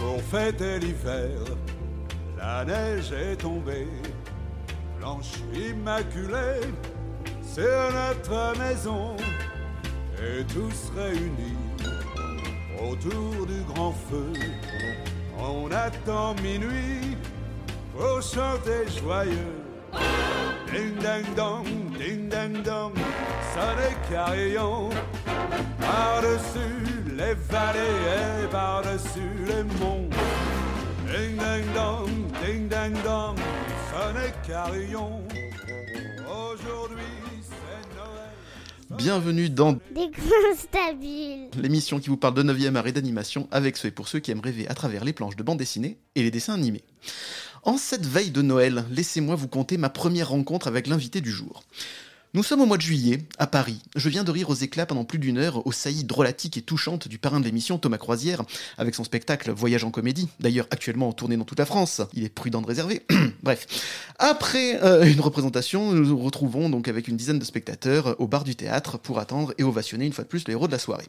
Pour fêter l'hiver, la neige est tombée, blanche immaculée, sur notre maison, et tous réunis autour du grand feu. On attend minuit pour chanter joyeux. Ding ding dong, ding ding dong, sonne carillon. Par-dessus les vallées et par-dessus les monts. Ding ding dong, ding ding dong, sonne carillon. Bienvenue dans Des l'émission qui vous parle de 9e art et d'animation avec ceux et pour ceux qui aiment rêver à travers les planches de bande dessinée et les dessins animés. En cette veille de Noël, laissez-moi vous conter ma première rencontre avec l'invité du jour. Nous sommes au mois de juillet, à Paris. Je viens de rire aux éclats pendant plus d'une heure aux saillies drôlatiques et touchantes du parrain de l'émission, Thomas Croisière, avec son spectacle Voyage en comédie, d'ailleurs actuellement en tournée dans toute la France. Il est prudent de réserver. Bref. Après euh, une représentation, nous nous retrouvons donc avec une dizaine de spectateurs euh, au bar du théâtre pour attendre et ovationner une fois de plus le héros de la soirée.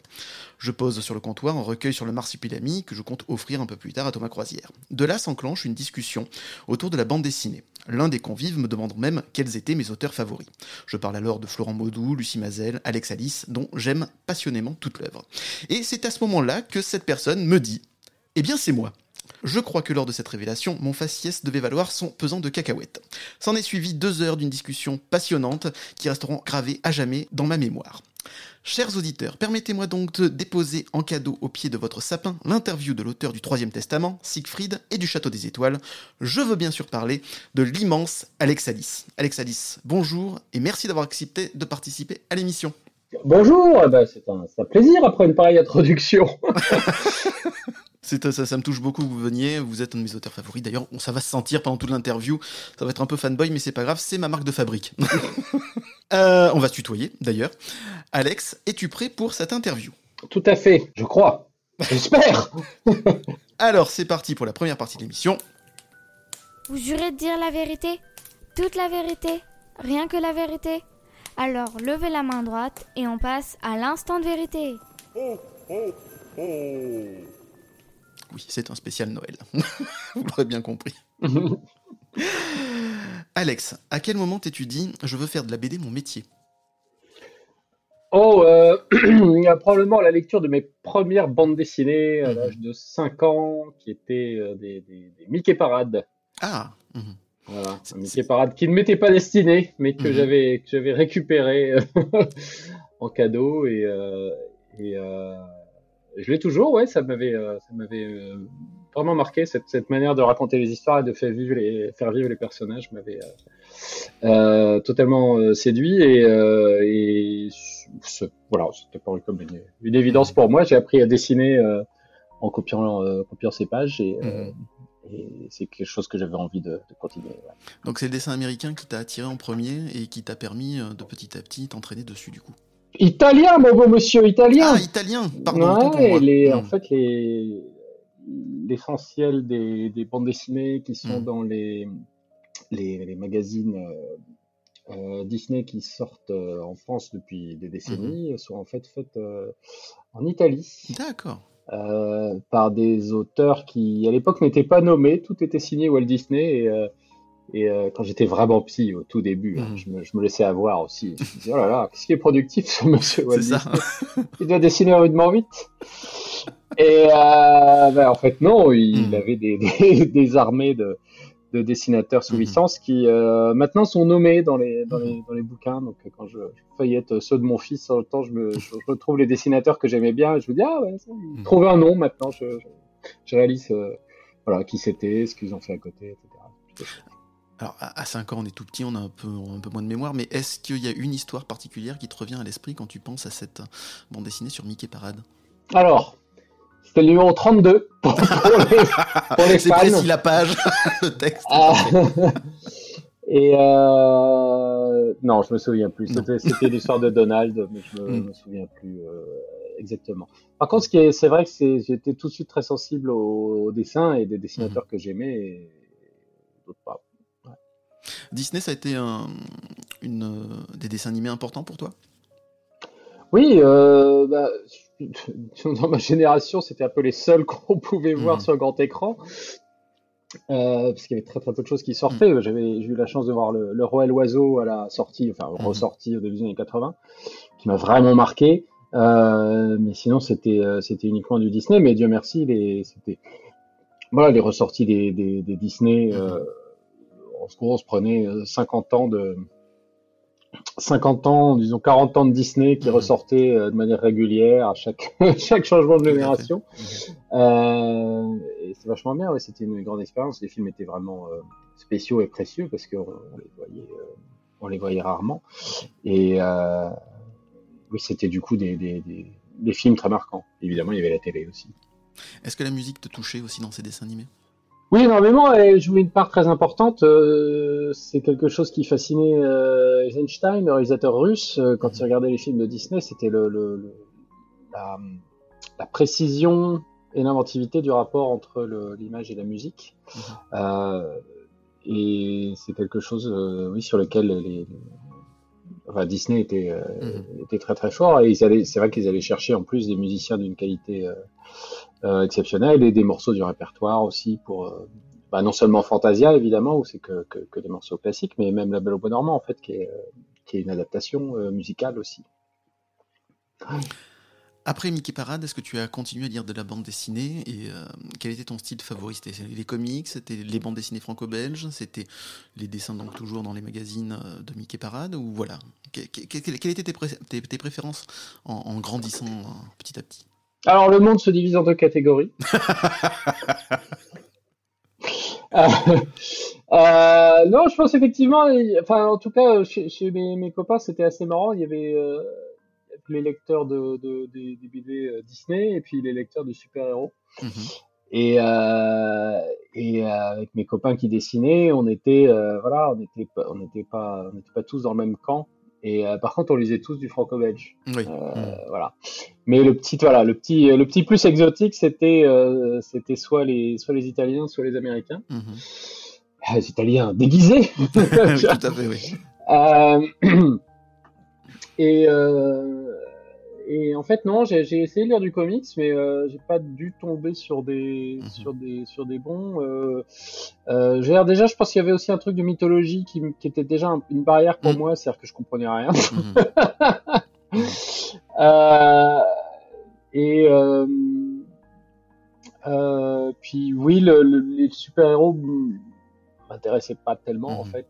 Je pose sur le comptoir un recueil sur le marsupilami que je compte offrir un peu plus tard à Thomas Croisière. De là s'enclenche une discussion autour de la bande dessinée. L'un des convives me demande même quels étaient mes auteurs favoris. Je parle alors de Florent Maudou, Lucie Mazel, Alex Alice, dont j'aime passionnément toute l'œuvre. Et c'est à ce moment-là que cette personne me dit Eh bien, c'est moi. Je crois que lors de cette révélation, mon faciès devait valoir son pesant de cacahuètes. S'en est suivi deux heures d'une discussion passionnante qui resteront gravées à jamais dans ma mémoire. Chers auditeurs, permettez-moi donc de déposer en cadeau au pied de votre sapin l'interview de l'auteur du Troisième Testament, Siegfried, et du Château des Étoiles. Je veux bien sûr parler de l'immense Alex Alice. Alex Alice, bonjour et merci d'avoir accepté de participer à l'émission. Bonjour, eh ben, c'est un, plaisir après une pareille introduction. Ça, ça me touche beaucoup que vous veniez, vous êtes un de mes auteurs favoris. D'ailleurs, ça va se sentir pendant toute l'interview. Ça va être un peu fanboy, mais c'est pas grave, c'est ma marque de fabrique. Euh, on va se tutoyer, d'ailleurs. Alex, es-tu prêt pour cette interview? Tout à fait, je crois. J'espère. Alors, c'est parti pour la première partie de l'émission. Vous jurez de dire la vérité? Toute la vérité? Rien que la vérité? Alors levez la main droite et on passe à l'instant de vérité. Oui, c'est un spécial Noël. vous l'aurez bien compris. Alex, à quel moment t'es-tu dit je veux faire de la BD mon métier Oh, euh, il y a probablement la lecture de mes premières bandes dessinées à Mhm. l'âge de 5 ans, qui étaient euh, des, des, des Mickey Parades. Ah mhm. Voilà, un Mickey Parade qui ne m'était pas destiné, mais que Mhm. j'avais que j'avais récupéré euh, en cadeau et, euh, et euh, je l'ai toujours. Ouais, ça m'avait ça m'avait vraiment marqué cette, cette manière de raconter les histoires et de faire vivre les faire vivre les personnages m'avait euh, euh, totalement euh, séduit et, et ce- voilà, c'était paru comme une, une évidence pour moi. J'ai appris à dessiner en copiant copiant ces pages et, Mhm. et c'est quelque chose que j'avais envie de, de continuer. ouais. Donc c'est le dessin américain qui t'a attiré en premier et qui t'a permis de petit à petit t'entraîner dessus du coup. Italien, mon beau monsieur, italien. Ah, italien Pardon, Ouais, les, en Mhm. fait, les l'essentiel des, des bandes dessinées qui sont Mhm. dans les, les, les magazines euh, euh, Disney qui sortent euh, en France depuis des décennies sont en fait faites euh, en Italie D'accord. par des auteurs qui, à l'époque, n'étaient pas nommés. Tout était signé Walt Disney. Et, et quand j'étais vraiment petit, au tout début, hein, Mhm. je, me, je me laissais avoir aussi. Je me disais, oh là là, qu'est-ce qui est productif, ce monsieur Walt. Disney? Il doit dessiner rudement vite. Et euh, ben, en fait, non, il Mhm. avait des, des, des armées de, de dessinateurs sous Mhm. licence qui euh, maintenant sont nommés dans les, dans, les, dans les bouquins. Donc quand je, je feuillette ceux de mon fils, en même temps, je, me, je, retrouve les dessinateurs que j'aimais bien et je me dis, ah ouais, Mhm. trouver un nom maintenant, je, je, je réalise euh, voilà, qui c'était, ce qu'ils ont fait à côté, etc. Alors à 5 ans on est tout petit, on a un peu, un peu moins de mémoire, mais est-ce qu'il y a une histoire particulière qui te revient à l'esprit quand tu penses à cette bande dessinée sur Mickey Parade? Alors, c'était le numéro 32 pour, pour les, pour les C'est précis la page, le texte. Ah. Et euh... non, je me souviens plus. C'était l'histoire de Donald, mais je me, Mm. me souviens plus. euh. exactement. Par contre, ce qui est, c'est vrai que j'étais tout de suite très sensible aux, dessins et des dessinateurs que j'aimais et d'autres pas. Disney, ça a été un, une, des dessins animés importants pour toi? Oui, euh, bah, dans ma génération, c'était un peu les seuls qu'on pouvait voir Mhm. sur grand écran. Euh, parce qu'il y avait très très peu de choses qui sortaient. J'avais j'ai eu la chance de voir le, le Roi et l'Oiseau à la sortie, enfin Mhm. ressortie au début des années 80, qui m'a vraiment marqué. Euh, mais sinon, c'était euh, c'était uniquement du Disney. Mais Dieu merci, les c'était voilà les ressorties des, des, des Disney. Euh, en gros, on se prenait euh, 50 ans de 50 ans, disons 40 ans de Disney qui Mhm. ressortaient euh, de manière régulière à chaque chaque changement de génération. Euh, et c'est vachement bien, ouais, c'était une grande expérience. Les films étaient vraiment euh, spéciaux et précieux parce qu'on on les voyait, euh, on les voyait rarement. Et euh, oui, c'était du coup des, des, des, des films très marquants. Évidemment, il y avait la télé aussi. Est-ce que la musique te touchait aussi dans ces dessins animés? Oui, énormément. Elle jouait une part très importante. Euh, c'est quelque chose qui fascinait euh, Eisenstein, le réalisateur russe, euh, quand il regardait les films de Disney. C'était le, le, le- la, la précision et l'inventivité du rapport entre le- l'image et la musique. Euh, et c'est quelque chose, euh, oui, sur lequel les, les- enfin, Disney était, euh, Mhm. était très très fort. Et ils allaient, c'est vrai qu'ils allaient chercher en plus des musiciens d'une qualité euh, euh, exceptionnelle et des morceaux du répertoire aussi pour euh, bah, non seulement Fantasia évidemment où c'est que, que, que des morceaux classiques, mais même La Belle au Bois dormant en fait qui est, euh, qui est une adaptation euh, musicale aussi. Après Mickey Parade, est-ce que tu as continué à lire de la bande dessinée et euh, quel était ton style favori? C'était les comics, c'était les bandes dessinées franco-belges, c'était les dessins donc toujours dans les magazines euh, de Mickey Parade ou voilà? Que- que- que- Quelles étaient tes, pré- tes- tes préférences en, en grandissant euh, petit à petit? Alors le monde se divise en deux catégories. Euh, euh, non, je pense effectivement, enfin en tout cas chez, chez mes, mes copains c'était assez marrant. Il y avait les lecteurs de, de- des, des BD euh, Disney et puis les lecteurs de super-héros. Mhm. Et, euh, et euh, avec mes copains qui dessinaient, on était euh, voilà, on n'était pas, on n'était pas, on n'était pas tous dans le même camp. Et euh, par contre, on lisait tous du franco-belge. Oui. Mhm. voilà. Mais le petit, voilà, le petit, le petit plus exotique, c'était, c'était soit les, soit les Italiens, soit les Américains. Mhm. Ah, les Italiens déguisés. Tout à fait, oui. Et, et en fait, non, j'ai essayé de lire du comics, mais euh, j'ai pas dû tomber sur des, Mhm. sur des, sur des bons. Euh, euh, déjà, je pense qu'il y avait aussi un truc de mythologie qui, était déjà un- une barrière pour Mhm. moi, c'est-à-dire que je comprenais rien. Mhm. Euh, et euh, euh, puis oui, le, le- les super-héros m'intéressaient pas tellement en fait.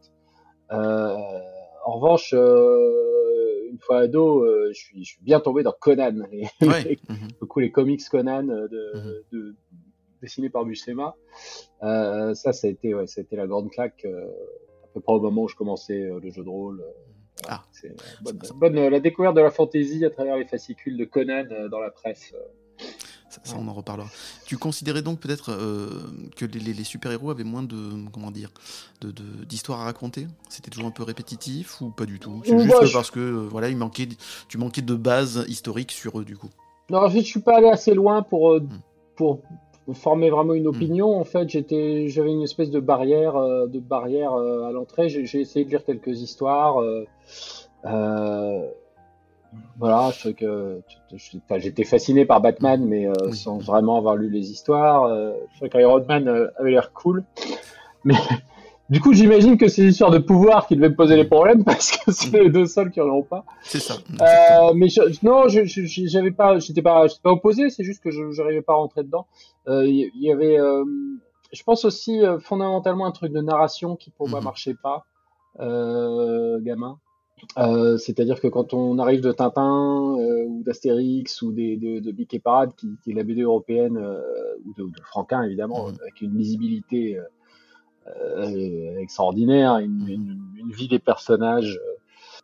En revanche, une fois ado, euh, je suis, je suis bien tombé dans Conan, les, Ouais. Mhm. beaucoup les comics Conan euh, de, Mhm. de, dessinés par Buscema. Euh, ça, ça a été, ouais, ça a été la grande claque euh, à peu près au moment où je commençais le jeu de rôle. Ah. C'est bonne, bonne, la découverte de la fantaisie à travers les fascicules de Conan dans la presse. Ça, on en reparlera. Tu considérais donc peut-être euh, que les, les- les super-héros avaient moins de comment dire de- de- d'histoires à raconter? C'était toujours un peu répétitif ou pas du tout? C'est juste je- parce que euh, voilà, il manquait, tu manquais de base historique sur eux du coup. Non, en fait, je suis pas allé assez loin pour euh, Mm. pour former vraiment une opinion. En fait, j'étais, j'avais une espèce de barrière, euh, de barrière euh, à l'entrée. J'ai essayé de lire quelques histoires. euh, voilà, je que j'étais fasciné par Batman, mais euh, Oui. sans vraiment avoir lu les histoires. Euh, je trouvais qu'Iron Man euh, avait l'air cool, mais du coup, j'imagine que c'est l'histoire de pouvoir qui devait me poser les problèmes parce que c'est les deux seuls qui en ont pas. C'est ça. Euh, mais je, non, je, je- je- j'avais pas, j'étais pas, opposé. C'est juste que je n'arrivais pas à rentrer dedans. Il y, y avait, je pense aussi fondamentalement un truc de narration qui pour moi Mhm. marchait pas, gamin. Euh, C'est-à-dire que quand on arrive de Tintin euh, ou d'Astérix ou des, de, de Mickey Parade, qui, qui est la BD européenne euh, ou de, de Franquin évidemment, Mhm. avec une lisibilité extraordinaire, une, une, une vie des personnages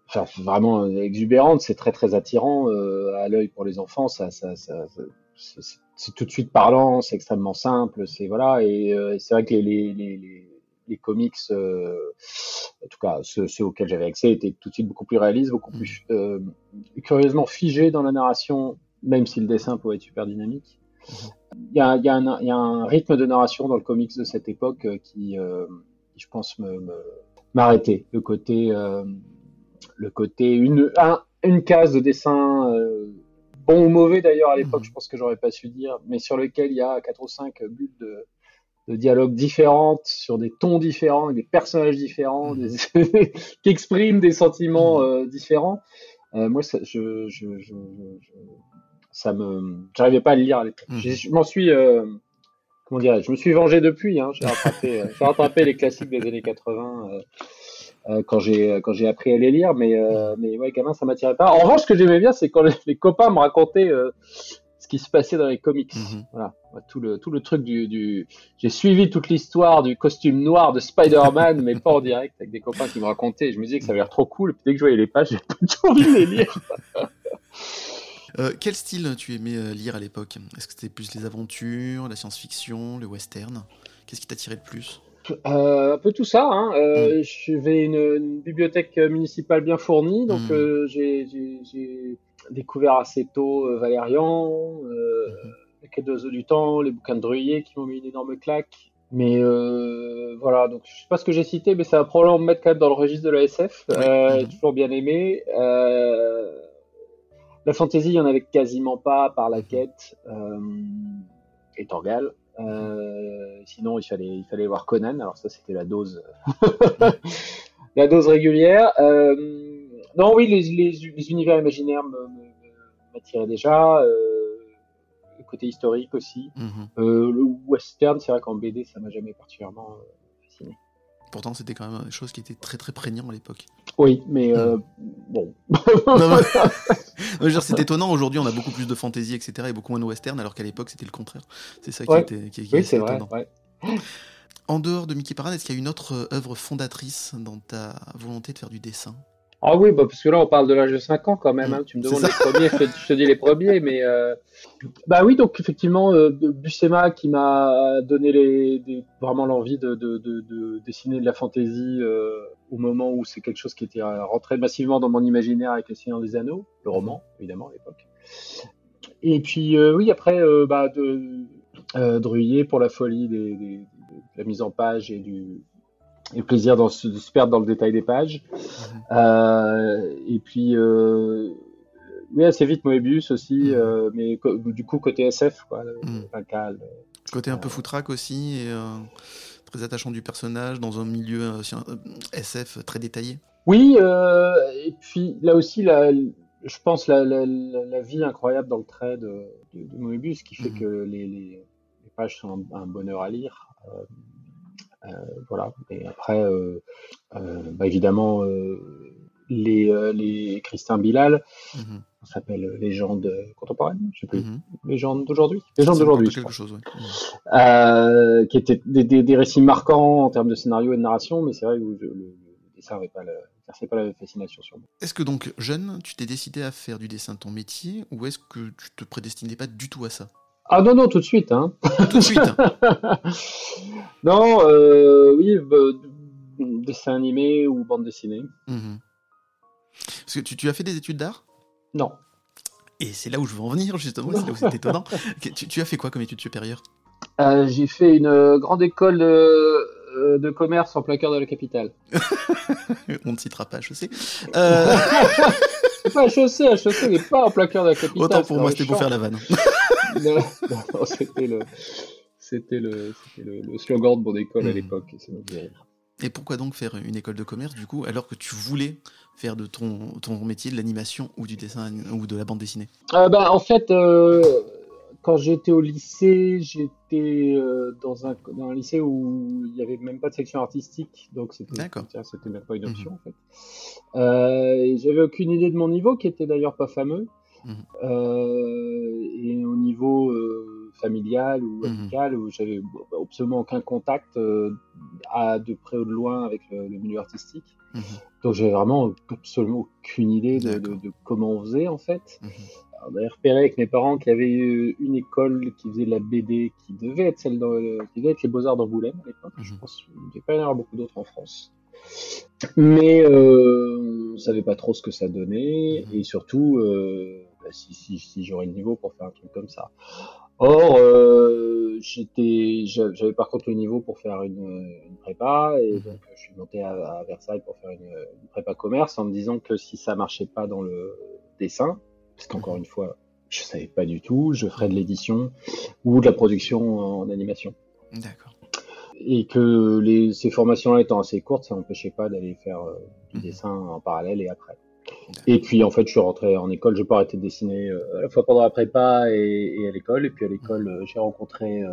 enfin, vraiment exubérante, c'est très très attirant à l'œil pour les enfants, ça, ça, ça, ça- c'est- tout de suite parlant, c'est extrêmement simple, c'est voilà, et c'est vrai que les, les, les, les, les comics, euh, en tout cas ceux, ceux auxquels j'avais accès, étaient tout de suite beaucoup plus réalistes, beaucoup plus euh, curieusement figés dans la narration, même si le dessin pouvait être super dynamique. Il y, a, il, y a un, il y, a, un rythme de narration dans le comics de cette époque qui, euh, qui je pense, me, me m'arrêter. Le côté, euh, le côté une, un, une case de dessin euh, bon ou mauvais d'ailleurs à l'époque, je pense que j'aurais pas su dire, mais sur lequel il y a quatre ou cinq bulles de, de dialogues différentes, sur des tons différents, des personnages différents, des... qui expriment des sentiments euh, différents. Euh, moi, ça, je, je, je, ça me, j'arrivais pas à le lire à l'époque. Je m'en suis, euh, comment dirais je me suis vengé depuis. Hein. J'ai rattrapé, j'ai rattrapé les classiques des années 80 euh, quand j'ai quand j'ai appris à les lire, mais mais ouais, gamin, ça m'attirait pas. En revanche, ce que j'aimais bien, c'est quand les, les, copains me racontaient ce qui se passait dans les comics. -hmm. Voilà, tout le tout le truc du, du... j'ai suivi toute l'histoire du costume noir de Spider-Man, mais pas en direct avec des copains qui me racontaient. Je me disais que ça avait l'air trop cool. Puis dès que je voyais les pages, j'ai plutôt envie de les lire. Euh, quel style tu aimais euh, lire à l'époque? Est-ce que c'était plus les aventures, la science-fiction, le western? Qu'est-ce qui t'attirait le plus? Euh, un peu tout ça. Hein. Euh, mm. J'avais une, une, bibliothèque municipale bien fournie, donc mm. euh, j'ai découvert assez tôt euh, Valérian, mm -hmm. Les Quêtes d'Oiseaux du Temps, les bouquins de Druyer qui m'ont mis une énorme claque. Mais voilà, donc je sais pas ce que j'ai cité, mais ça va probablement me mettre quand même dans le registre de la SF. Oui. -hmm. Toujours bien aimé. la fantasy, il y en avait quasiment pas par la quête et Torgal. Euh, sinon, il fallait, il fallait voir Conan. Alors ça, c'était la dose, la dose régulière. Euh, non, oui, les, les, les univers imaginaires m'attiraient déjà. Euh, le côté historique aussi. Mm -hmm. le western, c'est vrai qu'en BD, ça m'a jamais particulièrement fasciné. Pourtant, c'était quand même des choses qui étaient très très prégnant à l'époque. Oui, mais euh, bon. c'est étonnant. Aujourd'hui, on a beaucoup plus de fantasy, etc., et beaucoup moins de western, alors qu'à l'époque, c'était le contraire. C'est ça qui ouais. était. Qui, qui oui, c'est vrai. Ouais. En dehors de Mickey Parade, est-ce qu'il y a une autre œuvre fondatrice dans ta volonté de faire du dessin? Ah oui, bah parce que là, on parle de l'âge de 5 ans quand même. Hein. Tu me demandes les premiers, je te, je te, dis les premiers. Mais euh... bah oui, donc effectivement, euh, Buscema qui m'a donné les, des, vraiment l'envie de, de, de, de, dessiner de la fantaisie euh, au moment où c'est quelque chose qui était rentré massivement dans mon imaginaire avec Le Seigneur des Anneaux, le roman, évidemment, à l'époque. Et puis, euh, oui, après, euh, bah, de, Druyer pour la folie des, des, de la mise en page et du et plaisir dans, de se perdre dans le détail des pages. Mmh. Euh, et puis, euh, oui, assez vite Moebius aussi, mmh. euh, mais du coup, côté SF, quoi. Mmh. Cal, côté un peu foutraque aussi, et très attachant du personnage dans un milieu SF très détaillé. Oui, et puis là aussi, la, je pense la, la, la, vie incroyable dans le trait de, de, de Moebius qui fait que les, les, les, pages sont un, un bonheur à lire. Euh, voilà. Et après, euh, euh, bah, évidemment, les, les Christin Bilal, mm -hmm. on s'appelle légende contemporaine, je sais plus, mm -hmm. légende d'aujourd'hui, légende d'aujourd'hui, quelque chose, euh, qui étaient des, des, des, récits marquants en termes de scénario et de narration, mais c'est vrai que je, le, le dessin n'avait pas, le, pas la fascination sur moi. Est-ce que donc jeune, tu t'es décidé à faire du dessin ton métier, ou est-ce que tu te prédestinais pas du tout à ça? Ah non, non, tout de suite. Hein. Tout de suite Non, euh, oui, bah, dessin animé ou bande dessinée. Mmh. Parce que tu, tu, as fait des études d'art? Non. Et c'est là où je veux en venir, justement, c'est là où c'est étonnant. tu, tu, as fait quoi comme études supérieures euh, J'ai fait une euh, grande école de, de, commerce en plein cœur de la capitale. On ne citera pas, sais. Euh... c'est pas HEC, HEC n'est pas en plein cœur de la capitale. Autant pour moi, c'était pour faire la vanne. Non, non c'était le, c'était le, le, le, slogan de mon école mmh. à l'époque. Et pourquoi donc faire une école de commerce du coup, alors que tu voulais faire de ton, ton métier de l'animation ou du dessin ou de la bande dessinée? Euh, bah, En fait, euh, quand j'étais au lycée, j'étais euh, dans, un, dans un lycée où il n'y avait même pas de section artistique, donc c'était c'était même pas une option mmh. en fait. J'avais aucune idée de mon niveau, qui était d'ailleurs pas fameux. Mmh. et au niveau familial ou mmh. amical où j'avais absolument aucun contact euh, à de près ou de loin avec le, le milieu artistique. Mmh. Donc j'avais vraiment absolument aucune idée de, de, de, comment on faisait en fait. On avait repéré avec mes parents qu'il y avait une école qui faisait de la BD qui devait être celle qui devait être les Beaux-Arts d'Angoulême à l'époque. Je pense qu'il n'y avait pas y en avoir beaucoup d'autres en France. Mais euh, on savait pas trop ce que ça donnait et surtout euh, bah, si, si, si j'aurais le niveau pour faire un truc comme ça. Or, euh, j'étais, j'avais par contre le niveau pour faire une, une prépa et Mhm. donc je suis monté à, à Versailles pour faire une, une prépa commerce en me disant que si ça marchait pas dans le dessin, parce qu'encore une fois, je savais pas du tout, je ferais de l'édition ou de la production en animation. D'accord. Et que les, ces formations-là étant assez courtes, ça n'empêchait pas d'aller faire euh, du Mhm. dessin en parallèle et après. Et puis en fait, je suis rentré en école. Je peux arrêter de dessiner euh, à la fois pendant la prépa et, à l'école. Et puis à l'école, euh, j'ai rencontré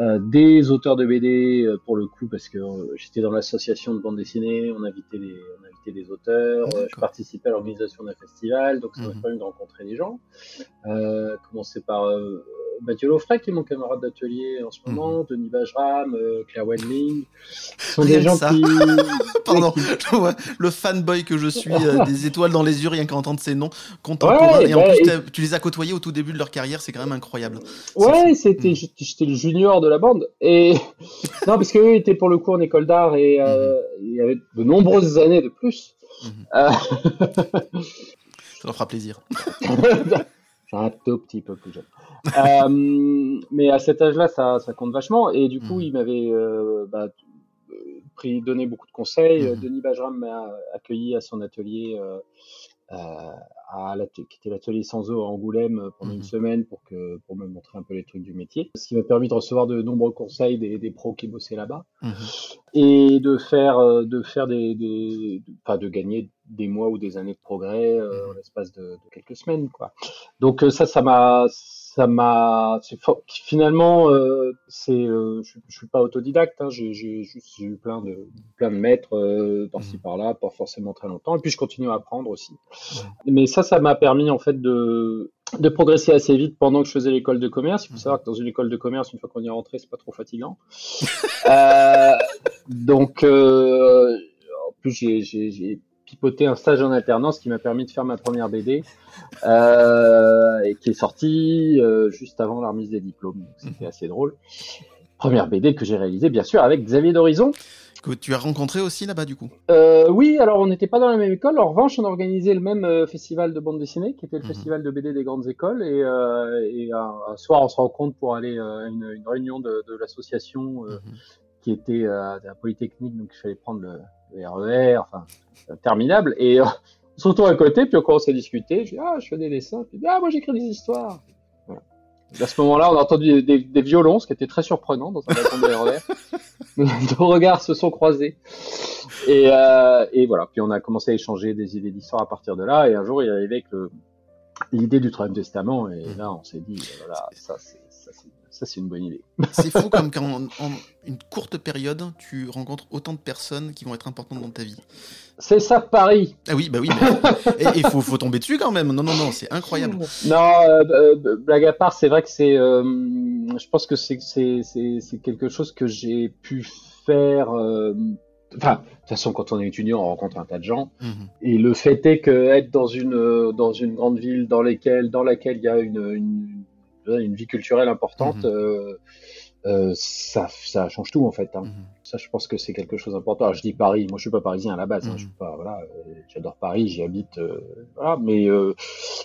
euh, des auteurs de BD euh, pour le coup parce que euh, j'étais dans l'association de bande dessinée. On invitait les, on invitait des auteurs. je participais à l'organisation d'un festival, donc ça m'a Mhm. permis de rencontrer des gens. Euh, commencer par Mathieu Laufray, qui est mon camarade d'atelier en ce Mhm. moment, Denis Bajram, Claire Wendling. Sont Rien des gens ça. qui, Pardon, Ouais, le fanboy que je suis, des étoiles dans les yeux, rien qu'à entendre ces noms contemporains. Ouais, et en bah, plus, et- tu les as côtoyés au tout début de leur carrière, c'est quand même incroyable. Ouais, c'était Mm. j'étais j'étais le junior de la bande et non parce qu'eux étaient pour le coup en école d'art et euh, il y avait de nombreuses années de plus. Mhm. Euh, Ça leur fera plaisir. Un tout petit peu plus jeune. Euh, mais à cet âge-là, ça, ça compte vachement et du coup, Mhm. il m'avait euh, bah, pris, donné beaucoup de conseils. Mhm. Denis Bajram m'a accueilli à son atelier. Euh, à l'at- qui était l'atelier sans eau à Angoulême euh, pendant Mhm. une semaine pour que pour me montrer un peu les trucs du métier, ce qui m'a permis de recevoir de nombreux conseils des, des pros qui bossaient là-bas Mhm. et de faire euh, de faire des, des de- gagner des mois ou des années de progrès euh, en l'espace de, de quelques semaines quoi donc euh, ça ça m'a ça m'a for- finalement euh, c'est euh, je, je suis pas autodidacte hein, j'ai juste eu plein de plein de maîtres euh, par-ci Mhm. par-là pas forcément très longtemps et puis je continue à apprendre aussi mais ça ça m'a permis en fait de de progresser assez vite pendant que je faisais l'école de commerce. Il faut Mhm. savoir que dans une école de commerce, une fois qu'on y est rentré, c'est pas trop fatigant. Euh, donc, en plus, j'ai- un stage en alternance qui m'a permis de faire ma première BD euh, et qui est sortie euh, juste avant la remise des diplômes. C'était assez drôle. Première BD que j'ai réalisée, bien sûr, avec Xavier d'Horizon. Que tu as rencontré aussi là-bas, du coup? Euh, oui, alors on n'était pas dans la même école. En revanche, on a organisé le même festival de bande dessinée, qui était le Mhm. festival de BD des grandes écoles. Et, et un, un soir, on se rencontre pour aller à une, une réunion de, de l'association Mhm. qui était à la Polytechnique, donc il fallait prendre le, RER, enfin, interminable. Et euh, on se retrouve à côté, puis on commence à discuter. Je dis, ah, je fais des dessins. Puis, ah, moi, j'écris des histoires. Voilà. Et À ce moment-là, on a entendu des, des, des violons, ce qui était très surprenant dans un de RER. Nos regards se sont croisés. Et, euh, et voilà. Puis on a commencé à échanger des idées d'histoire à partir de là. Et un jour, il est arrivé le- l'idée du Troisième Testament. Et là, on s'est dit, voilà, ça, c'est, ça, c'est, une bonne idée. C'est fou comme qu'en en une courte période, tu rencontres autant de personnes qui vont être importantes dans ta vie. C'est ça Paris. Ah oui, bah oui, mais il faut, faut tomber dessus quand même. Non, non, non, c'est incroyable. Non, euh, euh, blague à part, c'est vrai que c'est, euh, je pense que c'est, c'est, c'est, c'est quelque chose que j'ai pu faire. euh, Enfin, de toute façon, quand on est étudiant, on rencontre un tas de gens. Mhm. Et le fait est que être dans une dans une grande ville dans laquelle dans laquelle il y a une une, une vie culturelle importante, Mhm. euh, euh, ça ça change tout en fait. Hein. Mhm. Ça, je pense que c'est quelque chose d'important. Je dis Paris, moi je suis pas parisien à la base. hein. Mhm. Je suis pas voilà, euh, j'adore Paris, j'y habite, voilà, mais je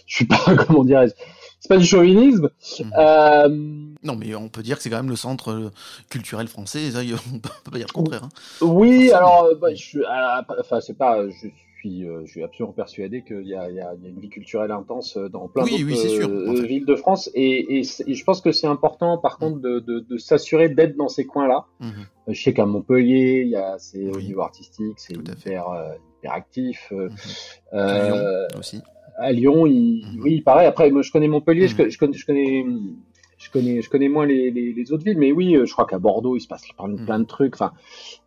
suis pas comment dirais-je, c'est pas du chauvinisme. Euh, Non, mais on peut dire que c'est quand même le centre culturel français. Ça, y- on peut peut pas dire le contraire. hein. Oui, alors, bah, je suis, enfin, c'est pas, je suis, euh, je suis absolument persuadé qu'il y a, y, y une vie culturelle intense euh, dans plein Oui, sûr, euh, en fait. villes de France, et, et, c'est- et je pense que c'est important, par Mm. contre, de, de, de s'assurer d'être dans ces coins-là. Mhm. Euh, Je sais qu'à Montpellier, il y a, c'est au niveau artistique, c'est hyper, euh, hyper actif. Mhm. À Lyon aussi. à Lyon, il, Mhm. oui, pareil. Après, moi, je connais Montpellier, je, je connais, je connais, je connais, je connais moins les, les, les autres villes, mais oui, je crois qu'à Bordeaux, il se passe plein, plein de trucs. Enfin,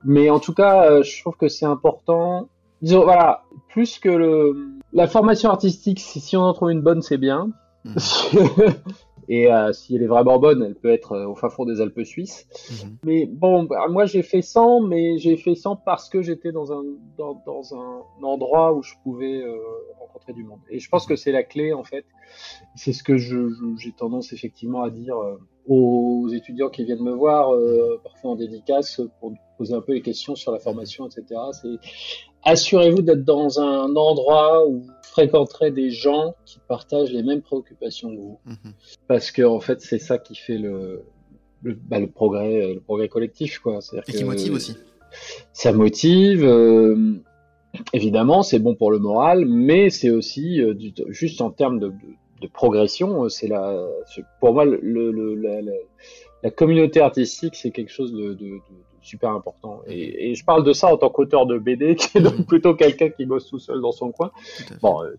mais en tout cas, je trouve que c'est important. Disons, voilà, plus que le, la formation artistique, si, si on en trouve une bonne, c'est bien. Mhm. Et euh, si elle est vraiment bonne, elle peut être euh, au fin fond des Alpes suisses. Mhm. Mais bon, bah, moi j'ai fait 100, mais j'ai fait 100 parce que j'étais dans un, dans, dans un endroit où je pouvais euh, rencontrer du monde. Et je pense que c'est la clé en fait. C'est ce que j'ai tendance effectivement à dire. Aux étudiants qui viennent me voir, euh, parfois en dédicace, pour poser un peu les questions sur la formation, etc. C'est assurez-vous d'être dans un endroit où vous fréquenterez des gens qui partagent les mêmes préoccupations que vous, Mhm. parce que en fait, c'est ça qui fait le le, bah, le progrès, le progrès collectif, quoi. Et qui motive aussi. Ça motive. euh, évidemment, c'est bon pour le moral, mais c'est aussi euh, du- juste en termes de, de- de progression. euh, C'est la, pour moi, le, le- la, la- la communauté artistique, c'est quelque chose de, de- de- de super important. Et, et je parle de ça en tant qu'auteur de BD, qui est donc plutôt quelqu'un qui bosse tout seul dans son coin. Bon, euh,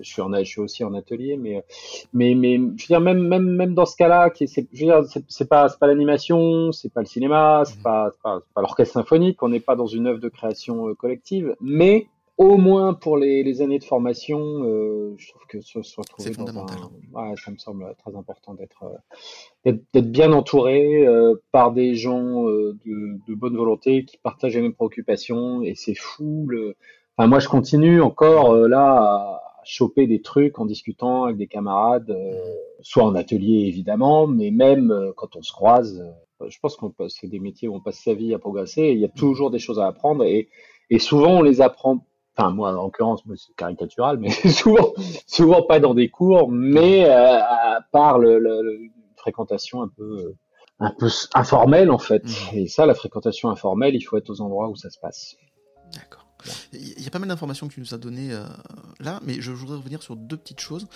je suis en, je suis aussi en atelier, mais, mais, mais, je veux dire, même, même, même dans ce cas-là, c'est, je veux dire, c'est, c'est pas, c'est pas l'animation, c'est pas le cinéma, c'est pas, c'est pas, c'est pas l'orchestre symphonique, on n'est pas dans une œuvre de création euh, collective, mais au moins pour les, les années de formation, euh, je trouve que se, se retrouver C'est dans fondamental. un, ouais, ça me semble très important d'être, euh, d'être, d'être bien entouré euh, par des gens euh, de, de bonne volonté qui partagent les mêmes préoccupations, et c'est fou le, Enfin, moi, je continue encore euh, là à choper des trucs en discutant avec des camarades, euh, soit en atelier évidemment, mais même euh, quand on se croise. je pense qu'on passe, c'est des métiers où on passe sa vie à progresser. Il y a toujours des choses à apprendre et, et souvent on les apprend. Enfin, moi, en l'occurrence, moi, c'est caricatural, mais souvent, souvent pas dans des cours, mais euh, à part le, une fréquentation un peu, euh, un peu informelle en fait. Mhm. Et ça, la fréquentation informelle, il faut être aux endroits où ça se passe. D'accord. Il y a pas mal d'informations que tu nous as données euh, là, mais je voudrais revenir sur deux petites choses.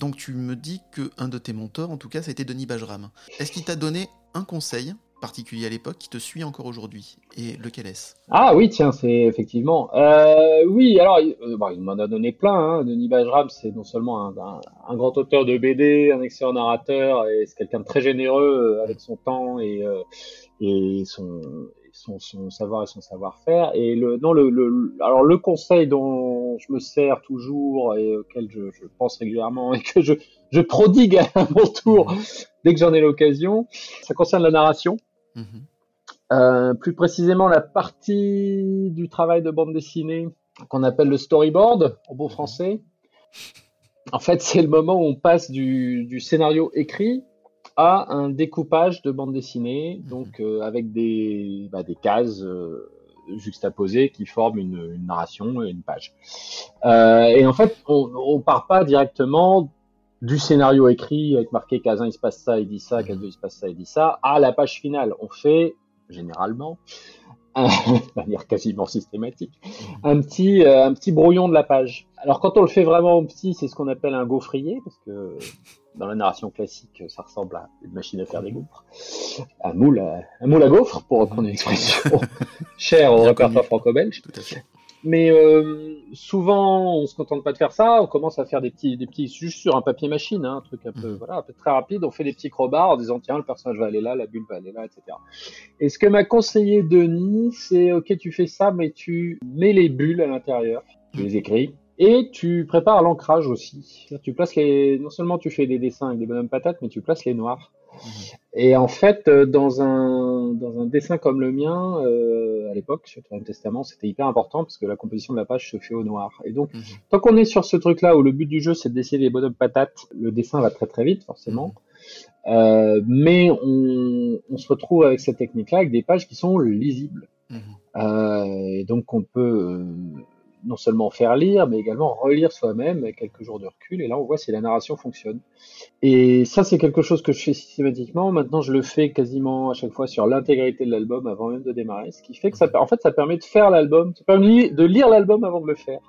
Donc tu me dis que un de tes mentors, en tout cas, ça a été Denis Bajram. Est-ce qu'il t'a donné un conseil particulier à l'époque qui te suit encore aujourd'hui Et lequel est-ce? Ah oui, tiens, c'est effectivement. Euh, oui, alors euh, bon, il m'en a donné plein. Hein. Denis Bajram, c'est non seulement un, grand auteur de BD, un excellent narrateur, et c'est quelqu'un de très généreux euh, avec son temps et, et son, son, savoir et son savoir-faire. Et le, non, le, alors le conseil dont je me sers toujours et auquel je, je pense régulièrement et que je, je prodigue à mon tour dès que j'en ai l'occasion, ça concerne la narration. Mhm. Euh, plus précisément la partie du travail de bande dessinée qu'on appelle le storyboard en bon français. En fait, c'est le moment où on passe du, du scénario écrit à un découpage de bande dessinée, donc euh, avec des, bah, des cases euh, juxtaposées qui forment une, une narration et une page. Et en fait, on, on part pas directement du scénario écrit avec marqué case 1 il se passe ça, il dit ça, case 2 il se passe ça, il dit ça, à la page finale. On fait généralement, un- de manière quasiment systématique, un petit, euh, un petit brouillon de la page. Alors quand on le fait vraiment petit, c'est ce qu'on appelle un gaufrier, parce que dans la narration classique, ça ressemble à une machine à faire des gaufres. Un moule à, un moule à gaufres, pour reprendre une expression chère au répertoire franco-belge. Mais euh, souvent, on se contente pas de faire ça. On commence à faire des petits, des petits, juste sur un papier machine, hein, un truc un peu, Mhm. voilà, un peu très rapide. On fait des petits crobards en disant tiens, le personnage va aller là, la bulle va aller là, etc. Et ce que m'a conseillé Denis, c'est ok, tu fais ça, mais tu mets les bulles à l'intérieur, tu les écris. Et tu prépares l'ancrage aussi. Tu places les, non seulement tu fais des dessins avec des bonhommes patates, mais tu places les noirs. Mhm. Et en fait, euh, dans un, dans un dessin comme le mien, euh, à l'époque, sur le Troisième Testament, c'était hyper important parce que la composition de la page se fait au noir. Et donc, Mhm. tant qu'on est sur ce truc-là où le but du jeu c'est de dessiner les bonhommes patates, le dessin va très très vite forcément. Euh, mais on, on se retrouve avec cette technique-là avec des pages qui sont lisibles. Mhm. Euh, et donc on peut euh, non seulement faire lire, mais également relire soi-même quelques jours de recul. Et là, on voit si la narration fonctionne. Et ça, c'est quelque chose que je fais systématiquement. Maintenant, je le fais quasiment à chaque fois sur l'intégralité de l'album avant même de démarrer. Ce qui fait que ça, en fait, ça permet de faire l'album, ça permet de lire l'album avant de le faire.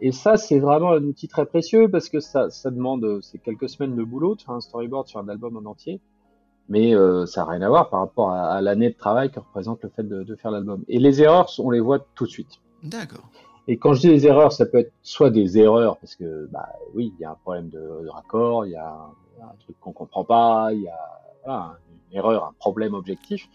Et ça, c'est vraiment un outil très précieux parce que ça, ça demande, c'est quelques semaines de boulot de faire un storyboard sur un album en entier. Mais euh, ça n'a rien à voir par rapport à, l'année de travail que représente le fait de faire l'album. Et les erreurs, on les voit tout de suite. D'accord. Et quand je dis les erreurs, ça peut être soit des erreurs parce que, bah oui, il y a un problème de, de raccord, il y a un, truc qu'on comprend pas, il y a voilà, une erreur, un problème objectif.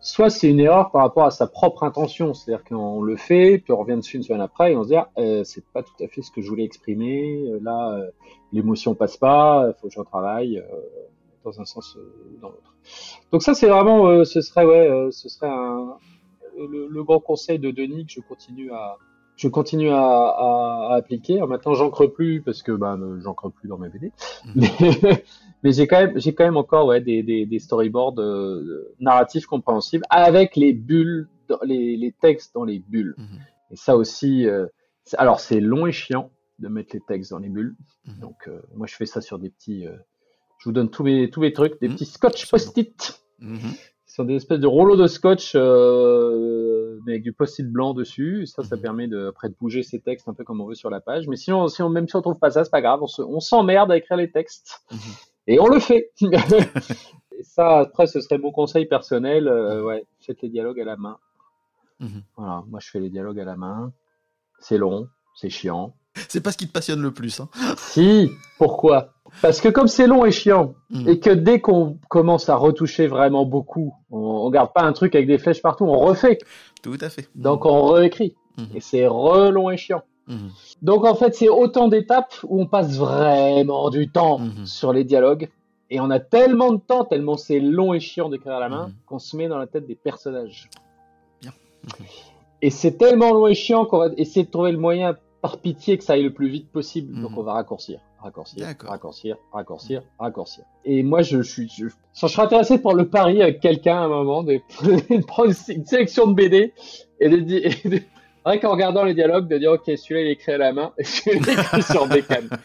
Soit c'est une erreur par rapport à sa propre intention, c'est-à-dire qu'on le fait, puis on revient dessus une semaine après et on se dit ah, euh, c'est pas tout à fait ce que je voulais exprimer, euh, là euh, l'émotion passe pas, il faut que je retravaille euh, dans un sens euh, ou dans l'autre. Donc ça c'est vraiment, euh, ce serait ouais, euh, ce serait un, le, le grand conseil de Denis que je continue à je continue à, à, à appliquer. Alors maintenant, j'encre plus parce que bah, j'encre plus dans mes BD. Mhm. Mais, Mais j'ai quand même, j'ai quand même encore ouais, des, des, des storyboards euh, narratifs compréhensibles avec les bulles, les, les textes dans les bulles. Mhm. Et ça aussi, euh, alors c'est long et chiant de mettre les textes dans les bulles. Mhm. Donc euh, moi je fais ça sur des petits, euh, je vous donne tous mes tous mes trucs, des petits scotch post-it Mhm. sur des espèces de rouleaux de scotch euh, mais avec du post-it blanc dessus. Ça, ça Mhm. permet de après de bouger ces textes un peu comme on veut sur la page. Mais sinon, si on, même si on trouve pas ça, c'est pas grave. On se- on s'emmerde à écrire les textes Mhm. et on le fait. et ça, après, ce serait mon conseil personnel. euh, ouais, faites les dialogues à la main. Mhm. Voilà, moi je fais les dialogues à la main. C'est long, c'est chiant. C'est pas ce qui te passionne le plus. Hein. Si, pourquoi? Parce que comme c'est long et chiant, Mhm. et que dès qu'on commence à retoucher vraiment beaucoup, on, on garde pas un truc avec des flèches partout, on refait. Tout à fait. Donc on réécrit. Mhm. Et c'est re long et chiant. Mhm. Donc en fait, c'est autant d'étapes où on passe vraiment du temps sur les dialogues. Et on a tellement de temps, tellement c'est long et chiant d'écrire à la main, qu'on se met dans la tête des personnages. Bien. Et c'est tellement long et chiant qu'on va essayer de trouver le moyen, par pitié, que ça aille le plus vite possible. Donc Mhm. on va raccourcir, raccourcir, raccourcir, raccourcir, raccourcir. Et moi, je suis, je, je serais intéressé de prendre le pari avec quelqu'un à un moment, de, de prendre une sélection de BD et de dire, rien qu'en regardant les dialogues, de dire, ok, celui-là il est écrit à la main et celui-là il est écrit sur bécane.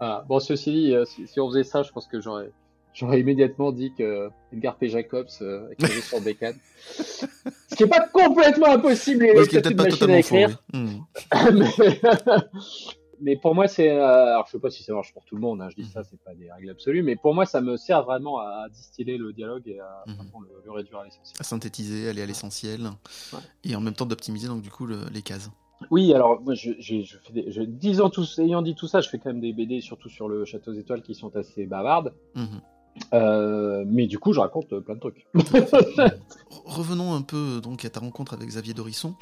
Voilà. Bon, ceci dit, euh, si, si on faisait ça, je pense que j'aurais, j'aurais immédiatement dit que Edgar P. Jacobs euh, écrivait sur bécane. Ce qui est pas complètement impossible, est ce qui peut-être pas totalement faux. écrire. oui. Mhm. mais... mais pour moi, c'est. euh, Alors, je sais pas si ça marche pour tout le monde, hein, je dis Mhm. ça, c'est pas des règles absolues, mais pour moi, ça me sert vraiment à distiller le dialogue et à vraiment le, le réduire à l'essentiel. À synthétiser, aller à l'essentiel. Ouais. Et en même temps d'optimiser donc du coup le- les cases. Oui, alors, moi, je, je fais des. Je, disant tout, ayant dit tout ça, je fais quand même des BD, surtout sur le Château aux Étoiles, qui sont assez bavardes. Mhm. Euh, mais du coup, je raconte euh, plein de trucs. Re- Revenons un peu donc à ta rencontre avec Xavier Dorisson.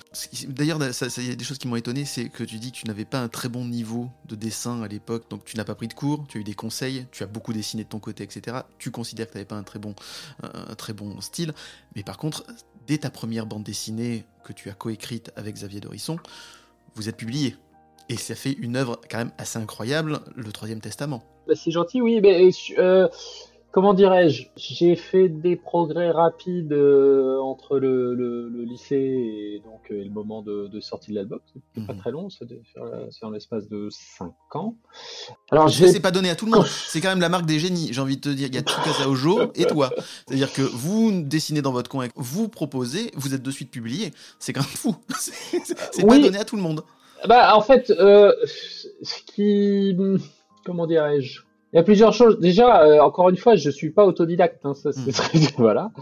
D'ailleurs, ça- ça- il y a des choses qui m'ont étonné, c'est que tu dis que tu n'avais pas un très bon niveau de dessin à l'époque, donc tu n'as pas pris de cours, tu as eu des conseils, tu as beaucoup dessiné de ton côté, etc. Tu considères que tu n'avais pas un très bon, un très bon style, mais par contre, dès ta première bande dessinée que tu as coécrite avec Xavier Dorisson, vous êtes publié. Et ça fait une œuvre quand même assez incroyable, le Troisième Testament. Bah, c'est gentil, oui, mais euh, comment dirais-je J'ai fait des progrès rapides euh, entre le, le- le lycée et donc euh, le moment de, de sortie de l'album. C'est pas Mhm. très long, c'est sur la- sur l'espace de 5 ans. Alors, je c'est pas donné à tout le monde. C'est quand même la marque des génies. J'ai envie de te dire, il y a Tsukasa Ojo et toi. C'est-à-dire que vous dessinez dans votre coin, vous proposez, vous êtes de suite publié. C'est quand même fou. C'est c'est- c'est Oui. pas donné à tout le monde. Bah, en fait, euh, ce qui. Comment dirais-je Il y a plusieurs choses. Déjà, euh, encore une fois, je suis pas autodidacte. Hein, ça, c'est Mm. très- voilà.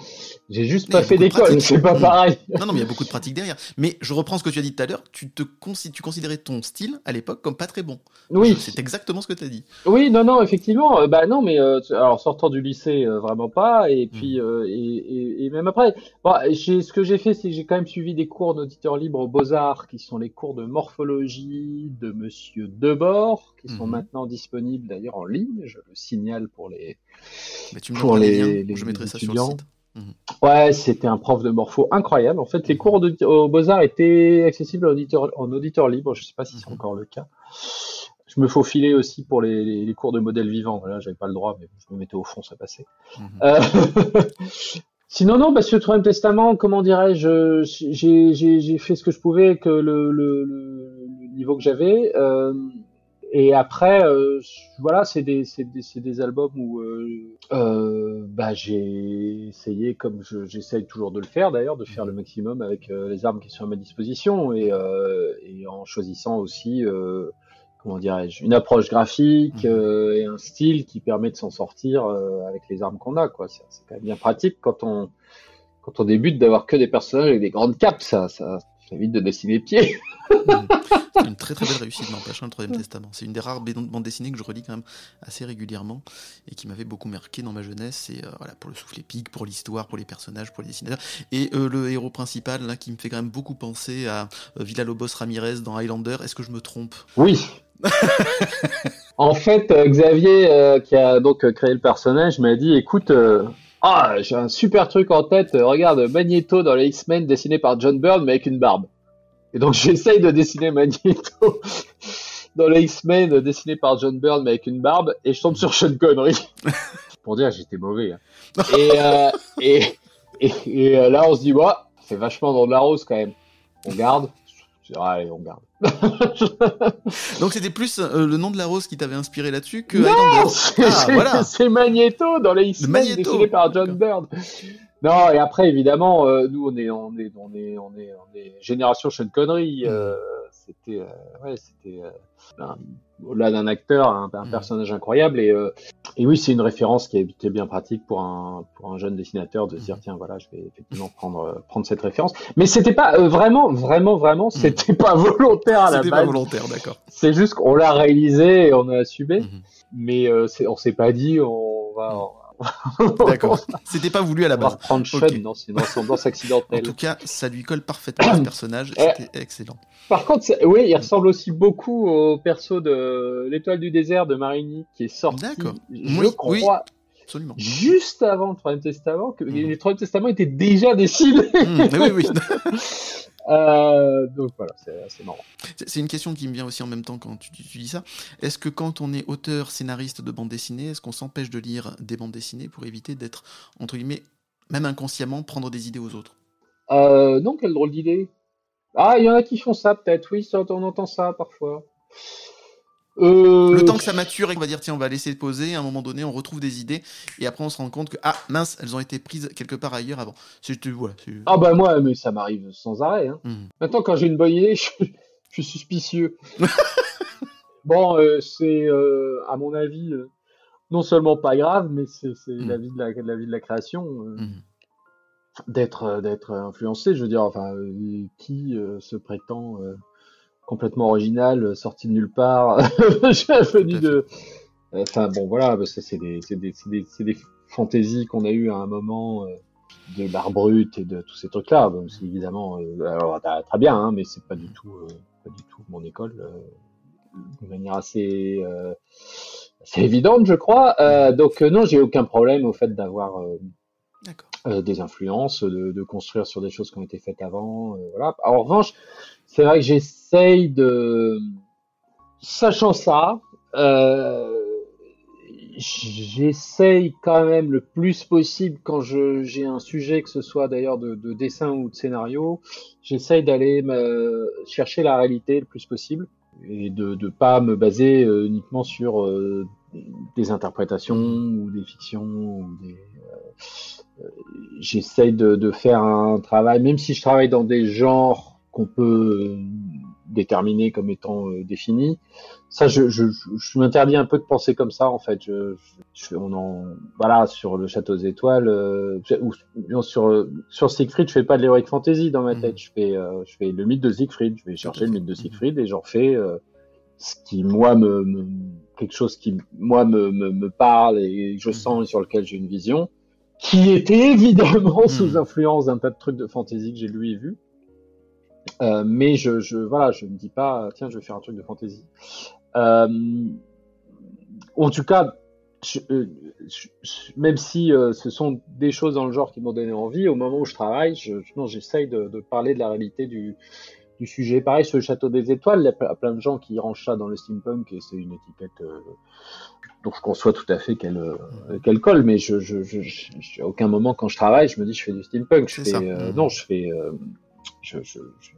J'ai juste pas fait d'école, c'est pas pareil. Non, non, mais il y a beaucoup de pratiques derrière. Mais je reprends ce que tu as dit tout à l'heure. Tu, te consi- tu considérais ton style à l'époque comme pas très bon. Oui, C'est exactement ce que tu as dit. oui, non, non, effectivement. euh, bah non, mais euh, alors sortant du lycée, euh, vraiment pas. Et Mm. puis, et, et, et même après, bon, j'ai- ce que j'ai fait, c'est que j'ai quand même suivi des cours d'auditeur libre aux Beaux-Arts, qui sont les cours de morphologie de Monsieur Debord, qui sont Mhm. maintenant disponibles d'ailleurs en ligne. Je le signale pour les Mais tu me Pour les, les- je mettrai ça étudiants. sur le site. Ouais, c'était un prof de morpho incroyable. En fait, les cours de, aux Beaux-Arts étaient accessibles en auditeur, en auditeur libre. Je sais pas si c'est Mhm. encore le cas. Je me faufilais aussi pour les, les- les cours de modèle vivant. Voilà, j'avais pas le droit, mais je me mettais au fond, ça passait. Mhm. Euh, Sinon, non, parce que le Troisième Testament, comment dirais-je, j'ai fait ce que je pouvais avec le, le, le- le niveau que j'avais. euh, et après, euh, voilà, c'est des, c'est des, c'est des albums où euh, euh, bah, j'ai essayé, comme je- j'essaye toujours de le faire d'ailleurs, de faire le maximum avec euh, les armes qui sont à ma disposition et, euh, et en choisissant aussi, euh, comment dirais-je, une approche graphique Mhm. euh, et un style qui permet de s'en sortir euh, avec les armes qu'on a. quoi. C'est c'est quand même bien pratique quand on, quand on débute d'avoir que des personnages avec des grandes capes, ça, ça, ça évite de dessiner les pieds. C'est une très très belle réussite, n'empêche, hein, le Troisième Testament. C'est une des rares bandes dessinées que je relis quand même assez régulièrement et qui m'avait beaucoup marqué dans ma jeunesse. Et euh, voilà, pour le souffle épique, pour l'histoire, pour les personnages, pour les dessinateurs. Et euh, le héros principal, là, qui me fait quand même beaucoup penser à euh, Villa-Lobos Ramirez dans Highlander. Est-ce que je me trompe? Oui. en fait, euh, Xavier, euh, qui a donc créé le personnage, m'a dit, écoute, ah, j'ai un super truc en tête. regarde, Magneto dans les X-Men dessiné par John Byrne, mais avec une barbe. Et donc j'essaye de dessiner Magneto. dans les X-Men dessiné par John Byrne mais avec une barbe et je tombe sur Sean Connery. Pour dire, j'étais mauvais. hein. Et, euh, et, et, et, euh, là, on se dit, bah, c'est vachement dans de la rose quand même. On garde. Je dis, allez, on garde. Donc c'était plus euh, le nom de la rose qui t'avait inspiré là-dessus que Non, c'est Ah, voilà. c'est Magneto dans les X-Men dessiné par John Byrne. Non, et après, évidemment, euh, nous, on est, on est, on est, on est, on est génération Sean Connery. Euh, c'était, euh, ouais, c'était, euh, au-delà d'un acteur, un, un Mhm. personnage incroyable. Et, euh, et oui, c'est une référence qui est, qui est bien pratique pour un, pour un jeune dessinateur de se dire, Mhm. tiens, voilà, je vais effectivement prendre, prendre cette référence. Mais c'était pas vraiment, vraiment, vraiment, c'était pas volontaire à la C'était pas base. volontaire, d'accord. C'est juste qu'on l'a réalisé et on a assumé. Mhm. Mais on s'est pas dit, on va, D'accord. C'était pas voulu à la on va base. reprendre Sean Ok. dans une ressemblance En accidentelle. tout cas, ça lui colle parfaitement ce personnage. Eh. C'était excellent. Par contre, oui, il ressemble aussi beaucoup au perso de l'étoile du désert de Marigny qui est sorti, D'accord. je Oui, crois, oui. Absolument. juste avant le Troisième Testament, que Mhm. le Troisième Testament était déjà dessiné. Mmh, oui, oui. Euh, donc voilà, c'est assez marrant. C'est une question qui me vient aussi en même temps quand tu, dis ça. Est-ce que quand on est auteur, scénariste de bande dessinée, est-ce qu'on s'empêche de lire des bandes dessinées pour éviter d'être, entre guillemets, même inconsciemment, prendre des idées aux autres? Euh, non, quelle drôle d'idée. Ah, il y en a qui font ça peut-être, oui, on entend ça parfois. Euh, Le temps que ça mature et qu'on va dire, tiens, on va laisser poser, à un moment donné, on retrouve des idées, et après on se rend compte que, ah, mince, elles ont été prises quelque part ailleurs avant. C'est, voilà, c'est- Ah bah moi, mais ça m'arrive sans arrêt. Hein. Mhm. Maintenant, quand j'ai une bonne idée, je, je suis suspicieux. bon, euh, c'est euh, à mon avis non seulement pas grave, mais c'est c'est Mhm. la vie de la, vie de la création Mhm. d'être d'être influencé. Je veux dire, enfin, qui se prétend complètement original, euh, sorti de nulle part, venu de. Enfin bon, voilà, bah, ça c'est des c'est des c'est des, c'est des fantaisies qu'on a eu à un moment. euh, de l'art brut et de tous ces trucs-là. Bon, c'est évidemment, euh, alors, très- très bien, hein, mais c'est pas du tout, euh, pas du tout mon école, euh, de manière assez, euh, assez évidente, je crois. Euh, donc euh, non, j'ai aucun problème au fait d'avoir euh, euh, des influences, de, de construire sur des choses qui ont été faites avant. euh, voilà. En revanche, c'est vrai que j'essaye de, sachant ça, euh, j'essaye quand même le plus possible quand j'ai un sujet, que ce soit d'ailleurs de, de dessin ou de scénario, j'essaye d'aller chercher la réalité le plus possible et de ne pas me baser euh, uniquement sur euh, des interprétations ou des fictions j'essaye de, de faire un travail même si je travaille dans des genres qu'on peut euh, déterminer comme étant euh, définis ça je, je, je, je m'interdis un peu de penser comme ça en fait je, je, on en voilà sur le château des étoiles euh, ou non, sur sur Siegfried je fais pas de l'heroic fantasy dans ma Mhm. tête je fais euh, je fais le mythe de Siegfried je vais chercher le mythe de Mhm. Siegfried et j'en fais euh, ce qui moi me, me- quelque chose qui moi me, me, me parle et je Mhm. sens et sur lequel j'ai une vision qui était évidemment sous influence d'un tas de trucs de fantasy que j'ai lu et vu euh, mais je, je voilà je me dis pas tiens je vais faire un truc de fantasy euh, en tout cas, je- euh, je- même si euh, ce sont des choses dans le genre qui m'ont donné envie, au moment où je travaille, j'essaye de, de parler de la réalité du, du sujet. Pareil sur le Château des Étoiles, il y a ple- plein de gens qui rangent ça dans le steampunk et c'est une étiquette dont je conçois tout à fait qu'elle euh, qu'elle colle, mais je, je, je, je- je- à aucun moment quand je travaille, je me dis je fais du steampunk. Je fais, euh, non, je fais, euh, je, je, je,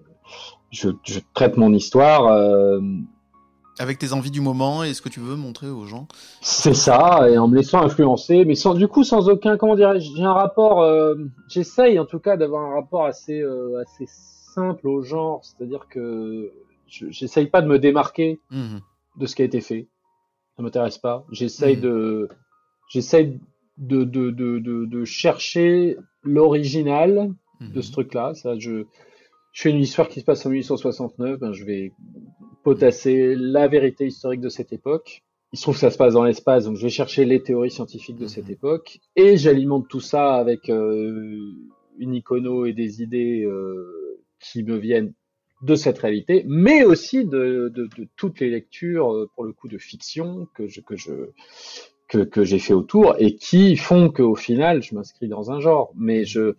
je, je traite mon histoire. euh, Avec tes envies du moment et ce que tu veux montrer aux gens. C'est ça, et en me laissant influencer, mais sans, du coup, sans aucun, comment dirais-je, j'ai un rapport, euh, j'essaye en tout cas d'avoir un rapport assez, euh, assez simple au genre, c'est-à-dire que je- j'essaye pas de me démarquer Mhm. de ce qui a été fait, ça m'intéresse pas. J'essaye Mhm. de, j'essaye de, de, de, de chercher l'original de Mhm. ce truc-là. Ça, je, je fais une histoire qui se passe en 1869, ben, je vais potasser la vérité historique de cette époque. Il se trouve que ça se passe dans l'espace, donc je vais chercher les théories scientifiques de cette Mhm. époque et j'alimente tout ça avec euh, une icono et des idées euh, qui me viennent de cette réalité, mais aussi de, de, de toutes les lectures, euh, pour le coup, de fiction que je, que je, que, que j'ai fait autour et qui font qu'au final, je m'inscris dans un genre. Mais je,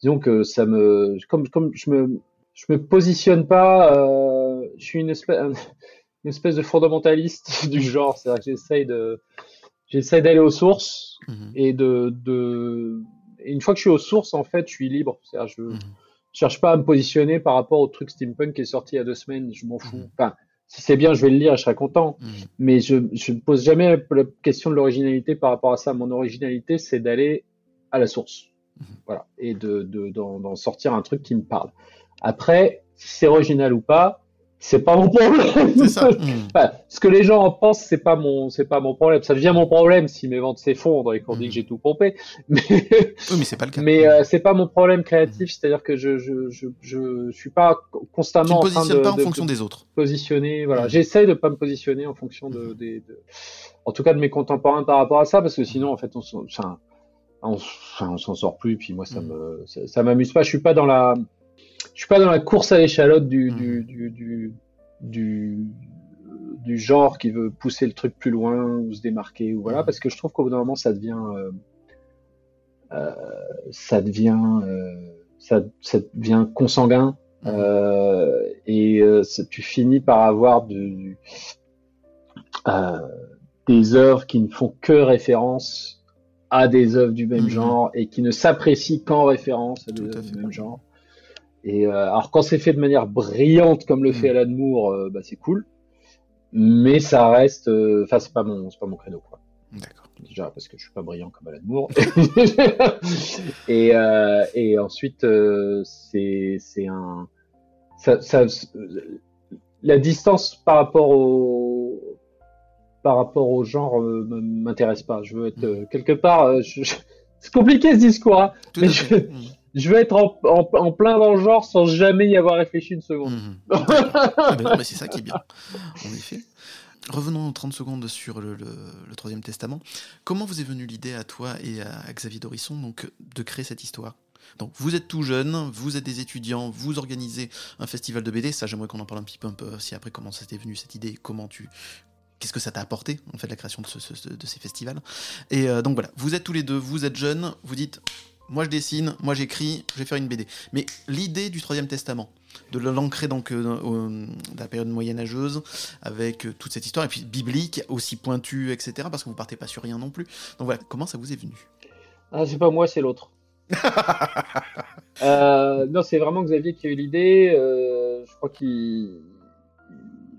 disons que ça me, comme, comme je me, je me positionne pas, euh, je suis une espèce, une espèce de fondamentaliste du genre. C'est-à-dire que j'essaye de, j'essaie d'aller aux sources Mhm. et de, de, et une fois que je suis aux sources, en fait, je suis libre. C'est-à-dire, je, Mhm. je cherche pas à me positionner par rapport au truc steampunk qui est sorti il y a deux semaines. Je m'en fous. Mhm. Enfin, si c'est bien, je vais le lire et je serai content. Mais je, je ne pose jamais la question de l'originalité par rapport à ça. Mon originalité, c'est d'aller à la source. Voilà. Et de, de, d'en, d'en sortir un truc qui me parle. Après, si c'est original ou pas, c'est pas mon problème. Ça. Enfin, ce que les gens en pensent, c'est pas mon, c'est pas mon problème. Ça devient mon problème si mes ventes s'effondrent et qu'on dit que j'ai tout pompé. Mais, Oui, mais c'est pas le cas. mais euh, c'est pas mon problème créatif. C'est-à-dire que je, je, je, je suis pas tu constamment ne en train de, pas en de- fonction de des autres. positionner. Voilà, j'essaye de pas me positionner en fonction de, de- en tout cas de mes contemporains par rapport à ça, parce que sinon, en fait, on, enfin, on, enfin, on s'en sort plus. Puis moi, ça Mhm. me, ça, ça m'amuse pas. Je suis pas dans la, je suis pas dans la course à l'échalote du, du, du, du, du, du genre qui veut pousser le truc plus loin ou se démarquer ou voilà, Mhm. parce que je trouve qu'au bout d'un moment, ça devient, euh, euh, ça devient, euh, ça, ça devient consanguin. Et ça- tu finis par avoir du, des œuvres qui ne font que référence à des œuvres du même Mhm. genre et qui ne s'apprécient qu'en référence à des œuvres fait. du même genre. Et euh, alors quand c'est fait de manière brillante comme le fait Mhm. Alan Moore, euh, bah, c'est cool, mais ça reste, euh, enfin c'est pas mon, c'est pas mon créneau quoi. D'accord. Déjà parce que je suis pas brillant comme Alan Moore. et, et ensuite, c'est c'est un. Ça, ça, la distance par rapport au par rapport au genre euh, m'intéresse pas. Je veux être euh, quelque part. euh, je- C'est compliqué ce discours. Hein. Mais je-. Mhm. Je veux être en, en, en plein dans le genre sans jamais y avoir réfléchi une seconde. D'accord. Ah ben non, mais c'est ça qui est bien, en effet. Revenons 30 secondes sur le, le- le Troisième Testament. Comment vous est venue l'idée à toi et à Xavier Dorisson donc, de créer cette histoire? Donc, vous êtes tout jeune, vous êtes des étudiants, vous organisez un festival de BD. Ça, j'aimerais qu'on en parle un petit peu, un peu aussi après comment ça t'est venu cette idée, comment tu, qu'est-ce que ça t'a apporté en fait la création de, ce- ce- de ces festivals. Et euh, donc voilà, vous êtes tous les deux, vous êtes jeunes, vous dites, moi je dessine, moi j'écris, je vais faire une BD. Mais l'idée du Troisième Testament, de l'ancrer donc euh, dans, au- dans la période moyenâgeuse avec euh, toute cette histoire et puis biblique aussi pointue etc parce que vous partez pas sur rien non plus donc voilà comment ça vous est venu? Ah, c'est pas moi, c'est l'autre. Euh, non, c'est vraiment Xavier qui a eu l'idée. euh, je crois qu'il.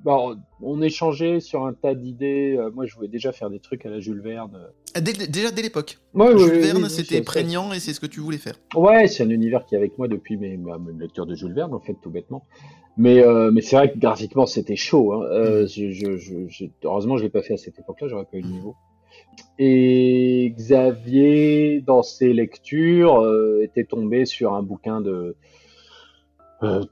Bon, on échangeait sur un tas d'idées. Euh, moi, je voulais déjà faire des trucs à la Jules Verne. Ah, dès- déjà dès l'époque Ouais, Jules Verne oui, c'était prégnant et c'est ce que tu voulais faire Ouais, c'est un univers qui est avec moi depuis mes, ma, ma lecture de Jules Verne, en fait, tout bêtement. Mais, euh, mais c'est vrai que graphiquement, c'était chaud. Hein. Euh, je, je, je, j'ai- heureusement, je l'ai pas fait à cette époque-là, j'aurais pas eu le niveau. Et Xavier, dans ses lectures, euh, était tombé sur un bouquin de, euh,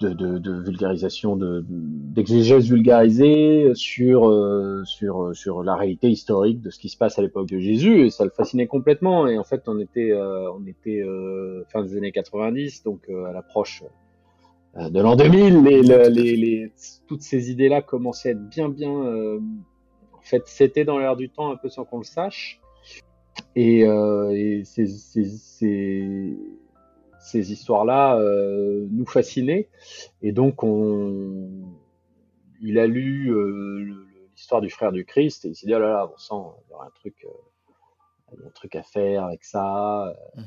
de, de, de, vulgarisation, de, d'exégèse vulgarisée sur, euh, sur, sur la réalité historique de ce qui se passe à l'époque de Jésus, et ça le fascinait complètement. Et en fait, on était, euh, on était euh, fin des années 90, donc euh, à l'approche euh, de l'an 2000, les, les, les, toutes ces idées-là commençaient à être bien, bien. euh, en fait, c'était dans l'air du temps, un peu sans qu'on le sache. Et, euh, et ces, ces, histoires-là euh, nous fascinaient. Et donc, on, il a lu euh, l'histoire du frère du Christ et il s'est dit, oh là là, on sent, il y aura un truc, euh, un truc à faire avec ça. Mhm.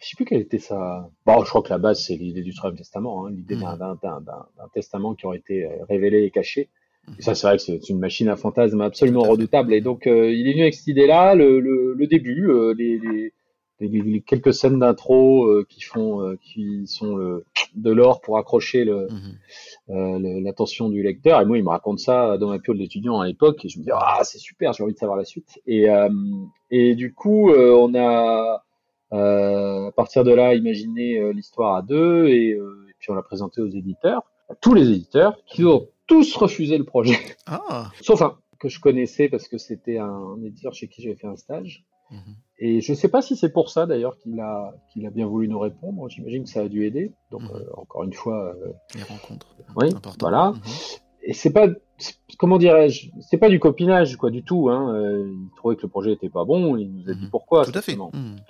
Je sais plus quelle était ça. Bon, je crois que la base, c'est l'idée du Troisième Testament, hein, l'idée Mhm. d'un, testament qui aurait été euh, révélé et caché. Mhm. Et ça, c'est vrai que c'est une machine à fantasmes absolument redoutable. Et donc, euh, il est venu avec cette idée-là, le, le, le début, euh, les, les, les quelques scènes d'intro euh, qui font, euh, qui sont le, de l'or pour accrocher le, le- l'attention du lecteur. Et moi, il me raconte ça dans ma piole d'étudiant à l'époque. Et je me dis, ah, c'est super, j'ai envie de savoir la suite. Et, euh, et du coup, euh, on a, euh, à partir de là, imaginé l'histoire à deux. Et, euh, et puis, on l'a présenté aux éditeurs, à tous les éditeurs, qui ont tous refusé le projet. ah Sauf un que je connaissais parce que c'était un éditeur chez qui j'avais fait un stage. Mhm. Et je sais pas si c'est pour ça d'ailleurs qu'il a, qu'il a bien voulu nous répondre. J'imagine que ça a dû aider. Donc, Mhm. euh, encore une fois, euh, les rencontres Oui, important voilà. Mhm. et c'est pas comment dirais-je c'est pas du copinage quoi du tout hein Euh, il trouvait que le projet était pas bon il nous a dit Mhm. pourquoi tout à fait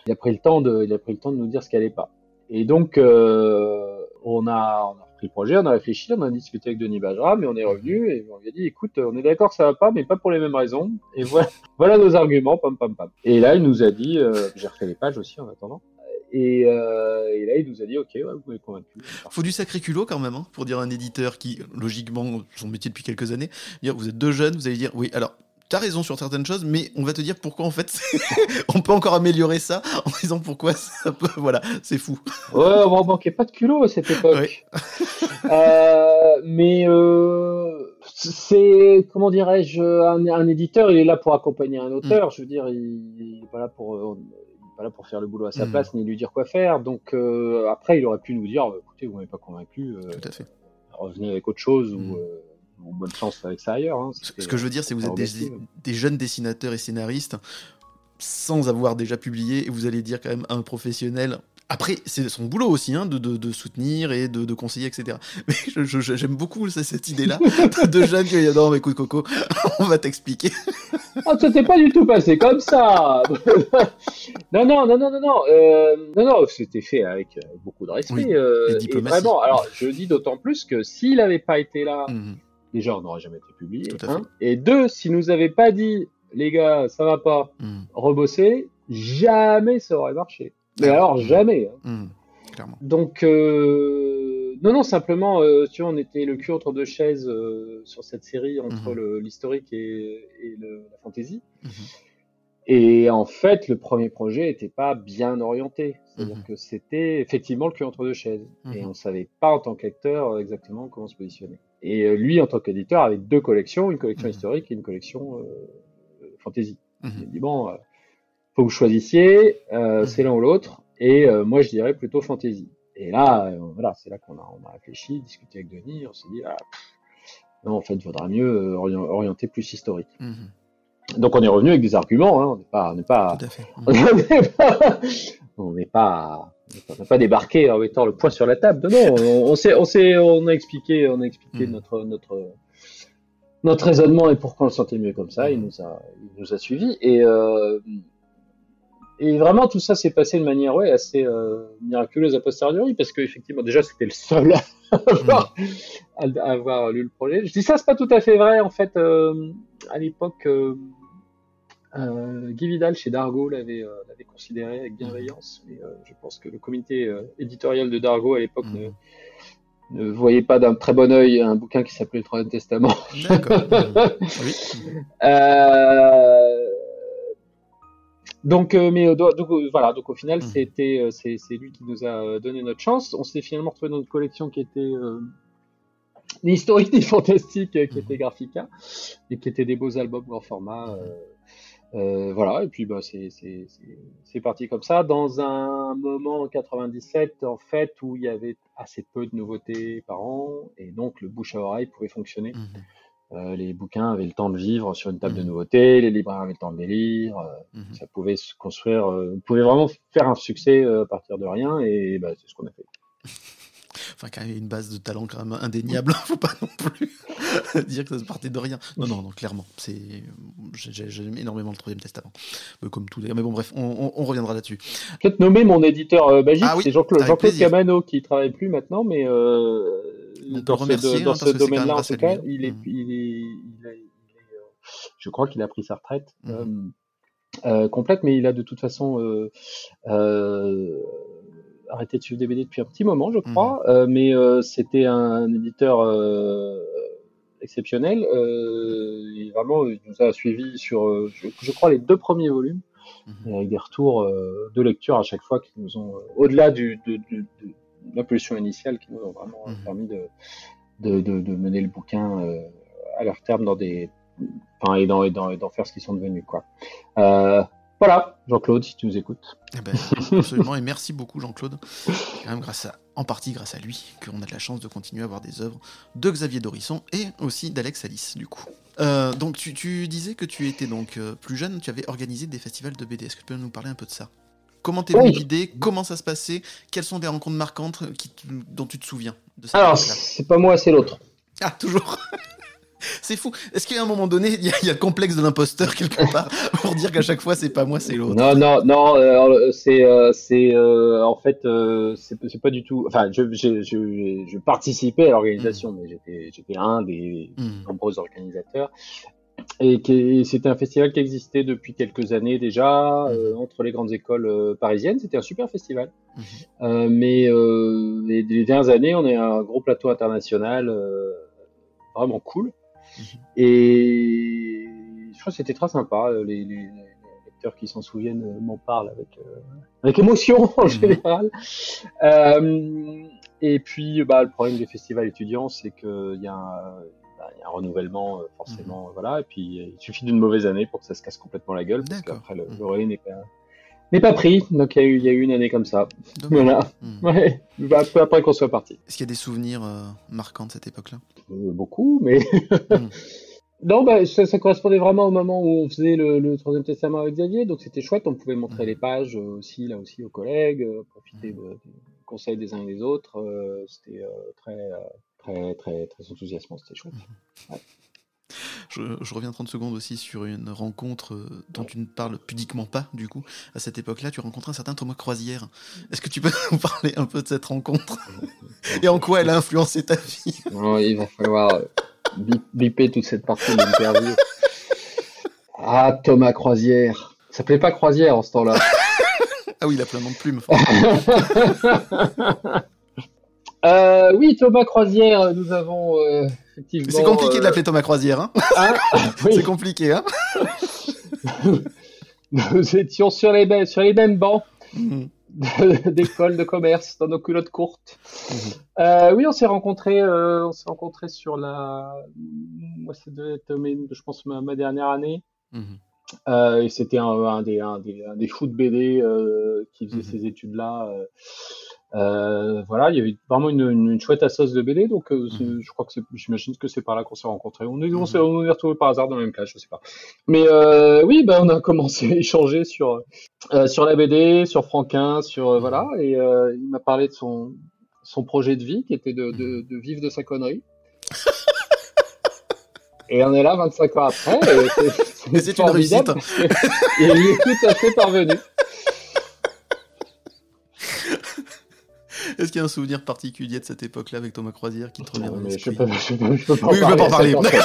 il a pris le temps de il a pris le temps de nous dire ce qui allait pas et donc euh, on a on a le projet, on a réfléchi, on a discuté avec Denis Bajram, et on est revenu et on lui a dit, écoute, on est d'accord, ça va pas, mais pas pour les mêmes raisons. Et voilà, voilà nos arguments, pam pam pam. Et là, il nous a dit, euh, j'ai refait les pages aussi en attendant. Et, euh, là, il nous a dit, ok, vous m'avez convaincu. Faut du sacré culot quand même, hein, pour dire à un éditeur qui, logiquement, son métier depuis quelques années, dire, vous êtes deux jeunes, vous allez dire, oui, alors, t'as raison sur certaines choses, mais on va te dire pourquoi en fait on peut encore améliorer ça en disant pourquoi ça peut. Voilà, c'est fou. Ouais, on manquait pas de culot à cette époque. euh, mais euh, c'est comment dirais-je, un, un, éditeur, il est là pour accompagner un auteur. Mm. Je veux dire, il, il est pas là pour. Euh, pas là pour faire le boulot à sa mmh. place ni lui dire quoi faire. Donc euh, après, il aurait pu nous dire, écoutez, vous m'avez pas convaincu, Tout à fait. revenez avec autre chose Mm. ou, ou bonne chance avec ça ailleurs. Hein. Ce que je veux dire, c'est que vous êtes des, des, jeunes dessinateurs et scénaristes sans avoir déjà publié et vous allez dire quand même à un professionnel. Après, c'est son boulot aussi, hein, de, de, de, soutenir et de, de conseiller, etc. Mais j'aime je, je, beaucoup cette idée-là de jeunes qui disent Non, mais écoute, Coco, on va t'expliquer. Oh, ça s'est pas du tout passé comme ça Non, non, non, non, non, non, euh, non, non, c'était fait avec, avec, beaucoup de respect. Oui, euh, et vraiment, alors, je dis d'autant plus que s'il n'avait pas été là, Mhm. mmh. Déjà, on n'aurait jamais été publié. Tout à hein, et deux, s'il nous avait pas dit, les gars, ça va pas, mmh. rebosser, jamais ça aurait marché. Mais alors, jamais. Hein. Mmh. Clairement. Donc, euh, non, non, simplement, euh, tu vois, on était le cul entre deux chaises euh, sur cette série, entre Mhm. l'historique et, et le, la fantasy. Mmh. Et en fait, le premier projet n'était pas bien orienté. C'est-à-dire Mhm. que c'était effectivement le cul entre deux chaises. Et Mhm. on savait pas en tant qu'acteur exactement comment se positionner. Et euh, lui, en tant qu'éditeur, avait deux collections, une collection Mhm. historique et une collection euh, fantasy. Mhm. Il a dit, bon, euh, faut que vous choisissiez, euh, Mhm. c'est l'un ou l'autre. Et euh, moi, je dirais plutôt fantasy. Et là, euh, voilà, c'est là qu'on a, on a réfléchi, discuté avec Denis, on s'est dit, ah, pff, non, en fait, il vaudra mieux euh, ori orienter plus historique. Mhm. Donc on est revenu avec des arguments, hein. on n'est pas, on n'est pas, on n'est pas, on n'a pas débarqué en mettant le poing sur la table. Non, on, on s'est, on s'est, on a expliqué, on a expliqué Mhm. notre, notre, notre raisonnement et pourquoi on le sentait mieux comme ça. Il nous a, il nous a suivis et euh, et vraiment tout ça s'est passé de manière ouais assez euh, miraculeuse a posteriori parce que effectivement déjà c'était le seul à avoir, à, à avoir lu le projet. Je dis ça c'est pas tout à fait vrai en fait. Euh, à l'époque, euh, Guy Vidal chez Dargo l'avait euh, considéré avec bienveillance, mais euh, je pense que le comité éditorial de Dargo à l'époque Mhm. ne, ne voyait pas d'un très bon œil un bouquin qui s'appelait Le Troisième Testament. D'accord. Mhm. Oui. Donc, mais donc, voilà, donc au final, Mhm. c'était, c'est, lui qui nous a donné notre chance. On s'est finalement retrouvé dans une collection qui était ni historique ni fantastique, qui Mhm. était Graphica, et qui était des beaux albums grand format. Euh, voilà, et puis bah, c'est, parti comme ça. Dans un moment en 97, en fait, où il y avait assez peu de nouveautés par an, et donc le bouche à oreille pouvait fonctionner. Mhm. Euh, les bouquins avaient le temps de vivre sur une table de Mhm. nouveautés, les libraires avaient le temps de les lire, euh, Mhm. ça pouvait se construire, vous pouvez vraiment faire un succès à partir de rien, et bah, c'est ce qu'on a fait. Enfin, quand même, une base de talent quand même indéniable, faut pas non plus dire que ça se partait de rien. Non, non, non, clairement, c'est, j'ai- j'aime énormément le Troisième Testament, Euh, comme tout d'ailleurs. Mais bon, bref, on, on- on reviendra là-dessus. Peut-être nommer mon éditeur euh, magique, Ah oui, c'est Jean-Claude, plaisir. Camano qui travaille plus maintenant, mais euh, dans remercier, ce, hein, dans ce domaine-là en tout cas, il est, il est, il est- il est, euh, je crois qu'il a pris sa retraite. Euh, complète, mais il a de toute façon arrêté de suivre des BD depuis un petit moment, je crois. Mhm. Euh, mais euh, c'était un éditeur euh, exceptionnel. Et vraiment, il nous a suivis sur, je, je crois, les deux premiers volumes, Mhm. et avec des retours de lecture à chaque fois qui nous ont, au-delà de, de, de l'impulsion initiale, qui nous ont vraiment Mhm. permis de, mener le bouquin à leur terme dans des, enfin, et d'en et d'en- et d'en faire ce qu'ils sont devenus, quoi. Voilà, Jean-Claude, si tu nous écoutes. Eh ben, absolument, et merci beaucoup Jean-Claude. Quand même grâce à, en partie grâce à lui qu'on a de la chance de continuer à avoir des œuvres de Xavier Dorisson et aussi d'Alex Alice, du coup. Euh, donc tu, tu disais que tu étais donc euh, plus jeune, tu avais organisé des festivals de BD. Est-ce que tu peux nous parler un peu de ça? Comment t'es venue Oui. l'idée? Comment ça se passait? Quelles sont les rencontres marquantes qui, dont tu te souviens de cette Alors, c'est pas moi, c'est l'autre. Ah, toujours C'est fou. Est-ce qu'à un moment donné, il y, a le complexe de l'imposteur quelque part pour dire qu'à chaque fois, c'est pas moi, c'est l'autre? Non, non, non. Euh, c'est, euh, c'est euh, en fait, c'est pas du tout. Enfin, je, je, je, je participais à l'organisation, mm. mais j'étais, j'étais un des mm. nombreux organisateurs. Et c'était un festival qui existait depuis quelques années déjà mm. entre les grandes écoles parisiennes. C'était un super festival. Mais les, les, dernières années, on est un gros plateau international vraiment cool. Mhm. Et je crois que c'était très sympa. Euh, les, les, lecteurs qui s'en souviennent euh, m'en parlent avec, euh, avec émotion en mhm. général. Euh, et puis, bah, le problème des festivals étudiants, c'est qu'il y, a un, bah, y a un renouvellement, forcément. Mhm. Voilà. Et puis, il suffit d'une mauvaise année pour que ça se casse complètement la gueule. Parce qu'après, le, le relais n'est pas n'est pas pris. Donc il y, a eu, il y a eu une année comme ça. Voilà. Hmm. Ouais. Bah, peu après qu'on soit parti. Est-ce qu'il y a des souvenirs euh, marquants de cette époque-là? Euh, Beaucoup, mais. Hmm. Non, bah, ça, ça, correspondait vraiment au moment où on faisait le, le troisième testament avec Xavier, donc c'était chouette. On pouvait montrer hmm. les pages euh, aussi, là aussi, aux collègues, profiter des conseils des uns et des autres. c'était très, très, très, très enthousiasmant, c'était chouette. Ouais. Je, reviens 30 secondes aussi sur une rencontre euh, dont tu ne parles pudiquement pas, du coup. À cette époque-là, tu rencontres un certain Thomas Croisière. Est-ce que tu peux nous parler un peu de cette rencontre Et en quoi elle a influencé ta vie? Il va falloir euh, biper toute cette partie de l'interview. Ah, Thomas Croisière. Ça s'appelait pas Croisière en ce temps-là. ah oui, il a plein de plumes. euh, oui, Thomas Croisière, nous avons euh, c'est compliqué de euh, l'appeler Thomas Croisière. Hein, hein C'est compliqué. Hein Nous étions sur les, sur les mêmes bancs mhm. d'école de commerce dans nos culottes courtes. Mhm. Euh, oui, on s'est rencontrés, euh, on s'est rencontrés sur la, moi c'est je pense ma, dernière année. Mhm. et c'était un, des, un, des, un des fous de BD qui faisait ces études-là. Euh, voilà, il y avait vraiment une, une, chouette assoce de BD, donc euh, mhm. je crois que j'imagine que c'est par là qu'on s'est rencontrés. On est, on s'est mhm. retrouvés par hasard dans la même classe, je sais pas. Mais euh, oui, ben on a commencé à échanger sur euh, sur la BD, sur Franquin, sur euh, voilà, et il m'a parlé de son son projet de vie qui était de, de, de vivre de sa connerie. Et on est là 25 ans après. Et c'est une réussite. et il est tout à fait parvenu. Est-ce qu'il y a un souvenir particulier de cette époque-là avec Thomas Croisière qui te revient non, mais je peux, je peux, je peux pas oui, en parler. Oui, parler.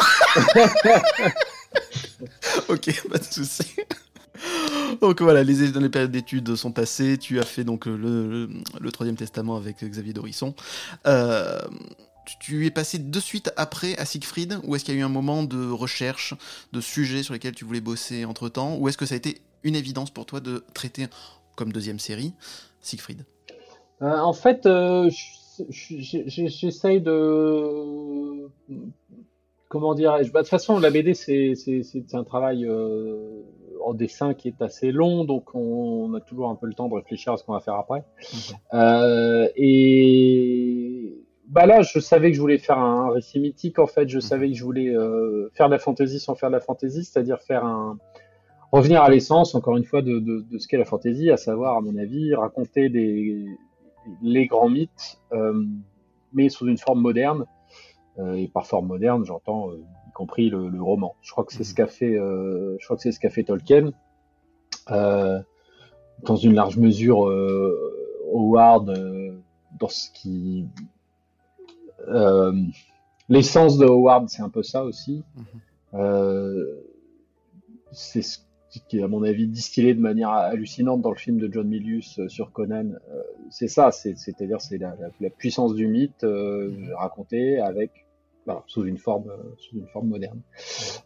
ok, pas de souci. Donc voilà, les, les périodes d'études sont passées. Tu as fait donc le, le, troisième testament avec Xavier Dorisson. Euh, tu es passé de suite après à Siegfried ou est-ce qu'il y a eu un moment de recherche de sujets sur lesquels tu voulais bosser entre temps ou est-ce que ça a été une évidence pour toi de traiter comme deuxième série Siegfried? euh, en fait, euh, j'essaye de comment dirais-je bah, De toute façon, la BD, c'est un travail euh, en dessin qui est assez long, donc on, a toujours un peu le temps de réfléchir à ce qu'on va faire après. Euh, et bah là, je savais que je voulais faire un récit mythique. En fait, je savais que je voulais euh, faire de la fantaisie sans faire de la fantaisie, c'est-à-dire faire un revenir à l'essence, encore une fois, de, de, de ce qu'est la fantaisie, à savoir, à mon avis, raconter des les grands mythes, euh, mais sous une forme moderne. Euh, et par forme moderne, j'entends euh, y compris le, le, roman. Je crois que c'est ce mhm. qu'a fait, je crois que c'est ce qu'a fait Tolkien. dans une large mesure, Howard, dans ce qui l'essence de Howard, c'est un peu ça aussi. Mhm. c'est ce qui est à mon avis distillé de manière hallucinante dans le film de John Milius euh, sur Conan. Euh, c'est ça, c'est-à-dire c'est la, la, puissance du mythe euh, raconté avec voilà, sous une forme sous une forme moderne.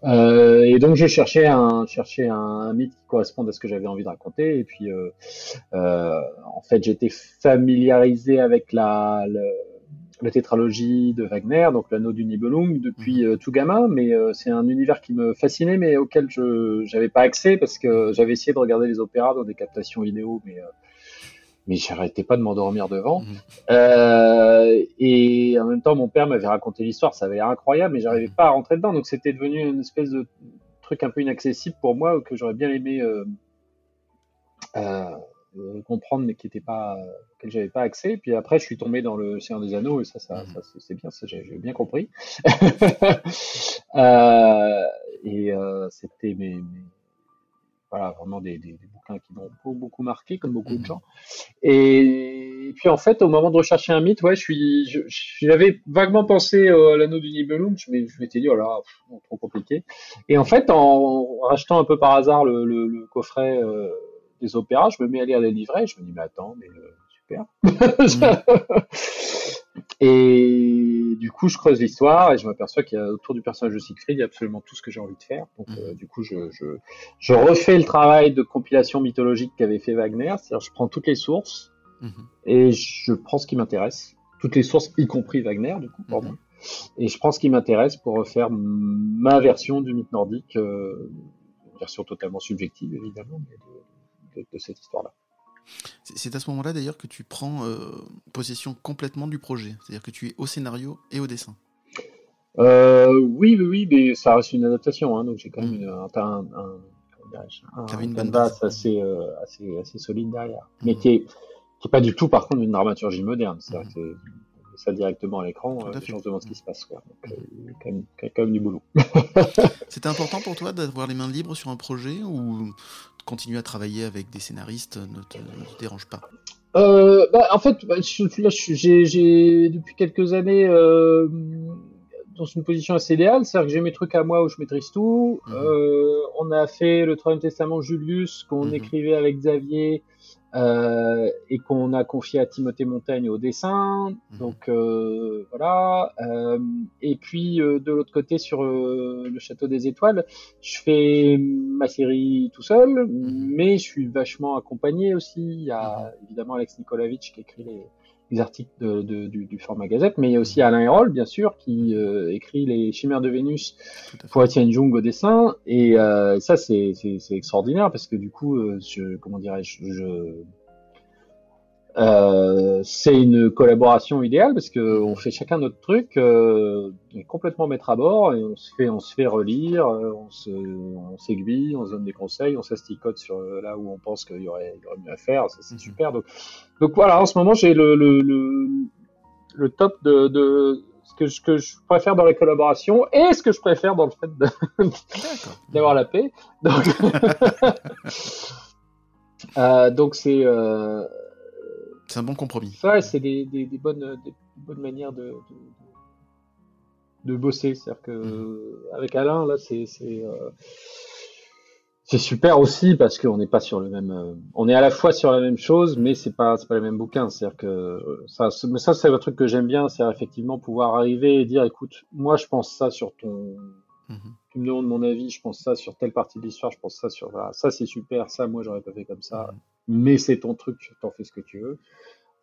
Euh, et donc j'ai cherché un cherché un, mythe qui corresponde à ce que j'avais envie de raconter. Et puis en fait j'étais familiarisé avec la, la la tétralogie de Wagner, donc l'anneau du Nibelung, depuis mhm. euh, tout gamin, mais euh, c'est un univers qui me fascinait, mais auquel je n'avais pas accès parce que j'avais essayé de regarder les opéras dans des captations vidéo, mais euh, mais j'arrêtais pas de m'endormir devant. Mhm. et en même temps, mon père m'avait raconté l'histoire, ça avait l'air incroyable, mais j'arrivais mhm. pas à rentrer dedans, donc c'était devenu une espèce de truc un peu inaccessible pour moi que j'aurais bien aimé euh, comprendre, mais qui n'était pas, auquel j'avais pas accès. Puis après, je suis tombé dans le Seigneur des Anneaux et ça, ça, Mhm. ça, c'est- bien, ça j'ai bien compris. Euh, et euh, c'était mes, mes- voilà, vraiment des, des, des bouquins qui m'ont beaucoup, beaucoup marqué, comme beaucoup Mhm. de gens. Et, puis en fait, au moment de rechercher un mythe, ouais, je suis, je- j'avais vaguement pensé euh, à l'anneau du Nibelung, je m'ai- je m'étais dit, oh là, pff, trop compliqué. Et en fait, en rachetant un peu par hasard le, le, le coffret euh, des opéras, je me mets à lire les livrets, et je me dis, mais attends, mais euh, super. Et du coup, je creuse l'histoire et je m'aperçois qu'il y a autour du personnage de Siegfried, il y a absolument tout ce que j'ai envie de faire. Donc, euh, du coup, je, je, je refais le travail de compilation mythologique qu'avait fait Wagner. C'est-à-dire, je prends toutes les sources Mhm. et je prends ce qui m'intéresse. Toutes les sources, y compris Wagner, du coup, pour Mhm. moi. Et je prends ce qui m'intéresse pour refaire ma version du mythe nordique, euh, version totalement subjective, évidemment, mais de, de, de cette histoire-là. C'est à ce moment-là d'ailleurs que tu prends euh, possession complètement du projet. C'est-à-dire que tu es au scénario et au dessin. Euh, oui, oui, oui, mais ça reste une adaptation, hein, donc j'ai quand même Mm. une- un, un, une base. assez, euh, assez, assez solide derrière, mais Mm. qui est, qui est pas du tout, par contre, une dramaturgie moderne. C'est-à-dire que c'est- on met ça directement à l'écran, euh, les gens se demandent ce qui se passe. Quoi. Donc, euh, quand même, quand même du boulot. C'était important pour toi d'avoir les mains libres sur un projet ou continuer à travailler avec des scénaristes ne te, ne te dérange pas Euh, bah, en fait, bah, j'ai depuis quelques années euh, dans une position assez idéale, c'est-à-dire que j'ai mes trucs à moi où je maîtrise tout. Mhm. Euh, on a fait le Troisième Testament Julius qu'on Mhm. écrivait avec Xavier euh, et qu'on a confié à Timothée Montaigne au dessin. Mhm. Donc euh, voilà. Euh, et puis euh, de l'autre côté sur le Château des Étoiles, je fais ma série tout seul, Mhm. mais je suis vachement accompagné aussi. Il y a évidemment Alex Nikolavitch qui écrit les, les articles de, de- du, du format Gazette, mais il y a aussi Alain Hérol, bien sûr, qui euh, écrit les Chimères de Vénus pour Etienne Jung au dessin. Et euh, ça, c'est c'est- c'est extraordinaire parce que du coup, euh, je, comment dirais-je, je, euh, c'est une collaboration idéale parce que on fait chacun notre truc, euh, on est complètement mettre à bord et on se fait, on se fait relire, euh, on se, on s'aiguille, on se donne des conseils, on s'asticote sur euh, là où on pense qu'il y aurait, il y aurait mieux à faire. C'est Mhm. super. Donc, donc voilà, en ce moment, j'ai le, le, le, le top de, de ce que, je, que je préfère dans les collaborations et ce que je préfère dans le fait d'avoir la paix. Donc, euh, donc c'est euh, C'est un bon compromis. ça, c'est des, des, des bonnes des bonnes manières de de, de bosser. C'est-à-dire que avec Alain là, c'est c'est euh, c'est super aussi parce qu'on n'est pas sur le même, euh, on est à la fois sur la même chose, mais c'est pas c'est pas le même bouquin. C'est-à-dire que euh, ça, mais ça c'est un truc que j'aime bien, c'est effectivement pouvoir arriver et dire, écoute, moi je pense ça sur ton Mhm. tu me demandes mon avis, je pense ça sur telle partie de l'histoire, je pense ça sur voilà, ça c'est super, ça moi j'aurais pas fait comme ça, Mhm. Mais c'est ton truc, t'en fais ce que tu veux.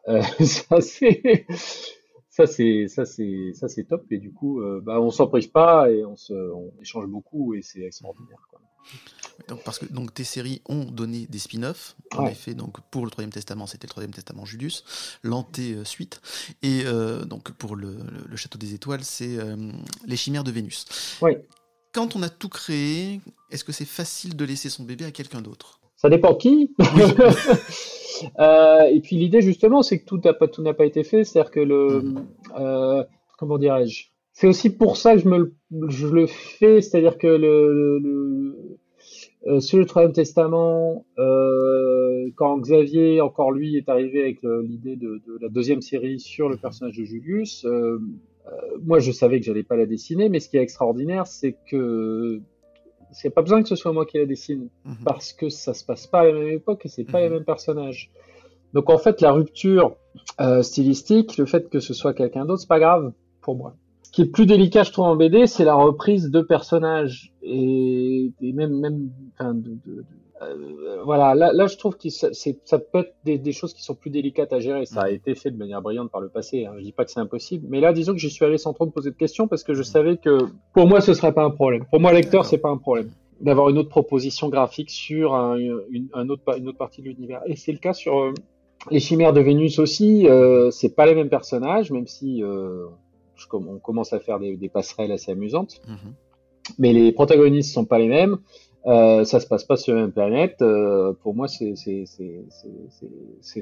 Euh, ça c'est ça c'est ça c'est ça c'est top et du coup euh, bah on s'en prive pas et on se on échange beaucoup et c'est extraordinaire quoi. Donc, parce que donc, tes séries ont donné des spin-offs. En Ouais. effet, donc, pour le Troisième Testament, c'était le Troisième Testament Julius, l'Anté euh, suite. Et euh, donc, pour le, Château des Étoiles, c'est euh, Les Chimères de Vénus. Quand on a tout créé, est-ce que c'est facile de laisser son bébé à quelqu'un d'autre? Ça dépend qui. Euh, et puis l'idée justement, c'est que tout n'a pas tout n'a pas été fait, c'est-à-dire que le Mhm. euh, comment dirais-je? C'est aussi pour ça que je me le, je le fais, c'est-à-dire que le, le, le- euh, sur le Troisième Testament, euh, quand Xavier, encore lui, est arrivé avec l'idée de, de la deuxième série sur le personnage de Julius, moi je savais que j'allais pas la dessiner, mais ce qui est extraordinaire, c'est que il n'y a pas besoin que ce soit moi qui la dessine Mhm. parce que ça se passe pas à la même époque et c'est pas Mhm. les mêmes personnages. Donc en fait, la rupture euh, stylistique, le fait que ce soit quelqu'un d'autre, c'est pas grave pour moi. Ce qui est plus délicat, je trouve, en BD, c'est la reprise de personnages et, et même même enfin, de, de- de- euh, voilà. Là, là, je trouve que ça, peut être des, des choses qui sont plus délicates à gérer. Ça a été fait de manière brillante par le passé. Hein. Je dis pas que c'est impossible, mais là, disons que j'y suis allé sans trop me poser de questions parce que je savais que pour moi, ce serait pas un problème. Pour moi, lecteur, c'est pas un problème d'avoir une autre proposition graphique sur un, une, un autre, pa- une autre partie de l'univers. Et c'est le cas sur euh, les chimères de Vénus aussi. Euh, c'est pas les mêmes personnages, même si euh, je on commence à faire des, des passerelles assez amusantes. Mhm. Mais les protagonistes sont pas les mêmes. Euh, ça se passe pas sur la même planète. Euh, pour moi, c'est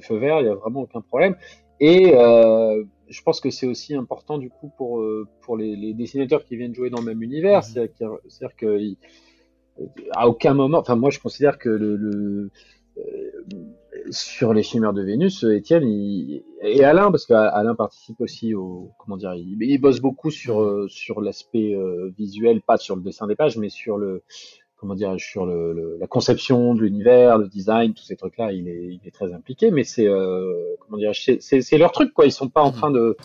feu vert, il y a vraiment aucun problème. Et euh, je pense que c'est aussi important du coup pour pour les, les, dessinateurs qui viennent jouer dans le même univers. Mmh. C'est-à-dire que à aucun moment, enfin moi je considère que le, le sur les chimères de Vénus, Étienne et Alain, parce qu'Alain participe aussi au, comment dire, il, il bosse beaucoup sur sur l'aspect visuel, pas sur le dessin des pages, mais sur le comment dire, sur le, la conception de l'univers, le design, tous ces trucs-là, il est, il est très impliqué. Mais c'est, euh, comment dire, c'est leur truc, quoi. Ils sont pas en mhm. train de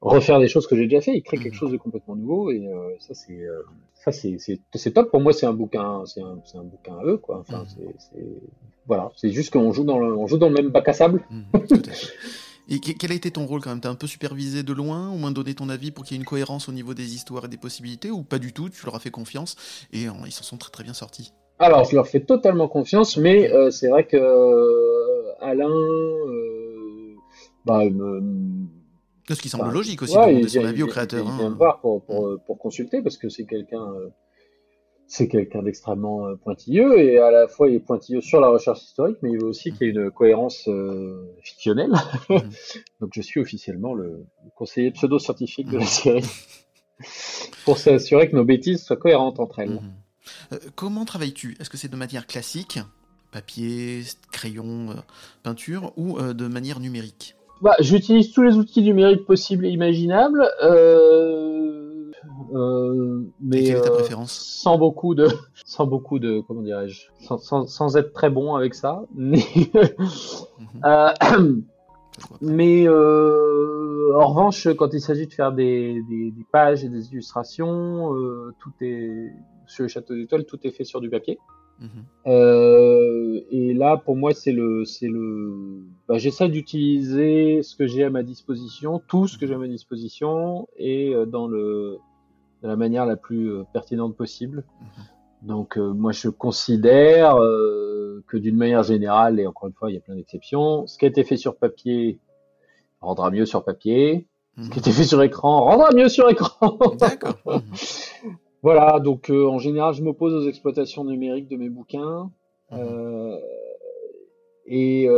refaire des choses que j'ai déjà fait. Ils créent quelque mhm. chose de complètement nouveau et euh, ça, c'est, euh, ça, c'est, top. Pour moi, c'est un bouquin, c'est un, un, bouquin à eux, quoi. Enfin, mhm. c'est, voilà, c'est juste qu'on joue dans le, on joue dans le même bac à sable. Et quel a été ton rôle quand même? T'as un peu supervisé de loin, au moins donné ton avis pour qu'il y ait une cohérence au niveau des histoires et des possibilités, ou pas du tout Tu leur as fait confiance et ils s'en sont très très bien sortis? Alors, je leur fais totalement confiance, mais euh, c'est vrai que euh, Alain, euh, bah, ce qui semble logique aussi de demander son avis au créateur. Il, vient hein. me voir pour, pour, pour, consulter parce que c'est quelqu'un c'est quelqu'un d'extrêmement euh, pointilleux et à la fois il est pointilleux sur la recherche historique, mais il veut aussi qu'il y ait une cohérence euh, fictionnelle. Mhm. Donc je suis officiellement le conseiller pseudo-scientifique de la série pour s'assurer que nos bêtises soient cohérentes entre elles. Mhm. Euh, comment travailles-tu? Est-ce que c'est de manière classique, papier, crayon, peinture, ou de manière numérique? Bah, J'utilise tous les outils numériques possibles et imaginables. Euh euh, mais euh, sans beaucoup de, sans beaucoup de, comment dirais-je, sans, sans, sans, être très bon avec ça. Mais, mhm. euh, mais euh, en revanche, quand il s'agit de faire des, des, des, pages et des illustrations, tout est sur le château d'étoiles, tout est fait sur du papier. Mhm. Euh, et là, pour moi, c'est le, c'est le. Bah, J'essaie d'utiliser ce que j'ai à ma disposition, tout ce que j'ai à ma disposition, et dans le de la manière la plus euh, pertinente possible. Mhm. Donc euh, moi je considère euh, que d'une manière générale, et encore une fois il y a plein d'exceptions, ce qui a été fait sur papier rendra mieux sur papier, ce qui a mhm. été fait sur écran rendra mieux sur écran. D'accord. Mhm. voilà, donc en général je m'oppose aux exploitations numériques de mes bouquins. et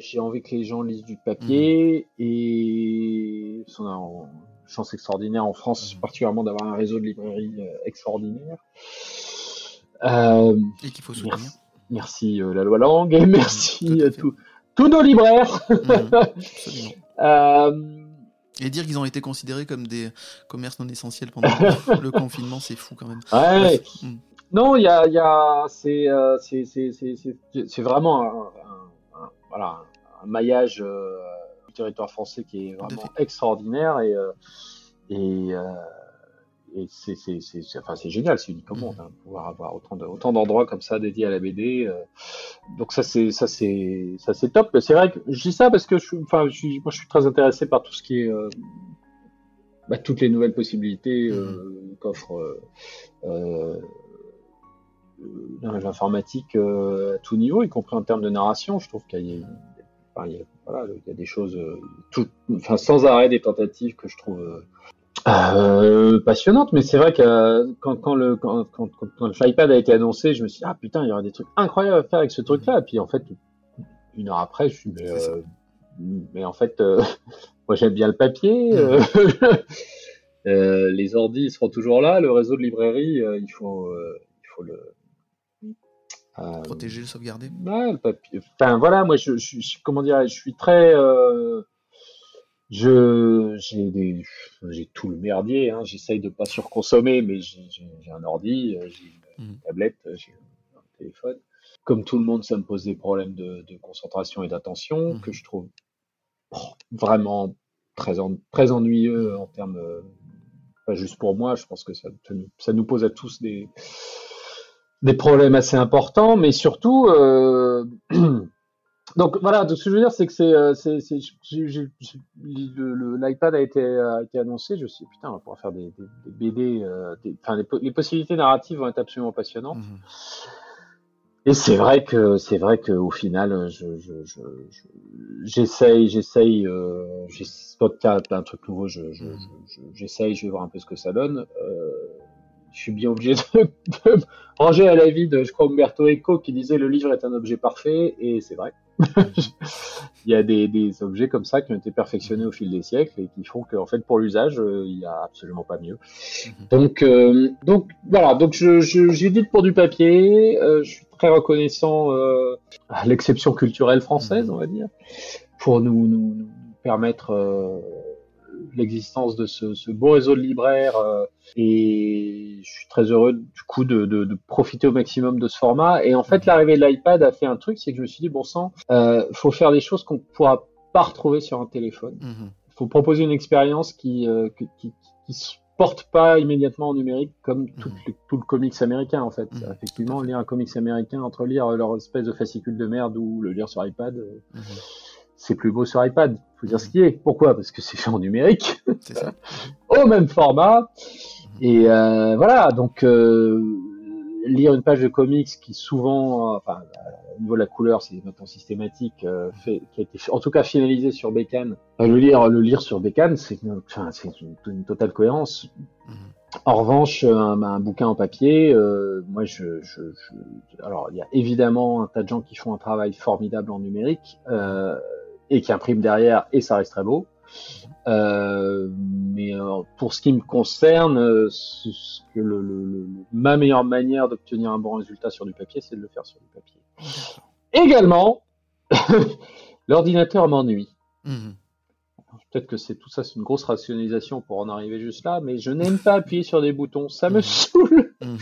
j'ai envie que les gens lisent du papier et sont en, chance extraordinaire en France, mmh. particulièrement d'avoir un réseau de librairies euh, extraordinaire. Euh, et qu'il faut soutenir. Merci, euh, la loi langue et merci à tous nos libraires. Mmh, et dire qu'ils ont été considérés comme des commerces non essentiels pendant le confinement, c'est fou quand même. Ouais. Mmh. Non, il y a, y a c'est, vraiment un, voilà, un maillage territoire français qui est vraiment extraordinaire et euh, et, euh, et c'est enfin, génial, c'est unique au monde, hein, pouvoir avoir autant de, autant d'endroits comme ça dédiés à la BD. Euh. Donc ça c'est ça c'est ça c'est top. C'est vrai que je dis ça parce que je, enfin, je moi je suis très intéressé par tout ce qui est bah, toutes les nouvelles possibilités mmh. qu'offre l'informatique à tout niveau, y compris en termes de narration. Je trouve qu'il y a il, y a, voilà, il y a des choses, euh, tout, enfin, sans arrêt des tentatives que je trouve euh, euh passionnantes. Mais c'est vrai que quand, quand le quand, quand, quand l'iPad a été annoncé, je me suis dit, ah putain, il y aura des trucs incroyables à faire avec ce truc-là. Et puis en fait, une heure après, je suis mais, euh, mais en fait, moi j'aime bien le papier. Euh, les ordis seront toujours là, le réseau de librairie, il faut, il faut le, euh, Protéger, le sauvegarder. Ouais, Enfin voilà, moi je, je, comment dire, je suis très, euh, je j'ai tout le merdier. Hein, J'essaye de pas surconsommer, mais j'ai un ordi, euh, j'ai une, mhm. tablette, j'ai un téléphone. Comme tout le monde, ça me pose des problèmes de, de concentration et d'attention mhm. que je trouve vraiment très, très ennuyeux en termes, pas juste pour moi. Je pense que ça, ça nous pose à tous des des problèmes assez importants, mais surtout, euh... donc voilà, ce que je veux dire, c'est que c'est, euh, c'est, l'iPad a été, a été annoncé, je me suis dit, putain, on va pouvoir faire des, des, des BD, euh, enfin, les, les, possibilités narratives vont être absolument passionnantes. Mhm. Et c'est vrai que c'est vrai que au final, je, je, je, j'essaye, j'essaye, euh, un truc nouveau, je, je, j'essaye, je vais voir un peu ce que ça donne. Euh, je suis bien obligé de, de ranger à l'avis de, je crois, Umberto Eco qui disait le livre est un objet parfait, et c'est vrai. il y a des, des, objets comme ça qui ont été perfectionnés au fil des siècles et qui font qu'en fait, pour l'usage, euh, il n'y a absolument pas mieux. Mhm. Donc, euh, donc voilà, donc je, je, j'édite pour du papier, euh, je suis très reconnaissant euh, à l'exception culturelle française, mhm. on va dire, pour nous, nous, nous permettre l'existence de ce, ce, beau réseau de libraires euh, et je suis très heureux du coup de, de, de, profiter au maximum de ce format. Et en fait, l'arrivée de l'iPad a fait un truc, c'est que je me suis dit bon sang, euh, faut faire des choses qu'on pourra pas retrouver sur un téléphone. Il mhm. faut proposer une expérience qui, euh, qui, qui, qui se porte pas immédiatement en numérique comme tout, mhm. le, tout le comics américain en fait. Mhm. Effectivement, lire un comics américain entre lire leur espèce de fascicule de merde ou le lire sur iPad c'est plus beau sur iPad. Faut dire ce qui est. Pourquoi? Parce que c'est fait en numérique, ça. au même format. Et euh, voilà, donc euh, lire une page de comics qui souvent, enfin, au niveau de la couleur, c'est maintenant systématique, euh, fait, qui a été en tout cas finalisé sur Bécane. le lire, le lire sur Bécane, c'est enfin, une, une, totale cohérence. Mhm. En revanche, un, un, bouquin en papier, euh, moi, je, je, je, alors il y a évidemment un tas de gens qui font un travail formidable en numérique. Euh, et qui imprime derrière et ça reste très beau. Euh, mais euh, pour ce qui me concerne, euh, ce que le, le, ma meilleure manière d'obtenir un bon résultat sur du papier, c'est de le faire sur du papier. Également, l'ordinateur m'ennuie. Mhm. Peut-être que c'est tout ça, c'est une grosse rationalisation pour en arriver juste là, mais je n'aime pas appuyer sur des boutons, ça me mhm. saoule. Mhm.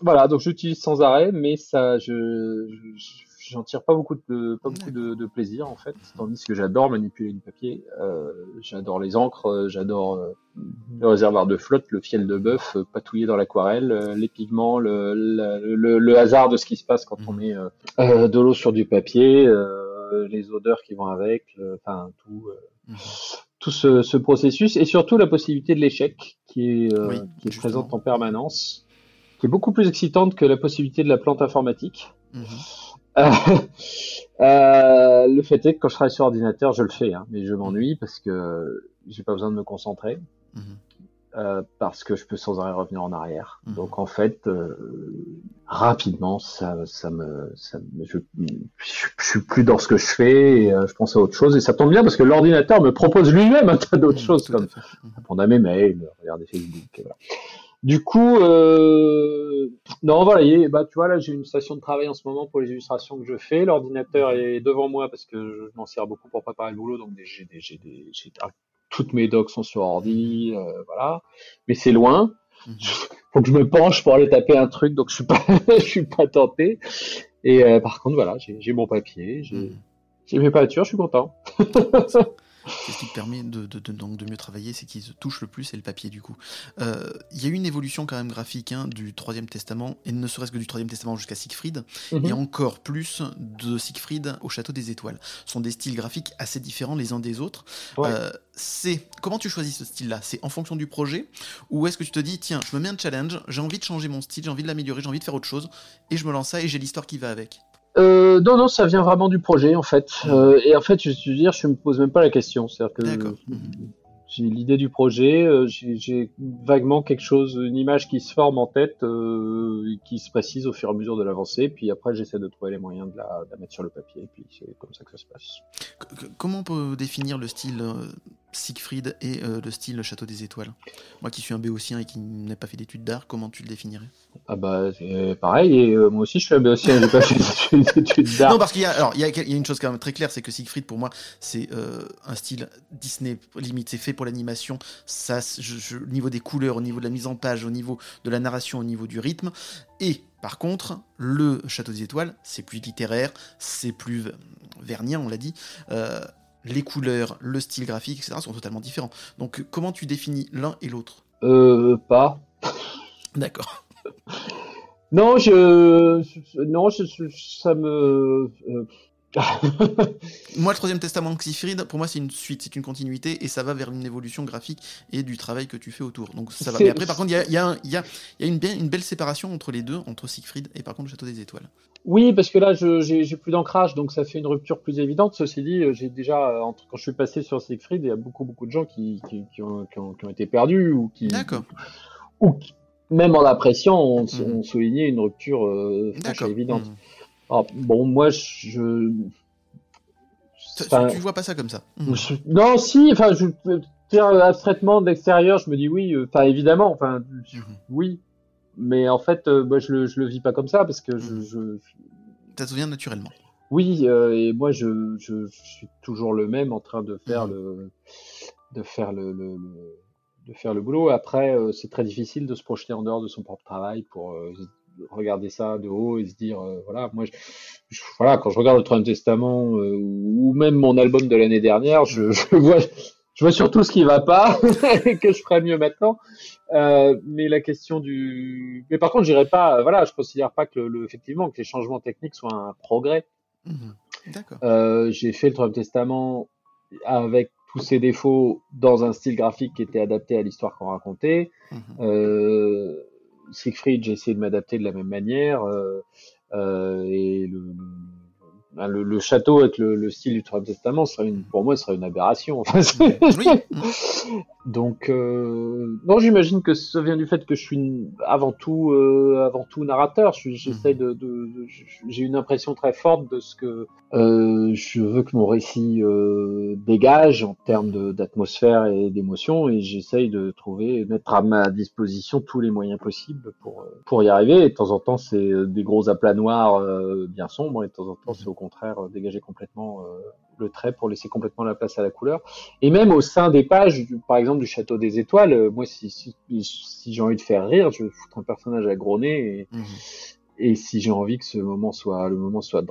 Voilà, donc j'utilise sans arrêt, mais ça, je, je j'en tire pas beaucoup de pas beaucoup de, de, plaisir en fait tandis que j'adore manipuler du papier euh, j'adore les encres euh, j'adore euh, le réservoir de flotte le fiel de bœuf euh, patouiller dans l'aquarelle euh, les pigments le, le, le, hasard de ce qui se passe quand on mhm. met de l'eau sur du papier les odeurs qui vont avec enfin tout mhm. tout ce, ce, processus et surtout la possibilité de l'échec qui est, qui est présente en permanence qui est beaucoup plus excitante que la possibilité de la plante informatique mhm. Euh, le fait est que quand je travaille sur ordinateur, je le fais, hein, mais je m'ennuie parce que j'ai pas besoin de me concentrer. Mhm. Euh, parce que je peux sans arrêt revenir en arrière. Mhm. Donc en fait, euh, rapidement, ça, ça me, ça je, je, suis plus dans ce que je fais. Et, euh, je pense à autre chose et ça tombe bien parce que l'ordinateur me propose lui-même un tas d'autres mhm, choses comme répondre à mes mails, regarder Facebook. Et voilà. Du coup, euh... non, voilà, bah, tu vois, là, j'ai une station de travail en ce moment pour les illustrations que je fais. L'ordinateur est devant moi parce que je m'en sers beaucoup pour préparer le boulot, donc j'ai des, j'ai des, j'ai... Ah, toutes mes docs sont sur ordi, euh, voilà. Mais c'est loin. Mhm. Faut que je me penche pour aller taper un truc, donc je suis pas, je suis pas tenté. Et euh, par contre, voilà, j'ai, j'ai mon papier, j'ai, mhm. j'ai mes peintures, je suis content. C'est ce qui te permet de, de, de, donc de mieux travailler, c'est qu'il se touche le plus, c'est le papier du coup. Euh, il y a eu une évolution quand même graphique hein, du Troisième Testament, et ne serait-ce que du Troisième Testament jusqu'à Siegfried, mhm. et encore plus de Siegfried au Château des Étoiles. Ce sont des styles graphiques assez différents les uns des autres. Euh, c'est comment tu choisis ce style-là? C'est en fonction du projet, ou est-ce que tu te dis tiens, je me mets un challenge, j'ai envie de changer mon style, j'ai envie de l'améliorer, j'ai envie de faire autre chose, et je me lance ça et j'ai l'histoire qui va avec? Euh, non, non, ça vient vraiment du projet en fait. Euh, et en fait, je veux dire, je me pose même pas la question. C'est-à-dire que j'ai l'idée du projet, euh, j'ai vaguement quelque chose, une image qui se forme en tête, euh, et qui se précise au fur et à mesure de l'avancée. Puis après, j'essaie de trouver les moyens de la, de la, mettre sur le papier. Et puis c'est comme ça que ça se passe. Comment on peut définir le style euh, Siegfried et euh, le style Château des Étoiles Moi qui suis un béotien et qui n'ai pas fait d'études d'art, comment tu le définirais? Ah bah pareil, et euh, moi aussi je suis un béotien, j'ai pas fait d'études d'art. Non parce qu'il y a, alors il y, a, il y a une chose quand même très claire, c'est que Siegfried pour moi c'est euh, un style Disney limite, c'est fait pour l'animation. Ça, je, je, au niveau des couleurs, au niveau de la mise en page, au niveau de la narration, au niveau du rythme, et par contre, le Château des Étoiles, c'est plus littéraire, c'est plus vernien, on l'a dit. Euh, les couleurs, le style graphique, etc. sont totalement différents. Donc comment tu définis l'un et l'autre? Euh, pas. D'accord. non, je, non, je, ça me. Moi, le troisième testament de Siegfried, pour moi, c'est une suite, c'est une continuité, et ça va vers une évolution graphique et du travail que tu fais autour. Donc ça va. Mais après, par contre, il y a, y a, y a une, une, belle séparation entre les deux, entre Siegfried et par contre le Château des Étoiles. Oui, parce que là, j'ai plus d'ancrage, donc ça fait une rupture plus évidente. Ceci dit, euh, j'ai déjà, euh, quand je suis passé sur Siegfried, il y a beaucoup, beaucoup de gens qui, qui, qui, ont, qui ont, ont, été perdus ou qui. D'accord. Ou même en appréciant, on, Mhm. on soulignait une rupture euh, franche et D'accord. évidente. Mhm. Alors, bon, moi, je. Tu- enfin, Tu vois pas ça comme ça. Je- non, si, enfin, je dire abstraitement d'extérieur, je me dis oui, euh, enfin, évidemment, enfin, Mhm. oui. Mais en fait, euh, moi, je le, je le vis pas comme ça parce que je, Mhm. je, Ça te vient naturellement. oui, euh, et moi, je, suis toujours le même en train de faire Mhm. le, de faire le, le, le- de faire le boulot. Après, euh, c'est très difficile de se projeter en dehors de son propre travail pour euh, regarder ça de haut et se dire, euh, voilà, moi, je, je- voilà, quand je regarde le Troisième Testament euh, ou même mon album de l'année dernière, je, je vois, je vois surtout ce qui va pas et que je ferais mieux maintenant. Euh, mais la question du, mais par contre, j'irai pas, voilà, je considère pas que le, le- effectivement que les changements techniques soient un progrès. D'accord. Euh, j'ai fait le Troisième Testament avec tous ses défauts dans un style graphique qui était adapté à l'histoire qu'on racontait. Mhm. Siegfried, j'ai essayé de m'adapter de la même manière. euh, euh, et le, le, le- le château avec le, le style du Troisième Testament, serait une, pour moi, serait une aberration. Oui. donc, euh, non, j'imagine que ça vient du fait que je suis avant tout, euh, avant tout narrateur. J'essaie de, de, de- j'ai une impression très forte de ce que euh, je veux que mon récit euh, dégage en termes d'atmosphère et d'émotion, et j'essaye de trouver, mettre à ma disposition tous les moyens possibles pour pour y arriver. Et de temps en temps, c'est euh, des gros aplats noirs euh, bien sombres, et de temps en temps, c'est au contraire euh, dégager complètement euh, le trait pour laisser complètement la place à la couleur. Et même au sein des pages, du- par exemple du Château des Étoiles, euh, moi, si, si, si j'ai envie de faire rire, je vais foutre un personnage à gros nez. Et, Mhm. et si j'ai envie que ce moment soit, le moment soit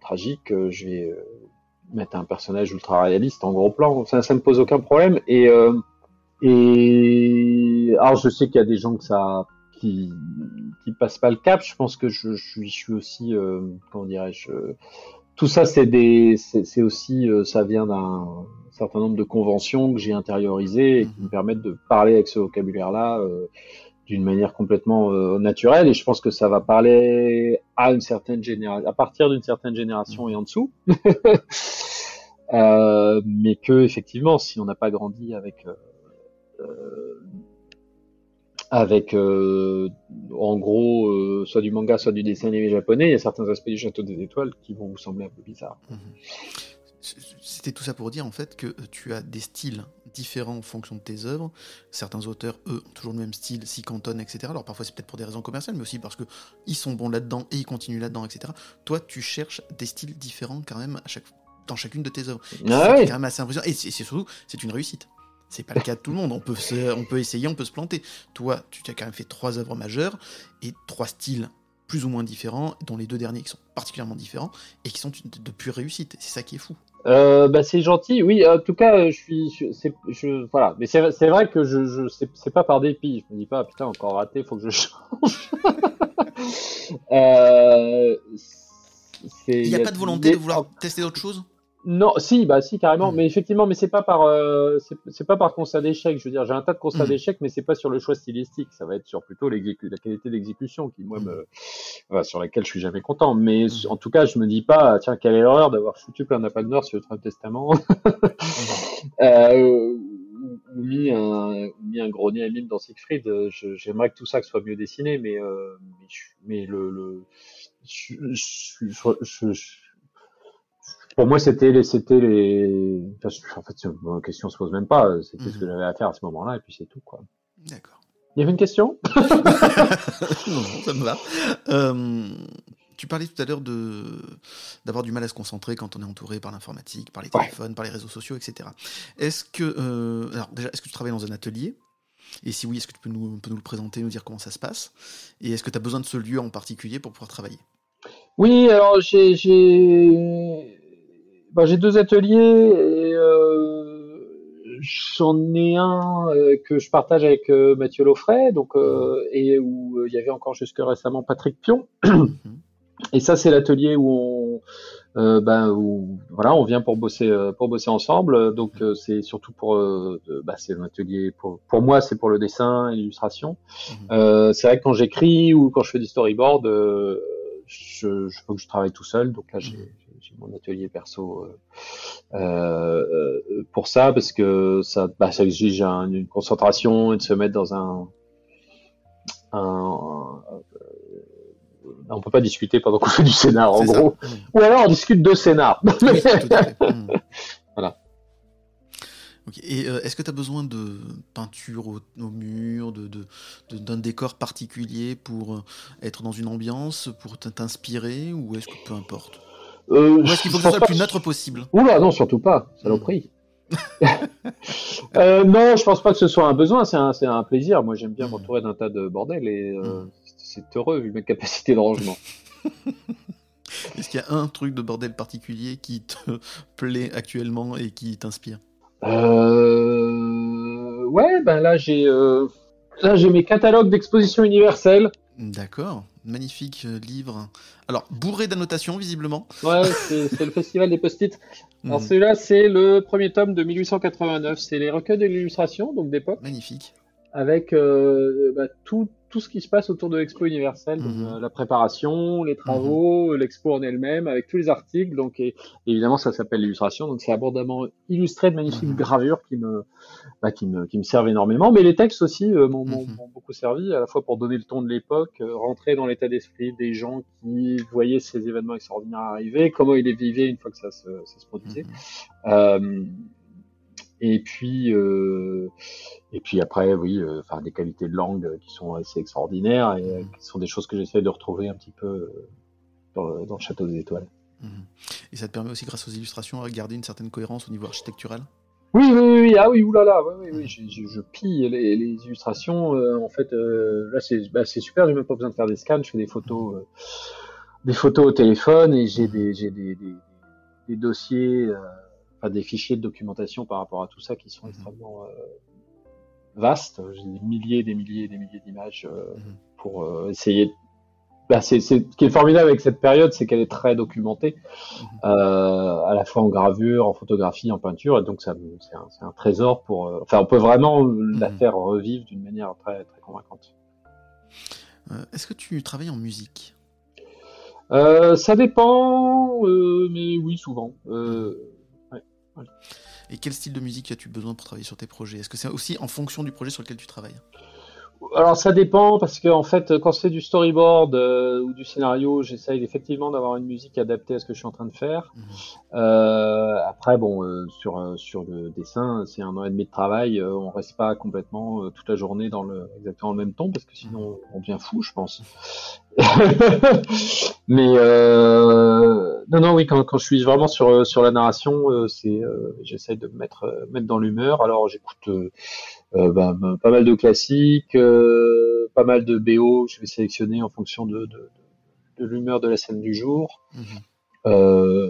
tragique, je vais mettre un personnage ultra réaliste en gros plan. Ça, ça me pose aucun problème. Et, euh, et alors, je sais qu'il y a des gens que ça qui qui passent pas le cap. Je pense que je, je suis, je suis aussi, euh, comment dirais-je, tout ça, c'est des, c'est aussi, euh, ça vient d'un certain nombre de conventions que j'ai intériorisées et qui me permettent de parler avec ce vocabulaire-là euh, d'une manière complètement euh, naturelle. Et je pense que ça va parler à une certaine génération, à partir d'une certaine génération et en dessous. Euh, mais que effectivement, si on n'a pas grandi avec avec euh, en gros euh, soit du manga, soit du dessin animé japonais, il y a certains aspects du Château des Étoiles qui vont vous sembler un peu bizarres. Mhm. C'était tout ça pour dire en fait que euh, tu as des styles différents en fonction de tes œuvres. Certains auteurs, eux, ont toujours le même style, s'y cantonnent, etc. Alors parfois c'est peut-être pour des raisons commerciales, mais aussi parce que ils sont bons là-dedans et ils continuent là-dedans, etc. Toi, tu cherches des styles différents quand même à chaque, dans chacune de tes œuvres. C'est Ah ça qui est ouais. quand même assez impressionnant. Et c'est c'est surtout, c'est une réussite. C'est pas le cas de tout le monde. On peut, se- on peut essayer, on peut se planter. Toi, tu as quand même fait trois œuvres majeures et trois styles plus ou moins différents, dont les deux derniers qui sont particulièrement différents et qui sont de, de pure réussite. C'est ça qui est fou. Euh, bah c'est gentil, oui. En tout cas, je suis, je, c'est- je voilà. Mais c'est vrai que je, je c'est pas par dépit. Je me dis pas putain encore raté, faut que je change. euh, Il n'y a, pas de volonté de vouloir tester d'autres choses Non, si, bah si carrément, Mm. mais effectivement, mais c'est pas par, euh, c'est pas par constat d'échec. Je veux dire, j'ai un tas de constats Mm. d'échec, mais c'est pas sur le choix stylistique. Ça va être sur plutôt la qualité d'exécution qui moi me, sur laquelle je suis jamais content. Mais Mm. en tout cas, je me dis pas, tiens, quelle erreur d'avoir foutu plein d'appels nord sur le Troisième Testament, euh, ou, ou mis un, ou mis un nez à mine dans Siegfried. Euh, J'aimerais que tout ça soit mieux dessiné, mais, euh, mais, je- mais le, le je, je, je- je- pour moi, c'était les, c'était les, enfin, en fait, la question se pose même pas. C'était ce que Mhm. j'avais à faire à ce moment-là, et puis c'est tout, quoi. D'accord. Il y avait une question? non, non, ça me va. Euh, tu parlais tout à l'heure de d'avoir du mal à se concentrer quand on est entouré par l'informatique, par les Ouais. téléphones, par les réseaux sociaux, etc. Est-ce que euh, alors déjà, est-ce que tu travailles dans un atelier? Et si oui, est-ce que tu peux nous, un peu nous le présenter, nous dire comment ça se passe? Et est-ce que tu as besoin de ce lieu en particulier pour pouvoir travailler? Oui, alors j'ai j'ai bah, j'ai deux ateliers et euh, j'en ai un euh, que je partage avec euh, Mathieu Loffray, donc euh, et où euh, il y avait encore jusque récemment Patrick Pion. Et ça, c'est l'atelier où on, euh, ben, où, voilà, on vient pour bosser, euh, pour bosser ensemble. Donc, euh, c'est surtout pour, bah, c'est un atelier pour, pour moi, c'est pour le dessin et l'illustration. Mhm. Euh, c'est vrai que quand j'écris ou quand je fais du storyboard, euh, je, je faut que je travaille tout seul. Donc là, j'ai, j'ai mon atelier perso euh, euh, pour ça parce que ça, bah, ça exige un- une concentration et de se mettre dans un un, on peut pas discuter pendant qu'on fait du scénar, en ça. gros. Ou alors on discute de scénar. Oui, tout à fait. Mm. Voilà. Et euh, est-ce que tu as besoin de peinture au, au mur, de, de- de- d'un décor particulier pour euh, être dans une ambiance, pour t'inspirer, ou est-ce que peu importe? Euh, Ou est-ce qu'il faut que ce soit le plus neutre possible? Oula, non, surtout pas, saloperie. euh, non, je pense pas que ce soit un besoin, c'est un, plaisir. Moi, j'aime bien m'entourer d'un tas de bordel et euh, Mhm. c'est heureux vu mes capacités de rangement. Est-ce qu'il y a un truc de bordel particulier qui te plaît actuellement et qui t'inspire? Euh... Ouais, ben là, j'ai euh, là j'ai mes catalogues d'exposition universelle. D'accord, magnifique euh, livre. Alors, bourré d'annotations, visiblement. Ouais, c'est le festival des post-it. Alors celui-là, c'est le premier tome de 1889. C'est les recueils de l'illustration, donc d'époque. Magnifique. avec euh, bah, tout, tout ce qui se passe autour de l'expo universelle, donc, Mhm. euh, la préparation, les travaux, l'expo en elle-même, avec tous les articles. Donc, et, évidemment, ça s'appelle l'illustration, donc c'est abondamment illustré de magnifiques Mhm. gravures qui me, bah, qui me, qui me servent énormément. Mais les textes aussi euh, m'ont Mhm. beaucoup servi, à la fois pour donner le ton de l'époque, euh, rentrer dans l'état d'esprit des gens qui voyaient ces événements extraordinaires arriver, comment ils les vivaient une fois que ça se, ça se produisait. Et puis, euh, et puis après, oui, euh, enfin des qualités de langue qui sont assez extraordinaires et Mhm. qui sont des choses que j'essaie de retrouver un petit peu euh, dans, le, dans le Château des Étoiles. Mhm. Et ça te permet aussi, grâce aux illustrations, à garder une certaine cohérence au niveau architectural? Oui, oui, oui, oui, ah oui, oulala, oui, oui, oui, je, je, je pille les, les illustrations. euh, en fait, euh, là, c'est bah, super, j'ai même pas besoin de faire des scans, je fais des photos, des photos au téléphone et j'ai des, des, des, des dossiers, enfin des fichiers de documentation par rapport à tout ça qui sont Mhm. extrêmement euh, vastes. J'ai des milliers, des milliers, des milliers d'images euh, Mhm. pour euh, essayer. de- Bah, c'est, c'est, ce qui est formidable avec cette période, c'est qu'elle est très documentée, Mhm. euh, à la fois en gravure, en photographie, en peinture, et donc ça, c'est, un, trésor pour. euh, enfin, on peut vraiment la faire revivre d'une manière très, très convaincante. Euh, Est-ce que tu travailles en musique? Ça dépend, mais oui, souvent. Et quel style de musique as-tu besoin pour travailler sur tes projets? Est-ce que c'est aussi en fonction du projet sur lequel tu travailles? Alors ça dépend parce que en fait quand c'est du storyboard euh, ou du scénario, j'essaye effectivement d'avoir une musique adaptée à ce que je suis en train de faire. Mhm. Euh, après bon euh, sur sur le dessin, c'est un an et demi de travail, on reste pas complètement toute la journée dans le exactement le même ton parce que sinon on devient fou, je pense. Mais euh, non non oui quand quand je suis vraiment sur sur la narration, euh, c'est euh, j'essaye de me mettre euh, mettre dans l'humeur. Alors j'écoute euh, euh, bah, pas mal de classiques, euh, pas mal de BO. Je vais sélectionner en fonction de, de, de l'humeur de la scène du jour. Mhm. Euh,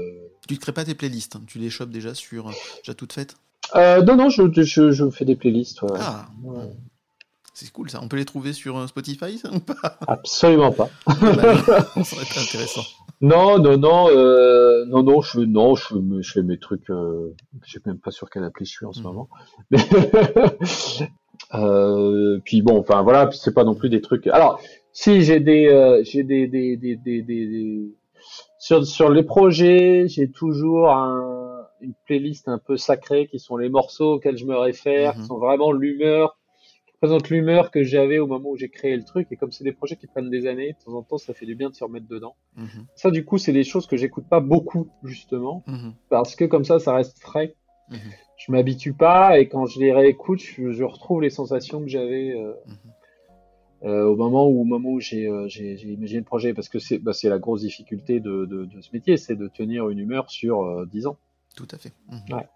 Tu ne crées pas tes playlists, hein, tu les chopes déjà sur déjà toutes faites? Euh, non, non, je, je, je fais des playlists. ouais. Ah Ouais. C'est cool ça. On peut les trouver sur euh, Spotify ça, ou pas? Absolument pas. Pas mal. Ça aurait été intéressant. Non, non, non, euh, non, non, je, non, je, fais mes trucs. Euh, je sais même pas sur quelle appli je suis en ce Mhm. moment. Mais euh, puis bon, enfin voilà, c'est pas non plus des trucs. Alors, si j'ai des, j'ai des, des, des, des, des- des- sur sur les projets, j'ai toujours un, une playlist un peu sacrée qui sont les morceaux auxquels je me réfère, Mhm. qui sont vraiment l'humeur qui représentent l'humeur que j'avais au moment où j'ai créé le truc. Et comme c'est des projets qui prennent des années, de temps en temps, ça fait du bien de se remettre dedans. Mhm. Ça, du coup, c'est des choses que j'écoute pas beaucoup, justement, Mhm. parce que comme ça, ça reste frais. Mhm. Je m'habitue pas, et quand je les réécoute, je, je retrouve les sensations que j'avais euh, euh, au moment où, au moment où j'ai euh, j'ai imaginé le projet, parce que c'est bah, la grosse difficulté de, de, de ce métier, c'est de tenir une humeur sur euh, 10 ans. Tout à fait. Ouais.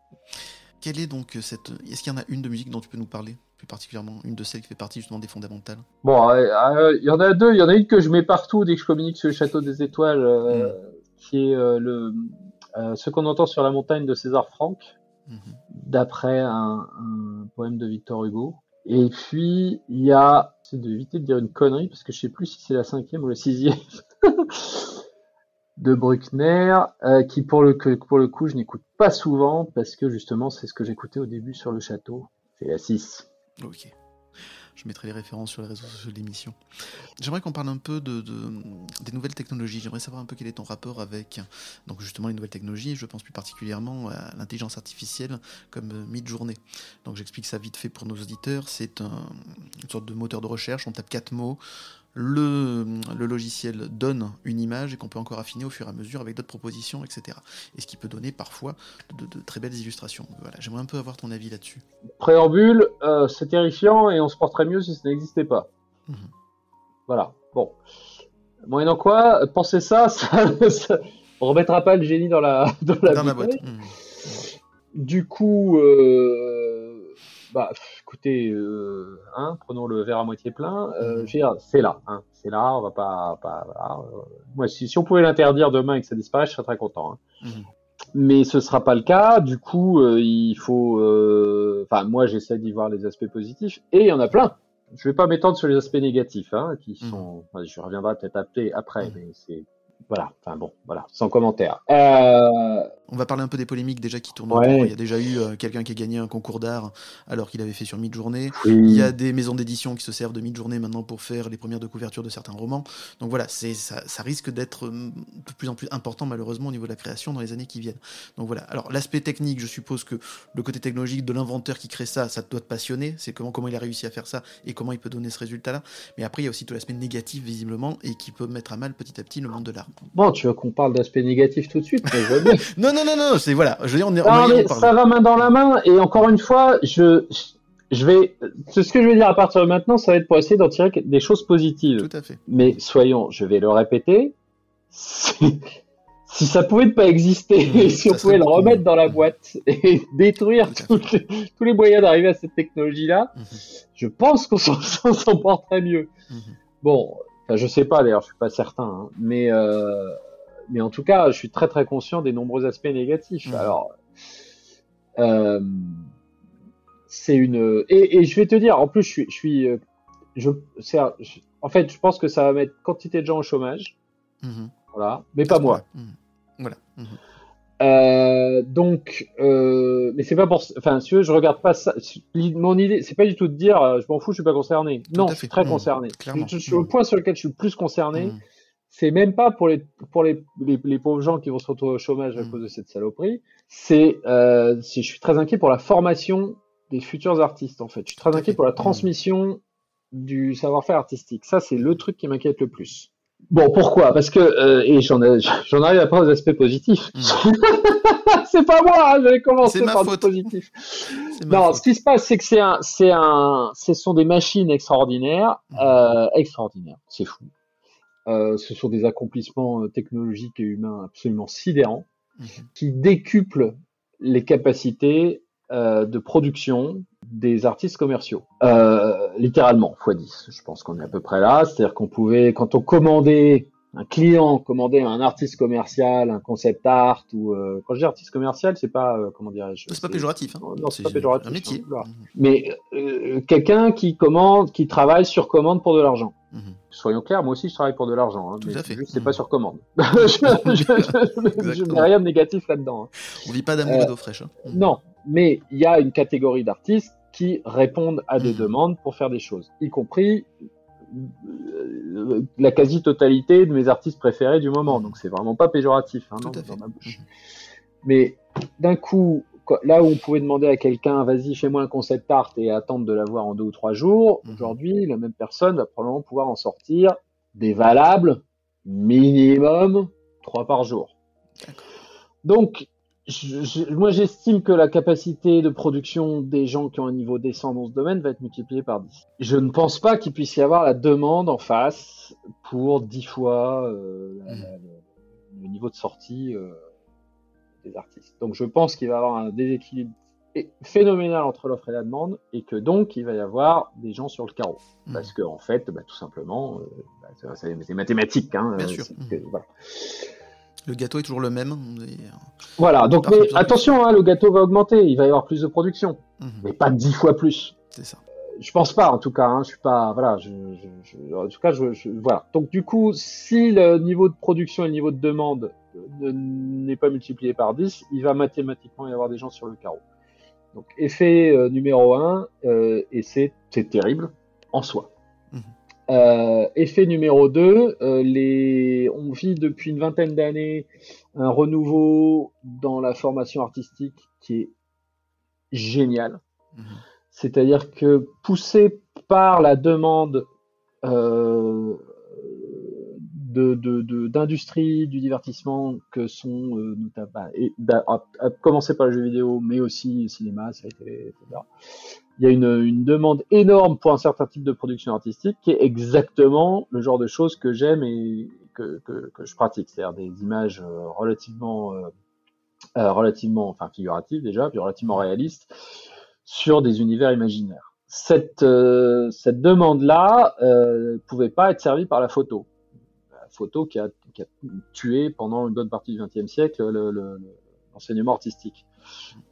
Quelle est donc cette. Est-ce qu'il y en a une de musique dont tu peux nous parler plus particulièrement Une de celles qui fait partie justement des fondamentales? Bon, euh, euh, il y en a deux. Il y en a une que je mets partout dès que je communique sur le château des étoiles, euh, qui est euh, le euh, ce qu'on entend sur la montagne de César Franck, Mhm. d'après un, un poème de Victor Hugo. Et puis il y a, c'est d'éviter de dire une connerie parce que je sais plus si c'est la cinquième ou la sixième de Bruckner, euh, qui pour le pour le coup je n'écoute pas souvent parce que justement c'est ce que j'écoutais au début sur le château. C'est la 6. Ok. Je mettrai les références sur les réseaux sociaux de l'émission. J'aimerais qu'on parle un peu de, des nouvelles technologies. J'aimerais savoir un peu quel est ton rapport avec donc justement les nouvelles technologies. Je pense plus particulièrement à l'intelligence artificielle comme Midjourney. Donc j'explique ça vite fait pour nos auditeurs. C'est un, une sorte de moteur de recherche. On tape quatre mots le, logiciel donne une image et qu'on peut encore affiner au fur et à mesure avec d'autres propositions, etc. Et ce qui peut donner parfois de, très belles illustrations. Voilà, j'aimerais un peu avoir ton avis là-dessus. Préambule, euh, c'est terrifiant et on se porterait mieux si ça n'existait pas. Mhm. Voilà, bon. Moyennant quoi, penser ça, ça, on remettra pas le génie dans la, dans la, boîte. Mhm. Du coup, euh, bah, écoutez, euh, hein, prenons le verre à moitié plein. Euh, mhm. c'est là, hein, c'est là. On va pas, pas euh, Moi, si, si, on pouvait l'interdire demain et que ça disparaisse, je serais très content. Hein. Mhm. Mais ce sera pas le cas. Du coup, il faut. Enfin, moi, j'essaie d'y voir les aspects positifs, et il y en a plein. Je vais pas m'étendre sur les aspects négatifs, hein, qui mhm. sont. je reviendrai peut-être après, mais c'est voilà, enfin bon, voilà, sans commentaire. Euh, on va parler un peu des polémiques déjà qui tournent autour. Il y a déjà eu euh, quelqu'un qui a gagné un concours d'art alors qu'il avait fait sur Midjourney. Il y a des maisons d'édition qui se servent de Midjourney maintenant pour faire les premières de couverture de certains romans. Donc voilà, c'est ça, ça, risque d'être euh, de plus en plus important malheureusement au niveau de la création dans les années qui viennent. Donc voilà. Alors l'aspect technique, je suppose que le côté technologique de l'inventeur qui crée ça, ça doit te passionner. C'est comment comment il a réussi à faire ça et comment il peut donner ce résultat-là. Mais après, il y a aussi tout l'aspect négatif visiblement et qui peut mettre à mal petit à petit le monde de l'art. Bon, tu veux qu'on parle d'aspect négatif tout de suite Non, non, non, non, c'est voilà. Je on est, ça va main dans la main. Et encore une fois, je, je vais, ce que je vais dire à partir de maintenant, ça va être pour essayer d'en tirer des choses positives. Tout à fait. Mais soyons, je vais le répéter. Si, si ça pouvait ne pas exister, mmh, si on pouvait le remettre dans la boîte et détruire tous les moyens d'arriver à cette technologie-là, mmh. je pense qu'on s'en porterait mieux. Mmh. Bon, enfin, je sais pas d'ailleurs, je suis pas certain, hein, mais euh, mais en tout cas, je suis très très conscient des nombreux aspects négatifs. Mmh. Alors, euh, c'est une et, et, je vais te dire, en plus, je suis, je suis, euh, je, en fait, je pense que ça va mettre quantité de gens au chômage, mmh. voilà, mais pas moi. Mmh. Voilà. Euh, donc, euh, mais c'est pas pour, enfin, si je regarde pas ça. Mon idée, c'est pas du tout de dire, euh, je m'en fous, je suis pas concerné. non, je suis très concerné. Je, suis au point sur lequel je suis le plus concerné, c'est même pas pour les pour les, les, pauvres gens qui vont se retrouver au chômage à mm. cause de cette saloperie. C'est euh, je suis très inquiet pour la formation des futurs artistes en fait. Je suis très inquiet pour la mm. transmission du savoir-faire artistique. Ça c'est le truc qui m'inquiète le plus. Bon, pourquoi? Parce que euh, et j'en j'en arrive après aux aspects positifs. Mm. c'est pas moi, hein, j'avais commencé par le positif. Non, ce qui se passe, c'est que c'est un, c'est un, ce sont des machines extraordinaires, euh, extraordinaires. C'est fou. Euh, ce sont des accomplissements euh, technologiques et humains absolument sidérants mhm. qui décuplent les capacités euh, de production des artistes commerciaux. littéralement, x 10. Je pense qu'on est à peu près là. C'est-à-dire qu'on pouvait, quand on commandait un client commandait un artiste commercial, un concept art ou euh, quand je dis artiste commercial, c'est pas euh, comment dirais-je C'est pas péjoratif. Hein. Non, c'est pas péjoratif. Un métier. Hein, Mais euh, quelqu'un qui commande, qui travaille sur commande pour de l'argent. Mhm. Soyons clairs, moi aussi je travaille pour de l'argent. Hein, Tout à fait. c'est pas mhm. sur commande. je, n'ai rien de négatif là-dedans. Hein. On vit pas d'amour et d'eau fraîche. Mhm. Non, mais il y a une catégorie d'artistes qui répondent à des demandes pour faire des choses, y compris la quasi-totalité de mes artistes préférés du moment. Donc c'est vraiment pas péjoratif hein, dans, ma bouche. Mhm. Mais d'un coup, là où on pouvait demander à quelqu'un, vas-y, fais-moi un concept art et attendre de l'avoir en deux ou trois jours, mhm. aujourd'hui, la même personne va probablement pouvoir en sortir des valables minimum trois par jour. Donc, moi, j'estime que la capacité de production des gens qui ont un niveau décent dans ce domaine va être multipliée par 10. Je ne pense pas qu'il puisse y avoir la demande en face pour 10 fois euh, le niveau de sortie euh, des artistes. Donc, je pense qu'il va y avoir un déséquilibre phénoménal entre l'offre et la demande et que donc il va y avoir des gens sur le carreau. Mmh. Parce que, en fait, bah, tout simplement, euh, bah, c'est mathématique. Hein, Bien sûr. Voilà. Le gâteau est toujours le même. Voilà, donc mais attention, hein, le gâteau va augmenter, il va y avoir plus de production, mhm. mais pas dix fois plus. C'est ça. Je pense pas, en tout cas. Hein, je suis pas, voilà. Je, en tout cas, je, voilà. Donc du coup, si le niveau de production et le niveau de demande n'est pas multiplié par 10, il va mathématiquement y avoir des gens sur le carreau. Donc effet euh, numéro un, euh, et c'est terrible, en soi. Euh, effet numéro 2, les... on vit depuis une vingtaine d'années un renouveau dans la formation artistique qui est génial. Mhm. C'est-à-dire que poussé par la demande euh, de, de, de- d'industrie du divertissement que sont euh, notamment bah, et à, à commencer par les jeux vidéo, mais aussi le cinéma, séries télé, etc. Il y a une, une demande énorme pour un certain type de production artistique qui est exactement le genre de choses que j'aime et que, que, que je pratique, c'est-à-dire des images euh, relativement euh, euh, relativement, enfin figuratives déjà, puis relativement réalistes sur des univers imaginaires. Cette, euh, cette demande-là euh, pouvait pas être servie par la photo. La photo qui a, qui a tué pendant une bonne partie du XXe siècle le- le- le- l'enseignement artistique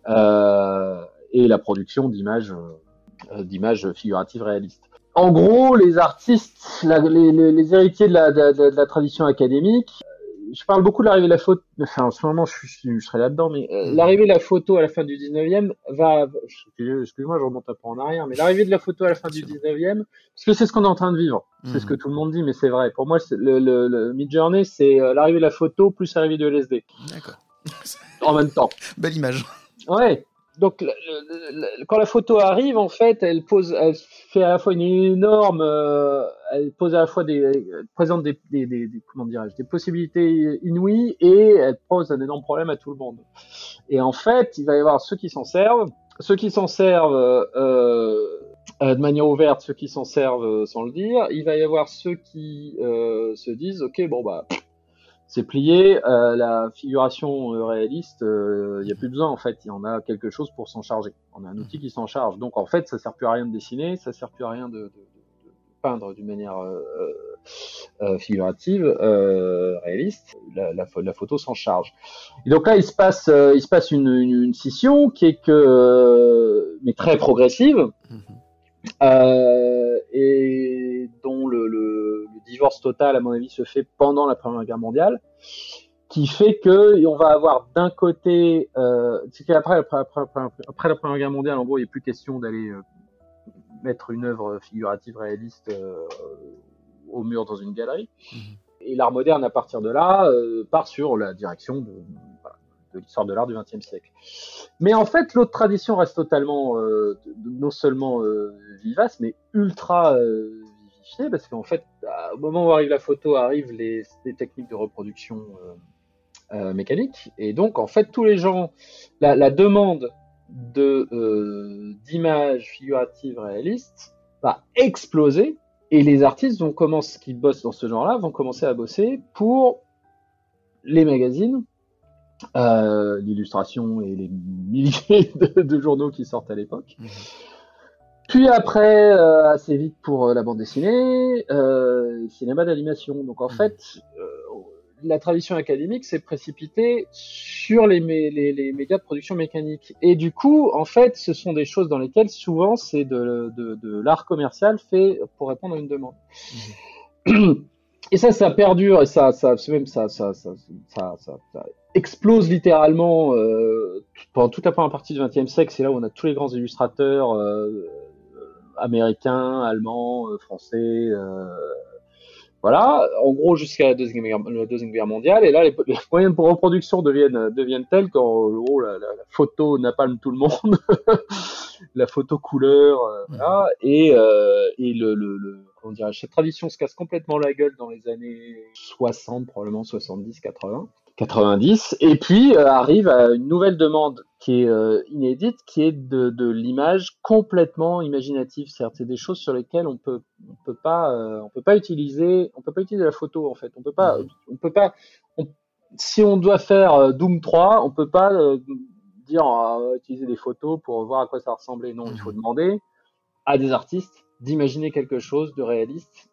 Euh, et la production d'images euh, d'images figuratives réalistes. En gros, les artistes, la- les, héritiers de la, de, de- de la tradition académique, euh, je parle beaucoup de l'arrivée de la photo, enfin en ce moment je, je serai là-dedans, mais euh, l'arrivée de la photo à la fin du 19e va, excuse-moi, je remonte un peu en arrière, mais l'arrivée de la photo à la fin du 19e, parce que c'est ce qu'on est en train de vivre, c'est ce que Mhm. tout le monde dit, mais c'est vrai. Pour moi, le, le, le Mid-Journey, c'est euh, l'arrivée de la photo plus l'arrivée de LSD, D'accord. en même temps. Belle image. Ouais. Donc, quand la photo arrive, en fait, elle pose, elle fait à la fois une énorme, euh, elle pose à la fois des, elle présente des, des, des, comment dirais-je, des possibilités inouïes et elle pose un énorme problème à tout le monde. Et en fait, il va y avoir ceux qui s'en servent, ceux qui s'en servent euh, euh, de manière ouverte, ceux qui s'en servent euh, sans le dire. Il va y avoir ceux qui se disent, ok, bon bah c'est plié, euh, la figuration euh, réaliste, il n'y a plus besoin en fait, il y en a quelque chose pour s'en charger. On a un outil qui s'en charge. Donc en fait, ça sert plus à rien de dessiner, ça sert plus à rien de, peindre d'une manière euh, euh, figurative, euh, réaliste. La, la, pho- la photo s'en charge. Et donc là, il se passe, euh, il se passe une, une, scission qui est que, euh, mais très progressive, Mhm. Euh, et dont le, le, le divorce total, à mon avis, se fait pendant la Première Guerre mondiale, qui fait que on va avoir d'un côté, euh, c'est qu'après après, après, après, après la Première Guerre mondiale, en gros, il n'est plus question d'aller euh, mettre une œuvre figurative réaliste au mur dans une galerie. Mhm. Et l'art moderne, à partir de là, part sur la direction de, voilà, l'histoire de l'art du XXe siècle. Mais en fait, l'autre tradition reste totalement, euh, non seulement euh, vivace, mais ultra euh, vivifiée, parce qu'en fait, à- au moment où arrive la photo, arrivent les, techniques de reproduction mécanique, et donc en fait, tous les gens, la, la demande de d'images figuratives réalistes va exploser, et les artistes vont commencer, qui bossent dans ce genre-là, vont commencer à bosser pour les magazines, euh, l'illustration et les milliers de, de journaux qui sortent à l'époque. Mhm. Puis après, euh, assez vite pour euh, la bande dessinée, euh, cinéma d'animation. Donc en Mhm. fait, la tradition académique s'est précipitée sur les, mé- les, les médias de production mécanique. Et du coup, en fait, ce sont des choses dans lesquelles souvent c'est de, de, de l'art commercial fait pour répondre à une demande. Et ça, ça perdure et ça, ça, même ça, ça, ça, ça, ça, explose littéralement euh, pendant toute la première partie du XXe siècle. C'est là où on a tous les grands illustrateurs euh, américains, allemands, euh, français, euh, voilà. En gros, jusqu'à la deuxième guerre, la deuxième guerre mondiale. Et là, les, les moyens de reproduction deviennent deviennent tels qu'en gros la, la, la photo napalme tout le monde, la photo couleur, euh, voilà. Et euh, et le, le, le comment dirais cette tradition se casse complètement la gueule dans les années 60, probablement 70, 80. 90 et puis euh, arrive à une nouvelle demande qui est euh, inédite qui est de, de l'image complètement imaginative. C'est-à-dire c'est des choses sur lesquelles on peut on peut pas euh, on peut pas utiliser on peut pas utiliser la photo en fait. On peut pas on peut pas on- si on doit faire euh, Doom 3 on peut pas euh, dire ah, on va utiliser des photos pour voir à quoi ça ressemblait. Non il faut demander à des artistes d'imaginer quelque chose de réaliste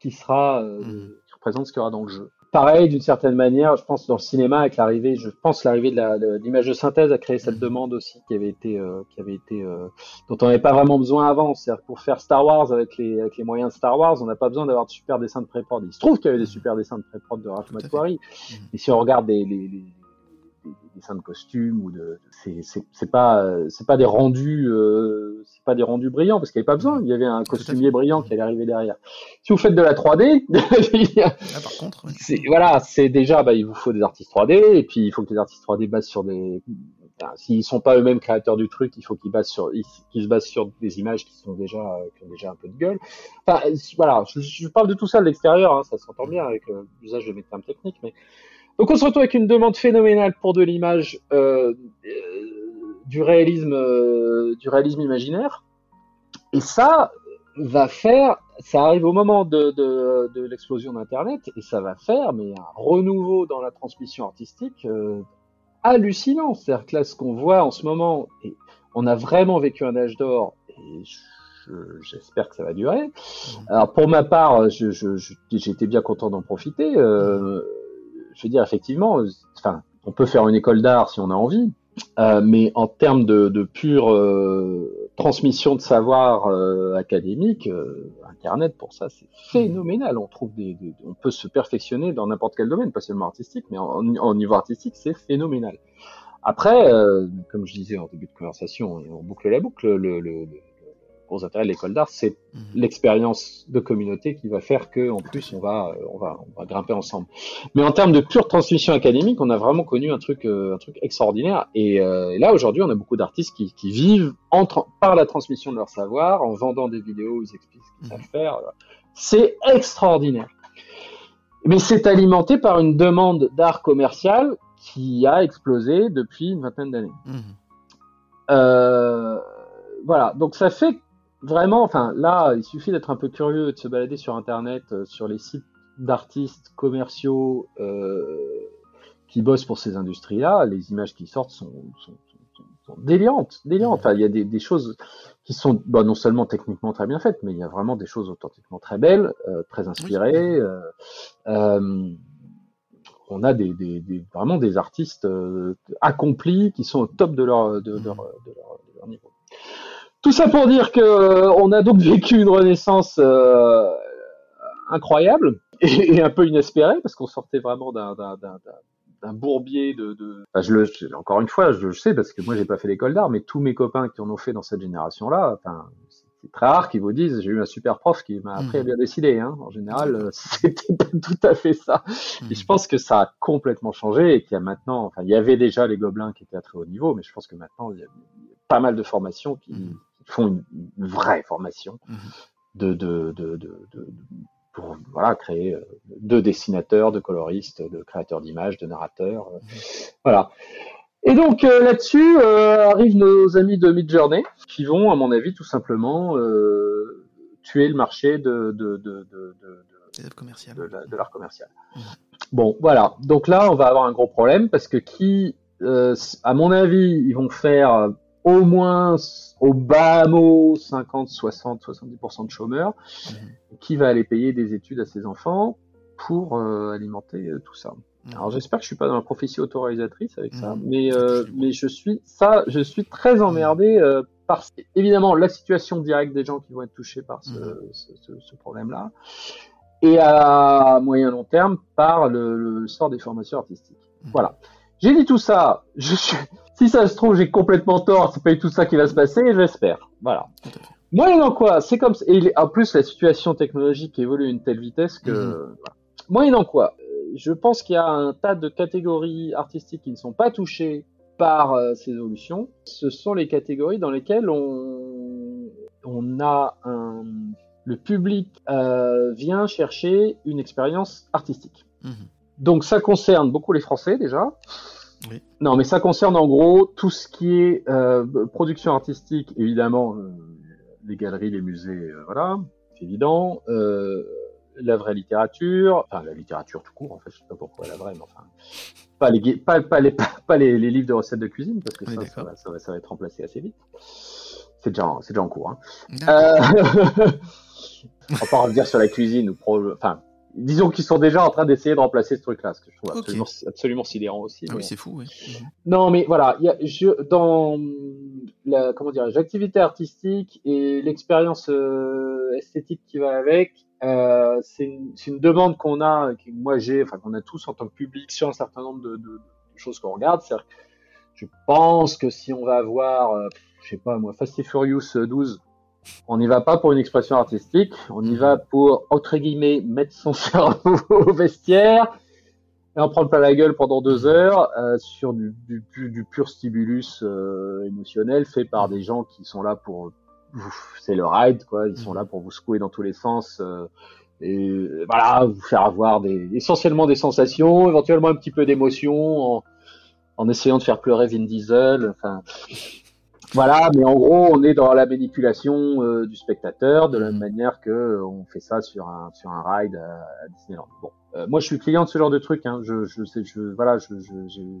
qui sera euh, Mhm. qui représente ce qu'il y aura dans le jeu pareil, d'une certaine manière, je pense dans le cinéma avec l'arrivée, je pense l'arrivée de la- de l'image de synthèse a créé cette demande aussi qui avait été, euh, qui avait été, euh, dont on n'avait pas vraiment besoin avant. C'est-à-dire pour faire Star Wars avec les, avec les moyens de Star Wars, on n'a pas besoin d'avoir de super dessins de pré-prod. Il se trouve qu'il y avait des super dessins de pré-prod de Ralph. McQuarrie, Mhm. mais si on regarde les, les, les, les dessins de costumes ou de c'est c'est c'est pas c'est pas des rendus euh, c'est pas des rendus brillants parce qu'il n'y avait pas besoin. Il y avait un costumier brillant qui allait arriver derrière. Si vous faites de la 3D Ah, par contre, oui. voilà c'est déjà bah, il vous faut des artistes 3D et puis il faut que les artistes 3D basent sur des enfin, s'ils sont pas eux-mêmes créateurs du truc il faut qu'ils basent sur ils- qu'ils se basent sur des images qui sont déjà qui ont déjà un peu de gueule. Enfin voilà je, je parle de tout ça de l'extérieur hein, ça s'entend bien avec euh, l'usage de mes termes techniques mais donc on se retrouve avec une demande phénoménale pour de l'image, euh, euh, du réalisme, euh, du réalisme imaginaire. Et ça va faire, ça arrive au moment de, de, de l'explosion d'Internet, et ça va faire, mais un renouveau dans la transmission artistique euh, hallucinant. C'est-à-dire que là, ce qu'on voit en ce moment, et on a vraiment vécu un âge d'or, et je- j'espère que ça va durer. Alors pour ma part, je, je, je- bien content d'en profiter. Euh, je veux dire, effectivement, enfin, on peut faire une école d'art si on a envie, euh, mais en termes de, pure euh, transmission de savoir euh, académique, Internet pour ça c'est phénoménal. On trouve des, on peut se perfectionner dans n'importe quel domaine, pas seulement artistique, mais en, niveau artistique c'est phénoménal. Après, comme je disais en début de conversation, on boucle la boucle, le, le, le, le gros intérêt de l'école d'art, c'est Mhm. l'expérience de communauté qui va faire que en plus on va on va on va grimper ensemble. Mais en termes de pure transmission académique, on a vraiment connu un truc euh, un truc extraordinaire et, euh, et là aujourd'hui on a beaucoup d'artistes qui, qui vivent en par la transmission de leur savoir en vendant des vidéos où ils expliquent ce qu'ils savent faire. C'est extraordinaire. Mais c'est alimenté par une demande d'art commercial qui a explosé depuis une vingtaine d'années. Mhm. Euh, voilà, donc ça fait vraiment, enfin là, il suffit d'être un peu curieux et de se balader sur Internet, euh, sur les sites d'artistes commerciaux euh, qui bossent pour ces industries-là. Les images qui sortent sont, sont, sont, sont délirantes, délirantes. Enfin, il y a des, des choses qui sont bon, non seulement techniquement très bien faites, mais il y a vraiment des choses authentiquement très belles, euh, très inspirées. euh, euh, on a des, des, des- vraiment des artistes accomplis qui sont au top de leur, de, de leur, de leur, de leur niveau. Tout ça pour dire que euh, on a donc vécu une renaissance euh, incroyable et, et un peu inespérée parce qu'on sortait vraiment d'un d'un- d'un- d'un- d'un bourbier de, de... Enfin, je le, je- encore une fois, je le sais parce que moi j'ai pas fait l'école d'art, mais tous mes copains qui en ont fait dans cette génération-là, enfin, c'est très rare qu'ils vous disent j'ai eu un super prof qui m'a appris à bien dessiner. Hein. En général, euh, c'était pas tout à fait ça. Et je pense que ça a complètement changé et qu'il y a maintenant, enfin, il y avait déjà les gobelins qui étaient à très haut niveau, mais je pense que maintenant, il y a, pas mal de formations qui, Mhm. qui font une, une vraie formation Mhm. de, de, de, de, de- pour voilà, créer euh, de dessinateurs, de coloristes, de créateurs d'images, de narrateurs. euh, Voilà. Et donc euh, là-dessus euh, arrivent nos amis de Midjourney qui vont, à mon avis, tout simplement euh, tuer le marché de, l'art commercial. Mhm. Bon, voilà. Donc là, on va avoir un gros problème parce que qui, euh, à mon avis, ils vont faire euh, au moins au bas mot 50, 60, 70% de chômeurs. Mhm. Qui va aller payer des études à ses enfants pour euh, alimenter euh, tout ça Mhm. Alors j'espère que je suis pas dans la prophétie autorisatrice avec ça, Mhm. mais euh, mais je suis ça, je suis très emmerdé par évidemment la situation directe des gens qui vont être touchés par ce, ce, ce- ce problème-là, et à moyen long terme par le, le sort des formations artistiques. Voilà. J'ai dit tout ça. Je suis, si ça se trouve, j'ai complètement tort. C'est pas du tout ça qui va se passer. J'espère. Voilà. Moyennant quoi, c'est comme ça. Et en plus, la situation technologique évolue à une telle vitesse que. Voilà. Moyennant quoi, je pense qu'il y a un tas de catégories artistiques qui ne sont pas touchées par euh, ces évolutions. Ce sont les catégories dans lesquelles on, on a un. Le public euh, vient chercher une expérience artistique. Mhm. Donc ça concerne beaucoup les Français déjà. Oui. Non, mais ça concerne en gros tout ce qui est euh, production artistique, évidemment, euh, les galeries, les musées, euh, voilà, c'est évident. La vraie littérature, enfin la littérature tout court, en fait, je sais pas pourquoi la vraie, mais enfin, pas les, pas, pas les, pas, pas les, les livres de recettes de cuisine, parce que ça, ça, va, ça, va, ça va être remplacé assez vite. C'est déjà, déjà en cours. Hein. On va pas revenir sur la cuisine ou enfin, disons qu'ils sont déjà en train d'essayer de remplacer ce truc-là, ce que je trouve absolument, absolument sidérant aussi. Ah mais oui, c'est fou, oui. Mhm. Non, mais voilà, il y a, je, dans la comment dire, l'activité artistique et l'expérience euh, esthétique qui va avec, euh, c'est une, demande qu'on a, que moi j'ai, enfin qu'on a tous en tant que public sur un certain nombre de, de- de choses qu'on regarde. Je pense que si on va avoir, euh, je sais pas moi, Fast and Furious 12, on n'y va pas pour une expression artistique, on y va pour, entre guillemets, mettre son cerveau au vestiaire et en prendre plein la gueule pendant deux heures euh, sur du, du, du, du pur stimulus euh, émotionnel fait par des gens qui sont là pour... C'est le ride, quoi. Ils sont là pour vous secouer dans tous les sens. euh, et voilà, vous faire avoir des, essentiellement des sensations, éventuellement un petit peu d'émotion, en, en essayant de faire pleurer Vin Diesel. Enfin, voilà, mais en gros, on est dans la manipulation euh, du spectateur, de la même manière que euh, on fait ça sur un sur un ride à, à Disneyland. Bon, euh, moi, je suis client de ce genre de truc. Hein. Je, je sais, je voilà, je,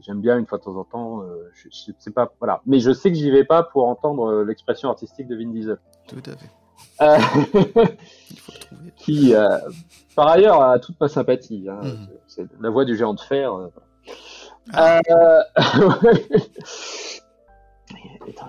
j'aime bien une fois de temps en temps. Euh, je, je sais pas, voilà, mais je sais que j'y vais pas pour entendre euh, l'expression artistique de Vin Diesel. Tout à fait. Euh, Il faut le trouver. qui, euh, par ailleurs, a toute ma sympathie. Hein. Mhm. C'est la voix du géant de fer. euh, Ah. Euh,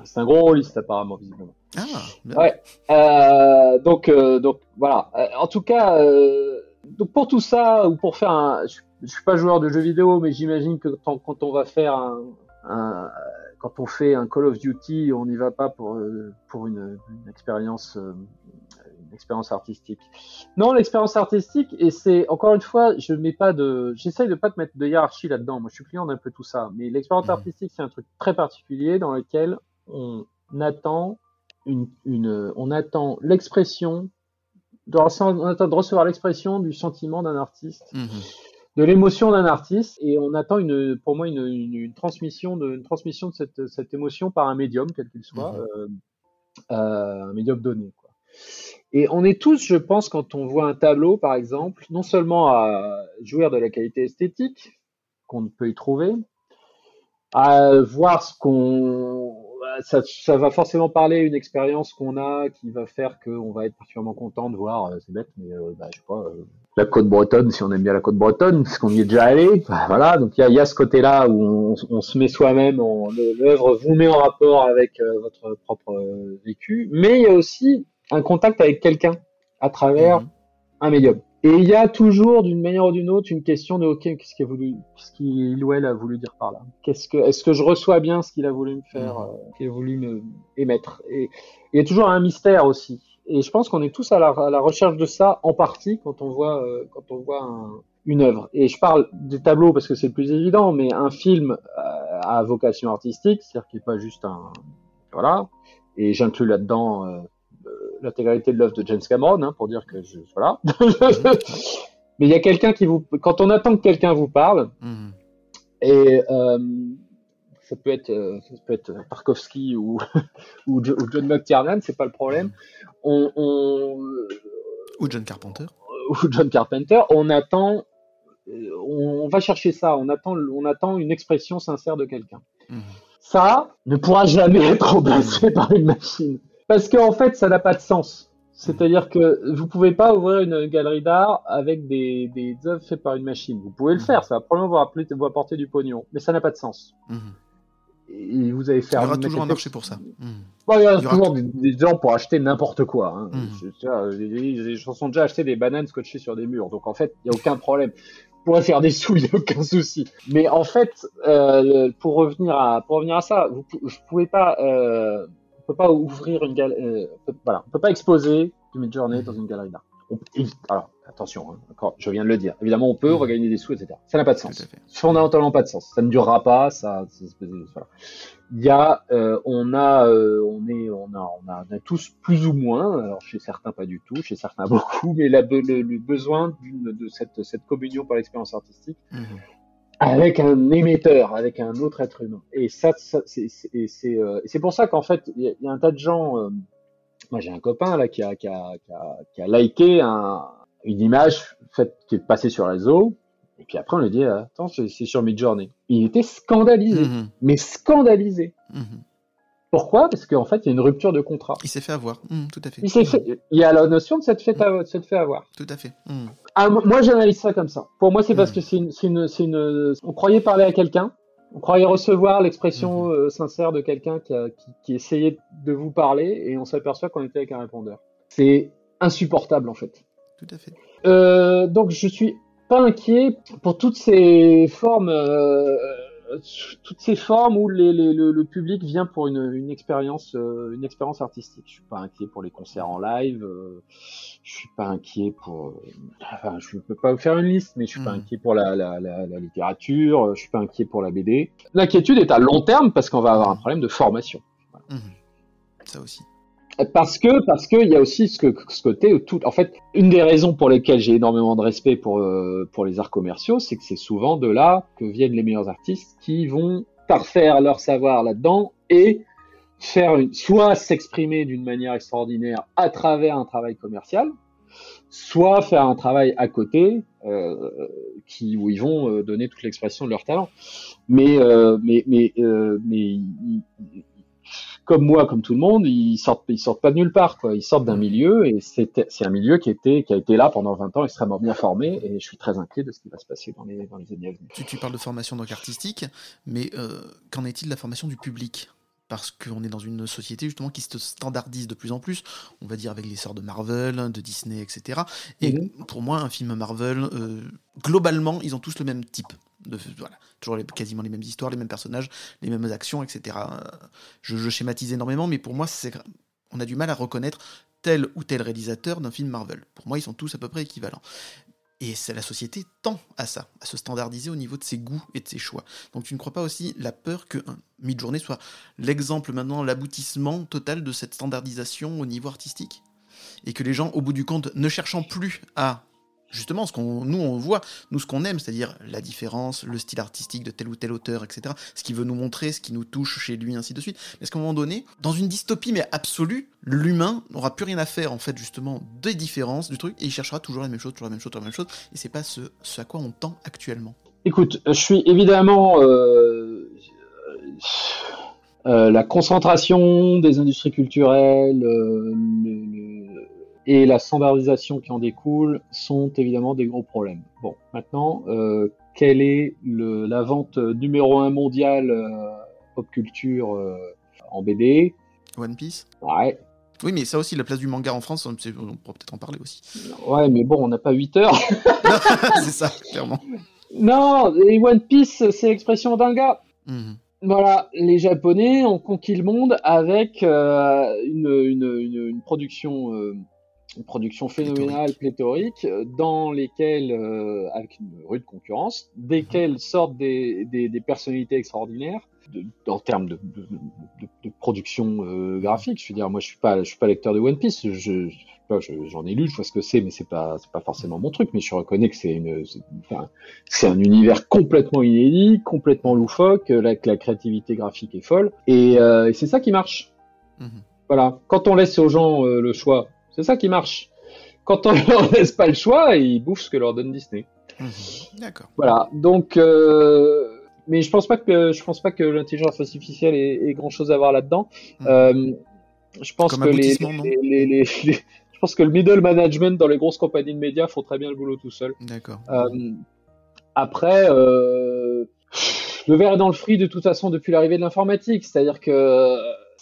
C'est un gros rôliste apparemment visiblement. Ah, bien. Ouais. Euh, donc euh, donc voilà. Euh, en tout cas, euh, donc pour tout ça ou pour faire un, je, je suis pas joueur de jeux vidéo, mais j'imagine que quand, quand on va faire un, un- quand on fait un Call of Duty, on n'y va pas pour pour une, une expérience euh, une expérience artistique. Non, l'expérience artistique et c'est encore une fois, je mets pas de, j'essaye de pas te mettre de hiérarchie là-dedans. Moi, je suis client d'un peu tout ça, mais l'expérience Mhm. artistique, c'est un truc très particulier dans lequel on attend une, une on attend l'expression, on attend de recevoir l'expression du sentiment d'un artiste, Mhm. de l'émotion d'un artiste, et on attend une, pour moi, une, une, une transmission de, une transmission de cette, cette émotion par un médium, quel qu'il soit, Mhm. euh, euh, un médium donné. Quoi. Et on est tous, je pense, quand on voit un tableau, par exemple, non seulement à jouir de la qualité esthétique qu'on peut y trouver, à voir ce qu'on ça, va forcément parler une expérience qu'on a qui va faire qu'on va être particulièrement content de voir euh, c'est bête mais euh, bah, je sais pas euh, la côte bretonne si on aime bien la côte bretonne parce qu'on y est déjà allé Bah, voilà. Donc il y a, ce côté là où on, se met soi-même l'œuvre vous met en rapport avec votre propre vécu. Mais il y a aussi un contact avec quelqu'un à travers Mhm. un médium. Et il y a toujours, d'une manière ou d'une autre, une question de OK, qu'est-ce qu'il voulu, qu'il ou elle a voulu dire par là? Qu'est-ce que, est-ce que je reçois bien ce qu'il a voulu me faire, Mhm. euh, qu'il a voulu me émettre? Et il y a toujours un mystère aussi. Et je pense qu'on est tous à la, à la recherche de ça, en partie, quand on voit, euh, quand on voit un- une œuvre. Et je parle des tableaux parce que c'est le plus évident, mais un film euh, à vocation artistique, c'est-à-dire qu'il n'est pas juste un, voilà. Et j'inclus là-dedans euh, l'intégralité de l'œuvre de James Cameron, hein, pour dire que je, voilà. Mais il y a quelqu'un qui vous, quand on attend que quelqu'un vous parle, Mhm. et euh, ça peut être, euh, ça peut être Tarkovsky ou ou, Jo- ou John McTiernan, c'est pas le problème. On, on Ou John Carpenter. ou John Carpenter, on attend, euh, on, on va chercher ça, on attend, on attend une expression sincère de quelqu'un. Mhm. Ça ne pourra jamais être remplacé par une machine. Parce qu'en fait, ça n'a pas de sens. C'est-à-dire que vous pouvez pas ouvrir une galerie d'art avec des, des œuvres faites par une machine. Vous pouvez le faire, ça va probablement vous, apporter du pognon, mais ça n'a pas de sens. Mhm. Et vous allez Il y faire. aura toujours un marché pour ça. Mhm. Bon, il y aura Il y aura toujours des, des gens pour acheter n'importe quoi. Hein. Mhm. Je- tu vois, les, les- les gens sont déjà acheté des bananes scotchées sur des murs, donc en fait, il n'y a aucun problème. Vous pourrez faire des sous, il n'y a aucun souci. Mais en fait, euh, pour revenir à pour revenir à ça, vous, vous pouvez pas, euh, peut pas ouvrir une galerie, euh, voilà, on peut pas exposer du Midjourney dans une galerie d'art. On- Alors attention, hein, encore, je viens de le dire. Évidemment, on peut, on va gagner des sous, etc. Ça n'a pas de sens fondamentalement pas de sens. Ça ne durera pas. Ça, voilà. Il y a, euh, on a, euh, on est, on a, on a, on a tous plus ou moins. Alors chez certains pas du tout, chez certains beaucoup, mais la, le, le besoin d'une, de cette, cette communion par l'expérience artistique Mhm. Avec un émetteur, avec un autre être humain. Et ça, ça c'est, euh, pour ça qu'en fait, il y, a- il y a un tas de gens. euh, moi, j'ai un copain là qui a, qui a, qui a, qui a liké un, une image faite qui est passée sur réseau. Et puis après, on lui dit, euh, attends, c'est, sur Midjourney. Il était scandalisé, Mhm. mais scandalisé. Mhm. Pourquoi? Parce qu'en fait, il y a une rupture de contrat. Il s'est fait avoir. Mhm, Tout à fait. Il s'est fait, il y a la notion de s'être fait, avoir- de s'être fait avoir. Tout à fait. Ah, mo- moi, j'analyse ça comme ça. Pour moi, c'est parce que c'est une, une, une, on croyait parler à quelqu'un, on croyait recevoir l'expression euh, sincère de quelqu'un qui, a- qui, qui essayait de vous parler, et on s'aperçoit qu'on était avec un répondeur. C'est insupportable, en fait. Tout à fait. Euh, donc, je suis pas inquiet pour toutes ces formes euh, toutes ces formes où les, les, le, public vient pour une, une expérience, euh, une expérience artistique. Je suis pas inquiet pour les concerts en live. Euh, je suis pas inquiet pour. enfin, je peux pas vous faire une liste, mais je suis pas hmm. inquiet pour la, la, la, la, littérature. Je suis pas inquiet pour la BD. L'inquiétude est à long terme parce qu'on va avoir un problème de formation. Hmm. Ça aussi. Parce que parce que il y a aussi ce, que, ce côté tout. En fait, une des raisons pour lesquelles j'ai énormément de respect pour euh, pour les arts commerciaux, c'est que c'est souvent de là que viennent les meilleurs artistes qui vont parfaire leur savoir là-dedans et faire une, soit s'exprimer d'une manière extraordinaire à travers un travail commercial, soit faire un travail à côté euh, qui où ils vont euh, donner toute l'expression de leur talent. Mais euh, mais mais euh, mais comme moi, comme tout le monde, ils sortent, ils sortent pas de nulle part, quoi. Ils sortent d'un milieu et c'est un milieu qui était, qui a été là pendant 20 ans, extrêmement bien formé et je suis très inquiet de ce qui va se passer dans les, dans les années à venir. Tu, tu parles de formation donc artistique, mais euh, qu'en est-il de la formation du public? Parce qu'on est dans une société justement qui se standardise de plus en plus, on va dire avec l'essor de Marvel, de Disney, etc. Et mhm. pour moi, un film Marvel, euh, globalement, ils ont tous le même type toujours quasiment les mêmes histoires, les mêmes personnages, les mêmes actions, etc. Je, schématise énormément, mais pour moi, on a du mal à reconnaître tel ou tel réalisateur d'un film Marvel. Pour moi, ils sont tous à peu près équivalents. Et la société tend à ça, à se standardiser au niveau de ses goûts et de ses choix. Donc tu ne crois pas aussi la peur que Midjourney soit l'exemple maintenant, l'aboutissement total de cette standardisation au niveau artistique? Et que les gens, au bout du compte, ne cherchant plus à justement ce qu'on nous on voit, nous ce qu'on aime, c'est-à-dire la différence, le style artistique de tel ou tel auteur, etc. Ce qu'il veut nous montrer, ce qui nous touche chez lui, ainsi de suite. Mais est-ce qu'à un moment donné, dans une dystopie mais absolue, l'humain n'aura plus rien à faire en fait justement des différences du truc et il cherchera toujours la même chose, toujours la même chose, toujours la même chose. Et c'est pas ce, à quoi on tend actuellement. Écoute, je suis évidemment euh, euh, la concentration des industries culturelles, euh, et la standardisation qui en découle sont évidemment des gros problèmes. Bon, maintenant, euh, quelle est le, la vente numéro un mondiale euh, pop culture euh, en BD One Piece? Ouais. Oui, mais ça aussi, la place du manga en France, on, pourrait peut-être en parler aussi. Ouais, mais bon, on n'a pas 8 heures. c'est ça, clairement. Non, et One Piece, c'est l'expression d'un gars. Mhm. Voilà, les Japonais ont conquis le monde avec euh, une, une, une, une, production euh, une production phénoménale, pléthorique, euh, dans lesquelles, euh, avec une rude concurrence, desquelles sortent des, des, des personnalités extraordinaires, de, en termes de, de, de production euh, graphique. Je veux dire, moi, je suis pas, je suis pas lecteur de One Piece. Je, j'en ai lu, je vois ce que c'est, mais c'est pas, c'est pas forcément mon truc. Mais je reconnais que c'est une, c'est un univers complètement inédit, complètement loufoque, la, la créativité graphique est folle, et, et c'est ça qui marche. Mhm. Voilà. Quand on laisse aux gens le choix c'est ça qui marche. Quand on leur laisse pas le choix, ils bouffent ce que leur donne Disney. Mhm. D'accord. Voilà. Donc, euh, mais je pense pas que je pense pas que l'intelligence artificielle ait, grand chose à voir là-dedans. Mhm. Euh, je pense que les, les, je pense que le middle management dans les grosses compagnies de médias font très bien le boulot tout seul. D'accord. Euh, après, le verre est dans le fruit de toute façon depuis l'arrivée de l'informatique, c'est-à-dire que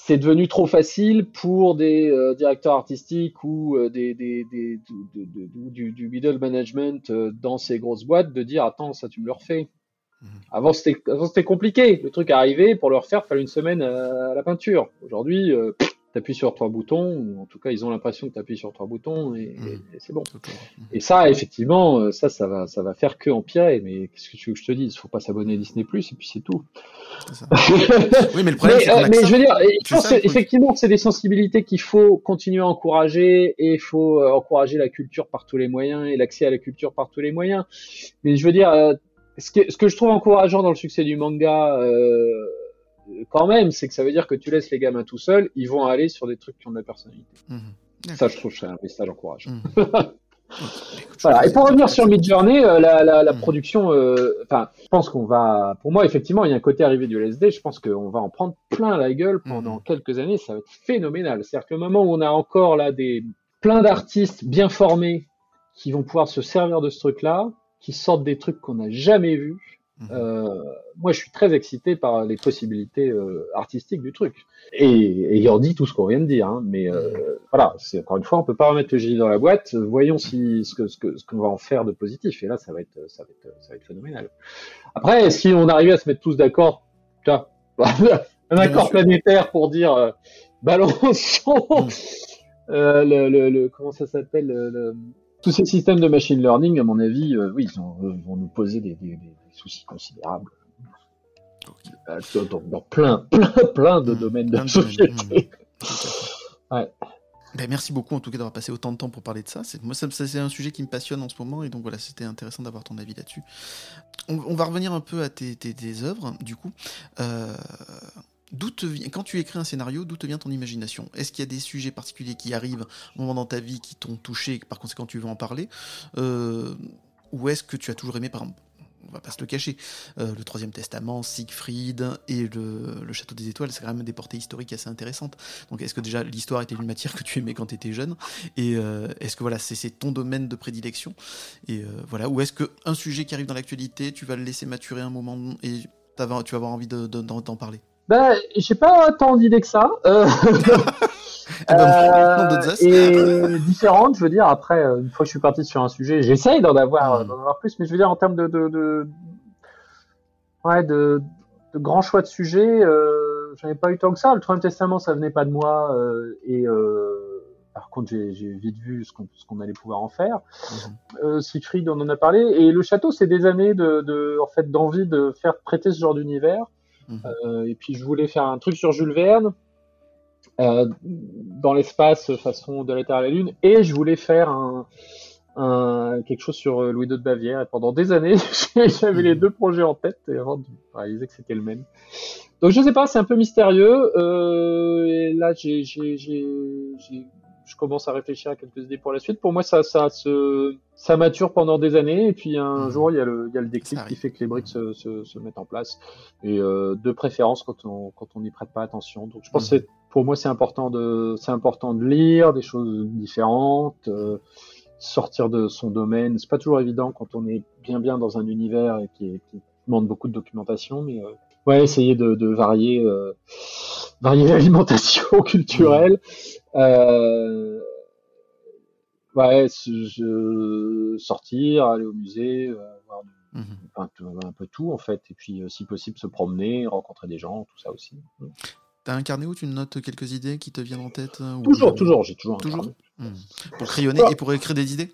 c'est devenu trop facile pour des euh, directeurs artistiques ou euh, des, des, des du, du, middle management euh, dans ces grosses boîtes de dire attends ça tu me le refais. Mhm. Avant c'était compliqué, le truc arrivait pour le refaire fallait une semaine à, la peinture. Aujourd'hui t'appuies sur trois boutons, ou en tout cas ils ont l'impression que t'appuies sur trois boutons et, mmh. c'est bon. Et ça, effectivement, euh, ça, ça va, ça va faire que empirer. Mais qu'est-ce que tu veux que je te dise? Il faut pas s'abonner à Disney Plus et puis c'est tout. oui, mais le problème, mais, mais je veux dire, effectivement, c'est des sensibilités qu'il faut continuer à encourager et il faut euh, encourager la culture par tous les moyens et l'accès à la culture par tous les moyens. Mais je veux dire, euh, ce que, ce que je trouve encourageant dans le succès du manga. Euh, quand même, c'est que ça veut dire que tu laisses les gamins tout seuls, ils vont aller sur des trucs qui ont de la personnalité. Mhm. Ça, je trouve que c'est un message encourageant. Mhm. voilà. Et pour revenir sur Midjourney, euh, la, la, la mhm. production, euh, enfin, je pense qu'on va, pour moi, effectivement, il y a un côté arrivé du LSD. Je pense qu'on va en prendre plein la gueule pendant quelques années. Ça va être phénoménal. C'est-à-dire que le moment où on a encore là des plein d'artistes bien formés qui vont pouvoir se servir de ce truc-là, qui sortent des trucs qu'on n'a jamais vus Mhm. Euh, moi, je suis très excité par les possibilités euh, artistiques du truc. Et ayant dit tout ce qu'on vient de dire, hein, mais euh, mhm. voilà, c'est encore une fois, on peut pas remettre le génie dans la boîte. Voyons si ce que ce que ce qu'on va en faire de positif. Et là, ça va être ça va être ça va être phénoménal. Après, si on arrivait à se mettre tous d'accord, un accord planétaire pour dire balançons mhm. le, le, le, comment ça s'appelle le, tous ces systèmes de machine learning, à mon avis, oui, ils vont nous poser des, des, des soucis considérables. Euh, dans, plein, plein, plein de mmh, domaines de société. Mmh. ouais. Ben, merci beaucoup en tout cas d'avoir passé autant de temps pour parler de ça. C'est, moi, c'est un sujet qui me passionne en ce moment et donc voilà, c'était intéressant d'avoir ton avis là-dessus. On, va revenir un peu à tes, tes, œuvres, du coup. Euh, d'où te vient, quand tu écris un scénario, d'où te vient ton imagination? Est-ce qu'il y a des sujets particuliers qui arrivent au moment dans ta vie qui t'ont touché, par conséquent tu veux en parler? Euh, Ou est-ce que tu as toujours aimé, par exemple, on va pas se le cacher. Euh, le Troisième Testament, Siegfried et le, Château des Étoiles, c'est quand même des portées historiques assez intéressantes. Donc est-ce que déjà l'histoire était une matière que tu aimais quand tu étais jeune? Et euh, est-ce que voilà, c'est ton domaine de prédilection? Et euh, voilà, ou est-ce qu'un sujet qui arrive dans l'actualité, tu vas le laisser maturer un moment et tu vas avoir envie d'en parler? Ben, j'ai pas tant d'idées que ça. Euh, et différentes, je veux dire. Après, euh, une fois que je suis parti sur un sujet, j'essaye d'en avoir, hmm. d'en avoir plus, mais je veux dire en termes de, de, de ouais, de, de grands choix de sujets, euh, j'en ai pas eu tant que ça. Le Troisième Testament, ça venait pas de moi, euh, et euh, par contre, j'ai vite vu ce qu'on allait pouvoir en faire. Mm -hmm. Siegfried, on en a parlé, et le château, c'est des années de, de en fait d'envie de faire prêter ce genre d'univers. Mhm. et puis je voulais faire un truc sur Jules Verne. Euh, dans l'espace façon de la Terre à la Lune, et je voulais faire un, un quelque chose sur euh, Louis II de Bavière. Et pendant des années, j'avais les deux projets en tête et avant de réaliser que c'était le même. Donc je sais pas, c'est un peu mystérieux. Euh, et là, j'ai, je commence à réfléchir à quelques idées pour la suite. Pour moi, ça, ça, se, ça mature pendant des années, et puis un mmh. jour, il y a le, il y a le déclic qui fait que les briques se, se, se mettent en place. Et euh, de préférence quand on, quand on n'y prête pas attention. Donc, je pense mmh. que pour moi, c'est important de, c'est important de lire des choses différentes, euh, sortir de son domaine. C'est pas toujours évident quand on est bien bien dans un univers et qui, qui demande beaucoup de documentation, mais euh, ouais, essayer de, de varier, euh, varier l'alimentation culturelle. Euh, ouais, je, sortir, aller au musée, euh, voir mmh un, un, peu tout en fait, et puis si possible se promener, rencontrer des gens, tout ça aussi. T'as un carnet où? Tu notes quelques idées qui te viennent en tête ou... Toujours, toujours, j'ai toujours un toujours mmh. Pour crayonner et pour écrire des idées?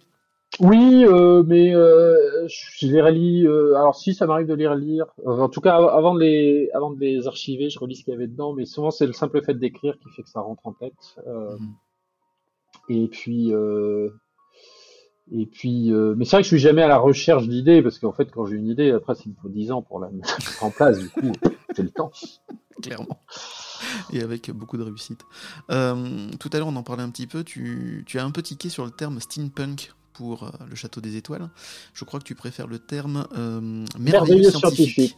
Oui, euh, mais euh, je les relis. Euh, alors si, ça m'arrive de les relire. en tout cas, avant de les, avant de les archiver, je relis ce qu'il y avait dedans. Mais souvent, c'est le simple fait d'écrire qui fait que ça rentre en tête. Mmh. Et puis, et puis, mais c'est vrai que je suis jamais à la recherche d'idées parce qu'en fait, quand j'ai une idée, après, il me faut 10 ans pour la mettre en place. Du coup, j'ai le temps. Clairement. et avec beaucoup de réussite. Euh, tout à l'heure, on en parlait un petit peu. Tu, tu, as un peu tiqué sur le terme steampunk pour euh, le Château des Étoiles. Je crois que tu préfères le terme euh, merveilleux, scientifique.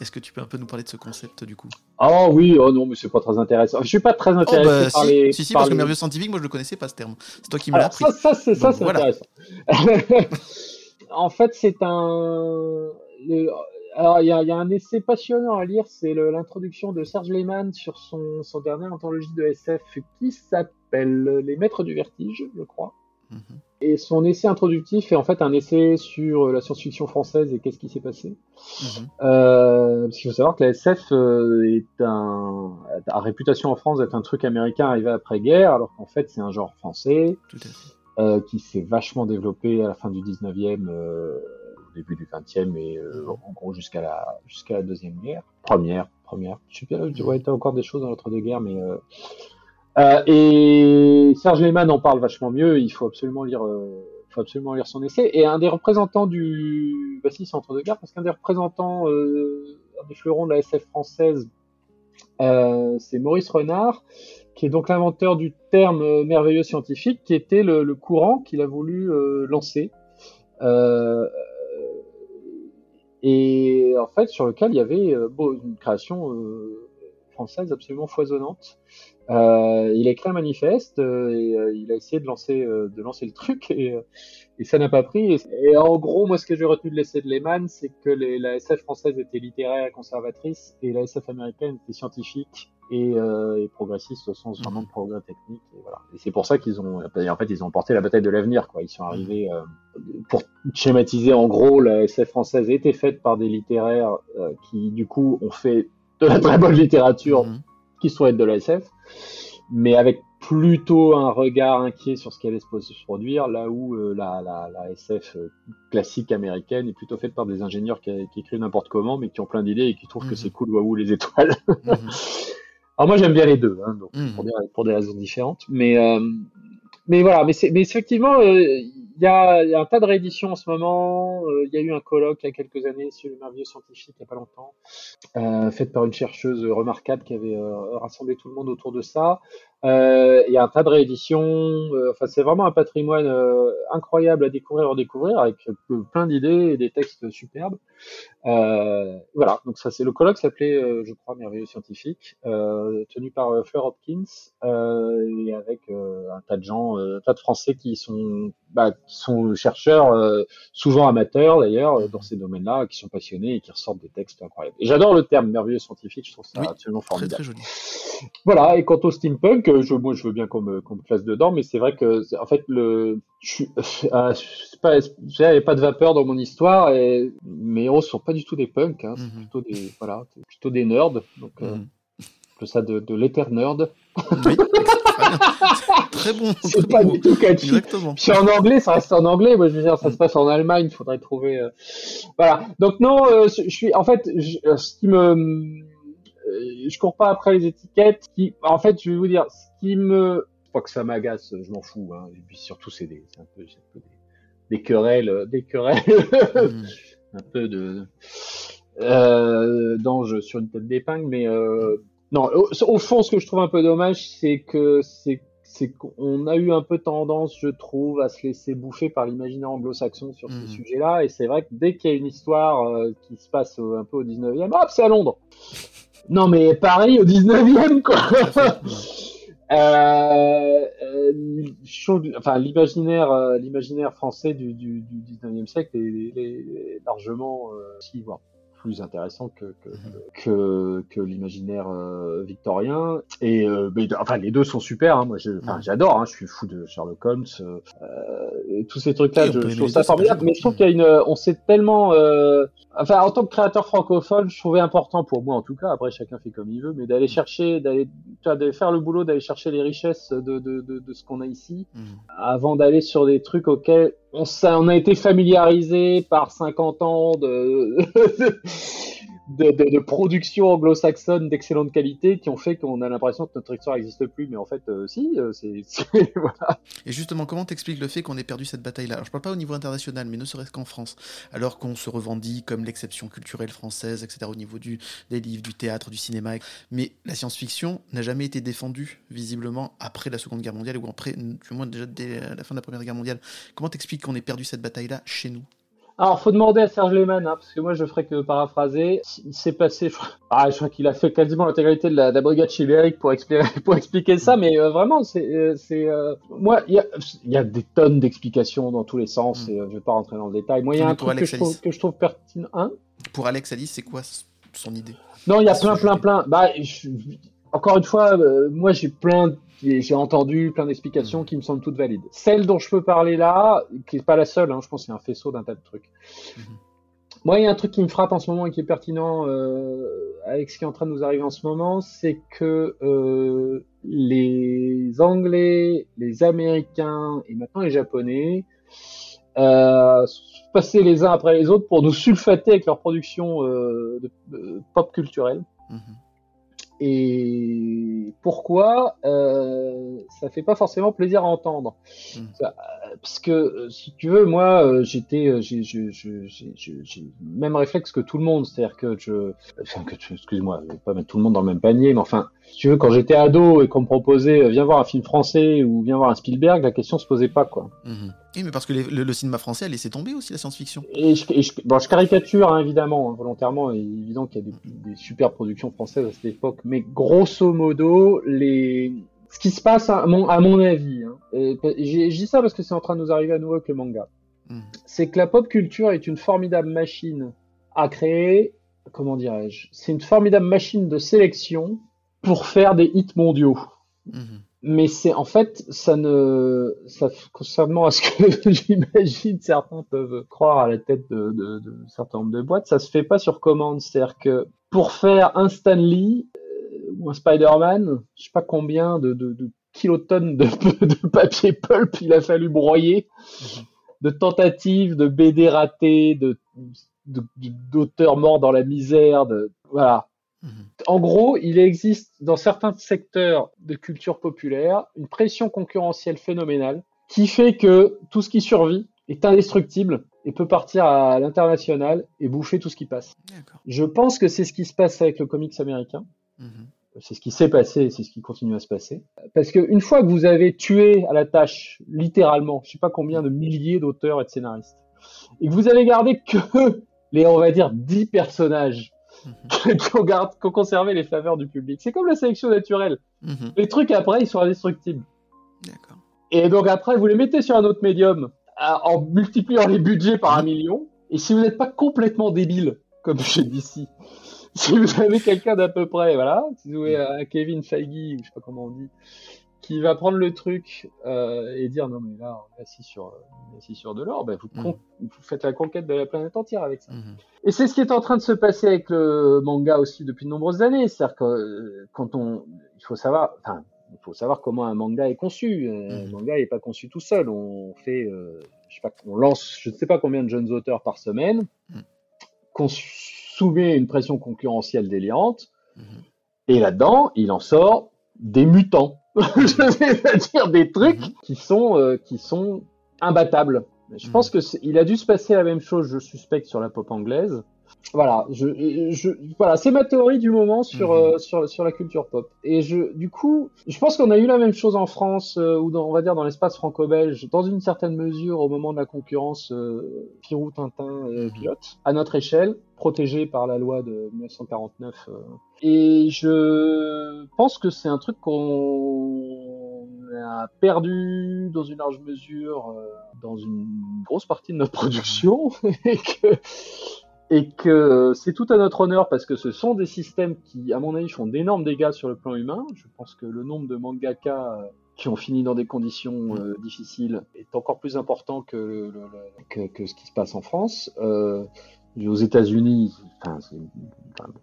Est-ce que tu peux un peu nous parler de ce concept du coup? Oh oui, oh non, mais c'est pas très intéressant. Je suis pas très intéressé oh bah, par si, les. Si, si, par parce les... que merveilleux scientifique, moi je le connaissais pas ce terme. C'est toi qui me l'as appris. Ça, ça c'est voilà. intéressant. en fait, c'est un. Le alors, il y a, y a, un essai passionnant à lire, c'est l'introduction de Serge Lehmann sur son, son dernière anthologie de SF qui s'appelle Les Maîtres du Vertige, je crois. Mm -hmm. Et son essai introductif est en fait un essai sur la science-fiction française et qu'est-ce qui s'est passé. Mm -hmm. euh, parce qu'il faut savoir que la SF euh, est un, a réputation en France d'être un truc américain arrivé après-guerre, alors qu'en fait c'est un genre français euh, qui s'est vachement développé à la fin du 19e. Euh, début du 20e et euh, en gros jusqu'à la jusqu'à la deuxième guerre, première, première. Je sais pas, ouais, t'as encore des choses dans l'entre-deux-guerres, mais euh... Euh, et Serge Lehmann en parle vachement mieux. Il faut absolument lire, euh, faut son essai. Et un des représentants du, bah si, c'est entre-deux-guerres, parce qu'un des représentants, euh, un des fleurons de la SF française, euh, c'est Maurice Renard, qui est donc l'inventeur du terme merveilleux scientifique, qui était le, courant qu'il a voulu lancer. Euh, et en fait sur lequel il y avait euh, une création euh, française absolument foisonnante. Euh, il a écrit un manifeste euh, et euh, il a essayé de lancer, le truc et, ça n'a pas pris. Et, en gros, moi, ce que j'ai retenu de l'essai de Lehman, c'est que la SF française était littéraire et conservatrice, et la SF américaine était scientifique et, progressiste au sens vraiment de progrès technique. Et, c'est pour ça qu'ils ont, en fait, ils ont porté la bataille de l'avenir. Ils sont arrivés pour schématiser. En gros, la SF française était faite par des littéraires qui, du coup, ont fait de la très bonne littérature, mmh. qui souhaitent de la SF, mais avec plutôt un regard inquiet sur ce qui allait se produire, là où euh, la, la, la, SF euh, classique américaine est plutôt faite par des ingénieurs qui, qui écrivent n'importe comment, mais qui ont plein d'idées et qui trouvent que mhm. c'est cool, waouh, les étoiles. Mhm. Alors moi j'aime bien les deux, hein, donc, mhm. pour, des, pour, des, raisons différentes, mais euh, mais voilà, mais, mais effectivement, il a, y a, un tas de rééditions en ce moment. Euh, il y a eu un colloque il y a quelques années sur le merveilleux scientifique il n'y a pas longtemps, euh, fait par une chercheuse remarquable qui avait euh, rassemblé tout le monde autour de ça. Euh, il y a un tas de rééditions. Euh, enfin, c'est vraiment un patrimoine incroyable à découvrir, redécouvrir, avec plein d'idées et des textes superbes. voilà. Donc ça, c'est le colloque s'appelait, je crois, merveilleux scientifique, tenu par Fleur Hopkins et avec un tas de gens, un tas de Français qui sont bah, qui sont chercheurs, euh, souvent amateurs d'ailleurs, euh, dans ces domaines-là, qui sont passionnés et qui ressortent des textes incroyables. Et j'adore le terme merveilleux scientifique, je trouve ça absolument formidable. Très, très joli. Voilà, et quant au steampunk, euh, je, moi je veux bien qu'on me, qu'on me classe dedans, mais c'est vrai que, en fait, le, je, euh, pas, il n'y avait pas de vapeur dans mon histoire, et mes héros sont pas du tout des punks, hein, c'est mhm. plutôt des, voilà, plutôt des nerds, donc, mm ça de, de l'éther nerd. Oui, très bon. C'est pas du tout catchy. Exactement. Puis en anglais, ça reste en anglais. Moi, je veux dire, ça se passe en Allemagne. Il faudrait trouver. Euh, voilà. Donc non, euh, je suis. En fait, je, ce qui me, je cours pas après les étiquettes. Qui, en fait, je vais vous dire, ce qui me, pas que ça m'agace, je m'en fous. Hein. Et puis surtout, c'est des, un peu, un peu des, des, querelles, des querelles, mm. un peu de euh, d'ange sur une tête d'épingle, mais euh, non, au, fond, ce que je trouve un peu dommage, c'est que c'est c'est qu'on a eu un peu tendance, je trouve, à se laisser bouffer par l'imaginaire anglo-saxon sur ces mhm. sujets-là. Et c'est vrai que dès qu'il y a une histoire euh, qui se passe un peu au 19e, hop, c'est à Londres. Non, mais Paris au 19e, quoi. euh, euh, enfin, l'imaginaire, euh, l'imaginaire français du, du, du 19e siècle est, est largement, si, voilà plus intéressant que que, mhm. que, que l'imaginaire euh, victorien. Et euh, mais, enfin, les deux sont super. Hein. Moi, j'adore. Hein. Je suis fou de Sherlock Holmes. Euh, et tous ces trucs-là, je, je, trouve ça formidable. Mais je trouve qu'il y a une, on sait tellement. Enfin, en tant que créateur francophone, je trouvais important pour moi, en tout cas. Après, chacun fait comme il veut, mais d'aller chercher, d'aller, faire le boulot, d'aller chercher les richesses de de, de, de ce qu'on a ici, mhm. avant d'aller sur des trucs auxquels on, a été familiarisé par 50 ans de, de, de, de production anglo-saxonne d'excellente qualité qui ont fait qu'on a l'impression que notre histoire n'existe plus, mais en fait, euh, si, euh, c'est. voilà. Et justement, comment t'expliques le fait qu'on ait perdu cette bataille-là? Alors, je parle pas au niveau international, mais ne serait-ce qu'en France, alors qu'on se revendique comme l'exception culturelle française, etc., au niveau du, des livres, du théâtre, du cinéma. Mais la science-fiction n'a jamais été défendue, visiblement, après la Seconde Guerre mondiale, ou après, du moins déjà dès la fin de la Première Guerre mondiale. Comment t'expliques qu'on ait perdu cette bataille-là chez nous? Alors, faut demander à Serge Lehmann, hein, parce que moi, je ferai que paraphraser. Il s'est passé, je, ah, je crois qu'il a fait quasiment l'intégralité de la, de la brigade chibérique pour expliquer, pour expliquer ça, mais euh, vraiment, c'est, euh, c'est, euh, moi, il y a, y a des tonnes d'explications dans tous les sens, mm. et je vais pas rentrer dans le détail. Moi, il y a un truc que je, trouve, que je, trouve, pertinent. Hein? Pour Alex Alice, c'est quoi son idée? Non, il y a plein, plein, plein. Bah, encore une fois, moi, j'ai plein j'ai entendu plein d'explications qui me semblent toutes valides. Celle dont je peux parler là, qui n'est pas la seule, hein, je pense que c'est un faisceau d'un tas de trucs. Mhm. Moi, il y a un truc qui me frappe en ce moment et qui est pertinent euh, avec ce qui est en train de nous arriver en ce moment, c'est que euh, les Anglais, les Américains et maintenant les Japonais euh, passaient les uns après les autres pour nous sulfater avec leur production euh, de, pop culturelle. Mhm. Et pourquoi euh, ça fait pas forcément plaisir à entendre hmm. Parce que euh, si tu veux, moi, euh, j'étais, euh, j'ai, même réflexe que tout le monde, c'est-à-dire que je, enfin que excuse-moi, je vais pas mettre tout le monde dans le même panier, mais enfin, si tu veux, quand j'étais ado et qu'on me proposait, viens voir un film français ou viens voir un Spielberg, la question se posait pas, quoi. Hmm. Oui, mais parce que le, cinéma français a laissé tomber aussi la science-fiction. Et je, je, bon, je caricature hein, évidemment, hein, volontairement. Il est évident qu'il y a des, des, super productions françaises à cette époque, mais grosso modo, les ce qui se passe à mon, à mon avis, hein, je dis ça parce que c'est en train de nous arriver à nouveau avec le manga. Mhm. c'est que la pop culture est une formidable machine à créer, comment dirais-je, c'est une formidable machine de sélection pour faire des hits mondiaux. Mhm. Mais c'est en fait, ça ne, ça, contrairement à ce que j'imagine, certains peuvent croire à la tête de, de, de certain nombre de boîtes, ça se fait pas sur commande. C'est-à-dire que pour faire un Stan Lee euh, ou un Spider-Man, je sais pas combien de, de, de kilotonnes de, de papier pulp il a fallu broyer, de tentatives, de BD ratées, de- d'auteurs morts dans la misère, de voilà. Mhm. En gros, il existe dans certains secteurs de culture populaire une pression concurrentielle phénoménale qui fait que tout ce qui survit est indestructible et peut partir à l'international et bouffer tout ce qui passe. Je pense que c'est ce qui se passe avec le comics américain. Mhm. C'est ce qui s'est passé et c'est ce qui continue à se passer. Parce que une fois que vous avez tué à la tâche, littéralement, je sais pas combien de milliers d'auteurs et de scénaristes, et que vous avez gardé que les, on va dire, 10 personnages Mhm. qui ont, gard- qui ont conservé les faveurs du public. C'est comme la sélection naturelle. Mhm. Les trucs après, ils sont indestructibles. D'accord. Et donc après, vous les mettez sur un autre médium en multipliant les budgets par un million. Et si vous n'êtes pas complètement débile, comme chez DC, si vous avez quelqu'un d'à peu près, voilà, si vous avez un Kevin Feige, ou je sais pas comment on dit, qui va prendre le truc euh, et dire non mais là on est assis sur, on est assis sur de l'or, ben vous, faites la conquête de la planète entière avec ça. Mhm. Et c'est ce qui est en train de se passer avec le manga aussi depuis de nombreuses années. C'est-à-dire que euh, quand on, il faut savoir, enfin, il faut savoir comment un manga est conçu. Euh, Un manga n'est pas conçu tout seul. On fait, euh, je sais pas, on lance, je ne sais pas combien de jeunes auteurs par semaine, Mhm. qu'on soumet une pression concurrentielle délirante. Mhm. Et là-dedans, il en sort des mutants. C'est-à-dire des trucs Mhm. qui sont, euh, qui sont imbattables. Je Mhm. pense que c'est- il a dû se passer la même chose, je suspecte, sur la pop anglaise. Voilà, je, je, voilà, c'est ma théorie du moment sur, Mhm. euh, sur, sur la culture pop. Et je, du coup, je pense qu'on a eu la même chose en France, euh, ou dans, on va dire dans l'espace franco-belge, dans une certaine mesure au moment de la concurrence euh, Pirou, Tintin, Mhm. Pilote, à notre échelle, protégé par la loi de 1949. euh. Et je pense que c'est un truc qu'on a perdu dans une large mesure dans une grosse partie de notre production et que et que c'est tout à notre honneur parce que ce sont des systèmes qui, à mon avis, font d'énormes dégâts sur le plan humain. Je pense que le nombre de mangaka euh, qui ont fini dans des conditions euh, difficiles est encore plus important que, le- le- que, que ce qui se passe en France. Euh, aux États-Unis, enfin,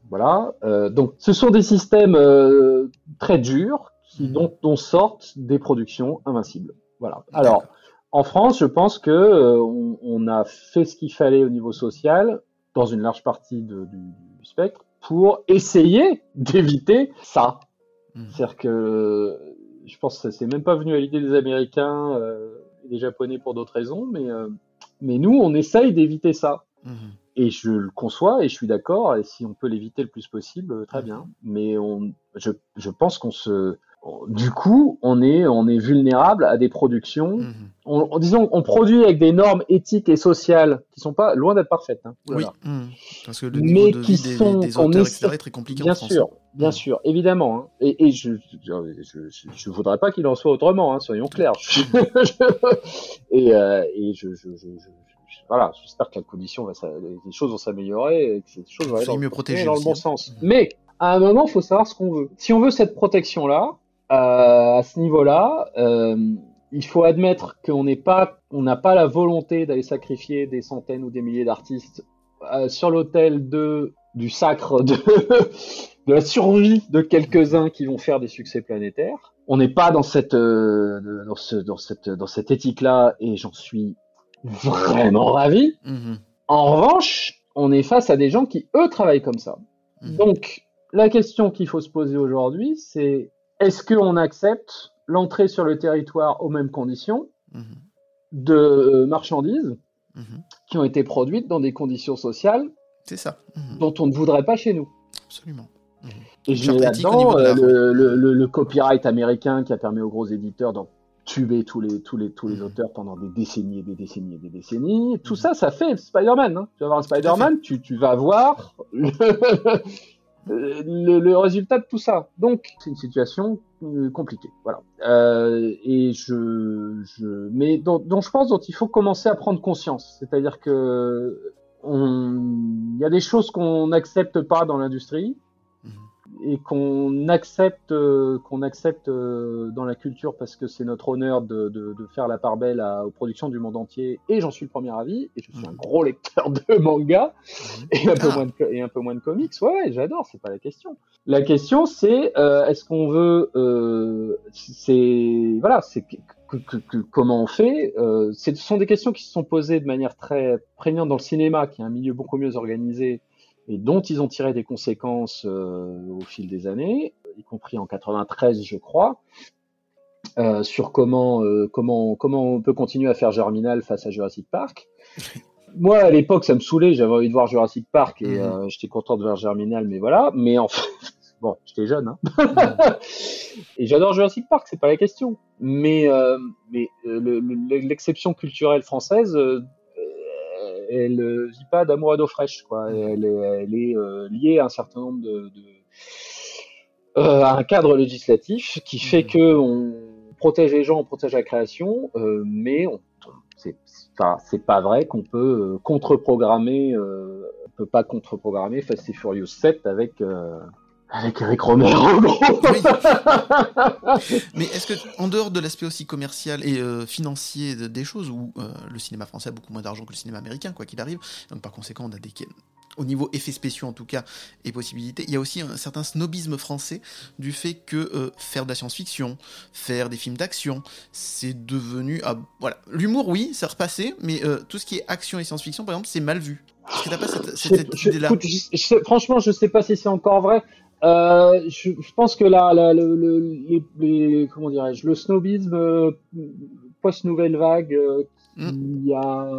voilà. Euh, donc, ce sont des systèmes euh, très durs qui, Mhm. dont, dont sortent des productions invincibles. Voilà. Alors, en France, je pense que euh, on, on a fait ce qu'il fallait au niveau social, dans une large partie de- du, du spectre, pour essayer d'éviter ça. Mhm. C'est-à-dire que je pense que c'est même pas venu à l'idée des Américains euh, et des Japonais pour d'autres raisons, mais, euh, mais nous, on essaye d'éviter ça. Mhm. Et je le conçois et je suis d'accord. Et si on peut l'éviter le plus possible, euh, très bien. Mais on, je, je pense qu'on se, du coup, on est, on est vulnérable à des productions. Mhm. On, on- disons, on produit avec des normes éthiques et sociales qui sont pas loin d'être parfaites. Hein. Oui. Mhm. Parce que le Mais niveau de qui vie des, sont- des auteurs, est très compliqué Bien en France. sûr, bien Mhm. sûr, évidemment. hein. Et, et je, je, je, je voudrais pas qu'il en soit autrement, hein, soyons clairs. et euh, et je, je, je, voilà, j'espère que la condition va, les choses vont s'améliorer et que ces choses vont aller dans, mieux aller dans le bon hein. sens. Mais à un moment, il faut savoir ce qu'on veut. Si on veut cette protection-là, euh, à ce niveau-là, euh, il faut admettre qu'on n'est pas, on n'a pas la volonté d'aller sacrifier des centaines ou des milliers d'artistes euh, sur l'autel de du sacre de, de la survie de quelques-uns qui vont faire des succès planétaires. On n'est pas dans cette euh, dans ce dans cette dans cette éthique-là et j'en suis vraiment ravi. Mhm. En revanche, on est face à des gens qui eux travaillent comme ça. Mhm. Donc, la question qu'il faut se poser aujourd'hui, c'est est-ce qu'on accepte l'entrée sur le territoire aux mêmes conditions Mhm. de euh, marchandises Mhm. qui ont été produites dans des conditions sociales C'est ça. Mhm. dont on ne voudrait pas chez nous? Absolument. Et au là-dedans euh, le, le, le- le copyright américain qui a permis aux gros éditeurs d'en tuer tous les, tous les, tous les auteurs pendant des décennies et des décennies et des décennies. Tout ça, ça fait Spider-Man. Hein. Tu vas voir un Spider-Man, tu, tu vas voir le, le, le, résultat de tout ça. Donc, c'est une situation euh, compliquée. Voilà. Euh, et je, je, mais dont, dont, je pense dont il faut commencer à prendre conscience. C'est-à-dire que il y a des choses qu'on n'accepte pas dans l'industrie et qu'on accepte, euh, qu'on accepte euh, dans la culture parce que c'est notre honneur de, de, de, faire la part belle à, aux productions du monde entier. Et j'en suis le premier avis. Et je suis un mhm. gros lecteur de manga mhm. et un peu ah. moins de, et un peu moins de comics. Ouais, j'adore. C'est pas la question. La question, c'est euh, est-ce qu'on veut, euh, c'est voilà, c'est que, que, que, comment on fait. ce sont des questions qui se sont posées de manière très prégnante dans le cinéma, qui est un milieu beaucoup mieux organisé et dont ils ont tiré des conséquences euh, au fil des années, y compris en 93, je crois, euh, sur comment, euh, comment, comment on peut continuer à faire Germinal face à Jurassic Park. Moi, à l'époque, ça me saoulait, j'avais envie de voir Jurassic Park et mhm. j'étais content de voir Germinal, mais voilà. Mais en fait, bon, j'étais jeune, hein. Et j'adore Jurassic Park, c'est pas la question. Mais, mais l'exception culturelle française elle euh, vit pas d'amour à d'eau fraîche, quoi. Elle est, elle est euh, liée à un certain nombre de, de euh, à un cadre législatif qui fait mmh. que on protège les gens, on protège la création, euh, mais on, c'est c'est pas vrai qu'on peut contre-programmer, on peut pas contre-programmer Fast and Furious 7 avec avec Eric Romero. Mais est-ce que, en dehors de l'aspect aussi commercial et euh, financier des choses, où euh, le cinéma français a beaucoup moins d'argent que le cinéma américain, quoi qu'il arrive, donc par conséquent, on a des au niveau effets spéciaux en tout cas et possibilités, il y a aussi un certain snobisme français du fait que euh, faire de la science-fiction, faire des films d'action, c'est devenu ah, voilà l'humour oui, ça repassé, mais tout ce qui est action et science-fiction par exemple, c'est mal vu. Est-ce que t'as pas cette, cette idée-là? Franchement, je sais pas si c'est encore vrai. Euh, je, je, pense que là, là le, le, les, les, comment dirais-je, le snobisme euh, post nouvelle vague, euh, mm. il y a,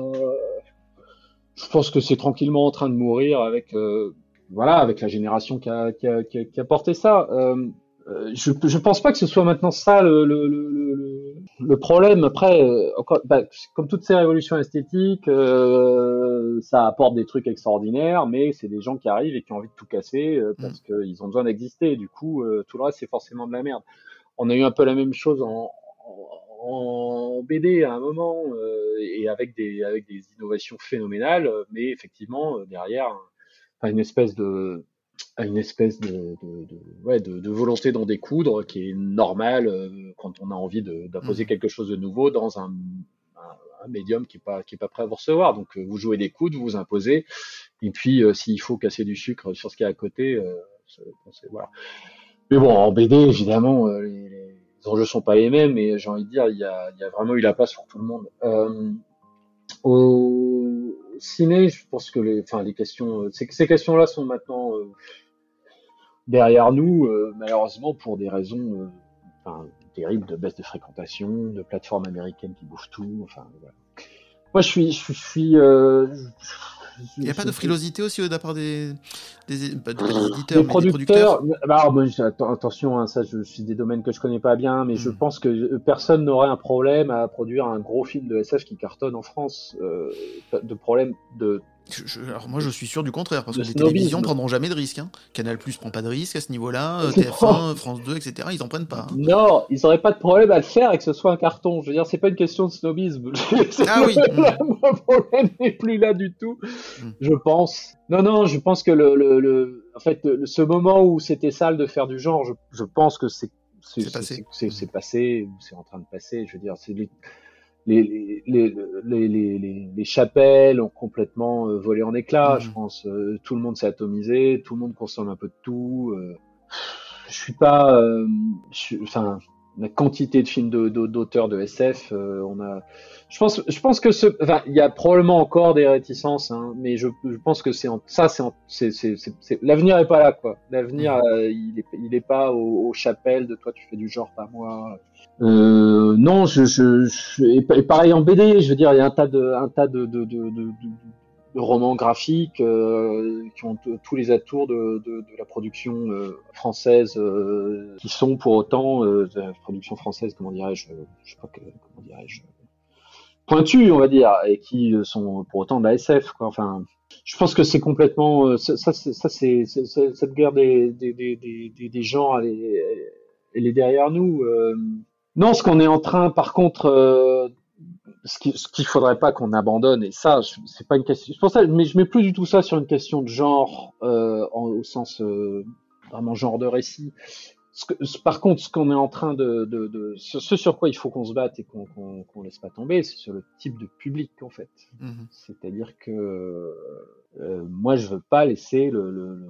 je pense que c'est tranquillement en train de mourir avec, euh, voilà, avec la génération qui a, qui a, qui a, qui a porté ça. Euh, euh, je, je pense pas que ce soit maintenant ça le, le, le, le problème. Après, euh, encore, bah, comme toutes ces révolutions esthétiques, euh, ça apporte des trucs extraordinaires, mais c'est des gens qui arrivent et qui ont envie de tout casser euh, parce mm. qu'ils ont besoin d'exister. Du coup, tout le reste c'est forcément de la merde. On a eu un peu la même chose en, en, en BD à un moment et avec des avec des innovations phénoménales, mais effectivement derrière, une espèce de à une espèce de, de, de, ouais, de, volonté d'en découdre qui est normale euh, quand on a envie d'imposer mmh. quelque chose de nouveau dans un, un, un médium qui est pas qui est pas prêt à vous recevoir. Donc euh, vous jouez des coudes, vous vous imposez, et puis euh, s'il faut casser du sucre sur ce qu'il y a à côté, voilà. Mais bon, en BD évidemment, les, les, enjeux sont pas les mêmes, mais j'ai envie de dire, il y a, il y a vraiment eu la place pour tout le monde. au ciné, je pense que les, enfin, les questions, ces, ces questions-là sont maintenant derrière nous, euh, malheureusement, pour des raisons euh, enfin, terribles de baisse de fréquentation, de plateformes américaines qui bouffent tout. Enfin, voilà. Moi, je suis, je suis, euh, il n'y a pas de frilosité aussi de la part des, des, des éditeurs, des producteurs. Bah, bon, attention, hein, ça, je, je, suis des domaines que je connais pas bien, mais je hmm. pense que personne n'aurait un problème à produire un gros film de SF qui cartonne en France. Euh, de problème de je, alors moi je suis sûr du contraire parce que les télévisions prendront jamais de risques. Hein. Canal Plus prend pas de risque à ce niveau-là, euh, TF1, France 2, etc. Ils en prennent pas. Hein. Non, ils auraient pas de problème à le faire et que ce soit un carton. Je veux dire, c'est pas une question de snobisme. ah oui. Le problème n'est plus là du tout. Mm. Je pense. Non, non, je pense que le, le, le... en fait, ce moment où c'était sale de faire du genre, je, je pense que c'est c'est passé, c'est passé, c'est en train de passer. Je veux dire, c'est les, les, les, les, chapelles ont complètement euh, volé en éclats, je mmh. pense. Euh, tout le monde s'est atomisé, tout le monde consomme un peu de tout. Euh, je suis pas, enfin, la quantité de films d'auteurs de, de, SF, on a. Je pense, je pense que ce, enfin, il y a probablement encore des réticences, hein, mais je, je pense que c'est ça, c'est, c'est, l'avenir est pas là, quoi. L'avenir, mmh. il est, il est pas aux, aux chapelles de toi, tu fais du genre, pas moi. Euh, non, je, je, je et, pareil en BD, je veux dire, il y a un tas de, un tas de, de, de, de, de romans graphiques euh, qui ont tous les atours de, de, de la production euh, française, euh, qui sont pour autant euh, de la production française, comment dirais-je, je sais pas que, comment dirais-je, pointues, on va dire, et qui sont pour autant de la SF, quoi. Enfin, je pense que c'est complètement euh, ça, c'est ça c'est cette guerre des des des des, des genres elle est, elle est derrière nous. Euh, non, ce qu'on est en train, par contre, euh, ce qu'il ce faudrait pas qu'on abandonne, et ça, c'est pas une question. C'est pour ça, mais je mets plus du tout ça sur une question de genre euh, au sens vraiment genre de récit. Ce que, par contre, ce qu'on est en train de, de, de, ce, sur quoi il faut qu'on se batte et qu'on qu'on laisse pas tomber, c'est sur le type de public en fait. Mm-hmm. C'est-à-dire que euh, moi, je veux pas laisser le, le, le,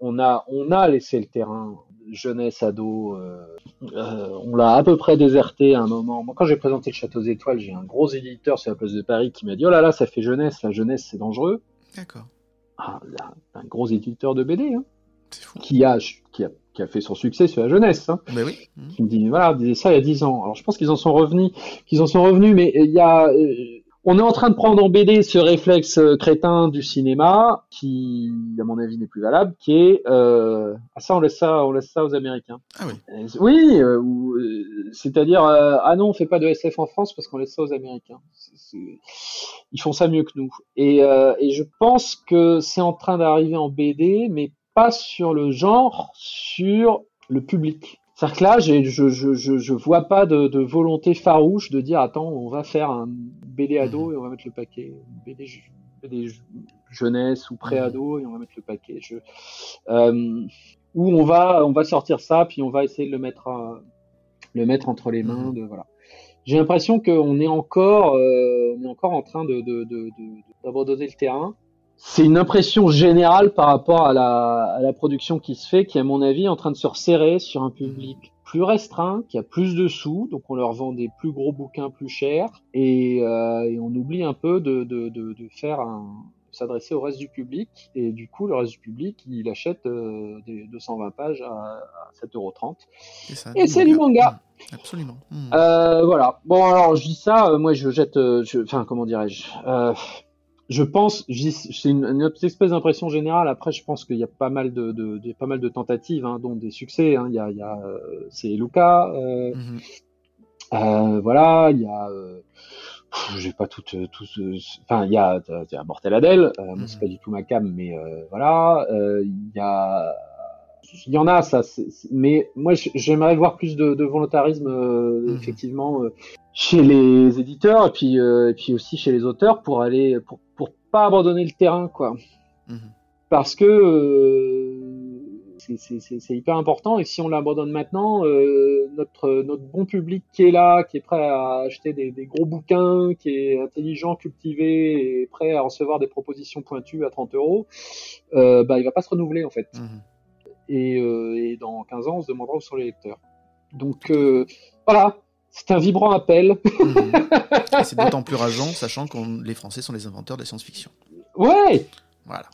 on a on a laissé le terrain jeunesse ado. Euh, euh, on l'a à peu près déserté à un moment. Moi, quand j'ai présenté le Château des Étoiles, j'ai un gros éditeur sur la place de Paris qui m'a dit oh là là, ça fait jeunesse, la jeunesse c'est dangereux. D'accord. Ah, un gros éditeur de BD. Hein qui a, qui a qui a fait son succès sur la jeunesse. Hein, mais oui. Qui me dit voilà, disait ça il y a 10 ans. Alors je pense qu'ils en sont revenus, qu'ils en sont revenus, mais il y a, euh, on est en train de prendre en BD ce réflexe euh, crétin du cinéma qui, à mon avis, n'est plus valable, qui est euh, ah ça on laisse ça, on laisse ça aux Américains. Ah oui. Euh, oui, euh, c'est-à-dire ah non on fait pas de SF en France parce qu'on laisse ça aux Américains. Ils font ça mieux que nous. Et, et je pense que c'est en train d'arriver en BD, mais pas sur le genre, sur le public. C'est-à-dire que là, je, je, je, je, vois pas de, de, volonté farouche de dire attends, on va faire un BD ado et on va mettre le paquet. BD, BD jeunesse ou pré-ado et on va mettre le paquet. Je, euh, où on va, on va sortir ça, puis on va essayer de le mettre, euh, le mettre entre les mains. De, voilà. J'ai l'impression qu'on est encore, euh, on est encore en train de, d'abandonner le terrain c'est une impression générale par rapport à la, à la, production qui se fait, qui à mon avis est en train de se resserrer sur un public plus restreint, qui a plus de sous, donc on leur vend des plus gros bouquins plus chers, et, euh, et on oublie un peu de, de, de, de faire un s'adresser au reste du public, et du coup le reste du public il achète euh, des 220 pages à, à 7,30€. Et c'est du manga. Mmh, absolument. Mmh. Euh, voilà. Bon alors je dis ça, euh, moi je jette, euh, enfin comment dirais-je je pense, c'est une, une, espèce d'impression générale. Après, je pense qu'il y a pas mal de, de, de, pas mal de tentatives, hein, dont des succès. Hein. Il y a, il y a euh, c'est Luca, euh, mm -hmm. euh, voilà. Il y a, euh, j'ai pas tout, euh, tout, enfin, il y a, il y a Mortel Adèle. Mm -hmm. C'est pas du tout ma cam, mais voilà. Il y a il y en a, ça. Mais moi, j'aimerais voir plus de, de volontarisme, euh, mmh. effectivement, euh, chez les éditeurs et puis, euh, et puis aussi chez les auteurs pour aller, pour, pour pas abandonner le terrain, quoi. Mmh. Parce que c'est hyper important et si on l'abandonne maintenant, notre, notre bon public qui est là, qui est prêt à acheter des, des, gros bouquins, qui est intelligent, cultivé et prêt à recevoir des propositions pointues à 30 euros, bah, il va pas se renouveler en fait. Mmh. Et, euh, et, dans 15 ans, on se demandera où sont les lecteurs. Donc euh, voilà, c'est un vibrant appel. Mmh. c'est d'autant plus rageant, sachant que les Français sont les inventeurs de la science-fiction. Ouais Voilà.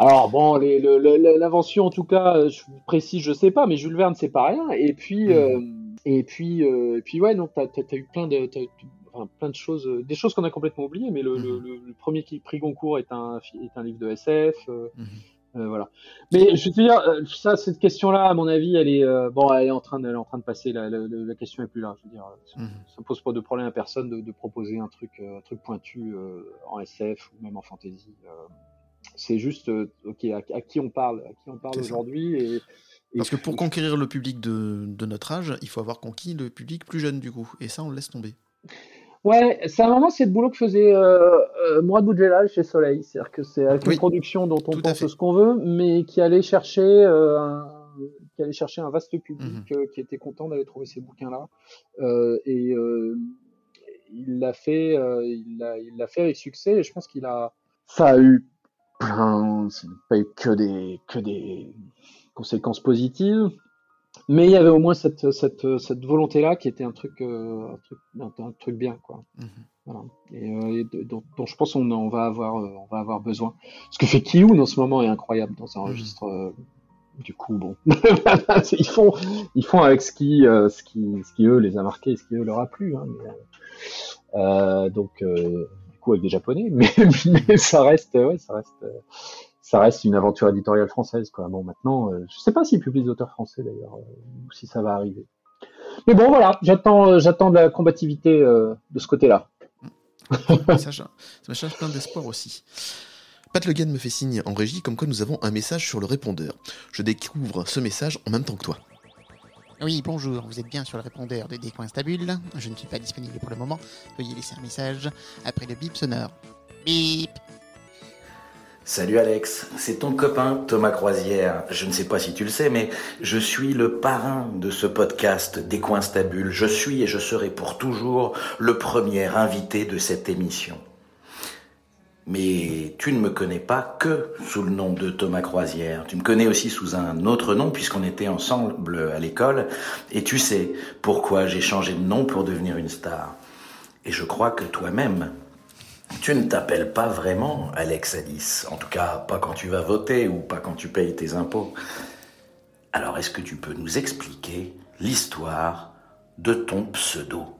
Alors bon, l'invention en tout cas, euh, je précise, je sais pas, mais Jules Verne c'est pas rien. Et puis, mmh. euh, et puis, euh, et puis ouais, donc t'as as, eu plein de, enfin, plein de choses, des choses qu'on a complètement oubliées. Mais le, mmh. le, le, premier prix Goncourt est un, est un livre de SF. Mmh. Euh, voilà. Mais je veux dire, euh, ça, cette question-là, à mon avis, elle est euh, bon, elle est en train, elle est en train de passer. La, la, la question est plus là. Je veux dire, ça, mm ça pose pas de problème à personne de, de proposer un truc, un truc pointu en SF ou même en fantasy. c'est juste, ok, à, à, qui on parle, à qui on parle aujourd'hui et, et, Parce que pour conquérir le public de, de notre âge, il faut avoir conquis le public plus jeune du coup, et ça, on le laisse tomber. Ouais, c'est un moment, c'est le boulot que faisait euh, euh, Mourad Boudjelal chez Soleil. C'est-à-dire que c'est avec oui, une production dont on pense ce qu'on veut, mais qui allait chercher, euh, un, qui allait chercher un vaste public mm -hmm. qui était content d'aller trouver ces bouquins-là. Euh, et euh, il l'a fait, il l'a, il l'a fait avec succès. Et je pense qu'il a, ça a eu plein, ça n'a pas eu que des, que des conséquences positives. Mais il y avait au moins cette, cette, cette volonté-là qui était un truc, euh, un, truc un, un, truc bien, quoi. Voilà. Et, euh, et dont, dont, je pense on, on va avoir, euh, on va avoir besoin. Ce que fait Kiyun en ce moment est incroyable dans un registre. Mm -hmm. du coup, bon, ils font, ils font avec ce qui, ce qui, ce qui eux les a marqués, ce qui eux leur a plu. Hein, mais, donc, du coup avec des japonais, mais, mais ça reste, ouais, ça reste ça reste une aventure éditoriale française. Quoi. Bon, maintenant, euh, je sais pas s'ils publient des auteurs français d'ailleurs, euh, ou si ça va arriver. Mais bon, voilà, j'attends, euh, j'attends de la combativité euh, de ce côté-là. ça, ça me change plein d'espoir aussi. Pat Le Guen me fait signe en régie comme quoi nous avons un message sur le répondeur. Je découvre ce message en même temps que toi. Oui, bonjour, vous êtes bien sur le répondeur de Décoinstabule. Je ne suis pas disponible pour le moment. Veuillez laisser un message après le bip sonore. Bip Salut Alex, c'est ton copain Thomas Croisière. Je ne sais pas si tu le sais, mais je suis le parrain de ce podcast Décoinstabule. Je suis et je serai pour toujours le premier invité de cette émission. Mais tu ne me connais pas que sous le nom de Thomas Croisière. Tu me connais aussi sous un autre nom puisqu'on était ensemble à l'école. Et tu sais pourquoi j'ai changé de nom pour devenir une star. Et je crois que toi-même, tu ne t'appelles pas vraiment Alex Alice. En tout cas, pas quand tu vas voter ou pas quand tu payes tes impôts. Alors, est-ce que tu peux nous expliquer l'histoire de ton pseudo?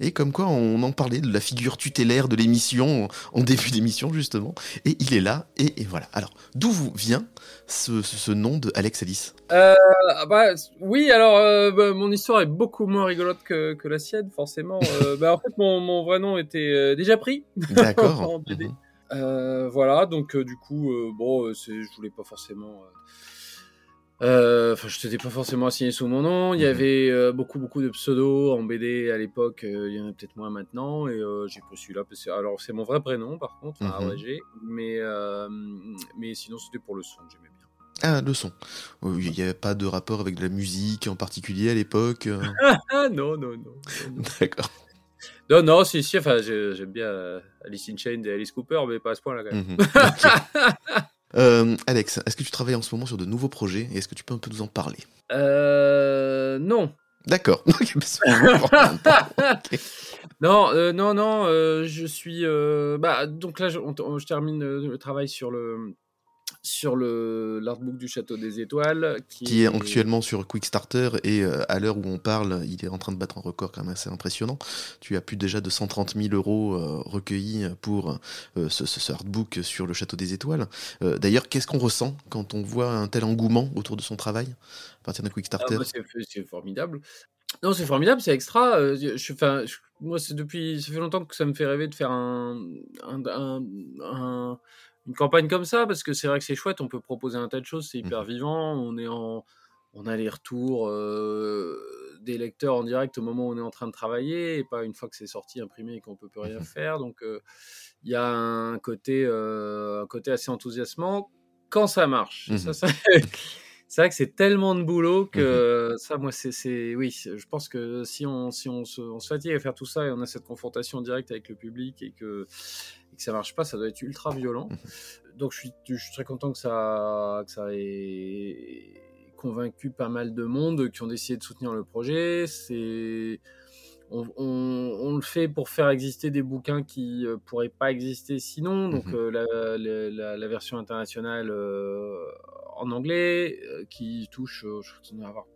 Et comme quoi, on en parlait de la figure tutélaire de l'émission, en début d'émission justement. Et il est là, et, et voilà. Alors, d'où vous vient ce, ce- ce nom de Alex Alice? Euh, bah, oui, alors euh, bah, mon histoire est beaucoup moins rigolote que, que la sienne, forcément. Euh, bah, en fait, mon, mon vrai nom était déjà pris. D'accord. Voilà, donc du coup, bon, je voulais pas forcément. Euh, Enfin, je n'étais pas forcément assigné sous mon nom. Il y Mhm. avait euh, beaucoup, beaucoup de pseudos en BD à l'époque. euh, il y en a peut-être moins maintenant. Et euh, j'ai pris celui-là. Parce que, alors, c'est mon vrai prénom, par contre, abrégé. Mais, mais sinon, c'était pour le son j'aimais bien. Ah, le son. Oui, Il n'y avait pas de rapport avec de la musique en particulier à l'époque. Ah non, non, non. non. D'accord. Non, non, si, si, enfin, j'aime bien Alice in Chains et Alice Cooper, mais pas à ce point-là, quand même. Mhm. Euh, Alex, est-ce que tu travailles en ce moment sur de nouveaux projets et est-ce que tu peux un peu nous en parler? Euh, non. D'accord. Bah. Ok. Non, euh, non, non, euh, je suis. euh, bah, donc là, je, on- on- je termine euh, le travail sur le sur le l'artbook du Château des Étoiles, qui, qui est actuellement sur Quickstarter et euh, à l'heure où on parle, il est en train de battre un record quand même assez impressionnant. Tu as plus déjà de 130 000 euros euh, recueillis pour euh, ce, ce- artbook sur le Château des Étoiles. D'ailleurs, qu'est-ce qu'on ressent quand on voit un tel engouement autour de son travail à partir de Ah, Quickstarter bah, c'est formidable. Non, c'est formidable, c'est extra. je, moi, c'est depuis, ça fait longtemps que ça me fait rêver de faire un, un- un- un- une campagne comme ça, parce que c'est vrai que c'est chouette, on peut proposer un tas de choses, c'est hyper vivant, on est en, on a les retours euh, des lecteurs en direct au moment où on est en train de travailler, et pas une fois que c'est sorti, imprimé et qu'on peut plus rien faire. Donc, euh, il y a un côté, euh, un côté assez enthousiasmant quand ça marche. Mhm. Ça, ça- c'est vrai que c'est tellement de boulot que ça, moi, c'est, c'est, oui, je pense que si on, si on se, on se fatigue à faire tout ça et on a cette confrontation directe avec le public et que, et que ça marche pas, ça doit être ultra violent. Donc, je suis, je suis très content que ça, que ça ait convaincu pas mal de monde qui ont décidé de soutenir le projet. C'est, on, on- on le fait pour faire exister des bouquins qui euh, pourraient pas exister sinon. Donc Mhm. euh, la, la- la- la version internationale euh, en anglais qui touche, je crois qu'il doit y avoir-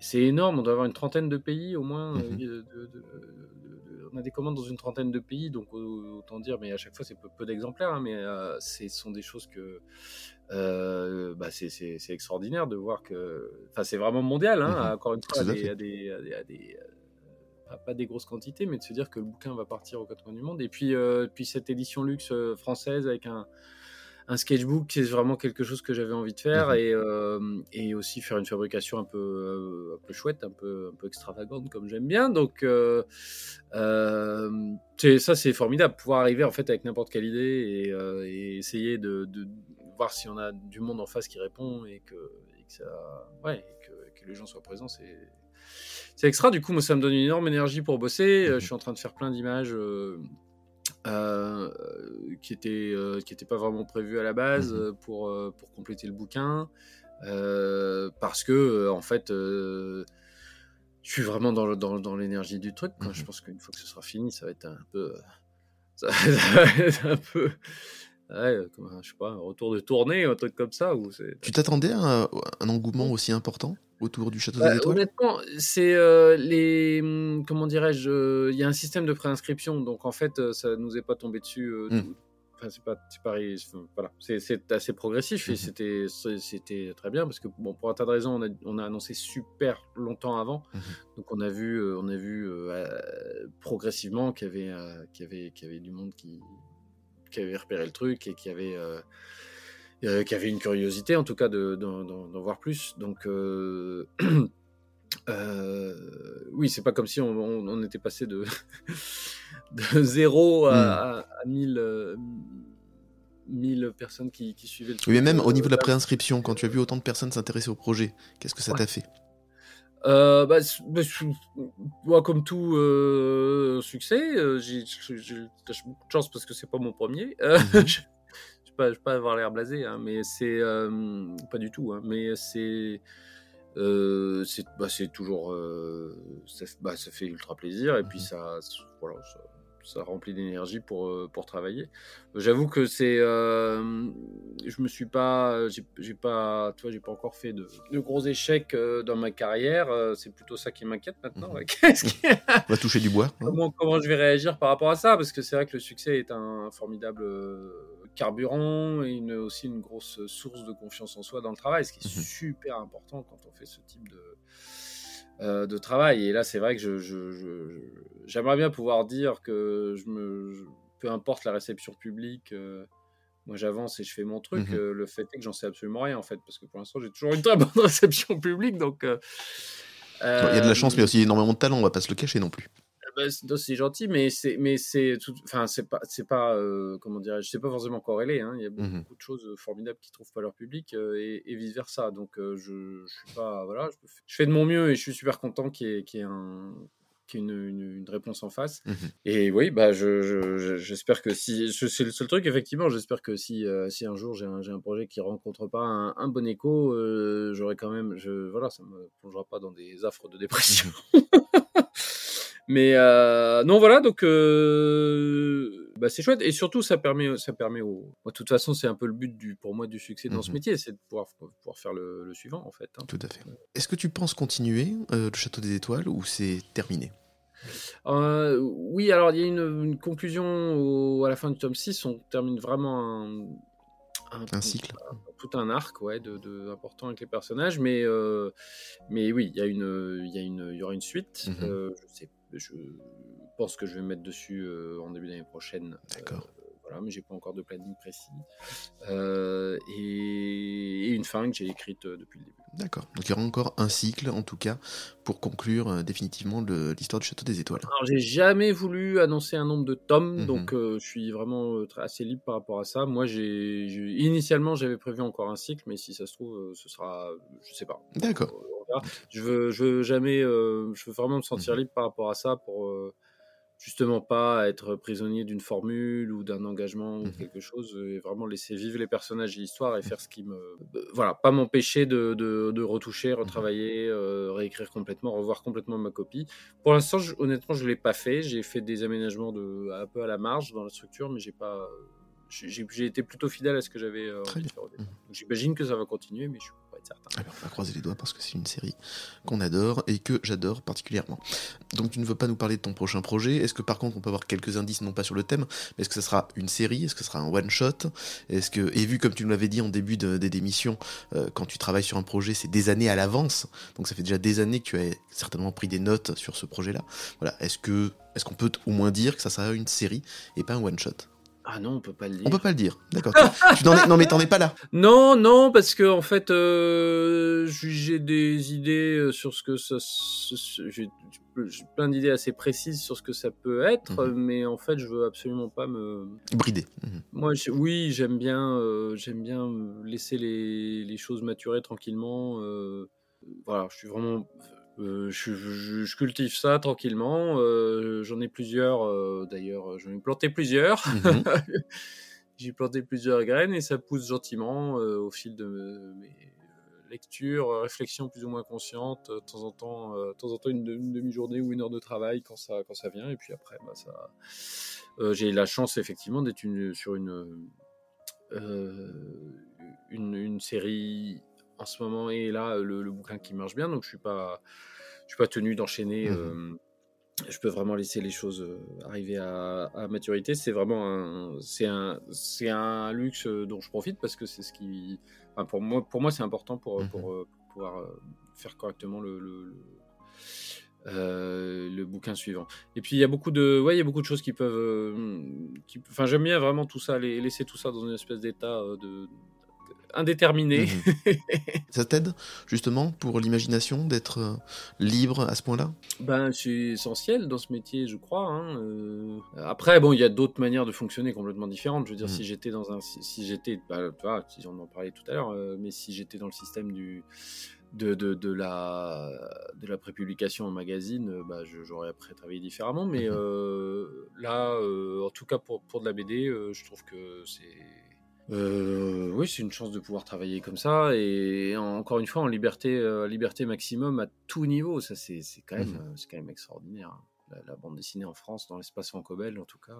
c'est énorme. On doit avoir une trentaine de pays au moins. Mhm. de- de- de- de- on a des commandes dans une trentaine de pays, donc autant dire. Mais à chaque fois, c'est peu, peu d'exemplaires, hein, mais ce sont des choses que euh, bah, c'est- extraordinaire de voir que. Enfin, c'est vraiment mondial, hein, Mhm. encore une fois, à des, à des- à des- à des, pas, des grosses quantités, mais de se dire que le bouquin va partir aux quatre coins du monde. Et puis, euh, puis cette édition luxe euh, française avec un, un sketchbook, c'est vraiment quelque chose que j'avais envie de faire Mhm. et, euh, et aussi faire une fabrication un peu, euh, un peu chouette, un peu, un peu extravagante comme j'aime bien. Donc, euh, euh, ça, c'est formidable, pouvoir arriver en fait avec n'importe quelle idée et, et essayer de, de voir si on a du monde en face qui répond et que, et que, ça, ouais, et que, que les gens soient présents. C'est c'est extra. Du coup, moi, ça me donne une énorme énergie pour bosser. Euh, Mhm. Je suis en train de faire plein d'images. euh, euh, qui étaient euh, qui étaient pas vraiment prévues à la base Mhm. pour euh, pour compléter le bouquin parce que en fait je suis vraiment dans, le- dans, dans l'énergie du truc quoi. Mhm. je pense qu'une fois que ce sera fini ça va être un peu ça va être un peu ouais, comme un, je sais pas un retour de tournée un truc comme ça où c'est Tu t'attendais à un, un engouement aussi important? Autour du Château bah, des Étoiles? honnêtement, c'est euh, les hum, comment dirais-je, euh, il y a un système de préinscription, donc en fait, euh, ça nous est pas tombé dessus. euh, Mm. tout- Enfin, c'est pas, c'est pas, enfin, voilà, c'est assez progressif et Mhm. c'était, c'était très bien parce que bon, pour un tas de raisons, on a, on a annoncé super longtemps avant, Mhm. donc on a vu, on a vu progressivement qu'il y avait, qu'il y avait, qu'il y avait du monde qui qui avait repéré le truc et qui avait, euh, qui avait une curiosité en tout cas de- d'en d'en- d'en voir plus. Donc euh, euh, oui, c'est pas comme si on, on- on était passé de, de 0 à, à, à 1000, euh, 1000 personnes qui, qui suivaient le truc. Oui, mais même au euh, niveau de la préinscription, quand tu as vu autant de personnes s'intéresser au projet, qu'est-ce que ça Ouais. t'a fait? Euh, bah, bah, moi, comme tout euh, succès, euh, j'ai beaucoup de chance parce que c'est pas mon premier. Mhm. je je vais pas, avoir l'air blasé, hein, mais c'est euh, pas du tout. hein, mais c'est euh, c'est bah, c'est toujours euh, ça, bah, ça fait ultra plaisir et puis Mhm. ça voilà ça, ça remplit d'énergie pour euh, pour travailler. J'avoue que c'est euh, je me suis pas j'ai pas tu vois j'ai pas encore fait de, de gros échecs euh, dans ma carrière. euh, c'est plutôt ça qui m'inquiète maintenant. Mhm. ouais. Qu'est-ce qui- On va toucher du bois. hein comment, comment je vais réagir par rapport à ça? Parce que c'est vrai que le succès est un formidable carburant et une, aussi une grosse source de confiance en soi dans le travail, ce qui est Mhm. super important quand on fait ce type de, euh, de travail. Et là, c'est vrai que je, je- je- je- j'aimerais bien pouvoir dire que je me, peu importe la réception publique. euh, moi, j'avance et je fais mon truc. Mhm. euh, le fait est que j'en sais absolument rien, en fait, parce que pour l'instant, j'ai toujours une très bonne réception publique. Donc, Il y a de la chance, mais aussi énormément de talent, on va pas se le cacher non plus. Bah, c'est gentil, mais c'est, mais c'est, tout- enfin, c'est pas, c'est pas, euh, comment dirais-je, c'est pas forcément corrélé. Hein. Il y a beaucoup, Mhm. beaucoup de choses euh, formidables qui trouvent pas leur public euh, et, et vice versa. Donc, euh, je, je suis pas, voilà, je, je fais de mon mieux et je suis super content qu'il y ait, qu'il y ait un, qu'il y ait une, une- une réponse en face. Mhm. Et oui, bah, je, je- je- j'espère que si, c'est le seul truc, effectivement, j'espère que si, si un jour j'ai un, projet qui rencontre pas un, un bon écho, j'aurai quand même, je, voilà, ça me plongera pas dans des affres de dépression. Mais euh, non, voilà, donc euh, bah, c'est chouette. Et surtout, ça permet, ça permet au. Moi, de toute façon, c'est un peu le but du, pour moi du succès dans ce Mhm. métier, c'est de pouvoir, pouvoir faire le, le suivant, en fait. hein. Tout à fait. Est-ce que tu penses continuer euh, le Château des Étoiles ou c'est terminé? Oui, alors il y a une, une conclusion au- à la fin du tome 6. On termine vraiment un, Un cycle tout un arc ouais, de, de- important avec les personnages. Mais, euh, mais oui, il y, a une- il y, a une- il y aura une suite. Mhm. Euh, je, sais, je pense que je vais me mettre dessus euh, en début d'année prochaine. D'accord. Voilà, mais j'ai pas encore de planning précis. Euh, et, et une fin que j'ai écrite euh, depuis le début. D'accord. Donc il y aura encore un cycle, en tout cas, pour conclure euh, définitivement l'histoire du Château des Étoiles. Alors, j'ai jamais voulu annoncer un nombre de tomes, Mhm. donc euh, je suis vraiment assez libre par rapport à ça. Moi, j'ai initialement, j'avais prévu encore un cycle, mais si ça se trouve, ce sera, je sais pas. D'accord. Je veux, je veux jamais, euh, je veux vraiment me sentir Mhm. libre par rapport à ça pour justement pas être prisonnier d'une formule ou d'un engagement ou Mhm. quelque chose, et vraiment laisser vivre les personnages et l'histoire et faire ce qui me, euh, voilà, pas m'empêcher de, de, de retoucher, retravailler, euh, réécrire complètement, revoir complètement ma copie. Pour l'instant, honnêtement, je l'ai pas fait. J'ai fait des aménagements de, un peu à la marge dans la structure, mais j'ai pas. J'ai été plutôt fidèle à ce que j'avais euh, J'imagine que ça va continuer, mais je suis être. Ah on va croiser les doigts parce que c'est une série qu'on adore et que j'adore particulièrement. Donc tu ne veux pas nous parler de ton prochain projet. Est-ce que par contre on peut avoir quelques indices, non pas sur le thème, mais est-ce que ça sera une série? Est-ce que ce sera un one-shot Est-ce que et vu comme tu nous l'avais dit en début de, des démissions, euh, quand tu travailles sur un projet, c'est des années à l'avance. Donc ça fait déjà des années que tu as certainement pris des notes sur ce projet-là. Voilà. Est-ce que est-ce qu'on peut au moins dire que ça sera une série et pas un one-shot Ah non, on peut pas le dire. On peut pas le dire. D'accord. non mais t'en es pas là. Non, non, parce que en fait, euh, j'ai des idées euh, sur ce que ça. J'ai plein d'idées assez précises sur ce que ça peut être, Mhm. mais en fait, je veux absolument pas me. Bridé. Mhm. Moi, oui, j'aime bien, euh, j'aime bien laisser les, les choses maturer tranquillement. euh, voilà, je suis vraiment. Euh, je, je- je cultive ça tranquillement. euh, j'en ai plusieurs, euh, d'ailleurs, j'en ai planté plusieurs. Mhm. J'ai planté plusieurs graines et ça pousse gentiment au fil de me- mes lectures, réflexions plus ou moins conscientes, de temps en temps, de temps en temps une, de- une demi-journée ou une heure de travail quand ça, quand ça vient. Et puis après, bah, ça, j'ai la chance effectivement d'être une, sur une, une, une série en ce moment et là le, le bouquin qui marche bien, donc je suis pas, je suis pas tenu d'enchaîner. Mhm. euh, je peux vraiment laisser les choses euh, arriver à, à maturité. C'est vraiment un, c'est un, c'est un luxe euh, dont je profite parce que c'est ce qui, enfin, pour moi, pour moi, c'est important pour, Mhm. pour, euh, pour pouvoir euh, faire correctement le, le- le- euh, le bouquin suivant. Et puis il y a beaucoup de, ouais, il y a beaucoup de choses qui peuvent, euh, qui- enfin j'aime bien vraiment tout ça, les- laisser tout ça dans une espèce d'état euh, de indéterminé. Mhm. Ça t'aide justement pour l'imagination d'être euh, libre à ce point-là? Ben, c'est essentiel dans ce métier, je crois. hein, euh. Après, bon, il y a d'autres manières de fonctionner complètement différentes. Je veux dire, Mhm. si j'étais dans un, si, j'étais, bah, tu vois, si on en parlait tout à l'heure, euh, mais si j'étais dans le système du de, de, de la de la prépublication en magazine, bah, j'aurais après travaillé différemment. Mais Mhm. euh, là, euh, en tout cas pour pour de la BD, euh, je trouve que c'est euh, oui, c'est une chance de pouvoir travailler comme ça et en- encore une fois en liberté, euh, liberté maximum à tout niveau. Ça, c'est quand même, c'est quand même extraordinaire. La, la bande dessinée en France, dans l'espace franco-belge, en tout cas.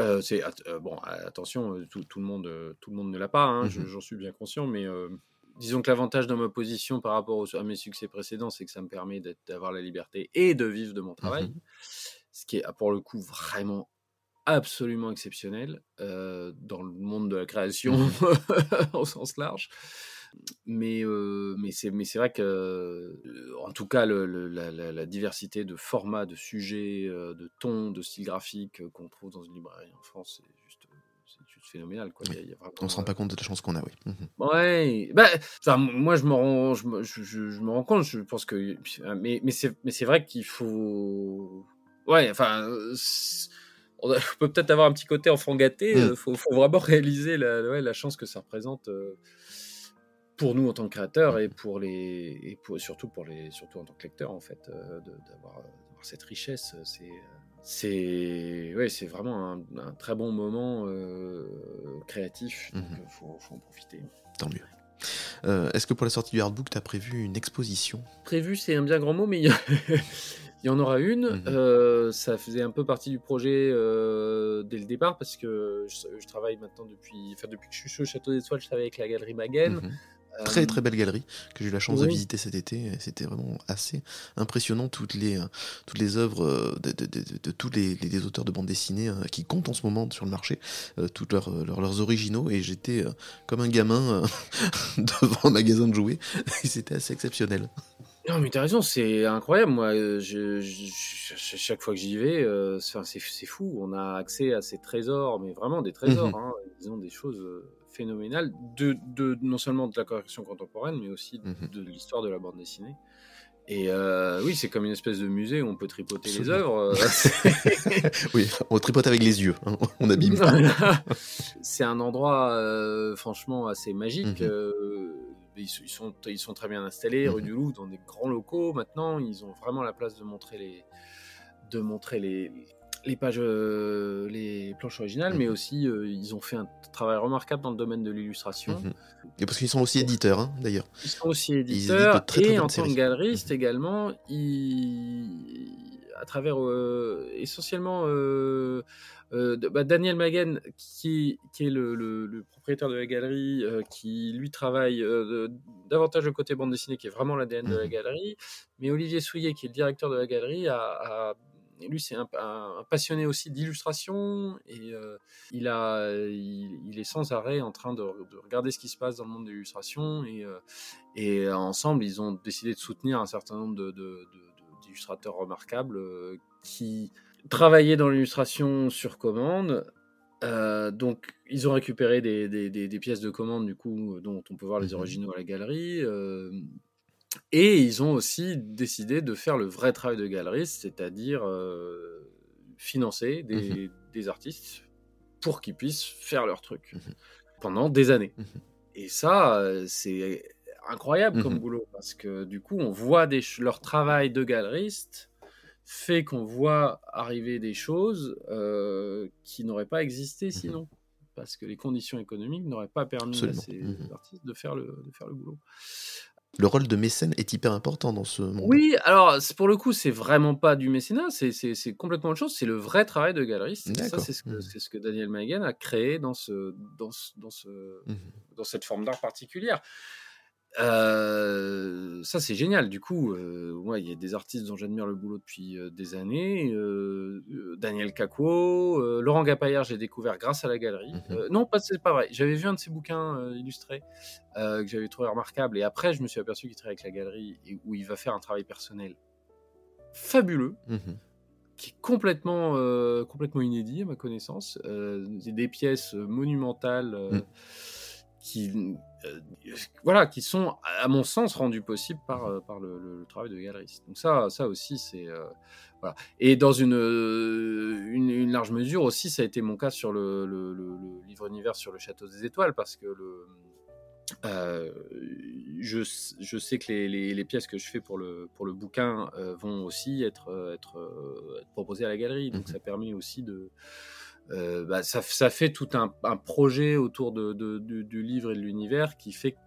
euh, c'est bon, attention, tout, tout le monde, tout le monde ne l'a pas. hein, Mhm. J'en suis bien conscient, mais disons que l'avantage dans ma position par rapport aux- à mes succès précédents, c'est que ça me permet d'avoir la liberté et de vivre de mon travail, Mhm. ce qui est pour le coup vraiment absolument exceptionnel euh, dans le monde de la création au sens large. Mais, euh, mais c'est vrai que, euh, en tout cas, le, le- la, diversité de formats, de sujets, euh, de tons, de styles graphiques qu'on trouve dans une librairie en France, c'est juste, c'est phénoménal. Quoi. Il y a- il y a vraiment, On se rend pas compte de la chance qu'on a, oui. Mhm. Ouais, bah, enfin, moi je me rends, je je, je- je me rends compte, je pense que, mais, mais c'est, vrai qu'il faut, ouais, enfin, on peut peut-être avoir un petit côté enfant gâté, Mm. euh, faut, faut vraiment réaliser la, ouais, la chance que ça représente euh, pour nous en tant que créateurs et pour les, et pour, surtout pour les, surtout en tant que lecteur en fait, euh, d'avoir, cette richesse, c'est, c'est, ouais, c'est vraiment un, un très bon moment euh, créatif, donc Mhm. euh, faut, faut en profiter. Tant mieux. Euh, Est-ce que pour la sortie du hardbook, tu as prévu une exposition? Prévu, c'est un bien grand mot, mais il y, a- il y en aura une. Mhm. Euh, ça faisait un peu partie du projet euh, dès le départ parce que je, je travaille maintenant depuis, enfin depuis que je suis au Château d'Étoiles, je travaille avec la galerie Maguen. Mhm. Euh, Très très belle galerie que j'ai eu la chance de visiter cet été. C'était vraiment assez impressionnant toutes les toutes les œuvres de, de- de- tous les, les- auteurs de bande dessinée qui comptent en ce moment sur le marché, tous leurs, leurs leurs originaux et j'étais comme un gamin devant un magasin de jouets et c'était assez exceptionnel. Non, mais t'as raison, c'est incroyable. Moi, euh, je, je- je- chaque fois que j'y vais, euh, c'est c'est- fou. On a accès à ces trésors, mais vraiment des trésors. Mhm. hein. Ils ont des choses euh, phénoménales, de, de, non seulement de la collection contemporaine, mais aussi de, Mhm. de l'histoire de la bande dessinée. Et euh, oui, c'est comme une espèce de musée où on peut tripoter les œuvres. euh, Oui, on tripote avec les yeux, hein, on abîme c'est un endroit euh, franchement assez magique. Mhm. Ils, sont- ils sont, ils sont très bien installés, rue Mhm. du Louvre, dans des grands locaux. Maintenant, ils ont vraiment la place de montrer les, de montrer les, les pages, euh, les planches originales, mais Mhm. aussi euh, ils ont fait un travail remarquable dans le domaine de l'illustration. Mhm. Et parce qu'ils sont aussi éditeurs, hein, d'ailleurs. Ils sont aussi éditeurs très, très et en tant que galeriste également, ils, à travers euh, essentiellement euh, euh, de- bah, Daniel Maguen, qui, qui est le, le- le propriétaire de la galerie, qui lui travaille de- davantage le côté bande dessinée, qui est vraiment l'ADN de la Mhm. galerie, mais Olivier Souillet, qui est le directeur de la galerie, a, a- et lui, c'est un, un- un passionné aussi d'illustration. Et euh, il, a, il, il est sans arrêt en train de, de regarder ce qui se passe dans le monde de l'illustration. Et, euh, et ensemble, ils ont décidé de soutenir un certain nombre de- de- de- d'illustrateurs remarquables euh, qui travaillaient dans l'illustration sur commande. Euh, donc, ils ont récupéré des, des- des- des pièces de commande, du coup, dont on peut voir les Mhm. originaux à la galerie. euh, et ils ont aussi décidé de faire le vrai travail de galeriste, c'est-à-dire euh, financer des, des artistes pour qu'ils puissent faire leur truc Mhm. pendant des années. Mhm. Et ça, c'est incroyable comme Mhm. boulot parce que du coup, on voit des leur travail de galeriste fait qu'on voit arriver des choses euh, qui n'auraient pas existé sinon. Parce que les conditions économiques n'auraient pas permis Absolument. à ces Mhm. artistes de faire, le, de faire le boulot. Le rôle de mécène est hyper important dans ce monde. Oui, alors pour le coup, c'est vraiment pas du mécénat, c'est- complètement autre chose, c'est le vrai travail de galeriste. Ça, c'est ce, Mhm. c'est ce que Daniel Maguen a créé dans, ce, dans, ce, dans, ce, Mhm. dans cette forme d'art particulière. Euh, ça, c'est génial. Du coup, euh, ouais, il y a des artistes dont j'admire le boulot depuis euh, des années. Daniel euh, Laurent Gapaillard, j'ai découvert grâce à la galerie. Euh, non, pas, c'est pas vrai. J'avais vu un de ses bouquins illustrés que j'avais trouvé remarquable. Et après, je me suis aperçu qu'il travaille avec la galerie et où il va faire un travail personnel fabuleux Mhm. qui est complètement, complètement inédit à ma connaissance. Des pièces monumentales euh, Mm. Qui, euh, voilà, qui sont, à mon sens, rendues possibles par, euh, par le, le- le travail de galeriste. Donc ça, ça aussi, c'est... euh, voilà. Et dans une, une, une large mesure aussi, ça a été mon cas sur le, livre univers sur le Château des Étoiles, parce que le... euh, je, je sais que les, les- les pièces que je fais pour le, pour le bouquin euh, vont aussi être, être, être proposées à la galerie. Donc Mhm. ça permet aussi de... euh, bah, ça, ça fait tout un, un projet autour de, de- du- du livre et de l'univers qui fait que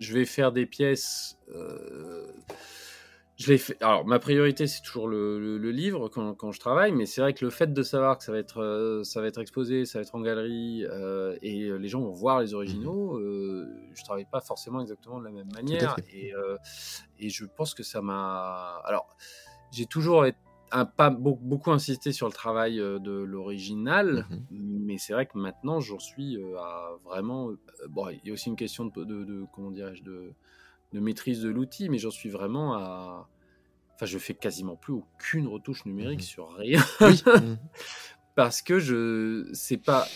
je vais faire des pièces... euh, je fait. Alors, ma priorité, c'est toujours le, le- le livre quand, quand je travaille, mais c'est vrai que le fait de savoir que ça va être, euh, ça va être exposé, ça va être en galerie, euh, et les gens vont voir les originaux, euh, je travaille pas forcément exactement de la même manière. et je pense que ça m'a. Alors, j'ai toujours été- pas beaucoup, insisté sur le travail euh, de l'original, Mhm. mais c'est vrai que maintenant, j'en suis euh, à vraiment. euh, bon, il y a aussi une question de, de- de- comment dirais-je, de, de maîtrise de l'outil, mais j'en suis vraiment à. Enfin, je fais quasiment plus aucune retouche numérique Mhm. sur rien Oui. Mhm. parce que je c'est pas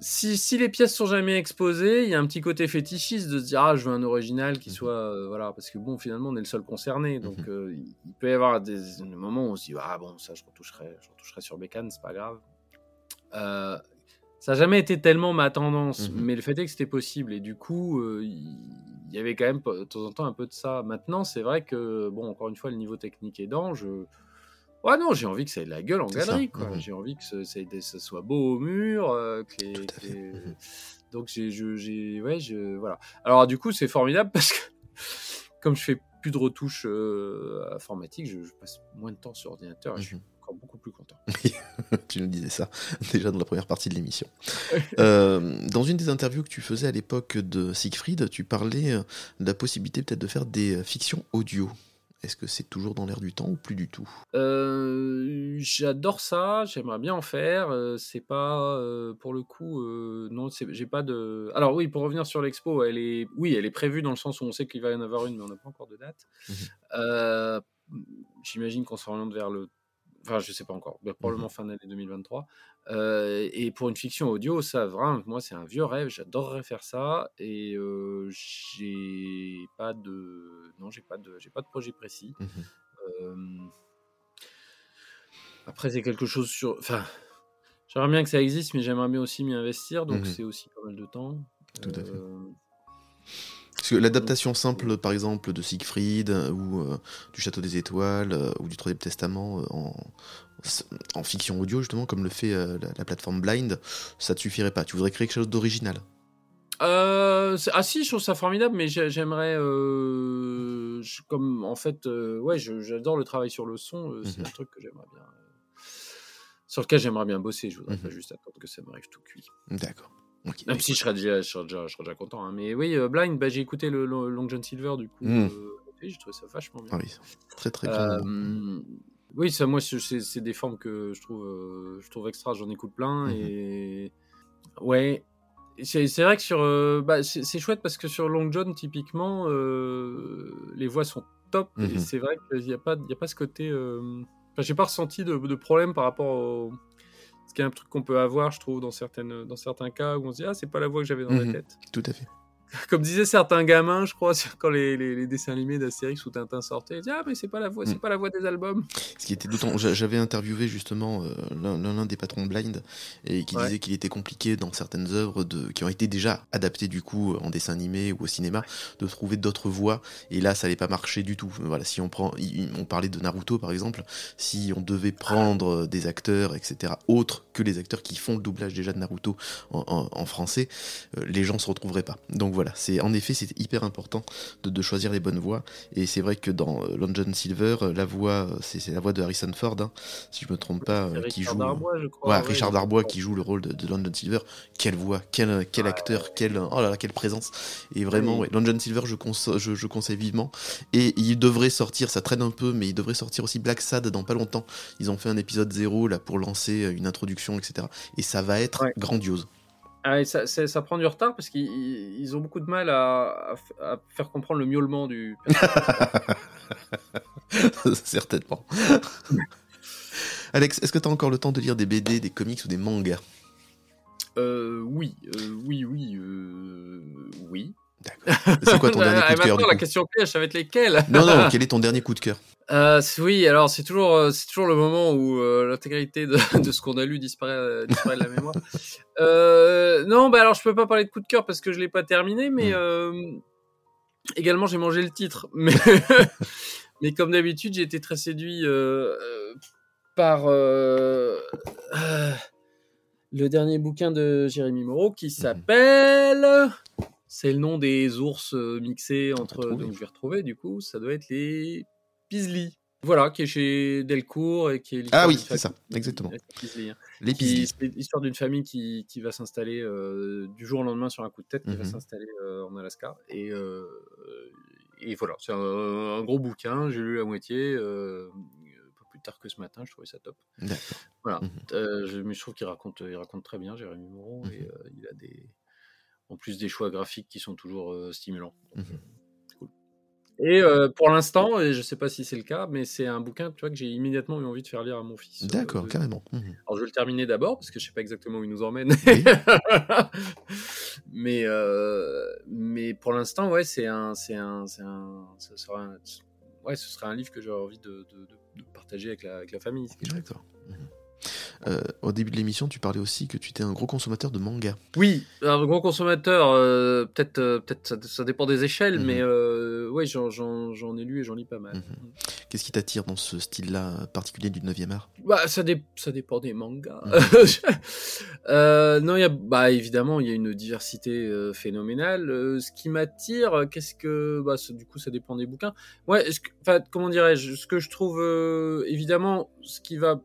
si, si les pièces sont jamais exposées, il y a un petit côté fétichiste de se dire ah je veux un original qui Mhm. soit euh, voilà parce que bon finalement on est le seul concerné donc Mhm. euh, il peut y avoir des, des moments où on se dit ah bon ça je retoucherai je retoucherai sur Bécane c'est pas grave Euh, ça n'a jamais été tellement ma tendance Mhm. mais le fait est que c'était possible et du coup il il y avait quand même de temps en temps un peu de ça maintenant c'est vrai que bon encore une fois le niveau technique aidant je Ouais, non, j'ai envie que ça ait de la gueule en galerie, quoi. J'ai envie que ce, ça, ait des- ça soit beau au mur, euh, que les- Tout à que fait, les-. Donc, j'ai, je- j'ai, ouais, je, voilà. Alors, du coup, c'est formidable parce que, comme je fais plus de retouches euh, informatiques, je, je passe moins de temps sur ordinateur et je suis Mhm. encore beaucoup plus content. tu nous disais ça déjà dans la première partie de l'émission. Euh, dans une des interviews que tu faisais à l'époque de Siegfried, tu parlais euh, de la possibilité peut-être de faire des fictions audio. Est-ce que c'est toujours dans l'air du temps ou plus du tout? Euh, j'adore ça, j'aimerais bien en faire. euh, c'est pas euh, pour le coup, euh, non, j'ai pas de. Alors oui, pour revenir sur l'expo, elle est, oui, elle est prévue dans le sens où on sait qu'il va y en avoir une, mais on n'a pas encore de date. Mhm. J'imagine qu'on s'oriente vers le, enfin, je sais pas encore, mais probablement fin d'année 2023. Euh, et pour une fiction audio, ça vraiment, moi, c'est un vieux rêve. J'adorerais faire ça, et euh, j'ai pas de, non, j'ai pas de, j'ai pas de projet précis. Euh, Après, c'est quelque chose sur. Enfin, j'aimerais bien que ça existe, mais j'aimerais bien aussi m'y investir, donc Mhm. c'est aussi pas mal de temps. Tout à fait. Parce que l'adaptation simple, par exemple, de Siegfried euh, ou euh, du Château des Étoiles euh, ou du Troisième Testament euh, en, en fiction audio, justement, comme le fait la, la plateforme Blind, ça te suffirait pas. Tu voudrais créer quelque chose d'original. Ah si, je trouve ça formidable, mais j'ai- j'aimerais, comme en fait, ouais, j'adore le travail sur le son. C'est Mhm. un truc que j'aimerais bien, sur lequel j'aimerais bien bosser. Je voudrais Mhm. pas juste attendre que ça m'arrive tout cuit. D'accord. Même si je serais déjà, je serais déjà, je serais déjà content. hein. Mais oui, euh, Blind, bah, j'ai écouté le, le Long John Silver du coup. Mhm. euh, et j'ai trouvé ça vachement bien. Ah oui, très très bien. Euh, oui, ça, moi, c'est- des formes que je trouve, euh, je trouve extra. J'en écoute plein Mhm. et ouais. Et C'est c'est vrai que sur, euh, bah, c'est chouette parce que sur Long John, typiquement, les voix sont top et Mhm. c'est vrai qu'il n'y a pas, y a pas ce côté. Enfin, j'ai pas ressenti de, de problème par rapport au. Ce qui est un truc qu'on peut avoir, je trouve, dans, certaines, dans certains cas où on se dit Ah, c'est pas la voix que j'avais dans Mhm. la tête. Tout à fait. Comme disaient certains gamins, je crois, quand les, les, les dessins animés d'Astérix ou Tintin sortaient, ils disaient Ah, mais c'est pas, la voix, c'est Mm. pas la voix des albums. Ce qui était d'autant. j'a- J'avais interviewé justement euh, l'un des patrons de Blind et qui Ouais. disait qu'il était compliqué dans certaines œuvres de, qui ont été déjà adaptées du coup en dessin animé ou au cinéma de trouver d'autres voix et là ça n'allait pas marcher du tout. Voilà, si on prend, on parlait de Naruto par exemple, si on devait prendre des acteurs etc autres que les acteurs qui font le doublage déjà de Naruto en, en- en français, euh, les gens se retrouveraient pas. Donc voilà, c'est en effet c'est hyper important de, de choisir les bonnes voix. Et c'est vrai que dans euh, Long John Silver, euh, la voix euh, c'est la voix de Harrison Ford, hein, si je me trompe pas, qui Richard joue. Darbois, je crois. Ouais, ouais, Richard Darbois qui joue le rôle de, de Long John Silver. Quelle voix, quel, quel acteur, quel, oh là là, quelle présence. Et vraiment, Oui. ouais, Long John Silver, je, conse- je, je conseille vivement. Et il devrait sortir, ça traîne un peu, mais il devrait sortir aussi Black Sad dans pas longtemps. Ils ont fait un épisode zéro là pour lancer une introduction, etc. Et ça va être grandiose. Ah, et ça, prend du retard parce qu'ils ils- ils ont beaucoup de mal à, à f- à faire comprendre le miaulement du. Certainement. Alex, est-ce que tu as encore le temps de lire des BD, des comics ou des mangas? Euh, oui, euh, oui, oui, euh, oui. D'accord. C'est quoi ton dernier Ah, coup de cœur Maintenant, la question piège, ça va être lesquels? Non, non, quel est ton dernier coup de cœur? Euh, oui, alors c'est toujours, euh, c'est toujours le moment où euh, l'intégralité de, de ce qu'on a lu disparaît, euh, disparaît de la mémoire. Euh, non, bah alors je peux pas parler de coup de cœur parce que je l'ai pas terminé, mais Mm. euh, également j'ai mangé le titre. Mais, mais comme d'habitude, j'ai été très séduit par le dernier bouquin de Jérémy Moreau qui s'appelle. C'est le nom des ours mixés entre. retrouver. Donc je vais retrouver du coup, ça doit être les Pisli. Voilà, qui est chez Delcourt et qui est l'histoire Ah oui, d'une c'est ça, famille- exactement. Hein. Les. C'est l'histoire d'une famille qui, qui va s'installer euh, du jour au lendemain sur un coup de tête, qui va Mhm. s'installer euh, en Alaska. Et, euh, et voilà, c'est un, un gros bouquin, j'ai lu la moitié, euh, pas plus tard que ce matin, je trouvais ça top. Voilà, Mhm. Euh, je, mais je trouve qu'il raconte, il raconte très bien, Jérémy Moreau, Mhm. et euh, il a des, en plus des choix graphiques qui sont toujours euh, stimulants. Donc, Et euh, pour l'instant, et je sais pas si c'est le cas, mais c'est un bouquin tu vois, que j'ai immédiatement eu envie de faire lire à mon fils. euh, D'accord, de- carrément. Mhm. alors je vais le terminer d'abord parce que je sais pas exactement où il nous emmène. Oui. mais euh, mais pour l'instant ouais c'est un c'est un c'est un ce sera un ouais ce serait un livre que j'aurais envie de, de, de- de partager avec la, avec la famille. D'accord. Euh, au début de l'émission, tu parlais aussi que tu étais un gros consommateur de manga. Oui, un gros consommateur, euh, peut-être euh, peut-être ça, ça dépend des échelles, Mhm. mais ouais j'en, ai lu et j'en lis pas mal. Mhm. Qu'est-ce qui t'attire dans ce style-là particulier du 9e art? Bah, ça, dé- ça dépend des mangas. Mhm. Euh, non, y a, bah, évidemment, il y a une diversité euh, phénoménale. Euh, ce qui m'attire, qu'est-ce que, bah, ça- du coup, ça dépend des bouquins. Ouais, est-ce que, comment dirais-je, ce que je trouve, euh, évidemment, ce qui va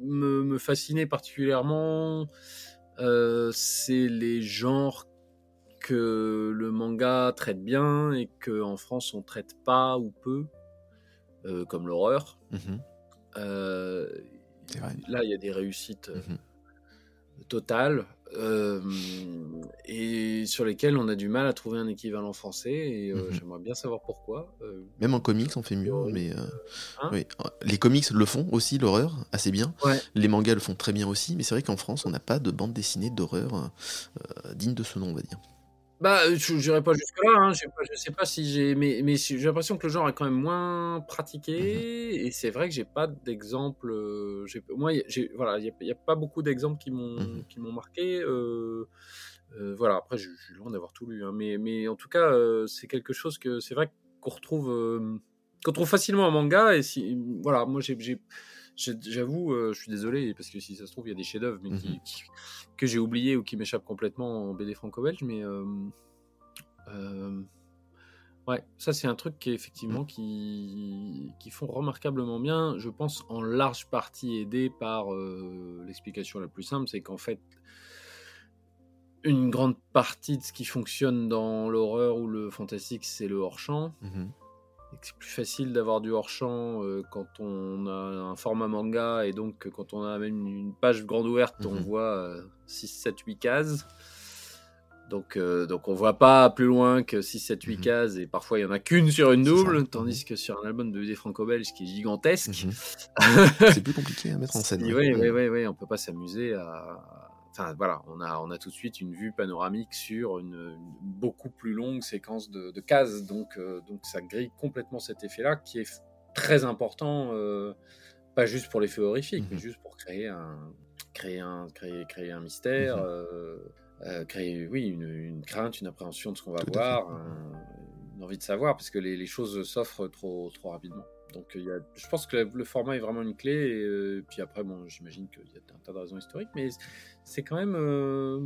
me, me fasciner particulièrement, euh, c'est les genres que le manga traite bien et que en France on traite pas ou peu, euh, comme l'horreur. Mhm. Euh. Là, il y a des réussites euh, Mhm. totales euh, et sur lesquelles on a du mal à trouver un équivalent français. Et Mhm. j'aimerais bien savoir pourquoi. Même en comics, on fait mieux, mais Hein oui. les comics le font aussi, l'horreur, assez bien. Ouais. Les mangas le font très bien aussi, mais c'est vrai qu'en France, on n'a pas de bande dessinée d'horreur digne de ce nom, on va dire. Bah, je n'irai pas jusque là. Hein. Je je sais pas si j'ai, mais, mais j'ai l'impression que le genre est quand même moins pratiqué. Mhm. Et c'est vrai que j'ai pas d'exemple. euh, moi, j'ai, voilà, il y, a- il y a pas beaucoup d'exemples qui m'ont, qui m'ont marqué. euh, euh, voilà. Après, je, suis loin d'avoir tout lu, hein. mais, mais en tout cas, euh, c'est quelque chose que c'est vrai qu'on retrouve, euh, qu'on trouve facilement en manga. Et si, voilà, moi, j'ai- j'avoue, euh, je suis désolé parce que si ça se trouve, il y a des chefs-d'œuvre, mais Mhm. qui, que j'ai oublié ou qui m'échappent complètement en BD franco-belge, mais euh, euh, ouais, ça c'est un truc qui effectivement qui, qui font remarquablement bien, je pense en large partie aidé par euh, l'explication la plus simple, c'est qu'en fait une grande partie de ce qui fonctionne dans l'horreur ou le fantastique, c'est le hors-champ. Mhm. Et que c'est plus facile d'avoir du hors-champ euh, quand on a un format manga et donc euh, quand on a même une page grande ouverte, on Mhm. voit 6, 7, 8 cases. Donc, euh, donc on voit pas plus loin que 6, 7, 8 Mhm. cases et parfois il y en a qu'une sur une double, tandis que sur un album de BD franco-belge qui est gigantesque, Mhm. c'est plus compliqué à mettre en scène. oui, oui, oui, on peut pas s'amuser à. Enfin voilà, on a, on a tout de suite une vue panoramique sur une, une beaucoup plus longue séquence de, de cases, donc, euh, donc ça grille complètement cet effet-là qui est très important, euh, pas juste pour l'effet horrifique, mais Mhm. juste pour créer un, créer un, créer, créer un mystère, Mhm. euh, créer oui une, une crainte, une appréhension de ce qu'on va Tout voir, un- une envie de savoir, parce que les, les choses s'offrent trop, trop rapidement. Donc il y a, je pense que le format est vraiment une clé. Et euh, puis après, bon, j'imagine qu'il y a un tas de raisons historiques, mais c'est quand même, euh,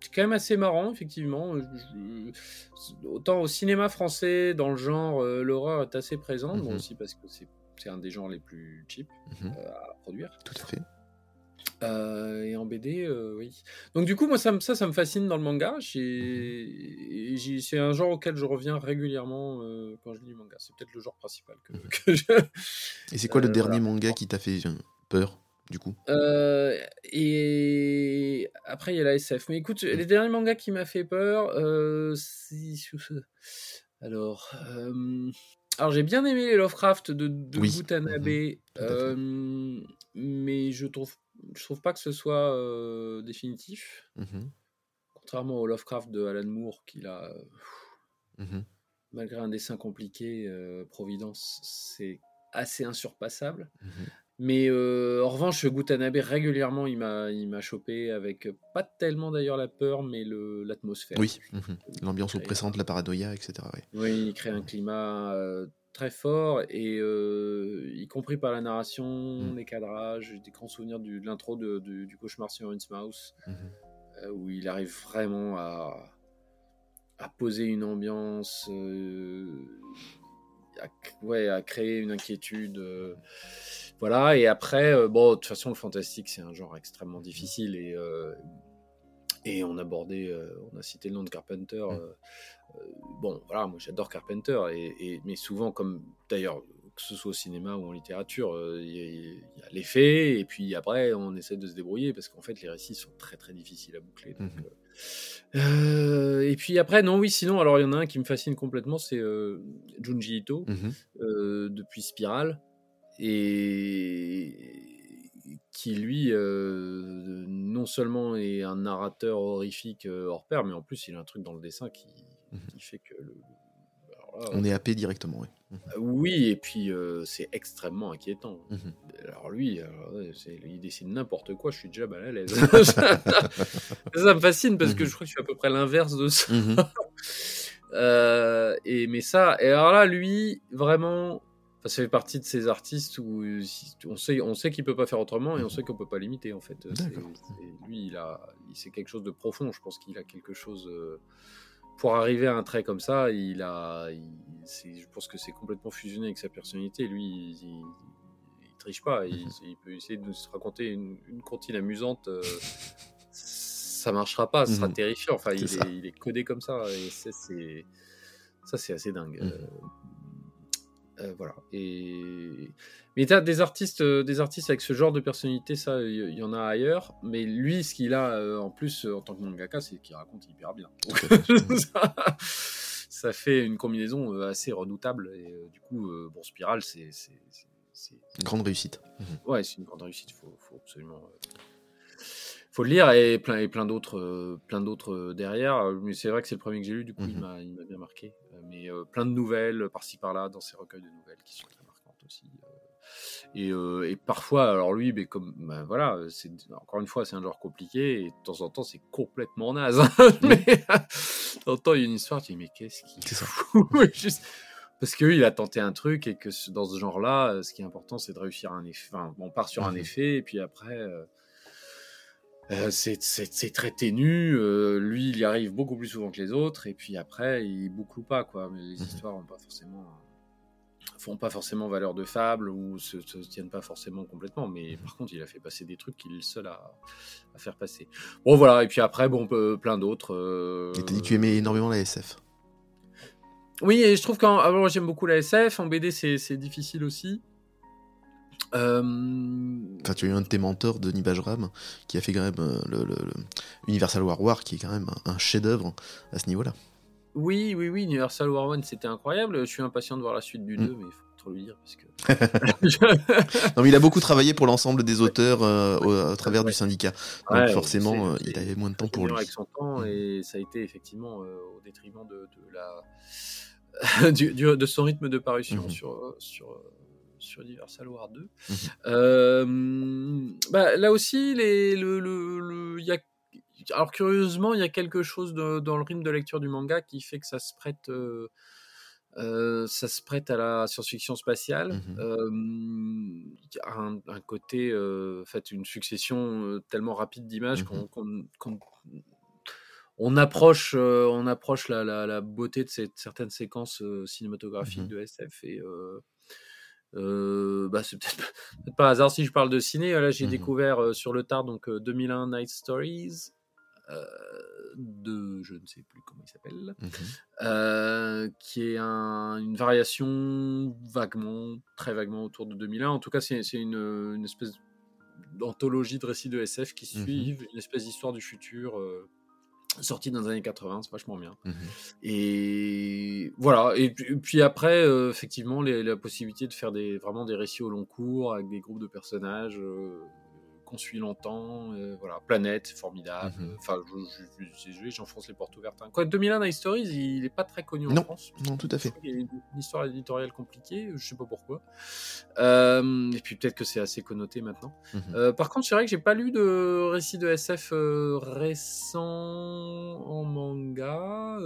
c'est quand même assez marrant, effectivement. Je- je- autant au cinéma français, dans le genre, euh, l'horreur est assez présente, bon Mhm. aussi parce que c'est un des genres les plus cheap Mhm. à produire. Tout à fait. Euh, et en BD, euh, oui. Donc du coup, moi, ça, ça, ça me fascine dans le manga. J'ai- C'est un genre auquel je reviens régulièrement euh, quand je lis manga. C'est peut-être le genre principal que, que je... Et c'est quoi le dernier voilà. manga qui t'a fait peur, du coup? Et après, il y a la SF. Mais écoute, les derniers mangas qui m'a fait peur, alors, alors j'ai bien aimé les Lovecraft de, de Oui. Watanabe, Mhm. Mais je trouve, je trouve pas que ce soit euh, définitif, Mhm, contrairement au Lovecraft de Alan Moore, qu'il a, euh, mhm. malgré un dessin compliqué, euh, Providence, c'est assez insurpassable. Mhm. Mais euh, en revanche, Gutanabe, régulièrement, il m'a, chopé avec pas tellement d'ailleurs la peur, mais l'atmosphère. Oui, l'ambiance oppressante, la paranoïa, etc. ouais. Oui, il crée un climat euh, très fort, et euh, y compris par la narration, Mm. les cadrages, des grands souvenirs du, de l'intro de, de- du cauchemar sur Innsmouth, Mhm. euh, où il arrive vraiment à, à poser une ambiance, euh, à, ouais, à créer une inquiétude. voilà, et après, euh, bon, de toute façon, le fantastique, c'est un genre extrêmement difficile, et, euh, et on abordait, euh, on a cité le nom de Carpenter. Euh, bon, voilà, moi j'adore Carpenter, et, et- mais souvent, comme d'ailleurs, que ce soit au cinéma ou en littérature, euh, il y, a- y a l'effet, et puis après, on essaie de se débrouiller, parce qu'en fait, les récits sont très très difficiles à boucler. donc, Mhm. euh, et puis après, non, oui, sinon, alors il y en a un qui me fascine complètement, c'est euh, Junji Ito, Mhm. euh, depuis Spiral, et qui lui, non seulement est un narrateur horrifique hors pair, mais en plus il a un truc dans le dessin qui. Qui fait que le, là, On est happé directement, oui. euh, oui, et puis euh, c'est extrêmement inquiétant. Mhm. Alors lui, alors, il dessine n'importe quoi, je suis déjà mal à l'aise. ça, me fascine parce que Mhm. je crois que je suis à peu près l'inverse de ça. Mhm. Euh, et mais ça, et alors là, lui, vraiment, ça fait partie de ces artistes où on sait, on sait qu'il peut pas faire autrement et on sait qu'on peut pas l'imiter en fait. Lui, il a, c'est quelque chose de profond. Je pense qu'il a quelque chose pour arriver à un trait comme ça. Il a, il- je pense que c'est complètement fusionné avec sa personnalité. Lui, il, il- il triche pas. Il, il peut essayer de se raconter une, une comptine amusante. euh, ça marchera pas, ce sera Mhm. terrifiant. Enfin, il ça. est, il est codé comme ça. Et ça, c'est assez dingue. Mhm. Euh, voilà. Et mais t'as des artistes, euh, des artistes avec ce genre de personnalité, ça, il y, y en a ailleurs. Mais lui, ce qu'il a euh, en plus en tant que mangaka, c'est qu'il raconte hyper bien. ça, ça fait une combinaison assez redoutable. Et du coup, bon, Spiral, c'est, c'est- Grande réussite. ouais, c'est une grande réussite. Il faut, faut absolument. Faut le lire et plein, et plein d'autres euh, plein d'autres euh, derrière. Mais c'est vrai que c'est le premier que j'ai lu, du coup, il Mhm. m'a il m'a bien marqué. Euh, Mais plein de nouvelles par-ci par-là dans ces recueils de nouvelles qui sont très marquantes aussi. Et, euh, et parfois, alors lui, mais comme ben voilà, c'est encore une fois, c'est un genre compliqué et de temps en temps, c'est complètement naze. mais de temps en temps, il y a une histoire, tu dis mais qu'est-ce qu'il fout? Juste- Parce qu'il a tenté un truc et que dans ce genre-là, ce qui est important, c'est de réussir un effet. Enfin, on part sur un Mhm. effet et puis après, euh, euh, c'est très ténu. euh, lui, il y arrive beaucoup plus souvent que les autres et puis après, il boucle pas quoi. Mais les Mhm. histoires n'ont pas forcément font pas forcément valeur de fable ou se, se tiennent pas forcément complètement. Mais par contre, il a fait passer des trucs qu'il est le seul à, à faire passer. Bon voilà. Et puis après, bon, plein d'autres. euh, Et t'as dit tu aimais énormément la SF. oui, et je trouve qu'en alors, moi, j'aime beaucoup la SF. En BD, c'est difficile aussi. Euh, Enfin, tu as eu un de tes mentors, Denis Bajram, qui a fait quand même euh, le, le- le Universal War War, qui est quand même un, un chef-d'œuvre à ce niveau-là. Oui, oui, oui. Universal War One, c'était incroyable. Je suis impatient de voir la suite du Mm. 2, mais il faut trop lui dire parce que. Non, mais il a beaucoup travaillé pour l'ensemble des auteurs euh, au, à travers Ouais. du syndicat. Donc Ouais, forcément, il avait moins de temps pour lui. avec son temps Mm. et ça a été effectivement euh, au détriment de, de la du, du- de son rythme de parution Mhm. sur sur sur Universal War 2. Mhm. Euh, bah, là aussi, les, le, le, le- y a alors curieusement, il y a quelque chose de- dans le rythme de lecture du manga qui fait que ça se prête, euh, euh, ça se prête à la science-fiction spatiale. Il y a un, un côté, en fait, une succession tellement rapide d'images Mhm. qu'on, on approche, euh, on approche la, la, la beauté de cette, certaines séquences euh, cinématographiques Mhm. de SF et euh, euh, bah, c'est peut-être pas un hasard si je parle de ciné. Là, j'ai Mhm. découvert euh, sur le tard donc euh, 2001 Night Stories euh, de je ne sais plus comment il s'appelle, Mhm. euh, qui est un- une variation vaguement, très vaguement autour de 2001. En tout cas, c'est c'est une, une espèce d'anthologie de récits de SF qui Mhm. suivent une espèce d'histoire du futur. Sortie dans les années 80, c'est vachement bien. Mhm. Et voilà. Et puis, et puis après, euh, effectivement, les- la possibilité de faire des, vraiment des récits au long cours avec des groupes de personnages euh, qu'on suit longtemps. euh, voilà, Planète, formidable. Mhm. Enfin, je- je- j'enfonce les portes ouvertes. hein. Quoi, 2001 Night Stories, il est pas très connu en. France. Non, tout à fait. Il y a une, une histoire éditoriale compliquée, je sais pas pourquoi. Euh, et puis peut-être que c'est assez connoté maintenant. Mhm. Euh, par contre, c'est vrai que j'ai pas lu de récit de SF récent en manga.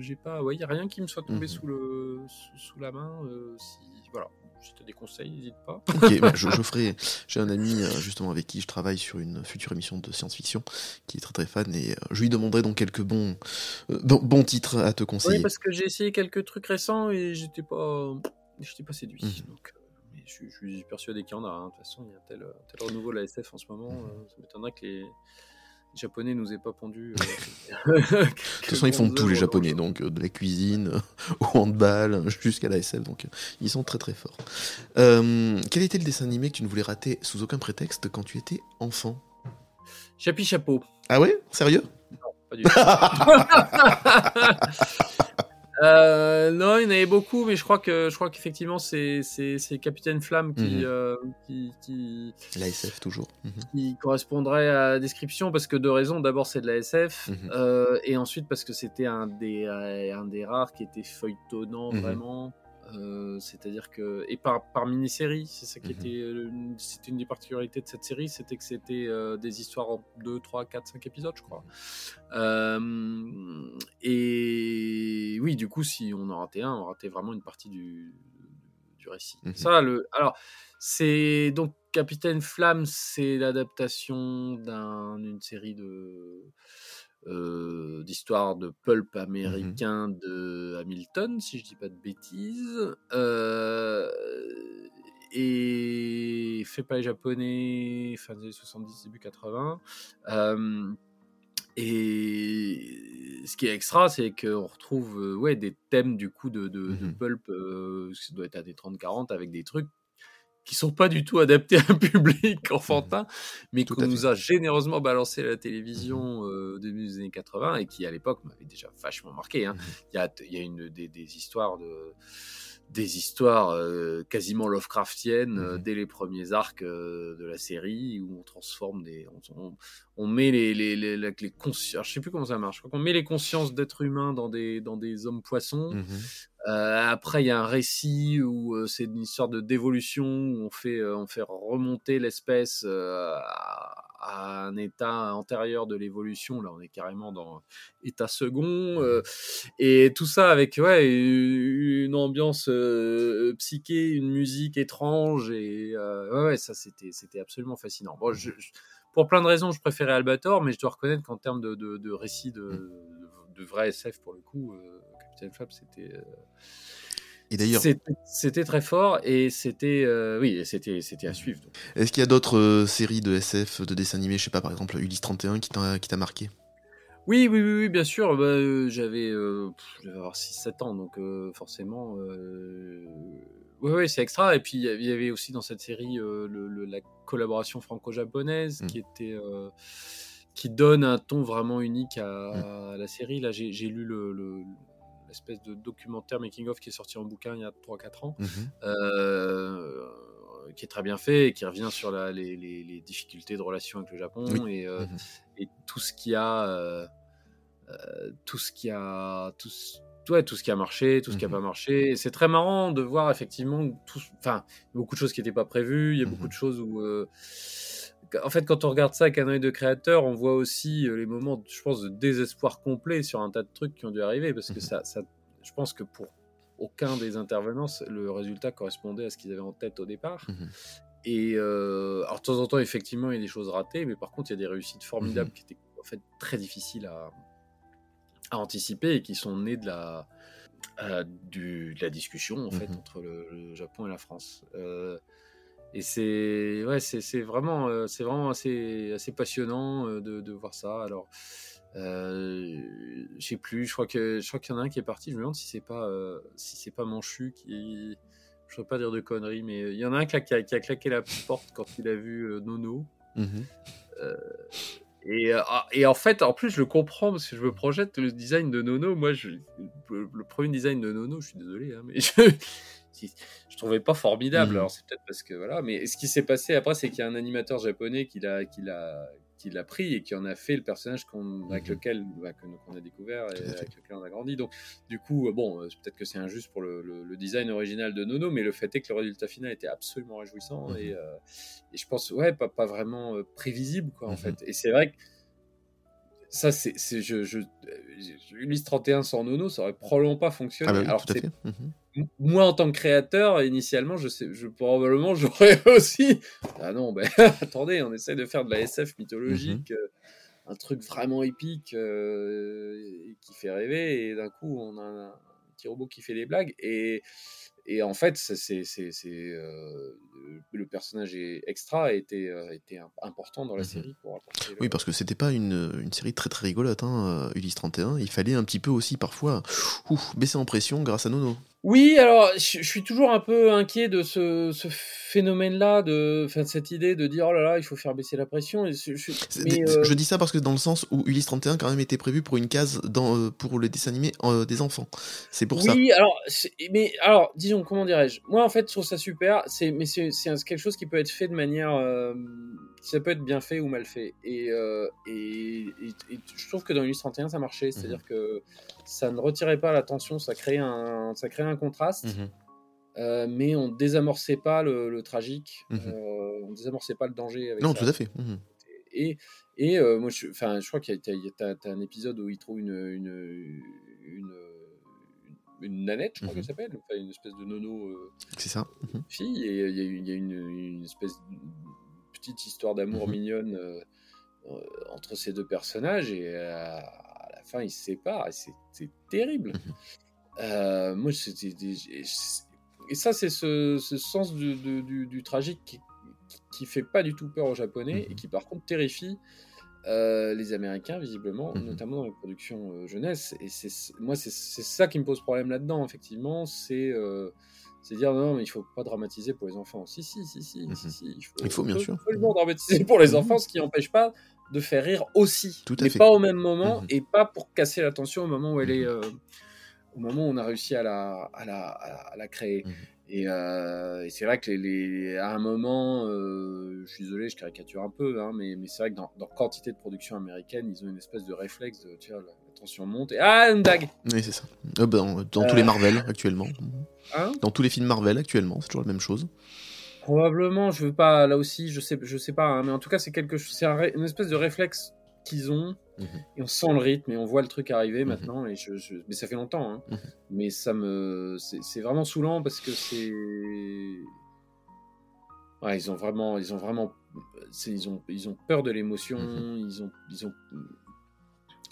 J'ai pas, ouais, y a rien qui me soit tombé Mhm. sous le sous, sous la main. si voilà, si t'as des conseils, n'hésite pas. Ok, bah, je, je ferai. J'ai un ami euh, justement avec qui je travaille sur une future émission de science-fiction qui est très très fan et euh, je lui demanderai donc quelques bons, euh, bons, titres à te conseiller. Oui, parce que j'ai essayé quelques trucs récents et j'étais pas, j'étais pas séduit. Mhm. Donc, mais je, suis- je suis persuadé qu'il y en a. hein. De toute façon, il y a tel, tel renouveau de la SF en ce moment. Mhm. ça m'étonnerait que les Japonais nous aient pas pondu. euh, De toute façon, ils font tout les Japonais, donc euh, de la cuisine au handball jusqu'à la SF, donc euh, ils sont très très forts. Euh, quel était le dessin animé que tu ne voulais rater sous aucun prétexte quand tu étais enfant? Chapi chapeau. Ah ouais? Sérieux? Pas du tout. Euh, non, il y en avait beaucoup, mais je crois que je crois qu'effectivement c'est c'est c'est Capitaine Flamme qui Mhm. euh, qui, qui La SF toujours. Mhm. qui correspondrait à la description parce que deux raisons. D'abord, c'est de la SF, Mhm. euh, et ensuite parce que c'était un des euh, un des rares qui était feuilletonnant Mhm. vraiment. Euh, c'est-à-dire que et par par mini-série, c'est ça qui Mhm. était euh, une- c'était une des particularités de cette série, c'était que c'était euh, des histoires en 2, 3, 4, 5 épisodes, je crois. Euh, et oui, du coup, si on en ratait un, on ratait vraiment une partie du, du récit. Mhm. Ça, le, alors, c'est donc Capitaine Flamme, c'est l'adaptation d'un- d'une série de euh, d'histoires de pulp américain de Hamilton, si je dis pas de bêtises. Euh, et fait par les japonais fin des années 70 début 80 Euh, et ce qui est extra, c'est qu'on retrouve ouais, des thèmes du coup de, de, de Mhm. pulp, ça doit être à des 30-40, avec des trucs qui sont pas du tout adaptés à un public enfantin, mais Tout qu'on nous a généreusement balancé à la télévision euh, début des années 80 et qui à l'époque m'avait déjà vachement marqué. hein. Il y a, y a une, des, des histoires de des histoires euh, quasiment Lovecraftiennes euh, Mhm. dès les premiers arcs euh, de la série où on transforme des on, on, on met les les les, les, les consciences je sais plus comment ça marche je crois qu'on met les consciences d'êtres humains dans des dans des hommes poissons Mhm. après, il y a un récit où c'est une histoire de d'évolution où on fait on fait remonter l'espèce à, à un état antérieur de l'évolution. Là, on est carrément dans état second euh, et tout ça avec ouais une ambiance euh, psyché, une musique étrange et euh, ouais, ça c'était c'était absolument fascinant. Bon, je, je- pour plein de raisons, je préférais Albator, mais je dois reconnaître qu'en termes de, de, de récit de, de, de vrai SF pour le coup, euh, Capitaine Fab c'était Et d'ailleurs, c'était très fort et c'était euh, oui c'était c'était à suivre. est-ce qu'il y a d'autres euh, séries de SF, de dessins animés, je sais pas, par exemple Ulysse 31 qui t'a qui t'a marqué? Oui, oui, oui, oui, bien sûr. Bah, euh, j'avais, avoir 6-7 ans, donc forcément, euh, ouais, c'est extra. Et puis il y avait- aussi dans cette série le, le- la collaboration franco-japonaise Mm. qui était, qui donne un ton vraiment unique à, à la série. Là, j'ai j'ai lu le, le- l'espèce de documentaire making of qui est sorti en bouquin il y a 3-4 ans. Mhm. Euh, qui est très bien fait et qui revient sur la- les, les- les difficultés de relation avec le Japon Oui. et, euh, Mhm. et tout ce qui a euh, euh, tout ce qui a tout ouais, tout ce qui a marché tout ce qui a Mhm. pas marché c'est très marrant de voir effectivement tout enfin beaucoup de choses qui n'étaient pas prévues il y a beaucoup de choses où euh, en fait quand on regarde ça avec un œil de créateur on voit aussi euh, les moments je pense de désespoir complet sur un tas de trucs qui ont dû arriver parce que Mhm. ça, ça je pense que pour aucun des intervenants, le résultat correspondait à ce qu'ils avaient en tête au départ. Mhm. Et euh, alors de temps en temps, effectivement, il y a des choses ratées, mais par contre, il y a des réussites formidables Mhm. qui étaient en fait très difficiles à, à anticiper et qui sont nés de la, euh, du, de la discussion en fait entre le, le Japon et la France. Euh, et c'est ouais, c'est vraiment, euh, c'est vraiment assez, assez passionnant euh, de, de voir ça. Alors, euh, je sais plus, je crois que je crois qu'il y en a un qui est parti. Je me demande si c'est pas euh, si c'est pas Manchu qui, je ne pas dire de conneries, mais il y en a un qui a, qui claqué la porte quand il a vu Nono. Mhm. Et, ah, et en fait, en plus, je le comprends parce que je me projette le design de Nono. Moi, je, le, le premier design de Nono, je suis désolé, hein, mais je, je trouvais pas formidable. Mhm. Alors, c'est peut-être parce que voilà. Mais ce qui s'est passé après, c'est qu'il y a un animateur japonais qui l'a, qui l'a, qui l'a pris et qui en a fait le personnage qu'on, avec Mhm. lequel bah, qu'on a découvert et avec lequel on a grandi. Donc, du coup, euh, bon, euh, peut-être que c'est injuste pour le, le- le design original de Nono, mais le fait est que le résultat final était absolument réjouissant Mhm. et, euh, et je pense, ouais, pas, pas vraiment euh, prévisible, quoi, en fait. Et c'est vrai que ça, c'est, c'est- je, je, euh, Ulysse 31 sans Nono, ça aurait probablement pas fonctionné. Ah bah oui, Alors. Mhm. moi, en tant que créateur, initialement, je sais, je, probablement, j'aurais aussi. Ah non, ben, attendez, on essaie de faire de la SF mythologique, Mhm. euh, un truc vraiment épique euh, qui fait rêver, et d'un coup, on a un, petit robot qui fait des blagues. Et, et en fait, c'est, euh, le, personnage extra a été, euh, était im- important dans la Mhm. série pour apporter. le- Oui, parce que c'était pas une, une série très très rigolote, hein, Ulysse 31. Il fallait un petit peu aussi parfois ouf, baisser en pression grâce à Nono. Oui, alors je, je suis toujours un peu inquiet de ce, ce phénomène-là, de, enfin, de cette idée de dire oh là là, il faut faire baisser la pression. Et je- mais, euh, Je dis ça parce que dans le sens où Ulysse 31 quand même était prévu pour une case dans, euh, pour le dessin animé euh, des enfants. C'est pour ça. oui, alors, mais alors, disons, comment dirais-je? Moi, en fait, je trouve ça super. C'est, mais c'est, quelque chose qui peut être fait de manière, ça peut être bien fait ou mal fait. Et, euh, et, et- et je trouve que dans Ulysse 31, ça marchait. C'est-à-dire que ça ne retirait pas l'attention, ça créait un, ça créait un contraste. Mhm. Euh, mais on désamorçait pas le, le tragique, Mhm. euh, on désamorçait pas le danger avec Non, ça. tout à fait. Mhm. Et, et euh, moi, je, je crois qu'il y a, un épisode où il trouve une, une, une, une nanette, je crois Mhm. qu'elle s'appelle, enfin, une espèce de nono euh, C'est ça. Mhm. fille, et il y a, il y a une, une espèce petite histoire d'amour Mhm. mignonne euh, euh, entre ces deux personnages, et euh, à la fin, ils se séparent, et c'est, terrible. Mhm. Euh, moi, c'était. Et ça, c'est ce, ce sens du, du, du- du tragique qui, qui fait pas du tout peur aux Japonais Mhm. et qui, par contre, terrifie euh, les Américains, visiblement, Mhm. notamment dans les productions euh, jeunesse. Et c'est moi, c'est ça qui me pose problème là-dedans, effectivement. C'est euh, dire non, mais il faut pas dramatiser pour les enfants. Si, si, si, si, Mhm. si, si, Il faut, Il faut, bien faut- sûr. faut dramatiser pour les Mhm. enfants, ce qui n'empêche pas de faire rire aussi, Tout à mais fait. pas au même moment Mhm. et pas pour casser l'attention au moment où elle Mhm. est, euh, au moment où on a réussi à la, à la, à la, à la créer. Et, euh, et c'est vrai que les, les- à un moment, euh, je suis désolé, je caricature un peu, hein, mais, mais c'est vrai que dans, dans quantité de production américaine, ils ont une espèce de réflexe de, vois, la, tension monte et ah une dague. Oui, c'est ça. Euh, ben, dans dans tous les Marvel actuellement. Hein? Dans tous les films Marvel actuellement, c'est toujours la même chose. Probablement, je veux pas, là aussi, je sais, je sais pas, hein, mais en tout cas, c'est quelque chose, c'est un une espèce de réflexe qu'ils ont, Mhm. et on sent le rythme, et on voit le truc arriver Mhm. maintenant, et je, je- mais ça fait longtemps, hein, Mhm. mais ça me, c'est vraiment saoulant parce que c'est, ouais, ils ont vraiment, ils ont vraiment, c'est- ils ont, ils ont peur de l'émotion, ils ont, ils ont,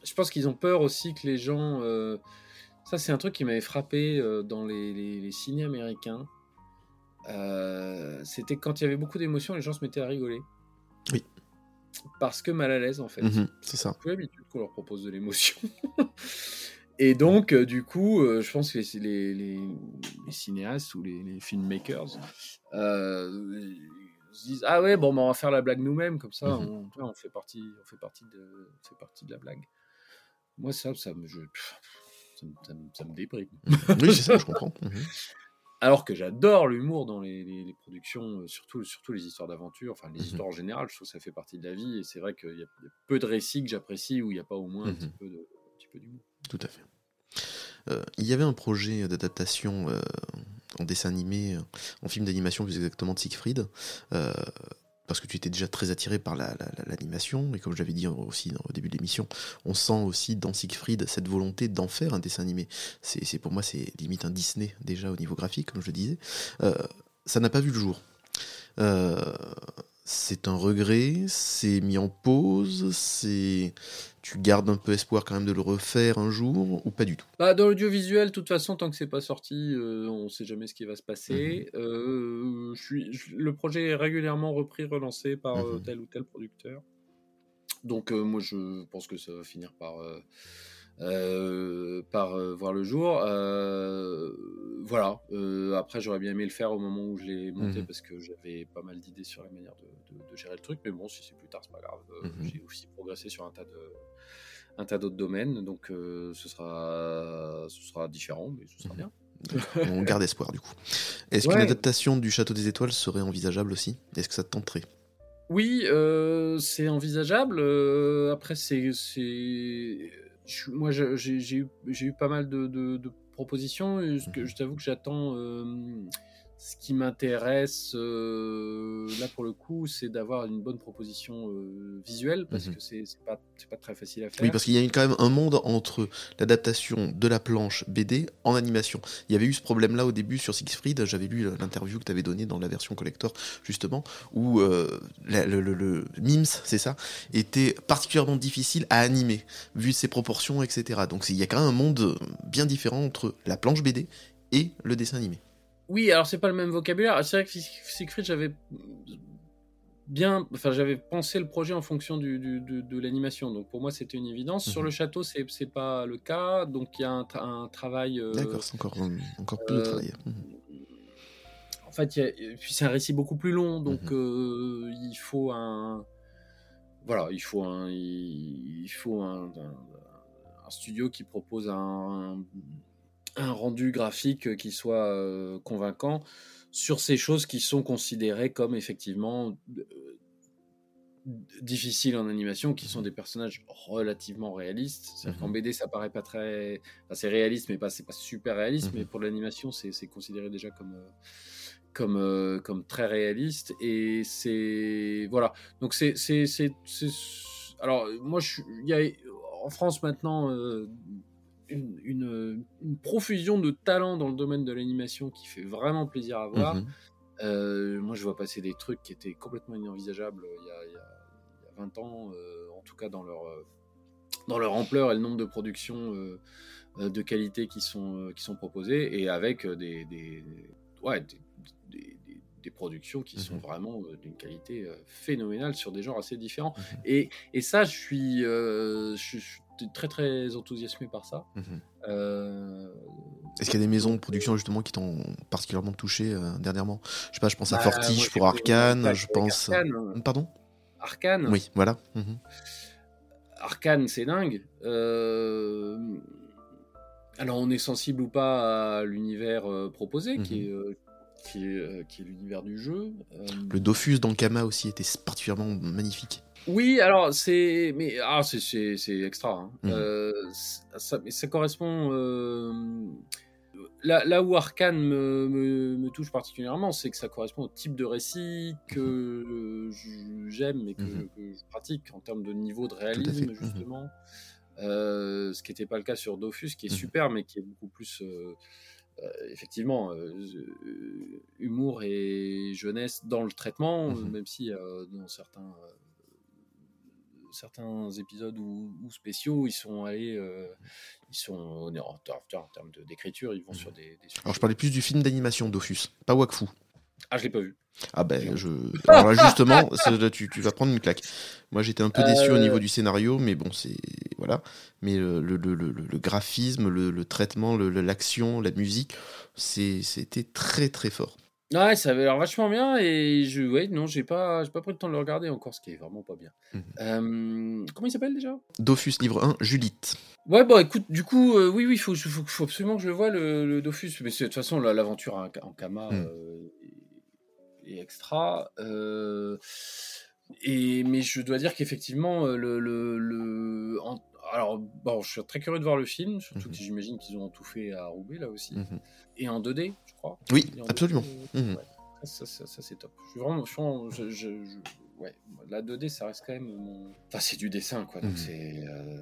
je pense qu'ils ont peur aussi que les gens, euh, ça c'est un truc qui m'avait frappé euh, dans les, les, les ciné américains. Euh, c'était quand il y avait beaucoup d'émotions, les gens se mettaient à rigoler. Oui. Parce que mal à l'aise, en fait. Mhm, C'est ça. C'est plus l'habitude qu'on leur propose de l'émotion. Et donc, euh, du coup, euh, je pense que les, les, les- les cinéastes ou les, les filmmakers euh, se disent Ah ouais, bon, bah, on va faire la blague nous-mêmes, comme ça, Mhm. on, fait partie, on fait partie de, on fait partie de la blague. Moi, ça, ça me, je- ça, me- ça me- ça me déprime. Oui, c'est ça, je comprends. Alors que j'adore l'humour dans les, les- les productions, euh, surtout, surtout les histoires d'aventure, enfin les Mhm. histoires en général, je trouve que ça fait partie de la vie. Et c'est vrai qu'il y, a il y a peu de récits que j'apprécie où il n'y a pas au moins un petit peu de- un petit peu d'humour. Tout à fait. Euh, il y avait un projet d'adaptation euh, en dessin animé, en film d'animation plus exactement de Siegfried, euh, parce que tu étais déjà très attiré par la- la- l'animation, et comme je l'avais dit aussi au début de l'émission, on sent aussi dans Siegfried cette volonté d'en faire un dessin animé. C'est- pour moi c'est limite un Disney déjà au niveau graphique, comme je le disais. Euh, ça n'a pas vu le jour. Euh, c'est un regret, c'est mis en pause, c'est tu gardes un peu espoir quand même de le refaire un jour ou pas du tout? Bah, dans l'audiovisuel, de toute façon, tant que c'est pas sorti, euh, on sait jamais ce qui va se passer. Euh, je suis, je- le projet est régulièrement repris, relancé par euh, Mhm. tel ou tel producteur. Donc euh, moi, je pense que ça va finir par euh, par euh, voir le jour. Euh, voilà. Après, j'aurais bien aimé le faire au moment où je l'ai monté Mhm. parce que j'avais pas mal d'idées sur la manière de, de- de gérer le truc. Mais bon, si c'est plus tard, c'est pas grave. Mhm. J'ai aussi progressé sur un tas de un tas d'autres domaines, donc ce sera ce sera différent, mais ce sera Mhm. bien. On garde espoir du coup. Est-ce Ouais. qu'une adaptation du Château des Étoiles serait envisageable aussi? Est-ce que ça te tenterait? Oui, c'est envisageable. après, c'est, c'est, je- moi, je- j'ai, eu, pas mal de, de- de propositions. que- Mhm. je t'avoue que j'attends. Ce qui m'intéresse euh, là pour le coup, c'est d'avoir une bonne proposition euh, visuelle parce Mhm. que c'est, pas, pas très facile à faire. Oui, parce qu'il y a quand même un monde entre l'adaptation de la planche BD en animation. Il y avait eu ce problème-là au début sur Siegfried, j'avais lu l'interview que tu avais donnée dans la version collector, justement, où euh, la- le, le- le Mims, c'est ça, était particulièrement difficile à animer, vu ses proportions, etc. Donc il y a quand même un monde bien différent entre la planche BD et le dessin animé. Oui, alors c'est pas le même vocabulaire. C'est vrai que Siegfried, j'avais bien, enfin j'avais pensé le projet en fonction du, du- du- de l'animation. Donc pour moi c'était une évidence. Sur Mhm. le château, c'est c'est pas le cas. Donc il y a un, tra- un travail. euh, D'accord, c'est encore, euh, encore plus de euh, travail. Mhm. En fait, il y a- et puis c'est un récit beaucoup plus long, donc Mhm. il faut un, voilà, il faut un, il il faut un, un- un studio qui propose un, un rendu graphique qui soit euh, convaincant sur ces choses qui sont considérées comme effectivement euh, difficiles en animation, qui sont des personnages relativement réalistes. C'est-à-dire qu'en Mhm. BD, ça paraît pas très, enfin, c'est réaliste, mais pas, c'est pas super réaliste. Mhm. Mais pour l'animation, c'est c'est considéré déjà comme euh, comme, euh, comme très réaliste. Et c'est. Voilà. Donc, c'est. c'est- c'est- c'est- Alors, moi, je suis- il y a en France maintenant euh, une, une- une profusion de talents dans le domaine de l'animation qui fait vraiment plaisir à voir. Mhm. Euh, moi, je vois passer des trucs qui étaient complètement inenvisageables il y a, il y a- il y a 20 ans, euh, en tout cas dans leur, euh, dans leur ampleur et le nombre de productions euh, de qualité qui sont, qui sont proposées, et avec des, des, ouais, des, des- des- des productions qui sont Mhm. vraiment d'une qualité phénoménale sur des genres assez différents. Mhm. Et, et ça, je suis, je, suis très très enthousiasmé par ça. Mhm. Euh, Est-ce qu'il y a des maisons de production justement qui t'ont particulièrement touché euh, dernièrement? Je sais pas, je pense à bah, Fortige moi, pour Arkane, je pense. Arkane, hein. Pardon? Arkane. Oui, voilà. Mhm. Arkane, c'est dingue. Euh, Alors, on est sensible ou pas à l'univers euh, proposé, qui Mhm. est, euh, qui est, euh, qui est l'univers du jeu. Euh, Le Dofus d'Ankama aussi était particulièrement magnifique. Oui, alors c'est mais ah c'est c'est c'est extra. hein. Mhm. Euh, ça mais ça correspond euh, là là où Arkane me, me, me touche particulièrement, c'est que ça correspond au type de récit que je- j'aime et que, Mhm. que je pratique en termes de niveau de réalisme Mhm. justement. Euh, ce qui n'était pas le cas sur Dofus, qui est super, mais qui est beaucoup plus euh, effectivement euh, humour et jeunesse dans le traitement, Mhm. même si euh, dans certains certains épisodes ou, ou spéciaux, ils sont allés, ils sont en, en, en termes d'écriture, ils vont sur des, des Alors je parlais plus du film d'animation Dofus, pas Wakfu. Ah, je l'ai pas vu. Ah ben je. Alors là justement, là, tu, tu vas prendre une claque. Moi j'étais un peu déçu au Euh. niveau du scénario, mais bon c'est voilà. Mais le, le, le, le- le graphisme, le, traitement, l'action, la musique, c'est c'était très très fort. Ouais, ça avait l'air vachement bien et je, ouais, non, j'ai pas, j'ai pas pris le temps de le regarder encore, ce qui est vraiment pas bien. Mhm. Euh, comment il s'appelle déjà? Dofus livre 1, Julite. Ouais, bon, écoute, du coup, euh, oui, oui, faut, faut, faut absolument que je le voie, le, Dofus. Mais de toute façon, la- l'aventure en, en Kama Mm. Est extra. euh, et, mais je dois dire qu'effectivement, euh, le. le, le- en- alors, bon, je suis très curieux de voir le film, surtout Mhm. que j'imagine qu'ils ont tout fait à Roubaix, là aussi. Mhm. Et en 2D, je crois. Oui, Et en absolument. 2D, euh, Mhm. ouais. Ça, ça- ça, c'est top. Je suis vraiment, je, je- ouais, la 2D, ça reste quand même mon. Enfin, c'est du dessin, quoi. Donc c'est, euh,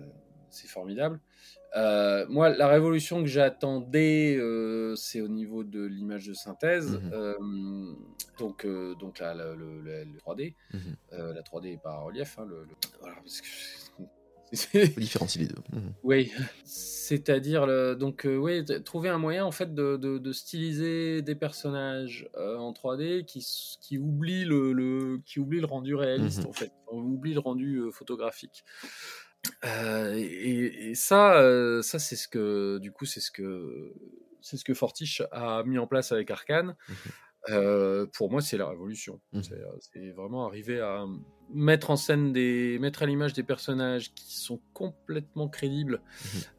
c'est formidable. Euh, moi, la révolution que j'attendais, euh, c'est au niveau de l'image de synthèse. Mhm. Donc, euh, donc là, le, le- le- le 3D, Mhm. Euh, la 3D par relief. hein, le, le- Voilà, parce que- Faut différencier les deux. Mhm. oui, c'est-à-dire donc euh, oui, trouver un moyen en fait de, de- de styliser des personnages euh, en 3D qui, qui oublient le, le- qui oublient le rendu réaliste Mhm. en fait, on oublie le rendu euh, photographique. Et, et ça, ça c'est ce que du coup c'est ce que c'est ce que Fortiche a mis en place avec Arkane. Euh, pour moi, c'est la révolution. C'est, euh, C'est vraiment arriver à mettre en scène des, mettre à l'image des personnages qui sont complètement crédibles,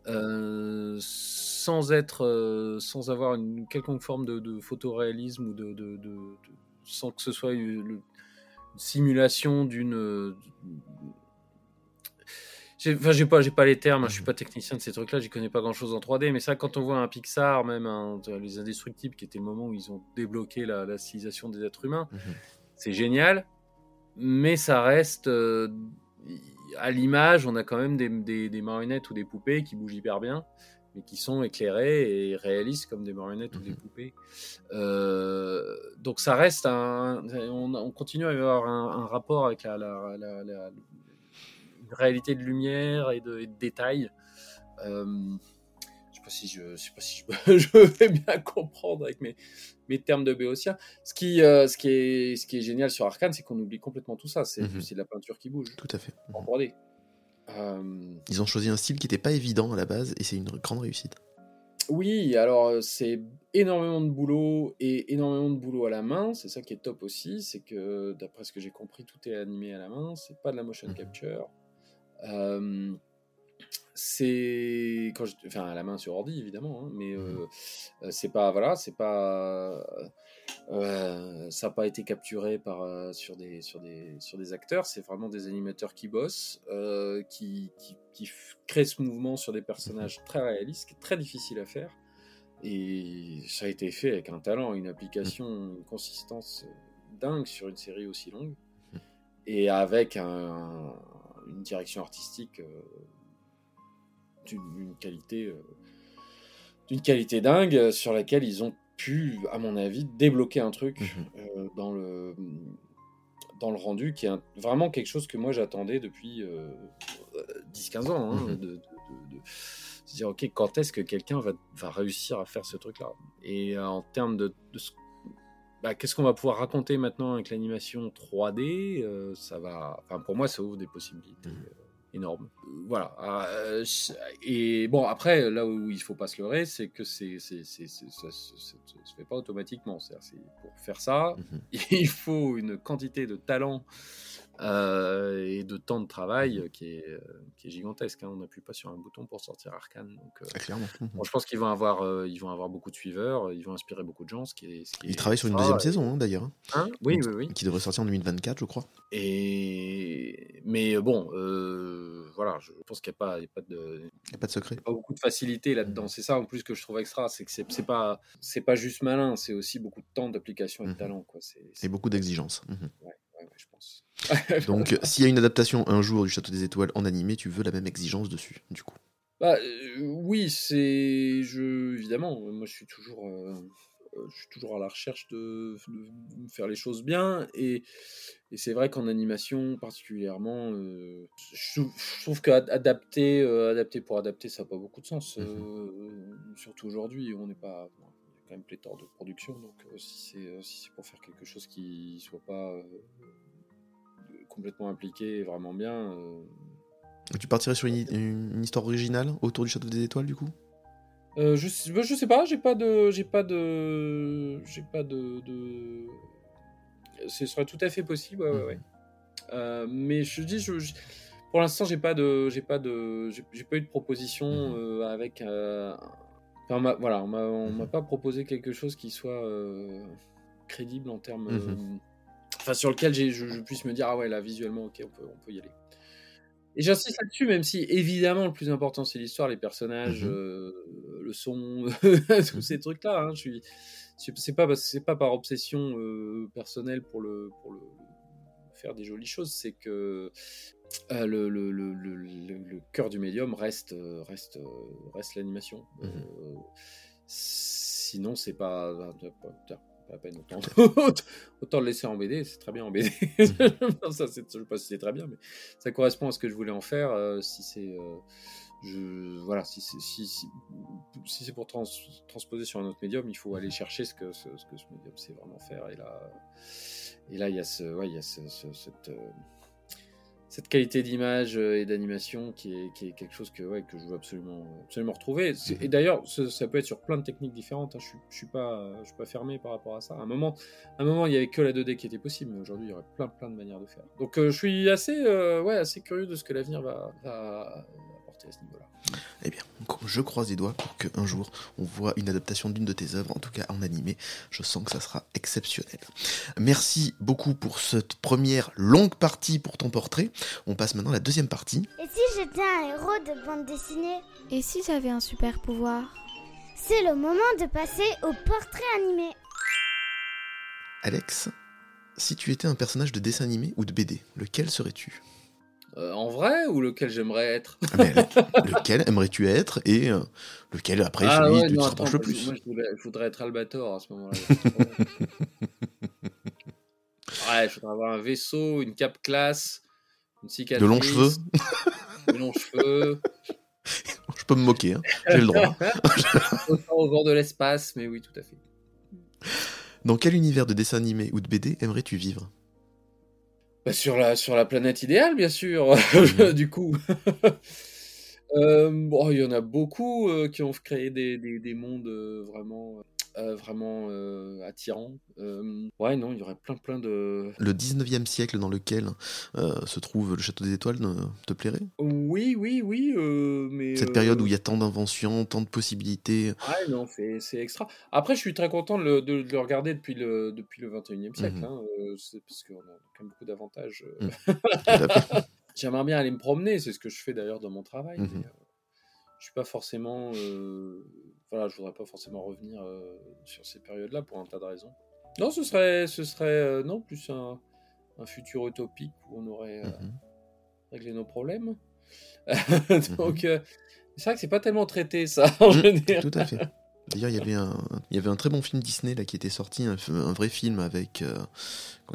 euh, sans être, euh, sans avoir une quelconque forme de, de photoréalisme ou de, de- de- de- sans que ce soit une, une simulation d'une. Enfin, j'ai pas, j'ai pas les termes. hein, Je suis pas technicien de ces trucs-là. J'y connais pas grand-chose en 3D. Mais ça, quand on voit un Pixar, même un- les Indestructibles, qui était le moment où ils ont débloqué la, la stylisation des êtres humains, Mhm. c'est génial. Mais ça reste euh, à l'image. On a quand même des, des- des marionnettes ou des poupées qui bougent hyper bien, mais qui sont éclairées et réalistes comme des marionnettes ou des Mhm. poupées. Euh, donc ça reste un. On, on continue à avoir un, un rapport avec la, la- la- la- une réalité de lumière et de, et de détails. Euh, je sais pas si je, je sais pas si je, je vais bien comprendre avec mes, mes termes de béotien. Ce qui, euh, ce qui est, ce qui est génial sur Arkane, c'est qu'on oublie complètement tout ça. C'est c'est de la peinture qui bouge Tout à fait. en Mhm. 3D. Euh, Ils ont choisi un style qui n'était pas évident à la base et c'est une grande réussite. Oui, alors euh, c'est énormément de boulot et énormément de boulot à la main. C'est ça qui est top aussi, c'est que d'après ce que j'ai compris, tout est animé à la main. C'est pas de la motion Mhm. capture. Euh, c'est quand je... enfin à la main sur ordi évidemment, hein, mais euh, euh, c'est pas voilà, c'est pas euh, ça n'a pas été capturé par euh, sur des sur des sur des acteurs. C'est vraiment des animateurs qui bossent, qui qui, qui créent ce mouvement sur des personnages très réalistes, très difficile à faire. Et ça a été fait avec un talent, une application, une consistance dingue sur une série aussi longue. Et avec un- une direction artistique euh, d'une qualité, euh, d'une qualité dingue euh, sur laquelle ils ont pu, à mon avis, débloquer un truc Mhm. euh, dans le dans le rendu qui est un- vraiment quelque chose que moi j'attendais depuis euh, 10-15 ans. hein, Mhm. de, de- de- de se dire, ok, quand est-ce que quelqu'un va, va réussir à faire ce truc-là? Et euh, en termes de, de ce- bah, qu'est-ce qu'on va pouvoir raconter maintenant avec l'animation 3D euh, Ça va, enfin pour moi, ça ouvre des possibilités Mhm. euh, énormes. Euh, Voilà. Je- et bon, après, là où il faut pas se leurrer, c'est que c'est, ça, ça se fait pas automatiquement. C'est- pour faire ça, Mhm. il faut une quantité de talent euh, et de temps de travail euh, qui est, euh, qui est gigantesque. hein. On n'appuie pas sur un bouton pour sortir Arkane. Donc, euh, clairement. Mhm. bon, je pense qu'ils vont avoir, euh, ils vont avoir beaucoup de suiveurs, ils vont inspirer beaucoup de gens. Ce qui est, ce qui Ils est travaillent sur une deuxième saison hein, d'ailleurs, hein, oui, oui, oui. qui devrait sortir en 2024, je crois. Et mais bon, voilà, je pense qu'il n'y a pas, il y a pas de, Il n'y a pas de secret. pas beaucoup de facilité là-dedans. C'est ça en plus que je trouve extra, c'est que c'est pas, pas juste malin, c'est aussi beaucoup de temps d'application et de Mhm. talent, quoi. Et c'est- beaucoup d'exigences. Mhm. ouais, ouais, ouais, je pense. Donc, s'il y a une adaptation un jour du Château des Étoiles en animé, tu veux la même exigence dessus, du coup? Bah, euh, oui, c'est je évidemment. euh, Moi, je suis toujours, euh, je suis toujours à la recherche de, de faire les choses bien et, et c'est vrai qu'en animation particulièrement, euh, je, trouve- je trouve qu'adapter, adapter pour adapter, ça n'a pas beaucoup de sens. Mhm. surtout aujourd'hui, on n'est pas, bon, quand même pléthore de production, donc euh, si c'est euh, si c'est pour faire quelque chose qui soit pas euh, complètement impliqué et vraiment bien. Tu partirais sur une, histoire originale autour du Château des Étoiles, du coup? Euh, je, sais- bah, je sais pas, j'ai pas de, j'ai pas de, j'ai pas de, de- ce serait tout à fait possible, ouais, ouais, ouais. Euh, mais je dis, je, je- pour l'instant, j'ai pas de, j'ai pas de, j'ai pas eu de proposition Mhm. euh, avec, euh, enfin, on voilà, on m'a, Mhm. pas proposé quelque chose qui soit euh, crédible en termes, Mhm. euh, enfin, sur lequel je, je puisse me dire, ah ouais, là, visuellement, ok, on peut, on peut y aller. Et j'insiste là-dessus, même si évidemment le plus important c'est l'histoire, les personnages, Mhm. euh, le son, tous ces trucs-là. Hein, je suis, c'est pas, c'est pas par obsession euh, personnelle pour le, pour le faire des jolies choses, c'est que euh, le, le, le, le, le cœur du médium reste, euh, reste, euh, reste l'animation. Mhm. Euh, sinon, c'est pas, pas, pas la peine autant, autant le laisser en BD, c'est très bien en BD. Non, ça, c'est- je sais pas si c'est très bien, mais ça correspond à ce que je voulais en faire. euh, si c'est je, voilà, si c'est si, si, si c'est pour trans- transposer sur un autre médium, il faut aller chercher ce que ce, ce que ce médium sait vraiment faire. Et là, et là, il y a ce, ouais, il y a ce- ce- cette euh, cette qualité d'image euh, et d'animation qui est, qui est quelque chose que, ouais, que je veux absolument, absolument retrouver. C'est- Et d'ailleurs, ça peut être sur plein de techniques différentes. hein. Je je suis pas, je suis pas fermé par rapport à ça. À un moment, à un moment, il y avait que la 2D qui était possible, mais aujourd'hui, il y aurait plein, plein de manières de faire. Donc, euh, je suis assez, euh, ouais, assez curieux de ce que l'avenir va, à ce niveau-là. Eh bien, je croise les doigts pour qu'un jour on voit une adaptation d'une de tes œuvres, en tout cas en animé. Je sens que ça sera exceptionnel. Merci beaucoup pour cette première longue partie pour ton portrait. On passe maintenant à la deuxième partie. Et si j'étais un héros de bande dessinée? Et si j'avais un super pouvoir? C'est le moment de passer au portrait animé. Alex, si tu étais un personnage de dessin animé ou de BD, lequel serais-tu? Euh, en vrai, ou lequel j'aimerais être? Ah, mais Lequel aimerais-tu être et euh, lequel après Ah celui ouais, tu te rapproches le plus? Moi, je voudrais, je voudrais être Albator à ce moment-là. ouais, je voudrais avoir un vaisseau, une cape classe, une cicatrice. De longs cheveux? De longs cheveux. Je peux me moquer, hein, j'ai le droit. Autant au bord de l'espace, mais oui, tout à fait. Dans quel univers de dessin animé ou de BD aimerais-tu vivre? Bah, sur, la, sur la planète idéale, bien sûr, Mhm. du coup. Euh, bon, il y en a beaucoup euh, qui ont créé des, des, des mondes euh, vraiment, euh, vraiment euh, attirants. Euh, ouais, non, il y aurait plein, plein de. Le 19e siècle dans lequel euh, se trouve le Château des Étoiles te plairait? Oui, oui, oui, mais. Cette période où il y a tant d'inventions, tant de possibilités. Ouais, non, c'est extra. Après, je suis très content de le, de, de le regarder depuis le, depuis le 21e siècle, Mhm. hein, c'est parce qu'on a quand même beaucoup d'avantages. fait. J'aimerais bien aller me promener, c'est ce que je fais d'ailleurs dans mon travail. Mhm. mais, je suis pas forcément. euh, voilà, je voudrais pas forcément revenir euh, sur ces périodes-là pour un tas de raisons. Non, ce serait, ce serait euh, non plus un, un futur utopique où on aurait euh, Mhm. réglé nos problèmes. Donc, euh, c'est vrai que c'est pas tellement traité ça en Mhm, général. Tout à fait. D'ailleurs, il y avait un, il y avait un très bon film Disney là qui était sorti, un, vrai film avec, euh,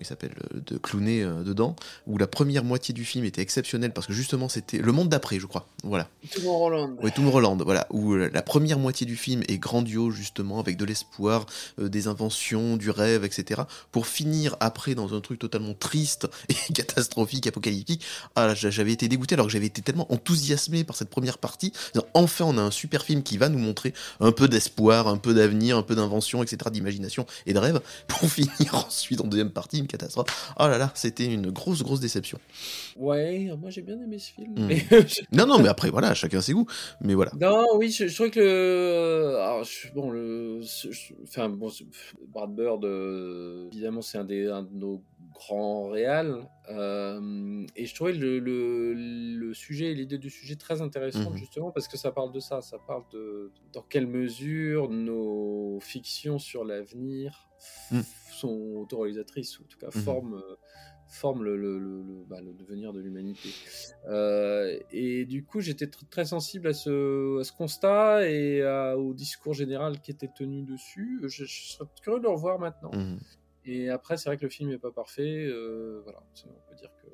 il s'appelle, euh, de Clooney euh, dedans, où la première moitié du film était exceptionnelle parce que justement c'était le monde d'après, je crois. Voilà. Tomorrowland. Oui, Tomorrowland, voilà, où euh, la première moitié du film est grandiose justement, avec de l'espoir, euh, des inventions, du rêve, etc. Pour finir après dans un truc totalement triste et catastrophique, apocalyptique. Ah, j'avais été dégoûté alors que j'avais été tellement enthousiasmé par cette première partie. Enfin, on a un super film qui va nous montrer un peu d'espoir, un peu d'avenir, un peu d'invention, etc., d'imagination et de rêve, pour finir ensuite en deuxième partie une catastrophe. Oh là là, c'était une grosse, grosse déception. Ouais, moi j'ai bien aimé ce film. Mais je- Non, non, mais après, voilà, chacun ses goûts. Mais voilà. Non, oui, je, je trouvais que le. Alors, je- bon, le. Enfin, bon, Brad Bird, euh, évidemment, c'est un, des, un de nos grands réals. euh, et je trouvais le, le, le sujet, l'idée du sujet très intéressante, Mhm. justement, parce que ça parle de ça. Ça parle de dans quelle mesure nos fictions sur l'avenir Mhm. sont autoréalisatrices, ou en tout cas Mhm. forment. euh, forment le, le, le, le- bah, le devenir de l'humanité. Euh, et du coup, j'étais tr- très sensible à ce, à ce constat et à- au discours général qui était tenu dessus. Je, je serais curieux de le revoir maintenant. Mhm. Et après, c'est vrai que le film n'est pas parfait. euh, voilà, on peut dire que.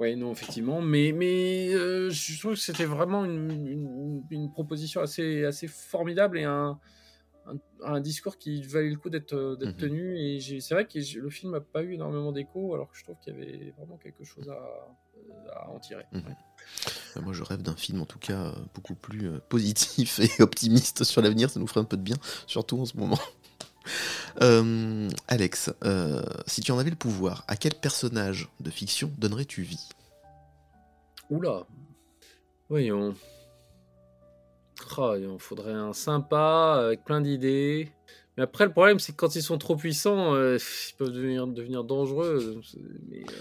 Ouais, non, effectivement. Mais, mais euh, je trouve que c'était vraiment une, une, une proposition assez, assez formidable et un, un, un discours qui valait le coup d'être Mhm. tenu. Et c'est vrai que le film n'a pas eu énormément d'écho, alors que je trouve qu'il y avait vraiment quelque chose à, euh, à en tirer. Mhm. Ouais. Moi, je rêve d'un film, en tout cas, euh, beaucoup plus positif et optimiste sur l'avenir. Ça nous ferait un peu de bien, surtout en ce moment. Euh, Alex, euh, si tu en avais le pouvoir, à quel personnage de fiction donnerais-tu vie? Oula. Voyons. Il en faudrait un sympa avec plein d'idées. Mais après, le problème, c'est que quand ils sont trop puissants, euh, ils peuvent devenir, devenir dangereux. Mais, euh,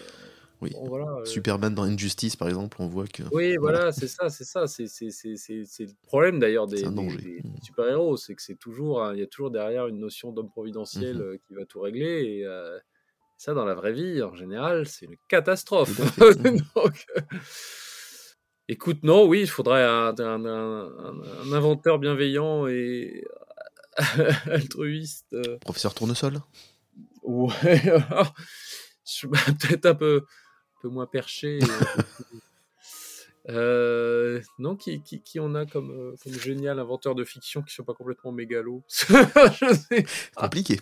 Oui. bon, voilà, euh, Superman dans Injustice, par exemple, on voit que. Oui, voilà, c'est ça, c'est ça. C'est c'est- c'est- c'est- c'est le problème d'ailleurs des, des super-héros, c'est que c'est toujours, un- il y a toujours derrière une notion d'homme providentiel euh, qui va tout régler. Et, Ça, dans la vraie vie, en général, c'est une catastrophe. Fait. Donc, écoute, non, oui, il faudrait un, un- un- un- un inventeur bienveillant et altruiste. euh, Professeur Tournesol? Ouais, alors, je suis peut-être un peu, un peu moins perché. euh, euh, non, qui, qui, qui on a comme, comme génial inventeur de fiction qui ne sont pas complètement sais. Compliqué.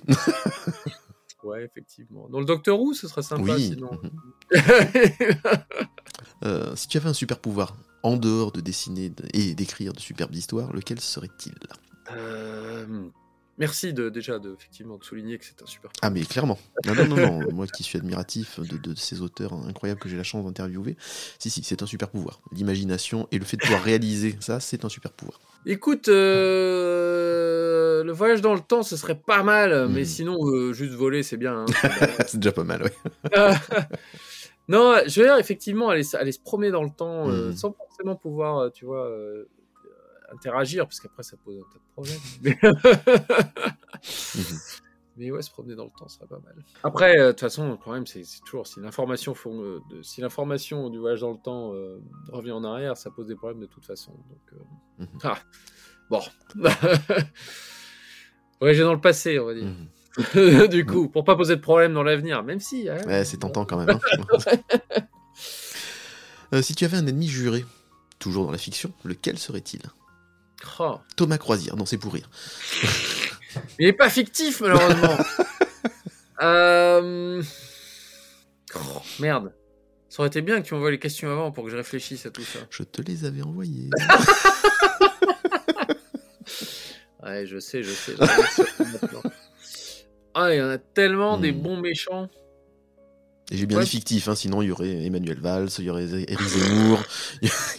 Ouais, effectivement. Dans le Docteur Who, ce serait sympa Oui. sinon. Euh, si tu avais un super pouvoir en dehors de dessiner de- et d'écrire de superbes histoires, lequel serait-il? Euh, merci de, déjà de, effectivement, de souligner que c'est un super. Ah mais clairement. Non, non, non, non. Moi qui suis admiratif de, de ces auteurs incroyables que j'ai la chance d'interviewer, si, si, c'est un super pouvoir. L'imagination et le fait de pouvoir réaliser ça, c'est un super pouvoir. Écoute, euh, le voyage dans le temps, ce serait pas mal, mais Mhm. sinon, euh, juste voler, c'est bien. hein. c'est déjà pas mal, ouais. non, je veux dire, effectivement, aller, aller se promener dans le temps euh, Mhm. sans forcément pouvoir, tu vois, interagir, parce qu'après, ça pose un tas de problèmes. Mais... Mhm. Mais ouais, se promener dans le temps, ce serait pas mal. Après, euh, de toute façon, le problème, c'est toujours si l'information euh, si l'information du voyage dans le temps euh, revient en arrière, ça pose des problèmes de toute façon. Donc, Mhm. ah, bon. Voyager dans le passé, on va dire. Mhm. du coup, pour pas poser de problème dans l'avenir, même si. hein. Ouais, c'est tentant quand même. hein. Si tu avais un ennemi juré, toujours dans la fiction, lequel serait-il? Oh. Thomas Croisière, non c'est pour rire. Il est pas fictif, malheureusement. euh... oh, merde. Ça aurait été bien que tu m'envoies les questions avant pour que je réfléchisse à tout ça. Je te les avais envoyés. Ouais, je sais, je sais. Ah, il y en a tellement des Hmm. bons méchants. Et j'ai bien Ouais. dit fictif, hein, sinon il y aurait Emmanuel Valls, il y aurait Éric Zemmour,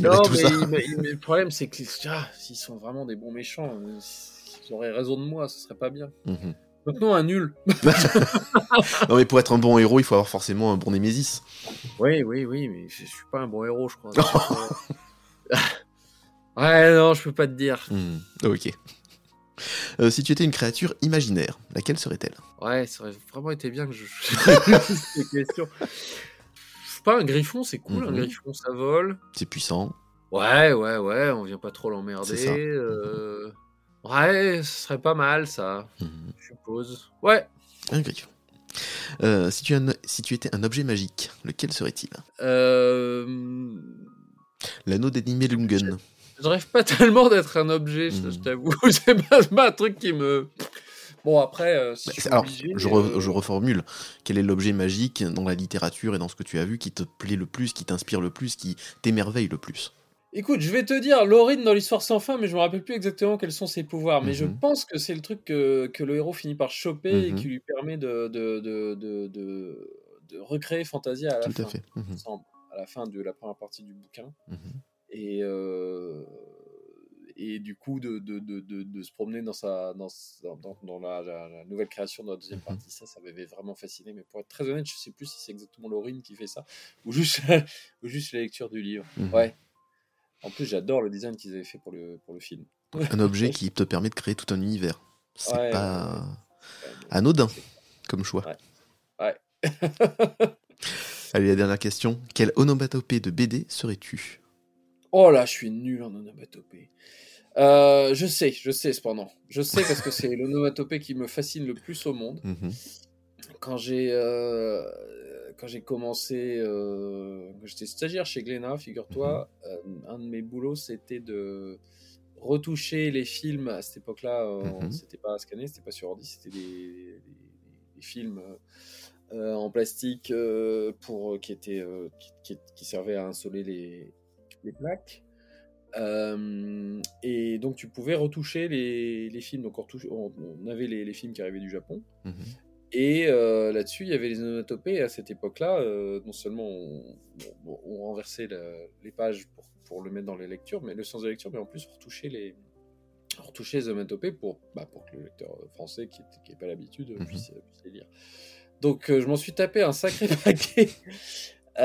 Non, mais, le problème, c'est que ah, s'ils sont vraiment des bons méchants, s'ils auraient raison de moi, ce serait pas bien. Mhm. Donc non, un nul. Non mais pour être un bon héros, il faut avoir forcément un bon némésis. Oui, oui, oui, mais je, je suis pas un bon héros, je crois. ouais, non, je peux pas te dire. Hmm, Ok. Euh, si tu étais une créature imaginaire, laquelle serait-elle? Ouais, ça aurait vraiment été bien que je. ces questions. Je sais pas, un griffon, c'est cool. Un Mhm. griffon, ça vole. C'est puissant. Ouais, ouais, ouais, on vient pas trop l'emmerder. euh, Ouais, ce serait pas mal, ça, Mhm. je suppose. Ouais. Un griffon. Euh, si, tu as un- si tu étais un objet magique, lequel serait-il? Euh... L'anneau d'animé Lungen. Je rêve pas tellement d'être un objet, je, Mhm. je t'avoue. c'est pas, un truc qui me. Bon, après, euh, si Bah, je alors, obligé, je, re- euh, je reformule. Quel est l'objet magique dans la littérature et dans ce que tu as vu qui te plaît le plus, qui t'inspire le plus, qui t'émerveille le plus? Écoute, je vais te dire Laurine dans l'histoire sans fin, mais je me rappelle plus exactement quels sont ses pouvoirs. Mais je Mhm. pense que c'est le truc que, que le héros finit par choper et Mhm. qui lui permet de, de, de, de, recréer Fantasia à la Tout fin. à fait. Mhm. semble, à la fin de la première partie du bouquin. Et, euh, et du coup, de, de, de, de, se promener dans, sa, dans, dans, la, la- la nouvelle création de la deuxième partie, ça, ça m'avait vraiment fasciné. Mais pour être très honnête, je sais plus si c'est exactement Laurine qui fait ça ou juste, ou juste la lecture du livre. Ouais. En plus, j'adore le design qu'ils avaient fait pour le, pour le film. Un objet qui te permet de créer tout un univers. C'est Ouais, pas ouais, ouais. anodin comme choix. Ouais. Allez, la dernière question. Quelle onomatopée de BD serais-tu? Oh là, je suis nul en onomatopée. Euh, je sais, je sais cependant. Je sais parce que c'est l'onomatopée qui me fascine le plus au monde. Mhm. Quand j'ai euh, quand j'ai commencé, euh, quand j'étais stagiaire chez Glénat, figure-toi, euh, un de mes boulots c'était de retoucher les films à cette époque-là. euh, Mhm. C'était pas scanné, c'était pas sur ordi, c'était des, des- des films euh, en plastique euh, pour qui étaient euh, qui, qui- à insoler les, les plaques. Et donc tu pouvais retoucher les, les films. Donc on, retouche- on- on avait les, les films qui arrivaient du Japon. Mhm. Et euh, là-dessus, il y avait les onomatopées. À cette époque-là, euh, non seulement on, on- on renversait les pages pour, pour le mettre dans les lectures, mais le sens de lecture, mais en plus on retouchait les, on retouchait les onomatopées pour, bah, pour que le lecteur français qui n'ait pas l'habitude Mhm. puisse, puisse les lire. Donc euh, je m'en suis tapé un sacré paquet. Tu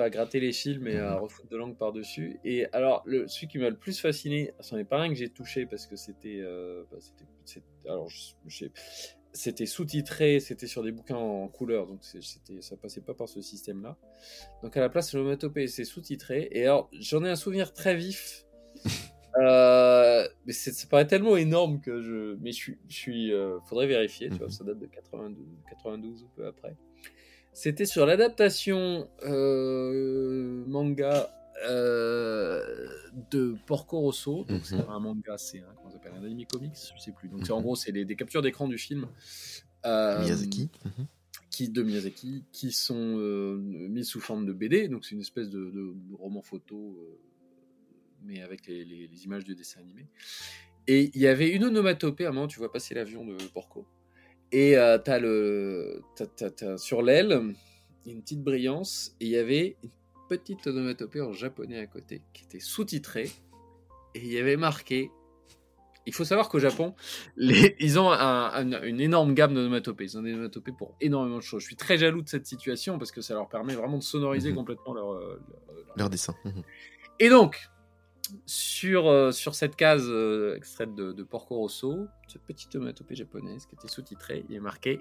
as gratté les films et à refoutre de langue par-dessus. Et alors, le, celui qui m'a le plus fasciné, c'en est pas un que j'ai touché parce que c'était. bah, alors, je, je sais- c'était sous-titré, c'était sur des bouquins en couleur, donc c'était, ça passait pas par ce système-là. Donc à la place, l'onomatopée, c'est sous-titré. Et alors, j'en ai un souvenir très vif. euh, mais ça paraît tellement énorme que je. Mais je suis. Je suis euh, faudrait vérifier, tu vois, ça date de 92, 92 ou peu après. C'était sur l'adaptation euh, manga euh, de Porco Rosso. Donc, c'est un manga, c'est un, comment ça s'appelle, un anime comics, je sais plus. Donc, c'est en gros, c'est des captures d'écran du film. Euh, Miyazaki. Qui, de Miyazaki, qui sont euh, mises sous forme de BD. Donc, c'est une espèce de, de, de roman photo, mais avec les, les, les, images de dessin animé. Et il y avait une onomatopée, à un moment, tu vois passer l'avion de Porco. Et t'as le, t'as, t'as, t'as, sur l'aile, une petite brillance, et il y avait une petite onomatopée en japonais à côté, qui était sous-titrée, et il y avait marqué. Il faut savoir qu'au Japon, les, ils ont un, un, une énorme gamme d'onomatopées. Ils ont des onomatopées pour énormément de choses. Je suis très jaloux de cette situation parce que ça leur permet vraiment de sonoriser mmh. complètement leur, leur, leur, leur dessin. Mmh. Et donc, sur, euh, sur cette case euh, extraite de, de, Porco Rosso, cette petite onomatopée japonaise qui était sous-titrée, il est marqué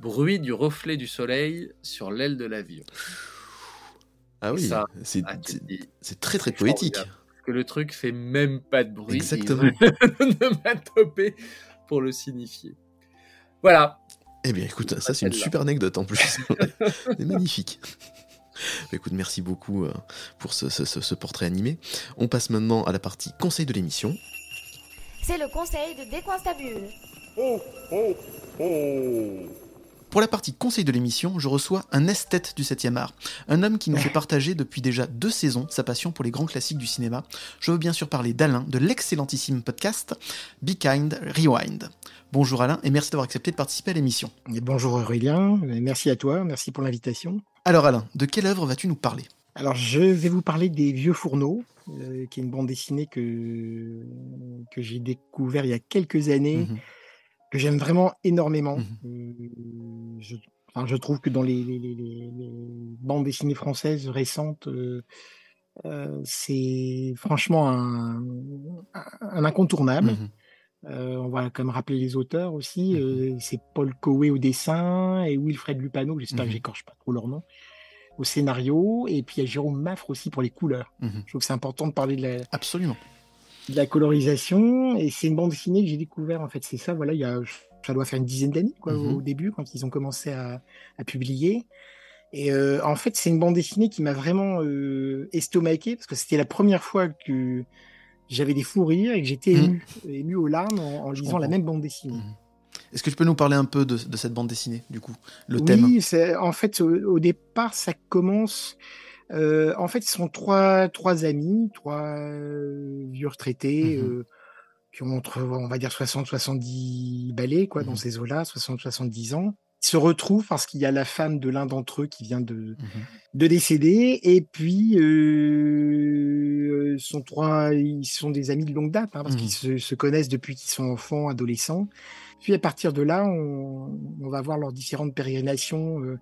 Bruit du reflet du soleil sur l'aile de l'avion. Ah oui, c'est ah, très très poétique. Parce que le truc fait même pas de bruit. Exactement. Onomatopée pour le signifier. Voilà. Eh bien, écoute, ça c'est une super anecdote en plus. c'est magnifique. Écoute, merci beaucoup euh, pour ce, ce, ce, portrait animé. On passe maintenant à la partie conseil de l'émission. C'est le conseil de Décoinstabule. Oh, oh, oh. Pour la partie conseil de l'émission, je reçois un esthète du 7e art, un homme qui nous fait partager depuis déjà deux saisons sa passion pour les grands classiques du cinéma. Je veux bien sûr parler d'Alain, de l'excellentissime podcast Be Kind Rewind. Bonjour Alain, et merci d'avoir accepté de participer à l'émission. Bonjour Aurélien, merci à toi, merci pour l'invitation. Alors Alain, de quelle œuvre vas-tu nous parler? Alors je vais vous parler des Vieux Fourneaux, euh, qui est une bande dessinée que, que j'ai découvert il y a quelques années. Mmh que j'aime vraiment énormément. Mmh. Je, enfin, je, trouve que dans les, les, les, les, bandes dessinées françaises récentes, euh, euh, c'est franchement un, un incontournable. Mmh. Euh, on va quand même rappeler les auteurs aussi. Mmh. c'est Paul Coé au dessin et Wilfred Lupano, j'espère que j'écorche pas trop leur nom, au scénario. Et puis il y a Jérôme Maffre aussi pour les couleurs. Je trouve que c'est important de parler de la, Absolument de la colorisation et c'est une bande dessinée que j'ai découvert en fait c'est ça voilà il y a ça doit faire une dizaine d'années quoi mmh. au début quand ils ont commencé à, à publier et euh, en fait c'est une bande dessinée qui m'a vraiment euh, estomaqué parce que c'était la première fois que j'avais des fous rires et que j'étais ému, mmh. ému aux larmes en, en lisant comprends. la même bande dessinée mmh. Est-ce que tu peux nous parler un peu de, de cette bande dessinée, du coup Le oui, thème? Oui, en fait, au, au, départ, ça commence euh, en fait, ils sont trois, trois amis, trois euh, vieux retraités mmh euh, qui ont entre, on va dire, 60-70 balais quoi, mmh dans ces eaux-là, 60-70 ans. Ils se retrouvent parce qu'il y a la femme de l'un d'entre eux qui vient de, mmh de décéder. Et puis, euh, sont trois, ils sont des amis de longue date hein, parce qu'ils se, se, connaissent depuis qu'ils sont enfants, adolescents. Puis à partir de là, on, on va voir leurs différentes pérégrinations. Euh,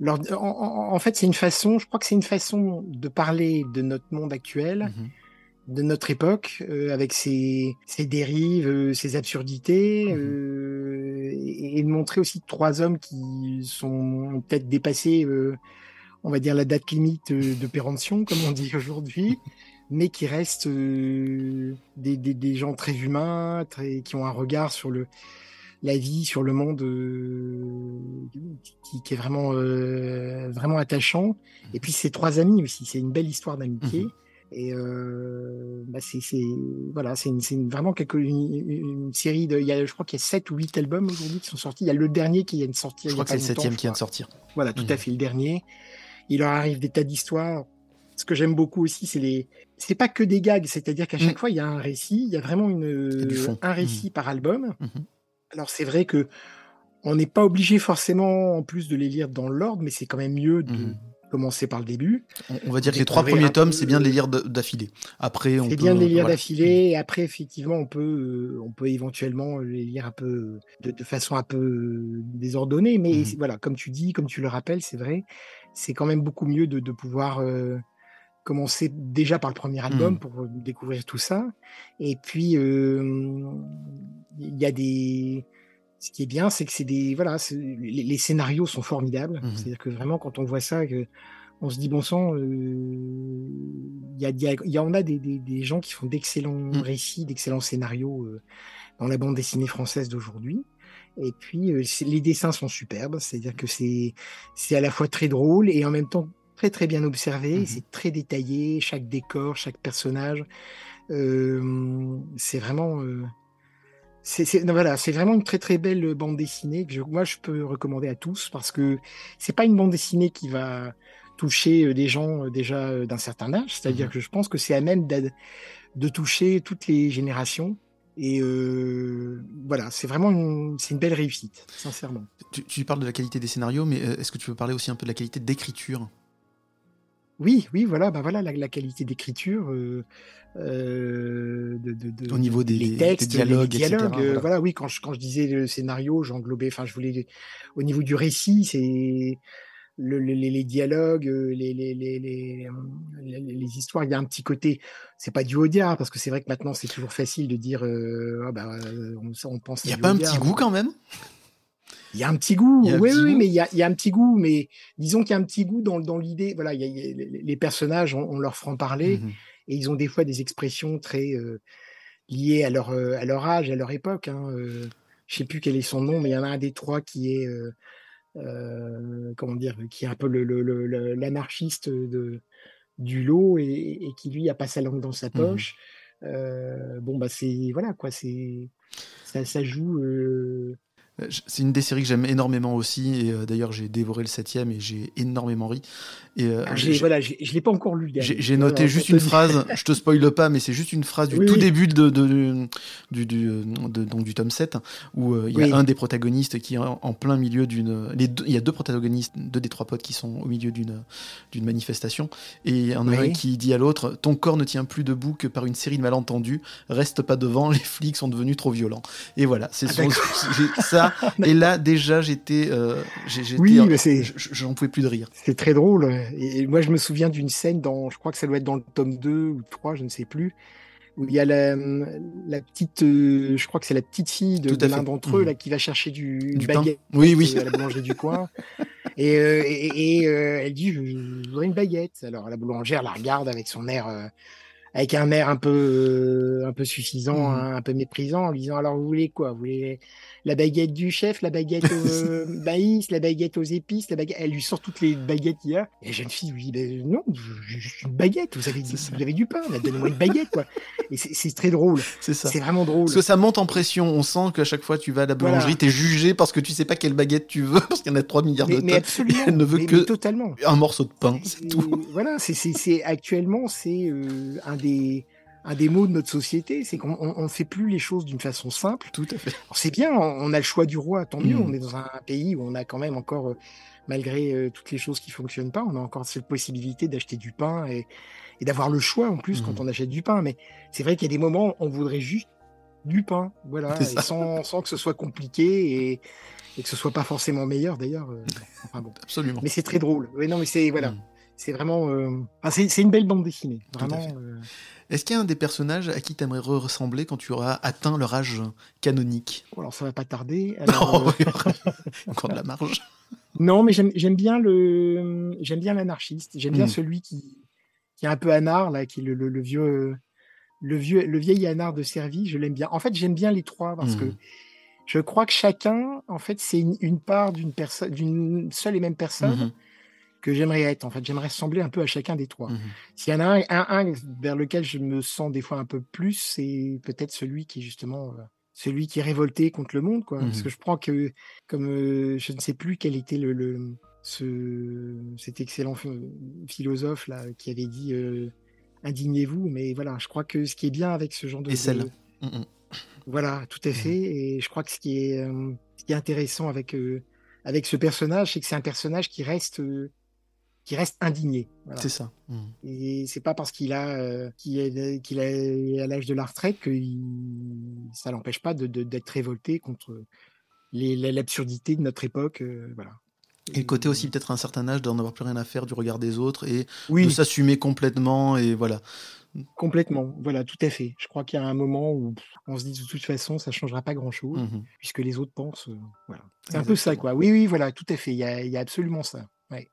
leur, en, en, fait, c'est une façon, je crois que c'est une façon de parler de notre monde actuel, mmh. de notre époque, euh, avec ses, ses dérives, euh, ses absurdités, mmh. euh, et, et, de montrer aussi trois hommes qui sont peut-être dépassés, on va dire, la date limite de péremption, comme on dit aujourd'hui. mais qui restent des, des, des, gens très humains, très, qui ont un regard sur le, la vie, sur le monde euh, qui, qui, est vraiment, euh, vraiment attachant. Et puis ces trois amis aussi, c'est une belle histoire d'amitié. Mmh. Et euh, bah c'est voilà, c'est vraiment quelque, une, une, série de. Il y a, je crois qu'il y a sept ou huit albums aujourd'hui qui sont sortis. Il y a le dernier qui vient de sortir. Je crois que c'est le septième qui vient de sortir. Voilà, tout mmh. à fait, le dernier. Il leur arrive des tas d'histoires. Ce que j'aime beaucoup aussi, c'est les. C'est pas que des gags, c'est-à-dire qu'à chaque mmh. fois, il y a un récit. Il y a vraiment une, un récit par album. Alors c'est vrai que on n'est pas obligé forcément en plus de les lire dans l'ordre, mais c'est quand même mieux de mmh. commencer par le début. On, va dire que les trois premiers tomes, c'est bien de les lire d'affilée. Après, on c'est bien de les lire voilà. d'affilée. Et après, effectivement, on peut, euh, on peut éventuellement les lire un peu de, de façon un peu euh, désordonnée. Mais mmh. voilà, comme tu dis, comme tu le rappelles, c'est vrai, c'est quand même beaucoup mieux de, de pouvoir euh, commencer déjà par le premier album mmh. pour découvrir tout ça. Et puis, euh, il y a des ce qui est bien, c'est que c'est des voilà, les, scénarios sont formidables. Mhm. C'est-à-dire que vraiment, quand on voit ça, que on se dit bon sang, euh, il y a, y a- y en a des, des, des gens qui font d'excellents Mhm. récits, d'excellents scénarios euh, dans la bande dessinée française d'aujourd'hui. Et puis les dessins sont superbes, c'est-à-dire que c'est c'est à la fois très drôle et en même temps très très bien observé. Mhm. C'est très détaillé, chaque décor, chaque personnage. Euh, c'est vraiment euh, c'est voilà, vraiment une très très belle bande dessinée que je, moi je peux recommander à tous parce que c'est pas une bande dessinée qui va toucher euh, des gens euh, déjà euh, d'un certain âge, c'est-à-dire Mhm. que je pense que c'est à même de toucher toutes les générations et euh, voilà, c'est vraiment une, une belle réussite, sincèrement. Tu, tu parles de la qualité des scénarios, mais est-ce que tu veux parler aussi un peu de la qualité d'écriture? Oui, oui, voilà, bah voilà la, la qualité d'écriture, euh, euh, de, de- de- Au niveau des- les des textes, les dialogues, etc., dialogues, euh, voilà. voilà. oui, quand je, quand je disais le scénario, j'englobais, enfin, je voulais, au niveau du récit, c'est le- le- les, les dialogues, les, les, histoires, il y a un petit côté, c'est pas du Audiard, parce que c'est vrai que maintenant c'est toujours facile de dire, euh, ah bah, on, on pense Il n'y a pas un petit goût quand même? Il y a un petit goût, oui, petit oui, goût. mais il y a, il y a un petit goût, mais disons qu'il y a un petit goût dans, dans l'idée. Voilà, il y a- il y a- les personnages ont, ont leur franc-parler Mhm. et ils ont des fois des expressions très euh, liées à leur, euh, à leur âge, à leur époque. Hein. euh, je sais plus quel est son nom, mais il y en a un des trois qui est, euh, comment dire, qui est un peu le- le- le- le- l'anarchiste de, du lot et, et qui lui a pas sa langue dans sa Mhm. poche. Bon, bah c'est voilà quoi, c'est ça, ça joue. C'est une des séries que j'aime énormément aussi, et euh, d'ailleurs j'ai dévoré le septième et j'ai énormément ri. Et, euh, Ah, voilà, je l'ai pas encore lu. J'ai noté Voilà, juste une phrase, je te spoile pas, mais c'est juste une phrase du Oui, tout oui. début de, de- du, du, de- donc du tome 7, où euh, il y a Oui. un des protagonistes qui est en, en plein milieu d'une... Il y a deux protagonistes, deux des trois potes qui sont au milieu d'une d'une manifestation, et il y en a un qui dit à l'autre, ton corps ne tient plus debout que par une série de malentendus, reste pas devant, les flics sont devenus trop violents. Et voilà, c'est Ah, son- et là déjà j'étais... euh, Oui, mais c'est- je- je- J'en pouvais plus de rire. C'est très drôle. Et et moi, je me souviens d'une scène dans, je crois que ça doit être dans le tome 2 ou 3, je ne sais plus, où il y a la, la petite, euh, je crois que c'est la petite fille de, l'un d'entre eux Mhm. là qui va chercher du, Du baguette Oui, oui. euh, à la boulangerie du coin. Et, euh, et, et, euh, elle dit, je, je voudrais une baguette. Alors la boulangère la regarde avec son air, avec un air un peu, euh, un peu suffisant, Mhm. hein, un peu méprisant, en lui disant, alors vous voulez quoi? Vous voulez la baguette du chef, la baguette au maïs, la baguette aux épices, la baguette? Elle lui sort toutes les baguettes qu'il y a. Et la jeune fille lui dit ben, non, j'ai juste une baguette. Vous avez, ça. vous avez du pain. Donnez-moi une baguette quoi. Et c'est très drôle. C'est ça. C'est vraiment drôle. Parce que ça monte en pression. On sent qu'à chaque fois tu vas à la Voilà. boulangerie, t'es jugé parce que tu sais pas quelle baguette tu veux, parce qu'il y en a 3 milliards Mais, de mais tonnes. absolument. Et elle ne veut mais- que mais totalement. un morceau de pain, c'est tout. Voilà, c'est- actuellement c'est euh, un des un des mots de notre société, c'est qu'on on, on fait plus les choses d'une façon simple. Tout à fait. C'est bien, on on a le choix du roi, tant mieux. Mm. On est dans un pays où on a quand même encore, euh, malgré euh, toutes les choses qui fonctionnent pas, on a encore cette possibilité d'acheter du pain et, et d'avoir le choix en plus Mm. quand on achète du pain. Mais c'est vrai qu'il y a des moments où on voudrait juste du pain, voilà, et sans, sans que ce soit compliqué et, et que ce soit pas forcément meilleur d'ailleurs. euh, enfin bon. Absolument. Mais c'est très drôle. Oui, non, mais c'est voilà, Mm. C'est vraiment, euh, enfin, c'est une belle bande dessinée, vraiment. euh, Est-ce qu'il y a un des personnages à qui t'aimerais ressembler quand tu auras atteint leur âge canonique? Bon, alors ça va pas tarder. Alors, Non, euh, Encore de la marge. Non, mais j'aime bien le j'aime bien l'anarchiste. J'aime bien Mm. celui qui qui est un peu anard là, qui est le, le- le vieux le vieux le vieil anard de Servi. Je l'aime bien. En fait, j'aime bien les trois parce que Mhm. je crois que chacun, en fait, c'est une, une part d'une personne, d'une seule et même personne Mhm. Que j'aimerais être. En fait, j'aimerais ressembler un peu à chacun des trois. Mhm. S'il y en a un, un, un vers lequel je me sens des fois un peu plus, c'est peut-être celui qui est justement euh, celui qui est révolté contre le monde, quoi. Parce Mhm. que je crois que, comme euh, je ne sais plus quel était le, le ce, cet excellent ph- philosophe là qui avait dit euh, indignez-vous, mais voilà, je crois que ce qui est bien avec ce genre de, Et celle. de- Mhm. voilà, tout à fait. Et je crois que ce qui est, ce qui est intéressant avec, avec ce personnage, c'est que c'est un personnage qui reste, qui reste indigné. Voilà. C'est ça. Mhm. Et c'est pas parce qu'il a, euh, qu'il est, est à l'âge de la retraite que il- ça l'empêche pas de, de- d'être révolté contre l'absurdité de notre époque. euh, voilà. Et le côté aussi peut-être à un certain âge d'en avoir plus rien à faire du regard des autres et Oui, de s'assumer complètement et voilà. Complètement, voilà, tout à fait. Je crois qu'il y a un moment où on se dit de toute façon, ça changera pas grand-chose, Mhm. puisque les autres pensent. euh, voilà. C'est un peu ça, quoi. Oui, oui, voilà, tout à fait. Il y a, il y a absolument ça. Ouais.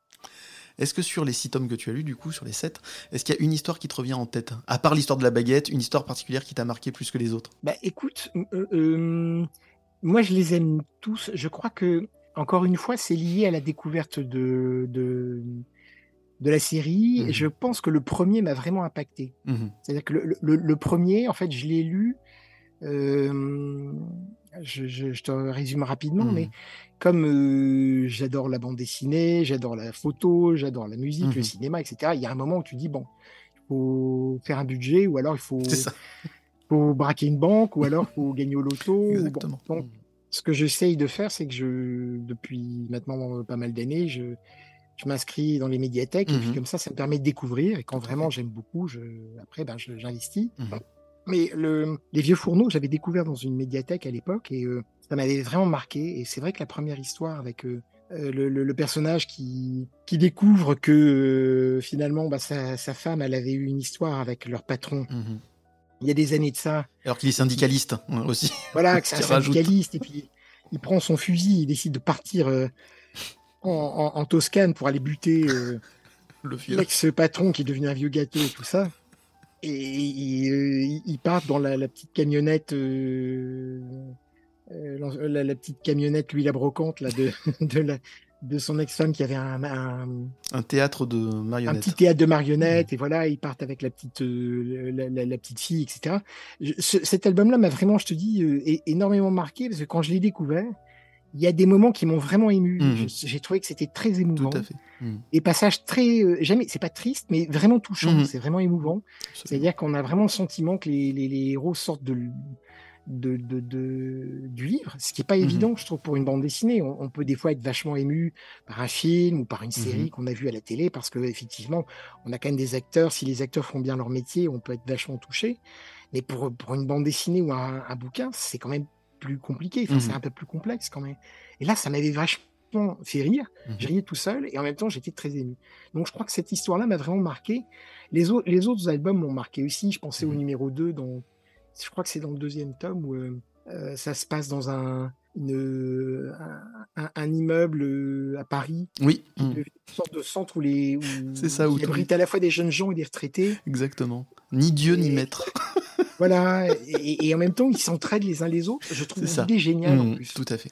Est-ce que sur les six tomes que tu as lus, du coup, sur les sept, est-ce qu'il y a une histoire qui te revient en tête À part l'histoire de la baguette, une histoire particulière qui t'a marqué plus que les autres? Bah, écoute, euh, euh, moi, je les aime tous. Je crois que, encore une fois, c'est lié à la découverte de, de, de la série. Mhm. Je pense que le premier m'a vraiment impacté. Mhm. C'est-à-dire que le, le- le premier, en fait, je l'ai lu. euh, je, je- je te résume rapidement, Mhm. mais comme euh, j'adore la bande dessinée, j'adore la photo, j'adore la musique, le Mhm. cinéma, etc., il y a un moment où tu dis, bon, il faut faire un budget, ou alors il faut, braquer une banque, ou alors il faut gagner au loto. bon. Donc, ce que j'essaye de faire, c'est que je, depuis maintenant euh, pas mal d'années, je, je m'inscris dans les médiathèques, et puis Mhm. comme ça, ça me permet de découvrir, et quand vraiment j'aime beaucoup, je, après, ben, j'investis. Mhm. Mais le, les vieux fourneaux, j'avais découvert dans une médiathèque à l'époque, et euh, ça m'avait vraiment marqué. Et c'est vrai que la première histoire avec euh, euh, le, le- le personnage qui, qui découvre que euh, finalement, bah, sa, sa femme, elle avait eu une histoire avec leur patron Mhm. il y a des années de ça. Alors qu'il est syndicaliste hein, aussi. Voilà, que c'est un syndicaliste, et puis il prend son fusil, il décide de partir en, en- en Toscane pour aller buter Le l'ex-patron qui est devenu un vieux gâteau et tout ça. Et ils partent dans la, la petite camionnette, euh, euh, la, la petite camionnette, lui la brocante là, de, de, la- de son ex-femme qui avait un, un- Un théâtre de un marionnettes. petit théâtre de marionnettes, et voilà, ils partent avec la petite, euh, la, petite fille, etc. Je- ce- cet album-là m'a vraiment, je te dis, énormément marqué, parce que quand je l'ai découvert, il y a des moments qui m'ont vraiment ému. Mhm. J'ai trouvé que c'était très émouvant. Tout à fait. Mhm. Des passages très, euh, jamais, c'est pas triste, mais vraiment touchant. Mhm. C'est vraiment émouvant. C'est-à-dire qu'on a vraiment le sentiment que les, les- les héros sortent de, de, de- de- du livre, ce qui est pas Mhm. évident, je trouve, pour une bande dessinée. On, on peut des fois être vachement ému par un film ou par une série qu'on a vu à la télé, parce que effectivement, on a quand même des acteurs. Si les acteurs font bien leur métier, on peut être vachement touché. Mais pour, pour une bande dessinée ou un, un bouquin, c'est quand même plus compliqué. Enfin, Mhm. C'est un peu plus complexe quand même. Et là, ça m'avait vachement fait rire. Mhm. J'ai riais tout seul et en même temps, j'étais très ému. Donc, je crois que cette histoire-là m'a vraiment marqué. Les, au- les autres albums m'ont marqué aussi. Je pensais au Mhm. numéro 2, dont, je crois que c'est dans le deuxième tome où euh, euh, ça se passe dans un, une- un, un- un immeuble euh, à Paris, Oui, mhm. une sorte de centre où les, où, ça, où abrite à la fois des jeunes gens et des retraités. exactement. Ni Dieu ni maître. Voilà, et, et en même temps, ils s'entraident les uns les autres. Je trouve l'idée géniale en Mhm, plus. Tout à fait.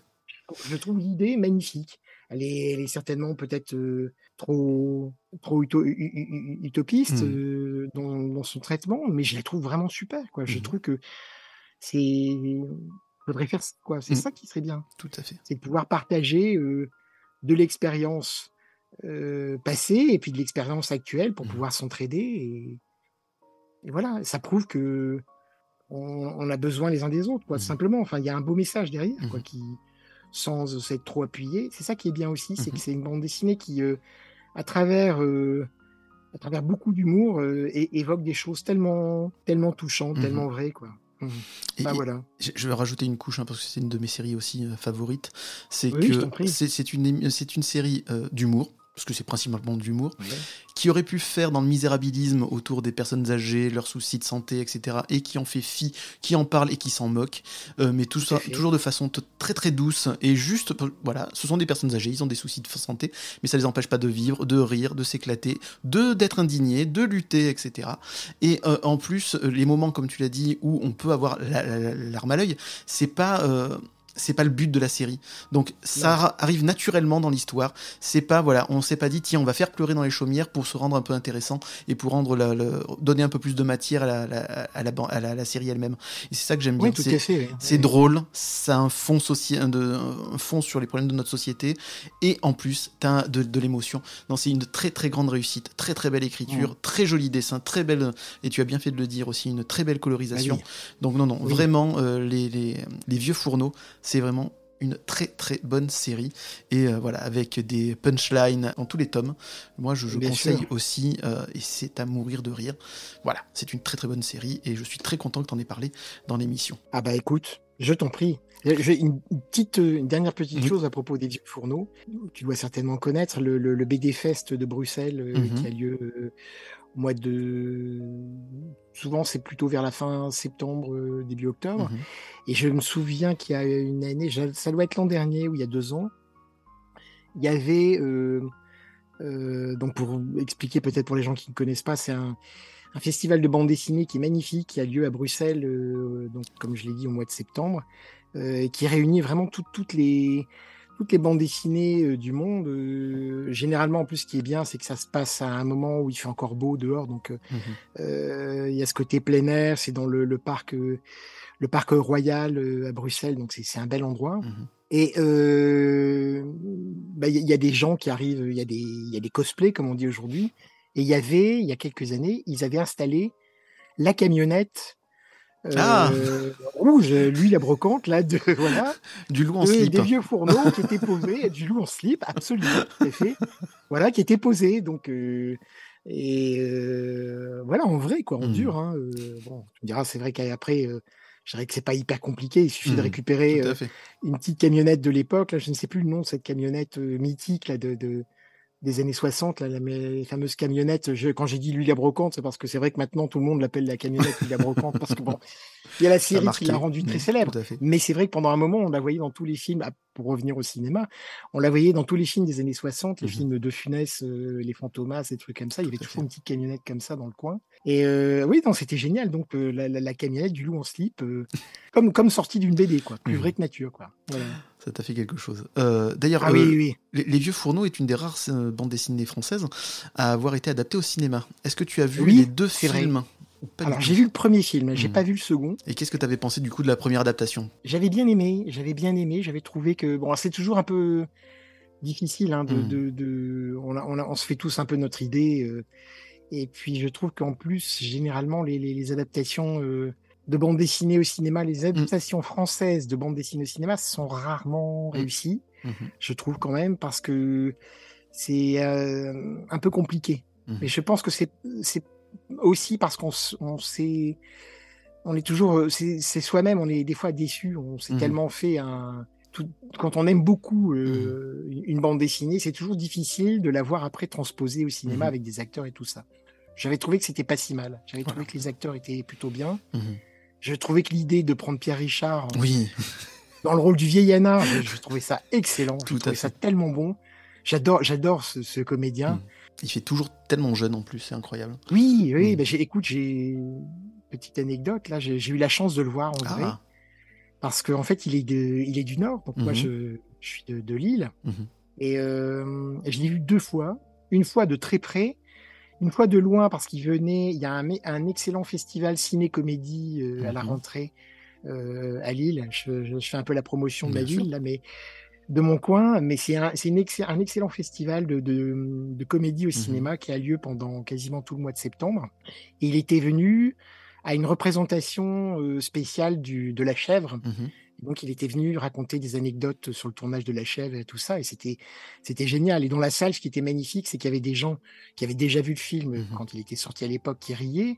Je trouve l'idée magnifique. Elle est, elle est certainement peut-être euh, trop, trop uto- utopiste Mhm. euh, dans, dans son traitement, mais je la trouve vraiment super. Quoi. Je Mhm. trouve que c'est. faudrait faire ça, quoi. C'est Mhm. ça qui serait bien. Tout à fait. C'est de pouvoir partager euh, de l'expérience passée et puis de l'expérience actuelle pour pouvoir s'entraider. Et, et voilà, ça prouve que on, on a besoin les uns des autres, quoi, Mhm. simplement. Enfin, il y a un beau message derrière, quoi, Mhm. qui, sans s'être trop appuyé. C'est ça qui est bien aussi, c'est que c'est une bande dessinée qui, euh, à travers, euh, à travers beaucoup d'humour, euh, évoque des choses tellement, tellement touchantes, tellement vraies, quoi. Et- Bah voilà. Je vais rajouter une couche hein, parce que c'est une de mes séries aussi favorites. C'est Oui, que c'est une, une série d'humour, parce que c'est principalement d'humour, Ouais. qui aurait pu faire dans le misérabilisme autour des personnes âgées, leurs soucis de santé, etc., et qui en fait fi, qui en parle et qui s'en moque, euh, mais tout Tout ça à fait. toujours de façon très très douce et juste, p- voilà, ce sont des personnes âgées, ils ont des soucis de santé, mais ça les empêche pas de vivre, de rire, de s'éclater, de d'être indignés, de lutter, etc. Et euh, en plus, euh, les moments, comme tu l'as dit, où on peut avoir la- la- la- l'arme à l'œil, c'est pas euh, c'est pas le but de la série. Donc ça arrive naturellement dans l'histoire. C'est pas voilà, on s'est pas dit tiens on va faire pleurer dans les chaumières pour se rendre un peu intéressant et pour rendre la, le- donner un peu plus de matière à la, la- à la, à série elle-même. Et c'est ça que j'aime bien. Oui, tout C'est- oui. drôle, ça a un fond, un de, un fond sur les problèmes de notre société, et en plus, tu as de, de l'émotion. C'est une très très grande réussite, très très belle écriture, très joli dessin, très belle, et tu as bien fait de le dire aussi, une très belle colorisation. Ah oui. Donc non, non, vraiment, euh, les, les, les vieux fourneaux, c'est vraiment une très très bonne série et euh, voilà avec des punchlines dans tous les tomes moi je, conseille sûr. aussi euh, et c'est à mourir de rire voilà c'est une très très bonne série et je suis très content que tu en aies parlé dans l'émission Ah bah écoute, je t'en prie. J'ai une petite, une dernière petite chose à propos des vieux fourneaux. Tu dois certainement connaître le, le- le BD Fest de Bruxelles euh, Mhm. qui a lieu au mois de. Souvent, c'est plutôt vers la fin septembre, euh, début octobre. Mhm. Et je me souviens qu'il y a une année, ça doit être l'an dernier ou il y a deux ans, il y avait. euh, euh, donc, pour expliquer peut-être pour les gens qui ne connaissent pas, c'est un, un festival de bande dessinée qui est magnifique, qui a lieu à Bruxelles, euh, donc, comme je l'ai dit, au mois de septembre, qui réunit vraiment tout- toutes les toutes les bandes dessinées euh, du monde. Euh, généralement, en plus, ce qui est bien, c'est que ça se passe à un moment où il fait encore beau dehors. Donc, euh, euh, il y a ce côté plein air. C'est dans le, le parc, euh, le parc royal à Bruxelles. Donc, c'est un bel endroit. Mhm. Et bah, il y, a- il y a des gens qui arrivent. Il y a des, il y a des cosplays, comme on dit aujourd'hui. Et il y avait, il y a quelques années, ils avaient installé la camionnette. Euh, Ah rouge, lui la brocante là de voilà Du loup en euh, slip. des vieux fourneaux qui étaient posés, du loup en slip, absolument, tout à fait. Voilà, qui étaient posés. Donc, euh, et euh, voilà, en vrai, quoi, en Mhm. dur. Hein, euh, bon, tu me diras, c'est vrai qu'après, euh, je dirais que c'est pas hyper compliqué. Il suffit de Mhm, récupérer euh, une petite camionnette de l'époque. Là, je ne sais plus le nom de cette camionnette euh, mythique là, de, de- des années 60, là, la mé- fameuse camionnette. Je, quand j'ai dit l'huile à brocante, c'est parce que c'est vrai que maintenant tout le monde l'appelle la camionnette l'huile à brocante parce que bon, il y a la a série qui l'a rendue très célèbre. Mais c'est vrai que pendant un moment, on la voyait dans tous les films, ah, pour revenir au cinéma, on la voyait dans tous les films des années 60, les Mhm. films de Funès, euh, les Fantomas, ces trucs comme ça. Il y avait toujours une petite camionnette comme ça dans le coin. Et euh, oui, non, c'était génial. Donc euh, la, la- la camionnette du loup en slip, euh, comme, comme sortie d'une BD, quoi. Plus Mhm. vrai que nature, quoi. Voilà. Ça t'a fait quelque chose. Euh, D'ailleurs, Ah euh, oui, oui, oui. Les, Les Vieux Fourneaux est une des rares euh, bandes dessinées françaises à avoir été adaptée au cinéma. Est-ce que tu as vu Oui, les deux vrai. films pas Alors j'ai vu le premier film, j'ai Mhm. pas vu le second. Et qu'est-ce que tu avais pensé du coup de la première adaptation? J'avais bien aimé, j'avais bien aimé, j'avais trouvé que bon, c'est toujours un peu difficile hein, de, de, de- on, a- on, a- on se fait tous un peu notre idée. euh, et puis je trouve qu'en plus, généralement, les, les, les adaptations euh, de bande dessinée au cinéma, les adaptations françaises de bande dessinée au cinéma sont rarement réussies. Mhm. Je trouve quand même parce que c'est euh, un peu compliqué. Mais je pense que c'est aussi parce qu'on on s'est on est toujours euh, c'est soi-même on est des fois déçu on s'est tellement fait un tout- quand on aime beaucoup euh, une- une bande dessinée c'est toujours difficile de la voir après transposée au cinéma avec des acteurs et tout ça. J'avais trouvé que c'était pas si mal. J'avais trouvé que les acteurs étaient plutôt bien. Je trouvais que l'idée de prendre Pierre Richard Oui, dans le rôle du vieil Anna je, je trouvais ça excellent Tout je trouvais ça tellement bon j'adore j'adore ce, ce comédien Mhm. il fait toujours tellement jeune en plus, c'est incroyable. Oui, oui, Mm. bah, j'ai, écoute, j'ai petite anecdote là, j'ai, eu la chance de le voir en vrai Ah, parce qu'en fait, il est de, il est du Nord, donc moi Mhm. je, je suis de, de Lille Mhm. et euh, je l'ai vu deux fois, une fois de très près, une fois de loin parce qu'il venait, il y a un, excellent festival ciné-comédie euh, à la Mhm. rentrée euh, à Lille. Je, je- je fais un peu la promotion de sûr. ville là, mais de mon coin, mais c'est un, c'est une ex- un excellent festival de, de, de comédie au Mhm. cinéma qui a lieu pendant quasiment tout le mois de septembre. Et il était venu à une représentation euh, spéciale du, de La Chèvre. Mhm. Donc il était venu raconter des anecdotes sur le tournage de La Chèvre et tout ça, et c'était c'était génial. Et dans la salle, ce qui était magnifique, c'est qu'il y avait des gens qui avaient déjà vu le film Mhm. quand il était sorti à l'époque, qui riaient,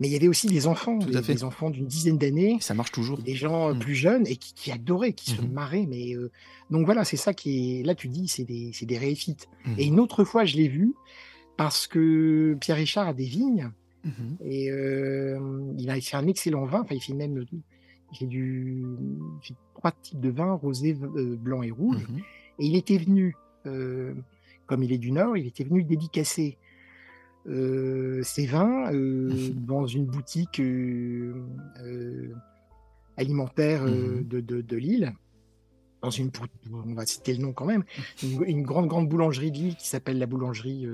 mais il y avait aussi des enfants, des, des enfants d'une dizaine d'années, ça marche toujours. des gens euh, Mm. plus jeunes et qui, qui adoraient, qui se Mhm. marraient. Mais euh, donc voilà, c'est ça qui est là. Tu dis, c'est des c'est des. Et une autre fois, je l'ai vu parce que Pierre Richard a des vignes et euh, il a fait un excellent vin. Enfin, il fait même fait du trois types de vins rosé, euh, blanc et rouge. Mhm. Et il était venu, euh, comme il est du Nord, il était venu dédicacer euh, ses vins euh, Mhm. dans une boutique alimentaire Mhm. de, de, de Lille. Dans une, on va citer le nom quand même, une, une grande grande boulangerie de Lille qui s'appelle la boulangerie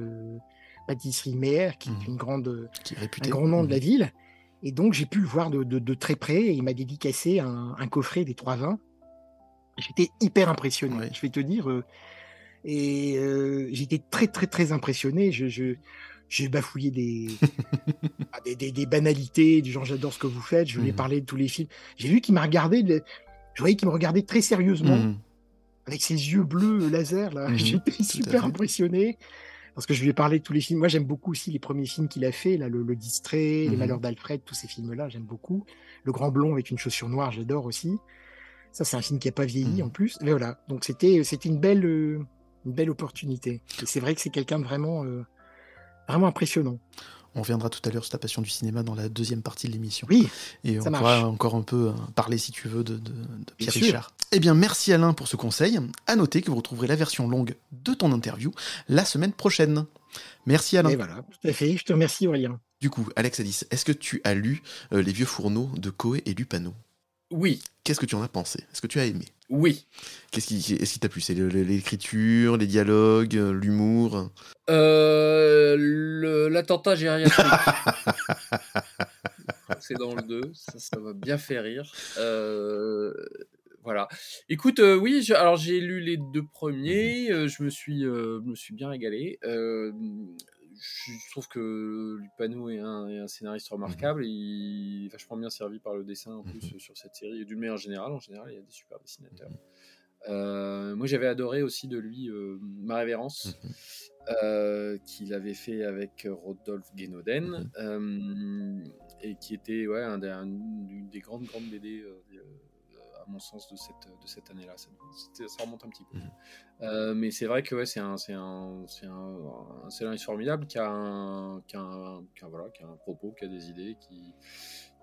pâtisserie Meyer, qui est une grande Qui est un grand nom de la ville. Et donc, j'ai pu le voir de, de- de très près et il m'a dédicacé un, un coffret des trois vins. J'étais hyper impressionné, Ouais. je vais te dire. euh, et euh, j'étais très, très, très impressionné. Je, je- j'ai bafouillé des, ah, des, des- des banalités, du genre j'adore ce que vous faites, je lui ai Mhm. parlé de tous les films. J'ai vu qu'il m'a regardé, de- je voyais qu'il me regardait très sérieusement Mhm. avec ses yeux bleus euh, laser là. Mhm, J'étais super impressionné parce que je lui ai parlé de tous les films. Moi, j'aime beaucoup aussi les premiers films qu'il a fait, là, le, le Distrait, Les Mhm. Malheurs d'Alfred, tous ces films-là, j'aime beaucoup. Le Grand Blond avec une chaussure noire, j'adore aussi. Ça, c'est un film qui a pas vieilli Mhm. en plus. Mais voilà, donc c'était c'était une belle euh, une belle opportunité. Et c'est vrai que c'est quelqu'un de vraiment euh, vraiment impressionnant. On reviendra tout à l'heure sur ta passion du cinéma dans la deuxième partie de l'émission. Oui. Et ça on marche. pourra encore un peu euh, parler, si tu veux, de, de- de Pierre. Richard. Eh bien, merci Alain pour ce conseil. À noter que vous retrouverez la version longue de ton interview la semaine prochaine. Merci Alain. Et voilà, tout à fait. Je te remercie, Aurélien. Du coup, Alex Alice, est-ce que tu as lu euh, Les vieux fourneaux de Coé et Lupano? Oui, Qu'est-ce que tu en as pensé? Est-ce que tu as aimé? Oui. Qu'est-ce qui, est-ce qui t'a plu? C'est l'écriture, les dialogues, euh, l'humour? Euh, L'attentat gériatrique. C'est dans le 2, ça, ça m'a bien fait rire. Euh, voilà. Écoute, euh, oui, je- alors j'ai lu les deux premiers, je me suis, je me suis bien régalé. Je trouve que Lupano est un, est un scénariste remarquable, et il est vachement bien servi par le dessin en plus euh, sur cette série, et d'une manière générale, en général, il y a des super dessinateurs. Euh, moi, j'avais adoré aussi de lui euh, Ma Révérence, euh, qu'il avait fait avec Rodolphe Guénoden, et qui était ouais, un des, un- une des grandes, grandes BD, mon sens, de cette, de cette année-là. Ça, remonte un petit peu. Euh, mais c'est vrai que ouais, c'est un, c'est un, c'est un, un scénariste formidable qui a un, qui a un, qui a- voilà, qui a un propos, qui a des idées, qui,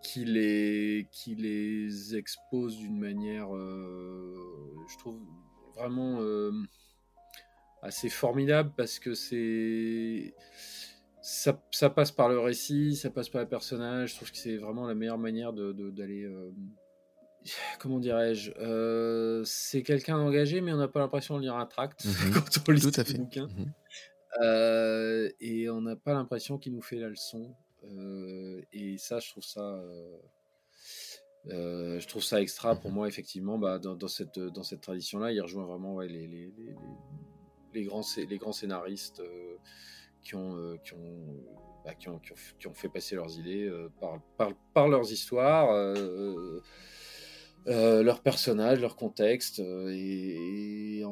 qui les, qui les expose d'une manière, euh, je trouve vraiment euh, assez formidable parce que c'est ça, ça passe par le récit, ça passe par les personnages. Je trouve que c'est vraiment la meilleure manière de, de- d'aller. euh, comment dirais-je euh, C'est quelqu'un engagé, mais on n'a pas l'impression de lire un tract Mhm. quand on lit Tout à ce fait. bouquin. Mhm. Euh, et on n'a pas l'impression qu'il nous fait la leçon. Euh, et ça, je trouve ça. je trouve ça extra pour moi, effectivement, bah, dans, dans cette, dans cette tradition-là, il rejoint vraiment ouais, les, les, les, grands, les grands scénaristes qui, ont, qui, ont, bah, qui, ont, qui, ont, qui ont fait passer leurs idées par, par, par leurs histoires, euh, leurs personnages, leur contexte, euh, et, et en,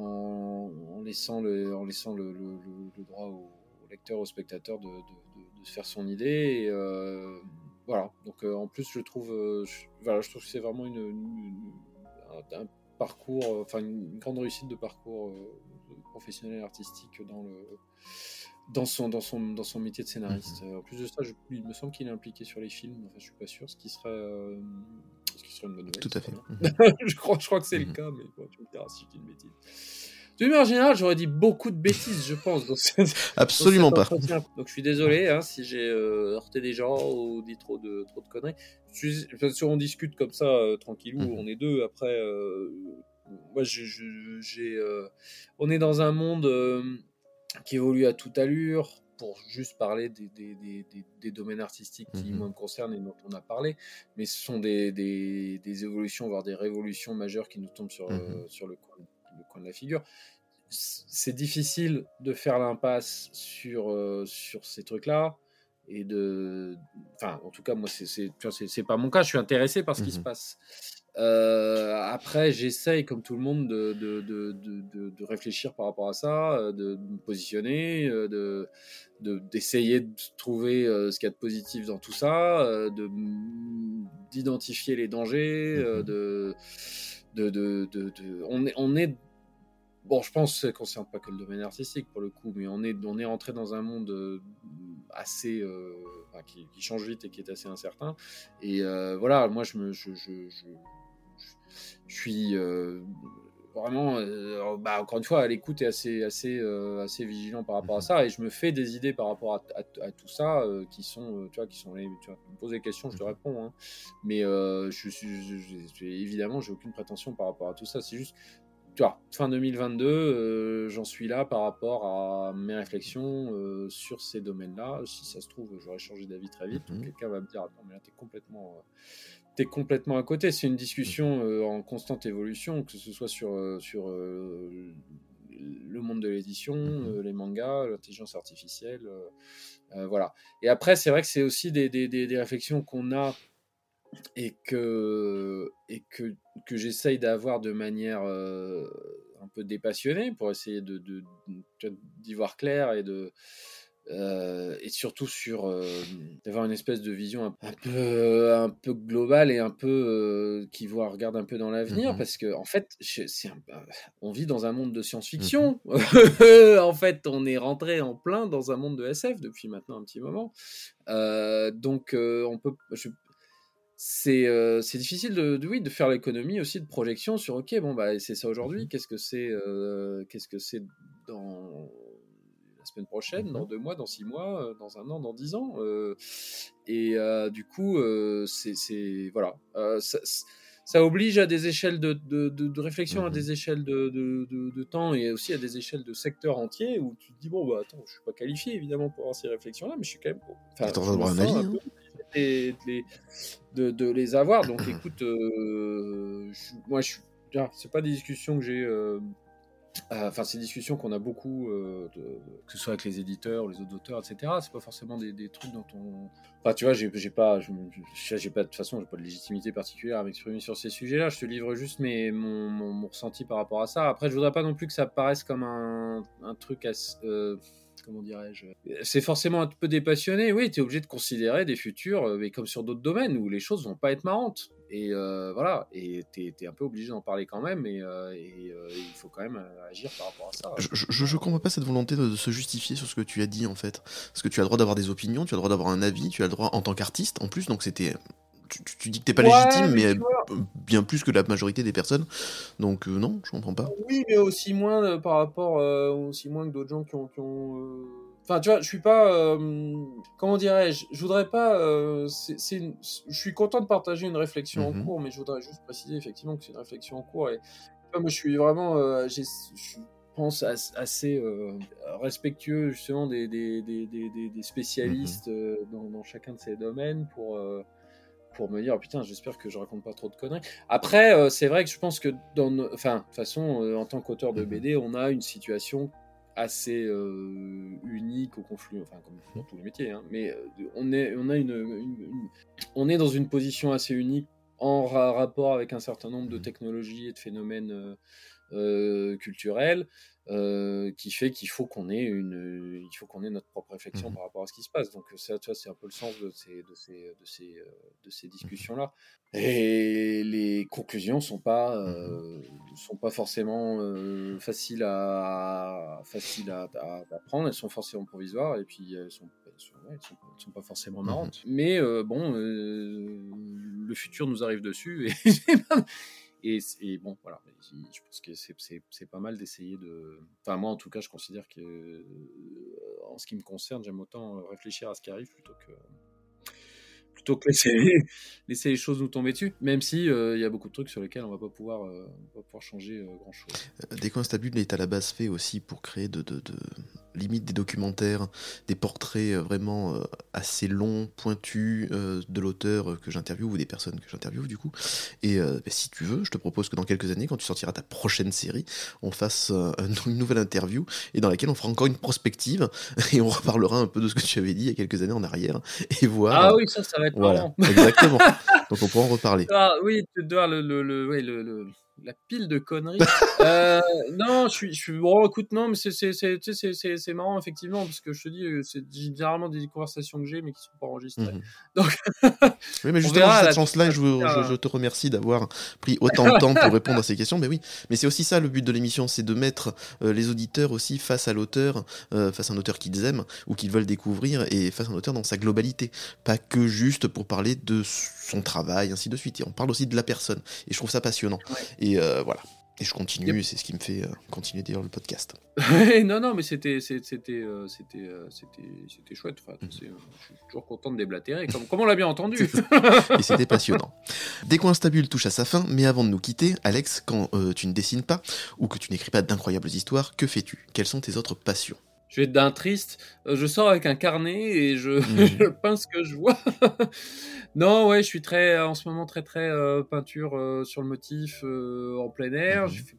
en laissant le, en laissant le, le, le- le droit au, au lecteur, au spectateur de, de, de- de se faire son idée. Et, euh, voilà. Donc euh, en plus, je trouve, je, voilà, je trouve que c'est vraiment une, une- une- un, parcours, enfin une, grande réussite de parcours professionnel artistique dans le dans son, dans son, dans son métier de scénariste. Euh, En plus de ça, je- il me semble qu'il est impliqué sur les films. Enfin, je suis pas sûr, ce qui serait, une bonne nouvelle. Tout à fait. je, crois, je crois que c'est le cas, mais bon, tu me diras si je dis une bêtise. De manière générale, j'aurais dit beaucoup de bêtises, je pense. Dans ce- dans Absolument pas. Donc je suis désolé hein, si j'ai euh, heurté des gens ou dit trop de, trop de conneries. Sûr, on discute comme ça, euh, tranquillou, Mhm. on est deux. Après, euh, moi, j'ai, on est dans un monde qui évolue à toute allure. Pour juste parler des, des, des, domaines artistiques qui, Mhm. moi, me concernent et dont on a parlé, mais ce sont des, des, des évolutions, voire des révolutions majeures qui nous tombent sur, Mhm. euh, sur le, coin, le coin de la figure c'est difficile de faire l'impasse sur, euh, sur ces trucs-là. Et de. Enfin, en tout cas, moi, c'est c'est pas mon cas. Je suis intéressé par ce qui se Mhm. passe. Euh, après, j'essaye, comme tout le monde, de, de, de, de, réfléchir par rapport à ça, euh, de, me positionner, euh, de de- d'essayer de, trouver ce qu'il y a de positif dans tout ça, d'identifier les dangers, Mhm. de, de, de, de, de- on est on est Bon, je pense que ça ne concerne pas que le domaine artistique pour le coup, mais on est, on est entré dans un monde assez. euh, qui, qui change vite et qui est assez incertain. Et euh, voilà, moi, je, me, je, je, je, je suis euh, vraiment, euh, bah, encore une fois, à l'écoute et assez, assez, euh, assez vigilant par rapport à ça. Et je me fais des idées par rapport à, à- à tout ça euh, qui sont, tu vois, qui sont les. Tu vois, tu me poses des questions, je te réponds. hein. Mais je suis, évidemment, j'ai aucune prétention par rapport à tout ça. C'est juste tu vois, fin 2022, euh, j'en suis là par rapport à mes réflexions sur ces domaines-là. Si ça se trouve, j'aurais changé d'avis très vite. Mhm. Quelqu'un va me dire, attends, mais là, t'es complètement, t'es complètement à côté. C'est une discussion euh, en constante évolution, que ce soit sur, euh, sur euh, le monde de l'édition, Mhm. euh, les mangas, l'intelligence artificielle. voilà. Et après, c'est vrai que c'est aussi des, des, des, des réflexions qu'on a et que, et que, que j'essaye d'avoir de manière un peu dépassionnée pour essayer de, de, de- d'y voir clair et de, euh, et surtout sur euh, d'avoir une espèce de vision un, un peu un peu globale et un peu euh, qui voit regarde un peu dans l'avenir Mhm. parce que en fait c'est un- on vit dans un monde de Mhm. science-fiction en fait on est rentré en plein dans un monde de SF depuis maintenant un petit moment Euh, donc euh, on peut je- c'est euh, difficile de, de- oui de faire l'économie aussi de projection sur ok bon bah c'est ça aujourd'hui qu'est-ce que c'est euh, qu'est-ce que c'est dans semaine prochaine dans deux mois dans six mois euh, dans un an dans dix ans euh, et euh, du coup c'est voilà. Ça, ça oblige à des échelles de, de, de- de réflexion, à des échelles de, temps et aussi à des échelles de secteurs entiers où tu te dis bon bah attends je suis pas qualifié évidemment pour avoir ces réflexions là mais je suis quand même enfin, je peu hein. de les, de, de les avoir. Donc écoute euh, je- moi je c'est pas des discussions que j'ai euh, Enfin, c'est des discussions qu'on a beaucoup, euh, que ce soit avec les éditeurs, les autres auteurs, etc. C'est pas forcément des, trucs dont on. Enfin, tu vois, j'ai pas, j'ai pas de façon, j'ai pas de légitimité particulière à m'exprimer sur ces sujets-là. Je te livre juste mes, mon, ressenti par rapport à ça. Après, je voudrais pas non plus que ça paraisse comme un, un truc assez. euh, comment dirais-je C'est forcément un peu dépassionné. Oui, tu es obligé de considérer des futurs, euh, mais comme sur d'autres domaines où les choses vont pas être marrantes. Et euh, voilà, et tu es, un peu obligé d'en parler quand même, et, euh, et, euh, il faut quand même agir par rapport à ça. Je, je comprends pas cette volonté de, de se justifier sur ce que tu as dit en fait. Parce que tu as le droit d'avoir des opinions, tu as le droit d'avoir un avis, tu as le droit en tant qu'artiste en plus, donc c'était. Tu, tu- tu dis que t'es pas Ouais, légitime, mais bien plus que la majorité des personnes. Donc non, je comprends pas. Oui, mais aussi moins par rapport, aussi moins que d'autres gens qui ont. qui ont, Enfin, tu vois, je suis pas. euh, comment dirais-je Je voudrais pas. euh, c'est- une- Je suis content de partager une réflexion Mhm. en cours, mais je voudrais juste préciser effectivement que c'est une réflexion en cours. Et moi, je suis vraiment. euh, je pense as- assez euh, respectueux justement des, des, des, des, des- spécialistes euh, dans, dans chacun de ces domaines pour. pour me dire putain j'espère que je raconte pas trop de conneries après euh, c'est vrai que je pense que dans enfin de toute façon euh, en tant qu'auteur de BD on a une situation assez euh, unique au conflit enfin comme dans tous les métiers hein, mais euh, on est on a une, une- une- on est dans une position assez unique en ra- rapport avec un certain nombre de technologies et de phénomènes euh, culturels euh, qui fait qu'il faut qu'on ait une il faut qu'on ait notre propre réflexion par rapport à ce qui se passe. Donc ça tu vois c'est un peu le sens de ces de ces de ces euh, de ces discussions là et les conclusions sont pas euh, sont pas forcément euh, faciles à faciles à, à- à prendre. Elles sont forcément provisoires et puis elles sont elles sont, ouais, elles sont, elles sont pas forcément marrantes. Mais euh, bon euh, le futur nous arrive dessus et et, bon, voilà, je pense que c'est pas mal d'essayer de. Enfin, moi, en tout cas, je considère que, euh, en ce qui me concerne, j'aime autant euh, réfléchir à ce qui arrive plutôt que plutôt que laisser, laisser les choses nous tomber dessus. Même si euh, il y a beaucoup de trucs sur lesquels on va pas pouvoir, euh, on va pas pouvoir changer grand chose. Euh, Décoinstabule est à la base fait aussi pour créer de, de, de- limite des documentaires, des portraits euh, vraiment euh, assez longs, pointus euh, de l'auteur euh, que j'interviewe ou des personnes que j'interviewe du coup. Et euh, bah, si tu veux, je te propose que dans quelques années, quand tu sortiras ta prochaine série, on fasse euh, une nouvelle interview et dans laquelle on fera encore une prospective et on reparlera un peu de ce que tu avais dit il y a quelques années en arrière et voir. Ah euh, oui, ça, ça va être voilà, exactement. Donc on pourra en reparler. Ah oui, tu dois le, le, le, le, le- la pile de conneries. Euh, non, je suis, je suis, bon, écoute, non, mais c'est, marrant, effectivement, parce que je te dis, euh, c'est généralement des conversations que j'ai, mais qui sont pas enregistrées. Mhm. Donc, Oui, mais justement, verra cette chance-là, je, te remercie d'avoir pris autant de temps pour répondre à ces questions. Mais oui, mais c'est aussi ça le but de l'émission, c'est de mettre euh, les auditeurs aussi face à l'auteur, euh, face à un auteur qu'ils aiment ou qu'ils veulent découvrir, et face à un auteur dans sa globalité. Pas que juste pour parler de son travail, ainsi de suite. Et on parle aussi de la personne. Et je trouve ça passionnant. Et euh, voilà. Et je continue, c'est ce qui me fait euh, continuer d'ailleurs le podcast. non, non, mais c'était, c'était, c'était, euh, c'était, c'était chouette. Enfin, c'est- je suis toujours content de déblatérer, comme, comme on l'a bien entendu. et c'était passionnant. Dès Stabule touche à sa fin, mais avant de nous quitter, Alex, quand euh, tu ne dessines pas ou que tu n'écris pas d'incroyables histoires, que fais-tu? Quelles sont tes autres passions? Je vais être d'un triste. Euh, je sors avec un carnet et je, je peins ce que je vois. non, ouais, je suis très, en ce moment très très euh, peinture euh, sur le motif euh, en plein air. J'ai fait,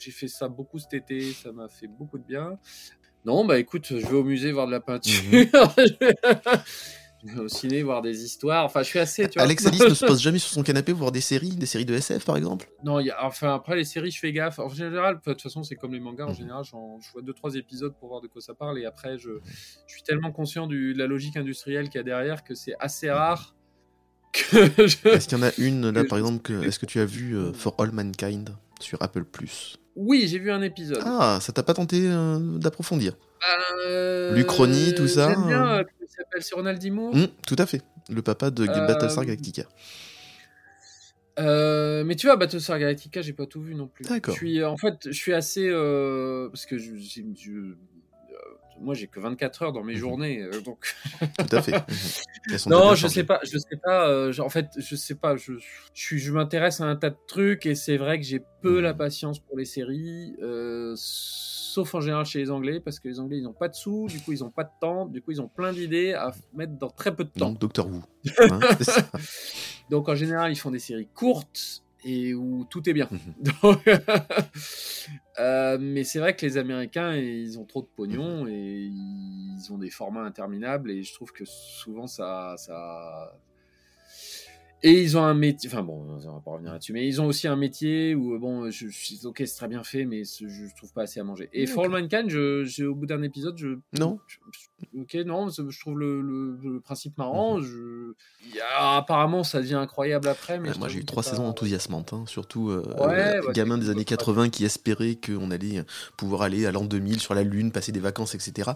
j'ai fait ça beaucoup cet été, ça m'a fait beaucoup de bien. Non, bah écoute, je vais au musée voir de la peinture. Je vais au ciné voir des histoires. Enfin, je suis assez. Tu vois. Alex Alice ne se pose jamais sur son canapé pour voir des séries, des séries de SF par exemple Non, il y a- enfin après les séries, je fais gaffe. En général, de toute façon, c'est comme les mangas. En Mhm. général, je vois deux trois épisodes pour voir de quoi ça parle, et après, je, je suis tellement conscient du- de la logique industrielle qu'il y a derrière que c'est assez rare que je. Est-ce qu'il y en a une là par exemple que... Est-ce que tu as vu euh, For All Mankind sur Apple Plus? Oui, j'ai vu un épisode. Ah, ça t'a pas tenté euh, d'approfondir Euh, L'Uchronie, tout ça, J'aime bien. euh. euh, il s'appelle D. Moore. Hum, Tout à fait. Le papa de Euh, Battlestar Galactica. Mais tu vois, Battlestar Galactica, j'ai pas tout vu non plus. D'accord. Je suis, en fait, je suis assez parce que je, moi, j'ai que 24 heures dans mes Mhm. journées, euh, donc. Tout à fait. Mhm. Non, je sais pas, je sais pas. euh, en fait, je sais pas. Je, je je m'intéresse à un tas de trucs et c'est vrai que j'ai peu Mhm. la patience pour les séries, euh, sauf en général chez les Anglais parce que les Anglais ils n'ont pas de sous, du coup ils ont pas de temps, du coup ils ont plein d'idées à mettre dans très peu de temps. Donc Doctor Who. Hein, ça. Donc en général, ils font des séries courtes et où tout est bien. Mhm. Donc, euh, mais c'est vrai que les Américains, ils ont trop de pognon et ils ont des formats interminables et je trouve que souvent ça, ça. Et ils ont un métier, enfin bon, on va pas revenir là-dessus, mais ils ont aussi un métier où, bon, je, je- ok, c'est très bien fait, mais ce- je trouve pas assez à manger. Et For All Mankind, je, au bout d'un épisode, je, Non. je- ok, non, je je trouve le, le- le principe marrant. Je, a- apparemment, ça devient incroyable après, mais Ouais, je moi j'ai eu trois saisons enthousiasmantes, hein, surtout euh, Ouais, euh, gamin des années ouais. 80 qui espérait qu'on allait pouvoir aller à l'an 2000 sur la Lune, passer des vacances, etc.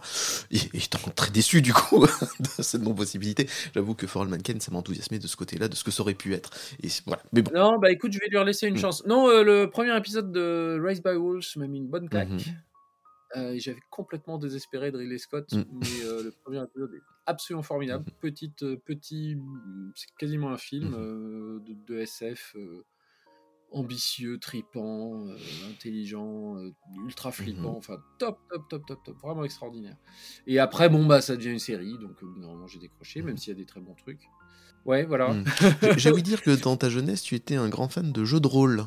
Et, et j'étais très déçu du coup de cette non-possibilité. J'avoue que For All Mankind, ça m'a enthousiasmé de ce côté-là, de ce que ça aurait pu être. Et c'est- voilà. Mais bon. Non, bah écoute, je vais lui laisser une Mm. chance. Non, euh, le premier épisode de Raised by Wolves m'a mis une bonne claque. Mhm. Euh, et J'avais complètement désespéré de Ridley Scott, Mm. mais euh, le premier épisode est absolument formidable. Petite, euh, petit, c'est quasiment un film Mhm. de, de SF. ambitieux, tripant, euh, intelligent, euh, ultra flippant, Mhm. enfin top, top, top, top, top, vraiment extraordinaire. Et après, bon, bah ça devient une série, donc euh, moment j'ai décroché, même s'il y a des très bons trucs. Ouais, voilà. Mm. J'ai- dire que dans ta jeunesse, tu étais un grand fan de jeux de rôle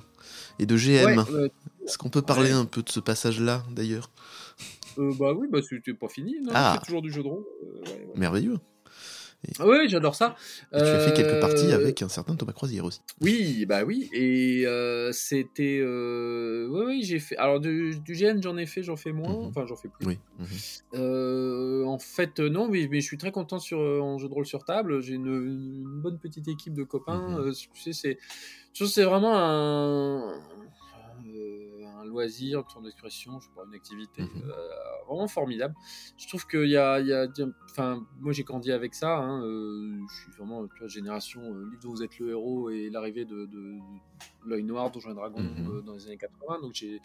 et de GM. Ouais, euh, Est-ce qu'on peut parler Ouais. un peu de ce passage-là d'ailleurs? Euh, bah oui, bah c'était pas fini. Non, Ah. fais toujours du jeu de rôle. euh, ouais. Merveilleux. Ah oui, j'adore ça. Et tu as fait quelques parties Euh, avec un certain Thomas Croisière aussi. Oui, bah oui. Et euh, c'était. Euh... Oui, oui, j'ai fait. Alors, du, du GN, j'en ai fait, j'en fais moins. Mhm. Enfin, j'en fais plus. Oui. Mhm. En fait, non, mais, mais je suis très content sur, en jeu de rôle sur table. J'ai une, une bonne petite équipe de copains. Mhm. Tu sais, c'est. je trouve c'est vraiment un. Un loisir, une forme d'expression, je sais pas, une activité Mhm. euh, vraiment formidable. Je trouve qu'il y a, il y a, enfin, moi j'ai grandi avec ça. hein, euh, je suis vraiment, tu vois, génération euh, livre dont vous êtes le héros et l'arrivée de, de, de l'œil noir, Donjons et Dragons euh, dans les années 80. Donc j'ai,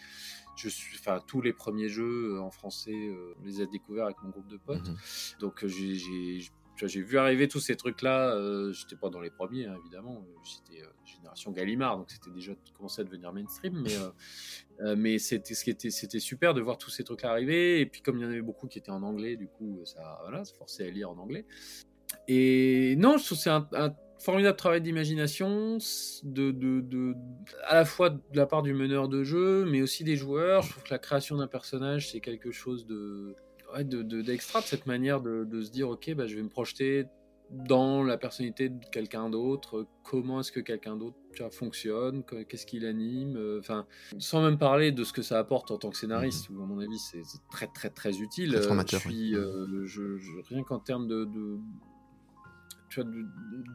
je suis, enfin, tous les premiers jeux en français, on les a découverts avec mon groupe de potes. Mhm. Donc j'ai, j'ai vu arriver tous ces trucs-là. Euh, j'étais pas dans les premiers, hein, évidemment. Euh, J'étais euh, génération Gallimard, donc c'était déjà commencé à devenir mainstream. Mais, euh, mais c'était ce qui était, c'était super de voir tous ces trucs-là arriver. Et puis comme il y en avait beaucoup qui étaient en anglais, du coup, ça, voilà, ça forçait à lire en anglais. Et non, je trouve que c'est un, un formidable travail d'imagination, de, de, de, à la fois de la part du meneur de jeu, mais aussi des joueurs. Je trouve que la création d'un personnage, c'est quelque chose de ouais, de- de- d'extra de, cette manière de, de se dire ok bah, je vais me projeter dans la personnalité de quelqu'un d'autre comment est-ce que quelqu'un d'autre fonctionne que- qu'est-ce qui l'anime euh, enfin sans même parler de ce que ça apporte en tant que scénariste où à mon avis c'est très très très utile. Très Euh, formateur, je suis, euh, je- je- rien qu'en termes de, de- tu vois, de-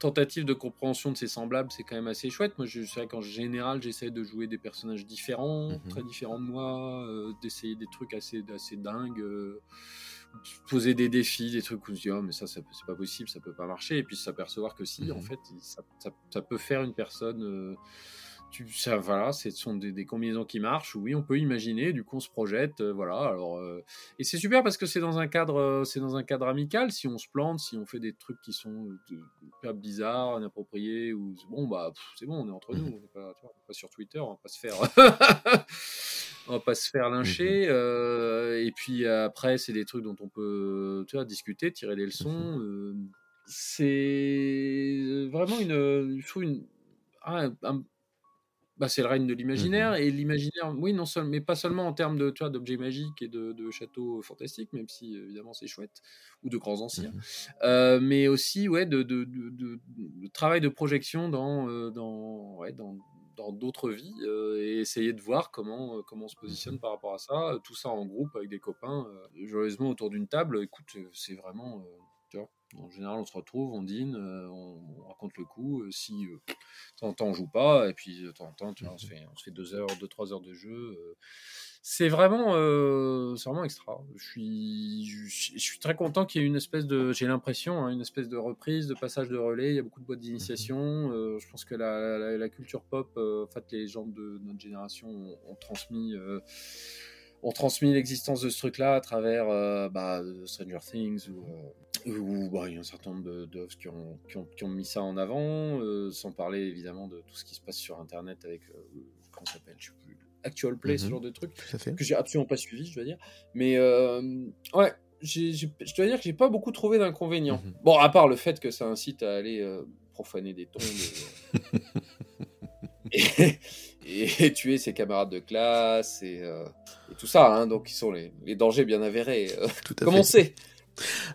tentatives de compréhension de ses semblables, c'est quand même assez chouette. Moi, je sais qu'en général, j'essaie de jouer des personnages différents, Mhm. très différents de moi, euh, d'essayer des trucs assez, assez dingues, euh, poser des défis, des trucs où je dis, oh, mais ça, c'est pas possible, ça peut pas marcher, et puis s'apercevoir que si, Mhm. en fait, ça, ça- ça peut faire une personne. euh, tu, ça, voilà, ce sont des, des combinaisons qui marchent. Oui, on peut imaginer. Du coup, on se projette. euh, voilà. Alors, euh, et c'est super parce que c'est dans un cadre, euh, c'est dans un cadre amical. Si on se plante, si on fait des trucs qui sont de- bizarres, inappropriés, ou bon, bah, c'est bon, on est entre nous. On n'est pas, sur Twitter. On va pas se faire, on va pas se faire lyncher. euh, et puis après, c'est des trucs dont on peut, tu vois, discuter, tirer des leçons. euh, c'est vraiment une, il faut une, ah, un- bah, c'est le règne de l'imaginaire et l'imaginaire, oui, non seulement, mais pas seulement en termes de, d'objets magiques et de, de châteaux fantastiques, même si évidemment c'est chouette, ou de grands anciens, euh, mais aussi, ouais, de, de, travail de projection dans, euh, dans, ouais, dans, dans d'autres vies euh, et essayer de voir comment, euh, comment on se positionne par rapport à ça, euh, tout ça en groupe avec des copains, euh, joyeusement autour d'une table. Écoute, euh, c'est vraiment, euh, en général, on se retrouve, on dîne, euh, on, on raconte le coup. euh, si euh, de temps en temps on joue pas, et puis de temps en temps, tu vois, on se fait, on se fait deux heures, deux trois heures de jeu. euh, c'est vraiment, euh, c'est vraiment extra. Je suis, je, je suis très content qu'il y ait une espèce de, j'ai l'impression, hein, une espèce de reprise, de passage de relais. Il y a beaucoup de boîtes d'initiation. euh, je pense que la, la- la culture pop, euh, en fait, les gens de notre génération ont, ont transmis. Euh, ont transmis l'existence de ce truc-là à travers euh, bah, Stranger Things ou, euh, ou bah, il y a un certain nombre de- d'œuvres qui ont, qui, ont, qui ont mis ça en avant, euh, sans parler évidemment de tout ce qui se passe sur Internet avec, euh, comment s'appelle, je sais plus, Actual Play, ce Mhm. genre de fait. que j'ai absolument pas suivi, je dois dire. Mais euh, ouais, je dois dire que j'ai pas beaucoup trouvé d'inconvénients. Mhm. Bon, à part le fait que ça incite à aller euh, profaner des tombes et, et- tuer ses camarades de classe et, euh, et tout ça, hein, donc ils sont les, les dangers bien avérés. euh, Tout à comme on fait. sait?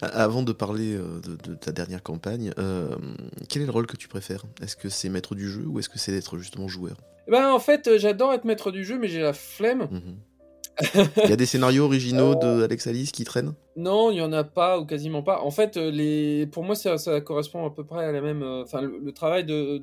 A- Avant de parler euh, de, de ta dernière campagne, euh, quel est le rôle que tu préfères? Est-ce que c'est maître du jeu ou est-ce que c'est d'être justement joueur? Eh Ben, en fait, euh, j'adore être maître du jeu, mais j'ai la flemme. Mhm. Il y a des scénarios originaux de Alex Alice qui traînent? Non, il y en a pas ou quasiment pas. En fait, euh, les... pour moi, ça, ça correspond à peu près à la même. euh, Enfin, le, le travail de,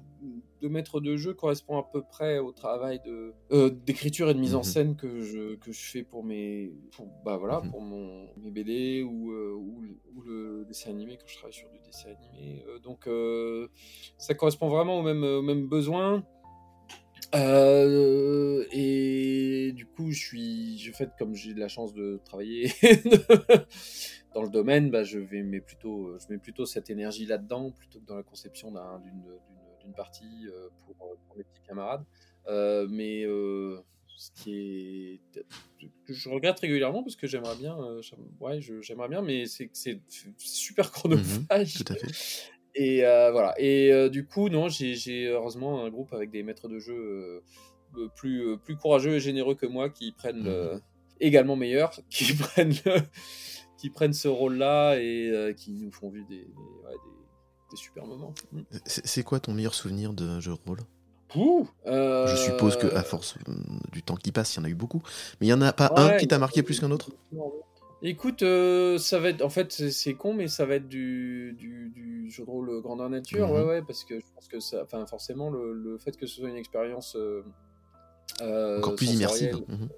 de maître de jeu correspond à peu près au travail de euh, d'écriture et de mise en Mhm. scène que je que je fais pour mes pour, bah voilà Mhm. pour mon mes BD ou euh, ou, le- ou le dessin animé quand je travaille sur du dessin animé. Euh, donc ça correspond vraiment au même au même besoin. Euh, et du coup, je suis, je fais comme j'ai de la chance de travailler dans le domaine, bah, je vais mets plutôt, je mets plutôt cette énergie là-dedans plutôt que dans la conception d'un- d'une d'une- d'une partie euh, pour, pour mes petits camarades. Euh, mais euh, ce qui est, que je regrette régulièrement parce que j'aimerais bien, euh, ouais, j'aimerais bien, mais c'est c'est super chronophage. Tout à fait. Et euh, voilà. Et euh, du coup, non, j'ai heureusement un groupe avec des maîtres de jeu euh, euh, plus, euh, plus courageux et généreux que moi qui prennent le- également meilleurs, qui prennent, qui prennent ce rôle-là et euh, qui nous font vivre des, des- ouais, des- des super moments. Mm. C'est quoi ton meilleur souvenir de jeu de rôle? Ouh, euh, Je suppose que à force euh, du temps qui passe, il y en a eu beaucoup. Mais il y en a pas un qui t'a marqué plus qu'un autre? Écoute, euh, ça va être, en fait, c'est- con, mais ça va être du, du, du jeu de rôle grandeur nature, Mhm. ouais, ouais, parce que je pense que ça, enfin, forcément, le, le fait que ce soit une expérience euh, Encore plus immersive. Mhm.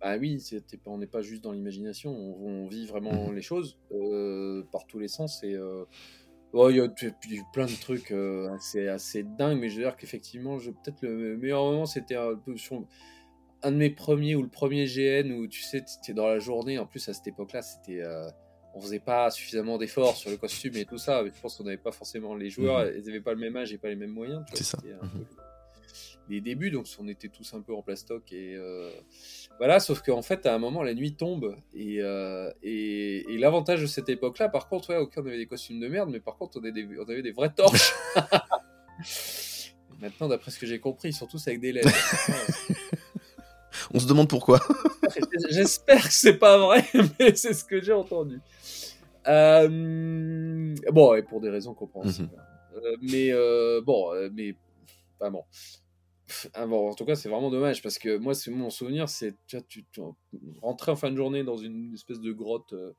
Bah oui, pas- on n'est pas juste dans l'imagination, on, on vit vraiment les choses par tous les sens. Et ouais, il y a puis plein de trucs euh, assez, assez dingues, mais je veux dire qu'effectivement, peut-être le meilleur moment, c'était un peu sur un de mes premiers ou le premier GN où tu sais, c'était dans la journée. En plus, à cette époque-là, c'était. euh, on faisait pas suffisamment d'efforts sur le costume et tout ça. Je pense qu'on n'avait pas forcément les joueurs, Mhm. ils n'avaient pas le même âge et pas les mêmes moyens. tu C'est ça. c'était un peu les débuts, donc on était tous un peu en plastoc et euh, voilà. Sauf qu'en fait, à un moment, la nuit tombe et, euh, et, et l'avantage de cette époque-là, par contre, ouais, ok, on avait des costumes de merde, mais par contre, on avait des, on avait des vraies torches. Maintenant, d'après ce que j'ai compris, surtout c'est avec des LED. On se demande pourquoi. J'espère que c'est pas vrai, mais c'est ce que j'ai entendu. Euh, Bon, et pour des raisons compréhensibles. Euh, mais bon, mais pas bon. Pff, ah bon, en tout cas, c'est vraiment dommage parce que moi, c'est mon souvenir, c'est tu, vois, tu, tu rentrais en fin de journée dans une espèce de grotte euh,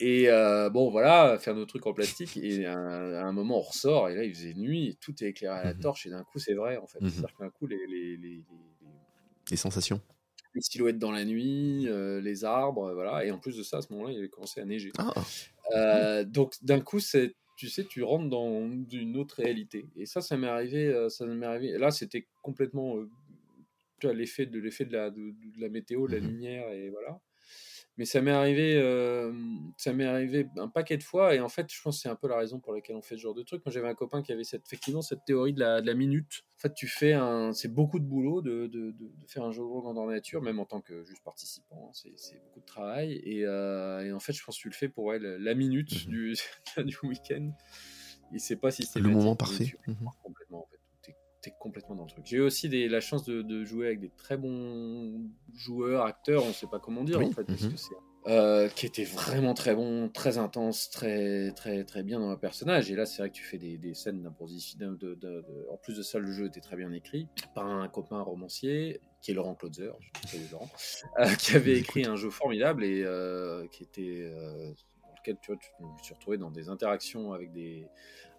et euh, bon, voilà, faire nos trucs en plastique et à un, à un moment on ressort et là il faisait nuit et tout est éclairé à la Mhm. torche et d'un coup c'est vrai en fait. Mhm. C'est-à-dire que d'un coup les, les, les, les- Les sensations. les silhouettes dans la nuit, euh, les arbres, voilà. Et en plus de ça, à ce moment-là, il avait commencé à neiger. Ah, donc d'un coup, c'est, tu sais, tu rentres dans une autre réalité. Et ça, ça m'est arrivé, euh, ça m'est arrivé. Là, c'était complètement, euh, tu vois, l'effet de l'effet de la, de, de la météo, de la Mhm. lumière et voilà. Mais ça m'est arrivé, euh, ça m'est arrivé un paquet de fois. Et en fait, je pense que c'est un peu la raison pour laquelle on fait ce genre de truc. Moi, j'avais un copain qui avait cette, effectivement cette théorie de la, de la minute. En fait, tu fais un, c'est beaucoup de boulot de, de, de, faire un jeu de rôle grandeur nature, même en tant que juste participant. hein. C'est, c'est beaucoup de travail. Et, euh, et en fait, je pense que tu le fais pour ouais, la, la minute Mhm. du, du week-end. Et c'est pas si Le moment parfait. Mhm. complètement. En fait. T'es, complètement dans le truc. J'ai eu aussi des, la chance de, de jouer avec des très bons joueurs, acteurs, on sait pas comment dire Oui, en fait, parce mhm. que c'est euh, qui était vraiment très bon, très intense, très très très bien dans le personnage. Et là, c'est vrai que tu fais des, des scènes d'imposition. De, de- de- de- En plus de ça, le jeu était très bien écrit par un copain romancier qui est Laurent Laurent, euh, qui avait écrit un jeu formidable et euh, qui était dans lequel tu vois, tu me suis retrouvé dans des interactions avec des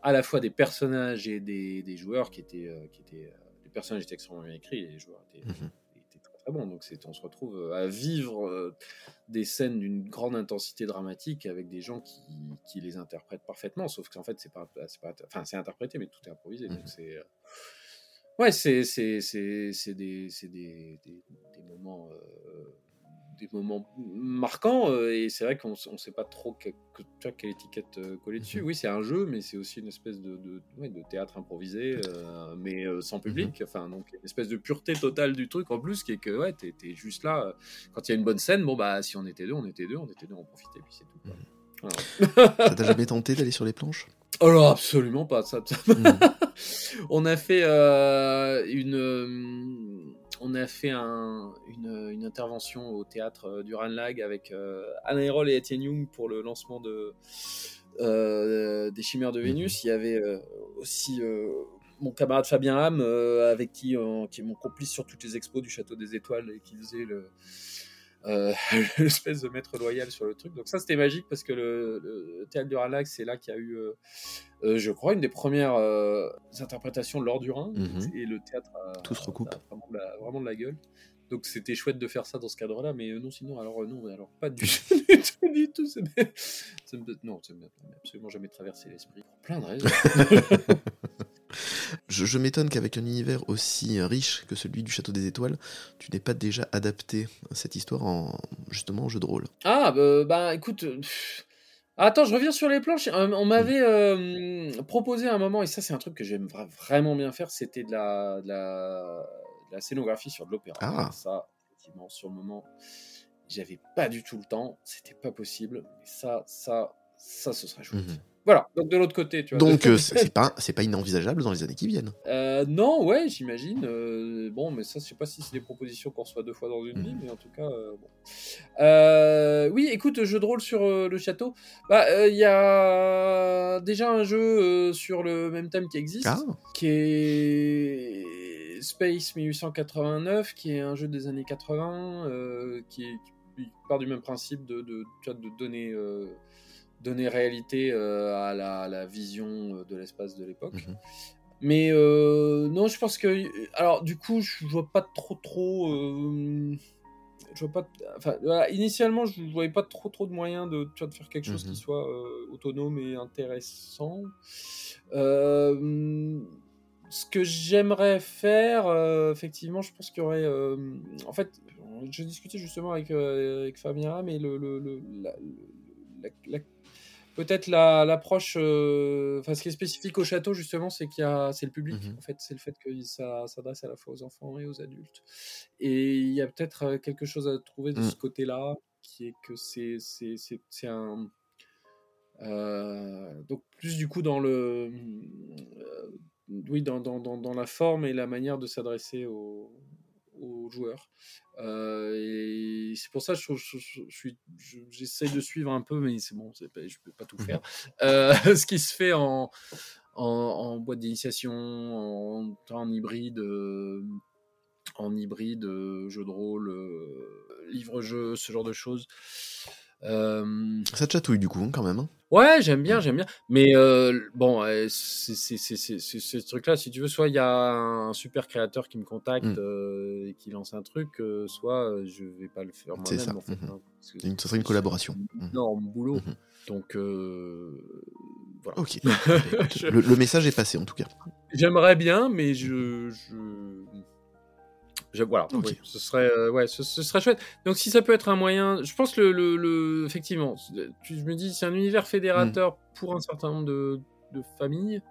à la fois des personnages et des, des joueurs qui étaient euh, qui étaient euh, les personnages étaient extrêmement bien écrits et les joueurs étaient Mhm. était très très bon. Donc c'est, on se retrouve à vivre euh, des scènes d'une grande intensité dramatique avec des gens qui, qui les interprètent parfaitement. Sauf qu'en fait c'est pas, c'est pas, enfin c'est interprété mais tout est improvisé. Mhm. Donc c'est, euh, ouais c'est c'est c'est c'est des c'est des, des, des moments euh, des moments marquants euh, et c'est vrai qu'on on sait pas trop que, que- quelle étiquette euh, coller dessus. Mhm. Oui, c'est un jeu, mais c'est aussi une espèce de, de, ouais, de théâtre improvisé, euh, mais sans public. Enfin, donc une espèce de pureté totale du truc en plus, qui est que ouais, t'es es juste là. quand il y a une bonne scène, bon bah si on était deux, on était deux, on était deux, on profitait, puis c'est tout. quoi. Voilà. Ça t'a jamais tenté d'aller sur les planches? Alors absolument pas. Ça, ça- Mhm. on a fait euh, une, on a fait un- une, une intervention au théâtre euh, du Ranlag avec euh, Anna Herold et Etienne Young pour le lancement de euh, des Chimères de Vénus. Il y avait aussi mon camarade Fabien Ham euh, avec qui, euh, qui est mon complice sur toutes les expos du Château des Étoiles et qui faisait le euh, l'espèce de maître loyal sur le truc. Donc ça c'était magique parce que le, le théâtre du Ranlag c'est là qu'il y a eu euh, euh, je crois, une des premières euh, interprétations de l'or du Rhin. Mhm. Et le théâtre a, Tout se recoupe. a vraiment, de la, vraiment de la gueule. Donc c'était chouette de faire ça dans ce cadre-là, mais non, sinon, alors non, alors pas du, tout, du tout. ça me- non, ça m'est absolument jamais traversé l'esprit. Pour plein de raisons. Je, je m'étonne qu'avec un univers aussi riche que celui du Château des Étoiles, tu n'aies pas déjà adapté cette histoire en justement en jeu de rôle. Ah, bah, bah, écoute. pff. Attends, je reviens sur les planches. Euh, On m'avait euh, proposé à un moment, et ça, c'est un truc que j'aime vra- vraiment bien faire, c'était de la, de la, de la scénographie sur de l'opéra. Ah. Ça, effectivement, sur le moment, j'avais pas du tout le temps, c'était pas possible. Mais ça, ça, ça, ce serait chouette. Mhm. Voilà, donc de l'autre côté, tu vois. Donc euh, c'est pas c'est pas inenvisageable dans les années qui viennent. Euh, non, ouais, j'imagine. Euh, bon, mais ça, je sais pas si c'est des propositions qu'on reçoit deux fois dans une Mhm. vie, mais en tout cas, euh, bon. Oui, écoute, jeu de rôle sur le château. Bah, il y a déjà un jeu sur le même thème qui existe, Ah, qui est Space 1889, qui est un jeu des années 80, euh, qui, est, qui part du même principe de, de, vois, de donner. Donner réalité euh, à, la, vision euh, de l'espace de l'époque. Mhm. Mais euh, non, je pense que. Alors, du coup, je vois pas trop, trop. je vois pas. Enfin, voilà, initialement, je voyais pas trop, trop de moyens de, tu vois, de faire quelque chose Mhm. qui soit euh, autonome et intéressant. Euh, ce que j'aimerais faire, euh, effectivement, je pense qu'il y aurait. euh, en fait, je discutais justement avec, euh, avec Fabien, mais le, le, le- la- la- la- peut-être la- l'approche. euh, Enfin, ce qui est spécifique au château, justement, c'est qu'il y a, c'est le public. Mhm. En fait, c'est le fait que ça s'adresse à la fois aux enfants et aux adultes. Et il y a peut-être euh, quelque chose à trouver de Mm. ce côté-là, qui est que c'est, c'est, c'est, c'est un. euh, donc plus du coup dans le euh, oui dans, dans, dans, dans la forme et la manière de s'adresser aux, aux joueurs. Euh, et c'est pour ça que je, je, je- je j'essaie de suivre un peu mais c'est bon pas, je peux pas tout Mhm. faire. Euh, ce qui se fait en en, en boîte d'initiation en, en hybride euh, en hybride jeu de rôle livre-jeu ce genre de choses ça te chatouille du coup quand même. hein. Ouais, j'aime bien, j'aime bien. Mais euh, bon, euh, c'est ce truc-là, si tu veux, soit il y a un super créateur qui me contacte Mm. euh, et qui lance un truc, euh, soit euh, je vais pas le faire C'est moi-même. ça, En fait, mhm. hein, parce que Une- ça serait une collaboration. un Mhm. énorme boulot. Mhm. Donc, euh, voilà. Ok. Le, le message est passé en tout cas. J'aimerais bien, mais je. je... je- voilà, oui, ce serait, euh, ouais, ce, ce serait chouette. Donc, si ça peut être un moyen, je pense que le, le, le- effectivement, tu, je me dis, c'est un univers fédérateur pour un certain nombre de, de familles.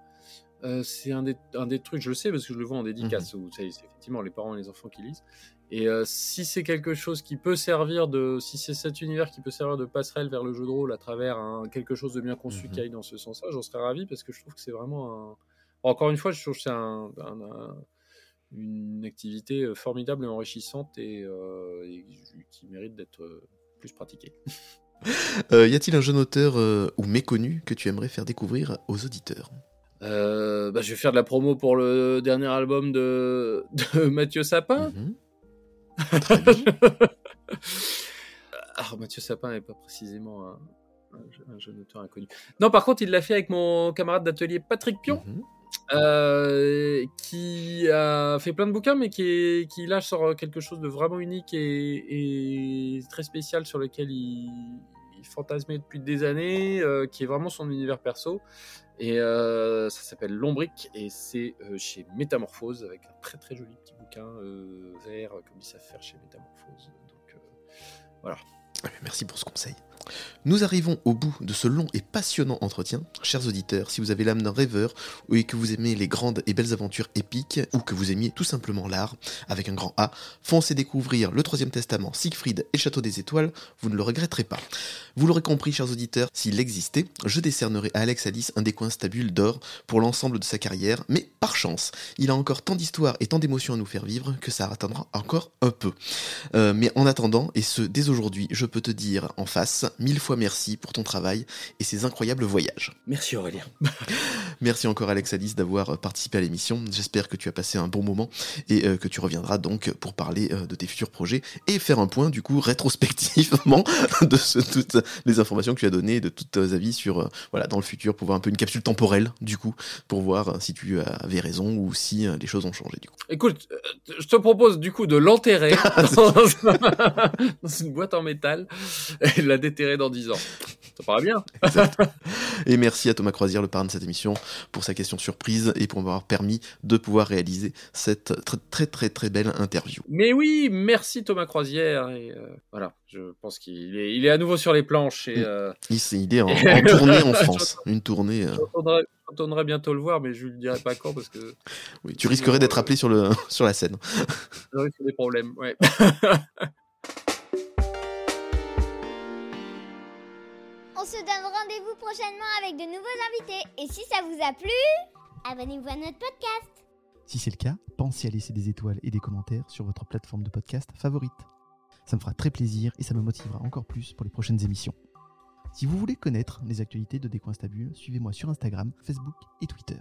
Euh, c'est un des, un des trucs, je le sais parce que je le vois en dédicace, où c'est effectivement les parents et les enfants qui lisent. Et euh, si c'est quelque chose qui peut servir de, si c'est cet univers qui peut servir de passerelle vers le jeu de rôle à travers un, quelque chose de bien conçu Mhm. qui aille dans ce sens-là, j'en serais ravi parce que je trouve que c'est vraiment Encore une fois, je trouve que c'est un, un- un- une activité euh, formidable et enrichissante et, euh, et qui mérite d'être euh, plus pratiquée. Y a-t-il un jeune auteur ou méconnu que tu aimerais faire découvrir aux auditeurs? Euh, bah, je vais faire de la promo pour le dernier album de, de Mathieu Sapin. Mhm. Très bien. Alors, Mathieu Sapin n'est pas précisément un, un je- un jeune auteur inconnu. Non, par contre, il l'a fait avec mon camarade d'atelier Patrick Pion, Mhm. Euh, qui a fait plein de bouquins, mais qui, est, qui là sort quelque chose de vraiment unique et, et très spécial sur lequel il, il fantasmait depuis des années, euh, qui est vraiment son univers perso. Et euh, ça s'appelle Lombric et c'est euh, chez Métamorphose avec un très très joli petit bouquin euh, vert comme ils savent faire chez Métamorphose. Donc voilà. Ah, Merci pour ce conseil. Nous arrivons au bout de ce long et passionnant entretien. Chers auditeurs, si vous avez l'âme d'un rêveur et que vous aimez les grandes et belles aventures épiques ou que vous aimiez tout simplement l'art avec un grand A, foncez découvrir le Troisième Testament, Siegfried et Château des Étoiles, vous ne le regretterez pas. Vous l'aurez compris, chers auditeurs, s'il existait, je décernerais à Alex Alice un décoin stabule d'or pour l'ensemble de sa carrière, mais par chance, il a encore tant d'histoires et tant d'émotions à nous faire vivre que ça attendra encore un peu. Euh, mais en attendant, et ce dès aujourd'hui, je peux te dire en face, mille fois merci pour ton travail et ces incroyables voyages. Merci Aurélien. Merci encore Alex Alice d'avoir euh, participé à l'émission. J'espère que tu as passé un bon moment et euh, que tu reviendras donc pour parler euh, de tes futurs projets et faire un point du coup rétrospectivement de ce- toutes les informations que tu as données, de tous tes avis sur voilà dans le futur pour voir un peu une capsule temporelle du coup pour voir si tu avais raison ou si les choses ont changé du coup. Écoute, je te propose du coup de l'enterrer dans, dans une boîte en métal et de la déterrer dans 10 ans. Ça paraît bien. Et merci à Thomas Croisière, le parrain de cette émission, pour sa question surprise et pour m'avoir permis de pouvoir réaliser cette très très très, très belle interview. Mais oui, merci Thomas Croisière. Et euh, voilà, je pense qu'il est, il est à nouveau sur les planches et euh, Il, il est en, en tournée en France, une tournée. euh, je retournerai, bientôt le voir, mais je lui dirai pas quand parce que oui, tu risquerais d'être appelé sur, le, sur la scène. j'aurais des problèmes. Ouais. On se donne rendez-vous prochainement avec de nouveaux invités. Et si ça vous a plu, abonnez-vous à notre podcast. Si c'est le cas, pensez à laisser des étoiles et des commentaires sur votre plateforme de podcast favorite. Ça me fera très plaisir et ça me motivera encore plus pour les prochaines émissions. Si vous voulez connaître les actualités de Décoinstabule, suivez-moi sur Instagram, Facebook et Twitter.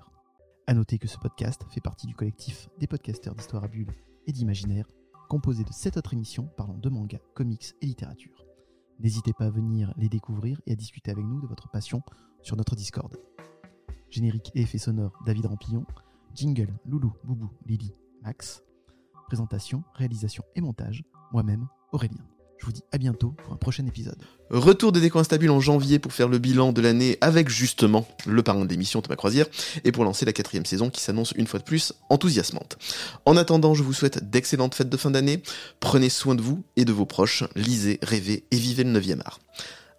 A noter que ce podcast fait partie du collectif des podcasteurs d'histoire à bulles et d'imaginaire, composé de 7 autres émissions parlant de manga, comics et littérature. N'hésitez pas à venir les découvrir et à discuter avec nous de votre passion sur notre Discord. Générique et effets sonores David Rampillon, jingle Loulou, Boubou, Lily, Max, présentation, réalisation et montage, moi-même, Aurélien. Je vous dis à bientôt pour un prochain épisode. Retour des décoins stables en janvier pour faire le bilan de l'année avec justement le parrain de l'émission Thomas Croisière et pour lancer la quatrième saison qui s'annonce une fois de plus enthousiasmante. En attendant, je vous souhaite d'excellentes fêtes de fin d'année. Prenez soin de vous et de vos proches. Lisez, rêvez et vivez le 9e art.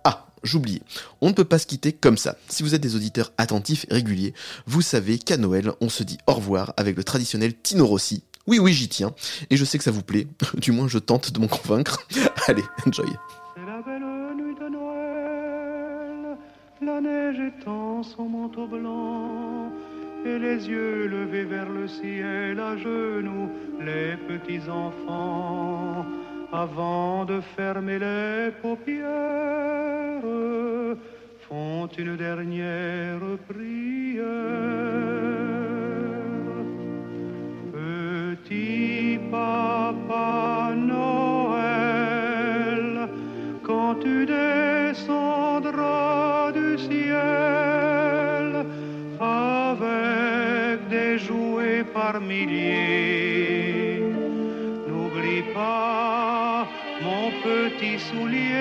Ah, j'oubliais, on ne peut pas se quitter comme ça. Si vous êtes des auditeurs attentifs et réguliers, vous savez qu'à Noël, on se dit au revoir avec le traditionnel Tino Rossi. Oui, oui, j'y tiens. Et je sais que ça vous plaît. Du moins, je tente de m'en convaincre. Allez, enjoy. C'est la belle nuit de Noël, la neige étend son manteau blanc, et les yeux levés vers le ciel à genoux, les petits enfants, avant de fermer les paupières, font une dernière prière. Papa Noël, quand tu descendras du ciel avec des jouets par milliers, n'oublie pas mon petit soulier,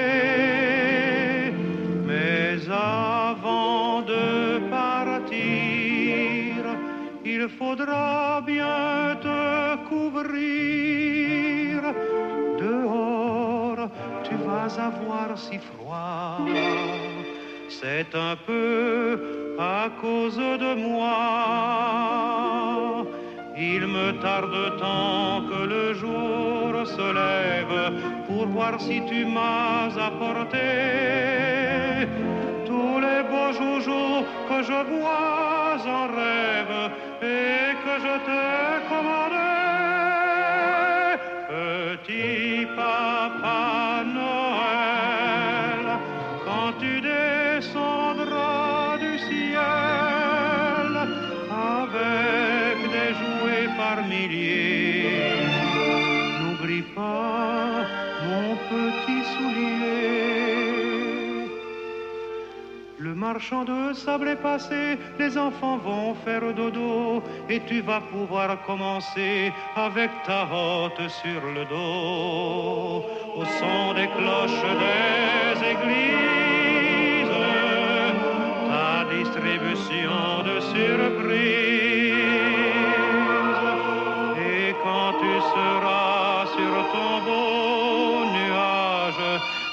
mais avant de partir, il faudra bien Dehors, tu vas avoir si froid. C'est un peu à cause de moi. Il me tarde tant que le jour se lève pour voir si tu m'as apporté tous les beaux joujoux que je vois en rêve et que je te commandais, papa Noël, Le marchand de sable est passé, les enfants vont faire dodo et tu vas pouvoir commencer avec ta hotte sur le dos. Au son des cloches des églises, ta distribution de surprises.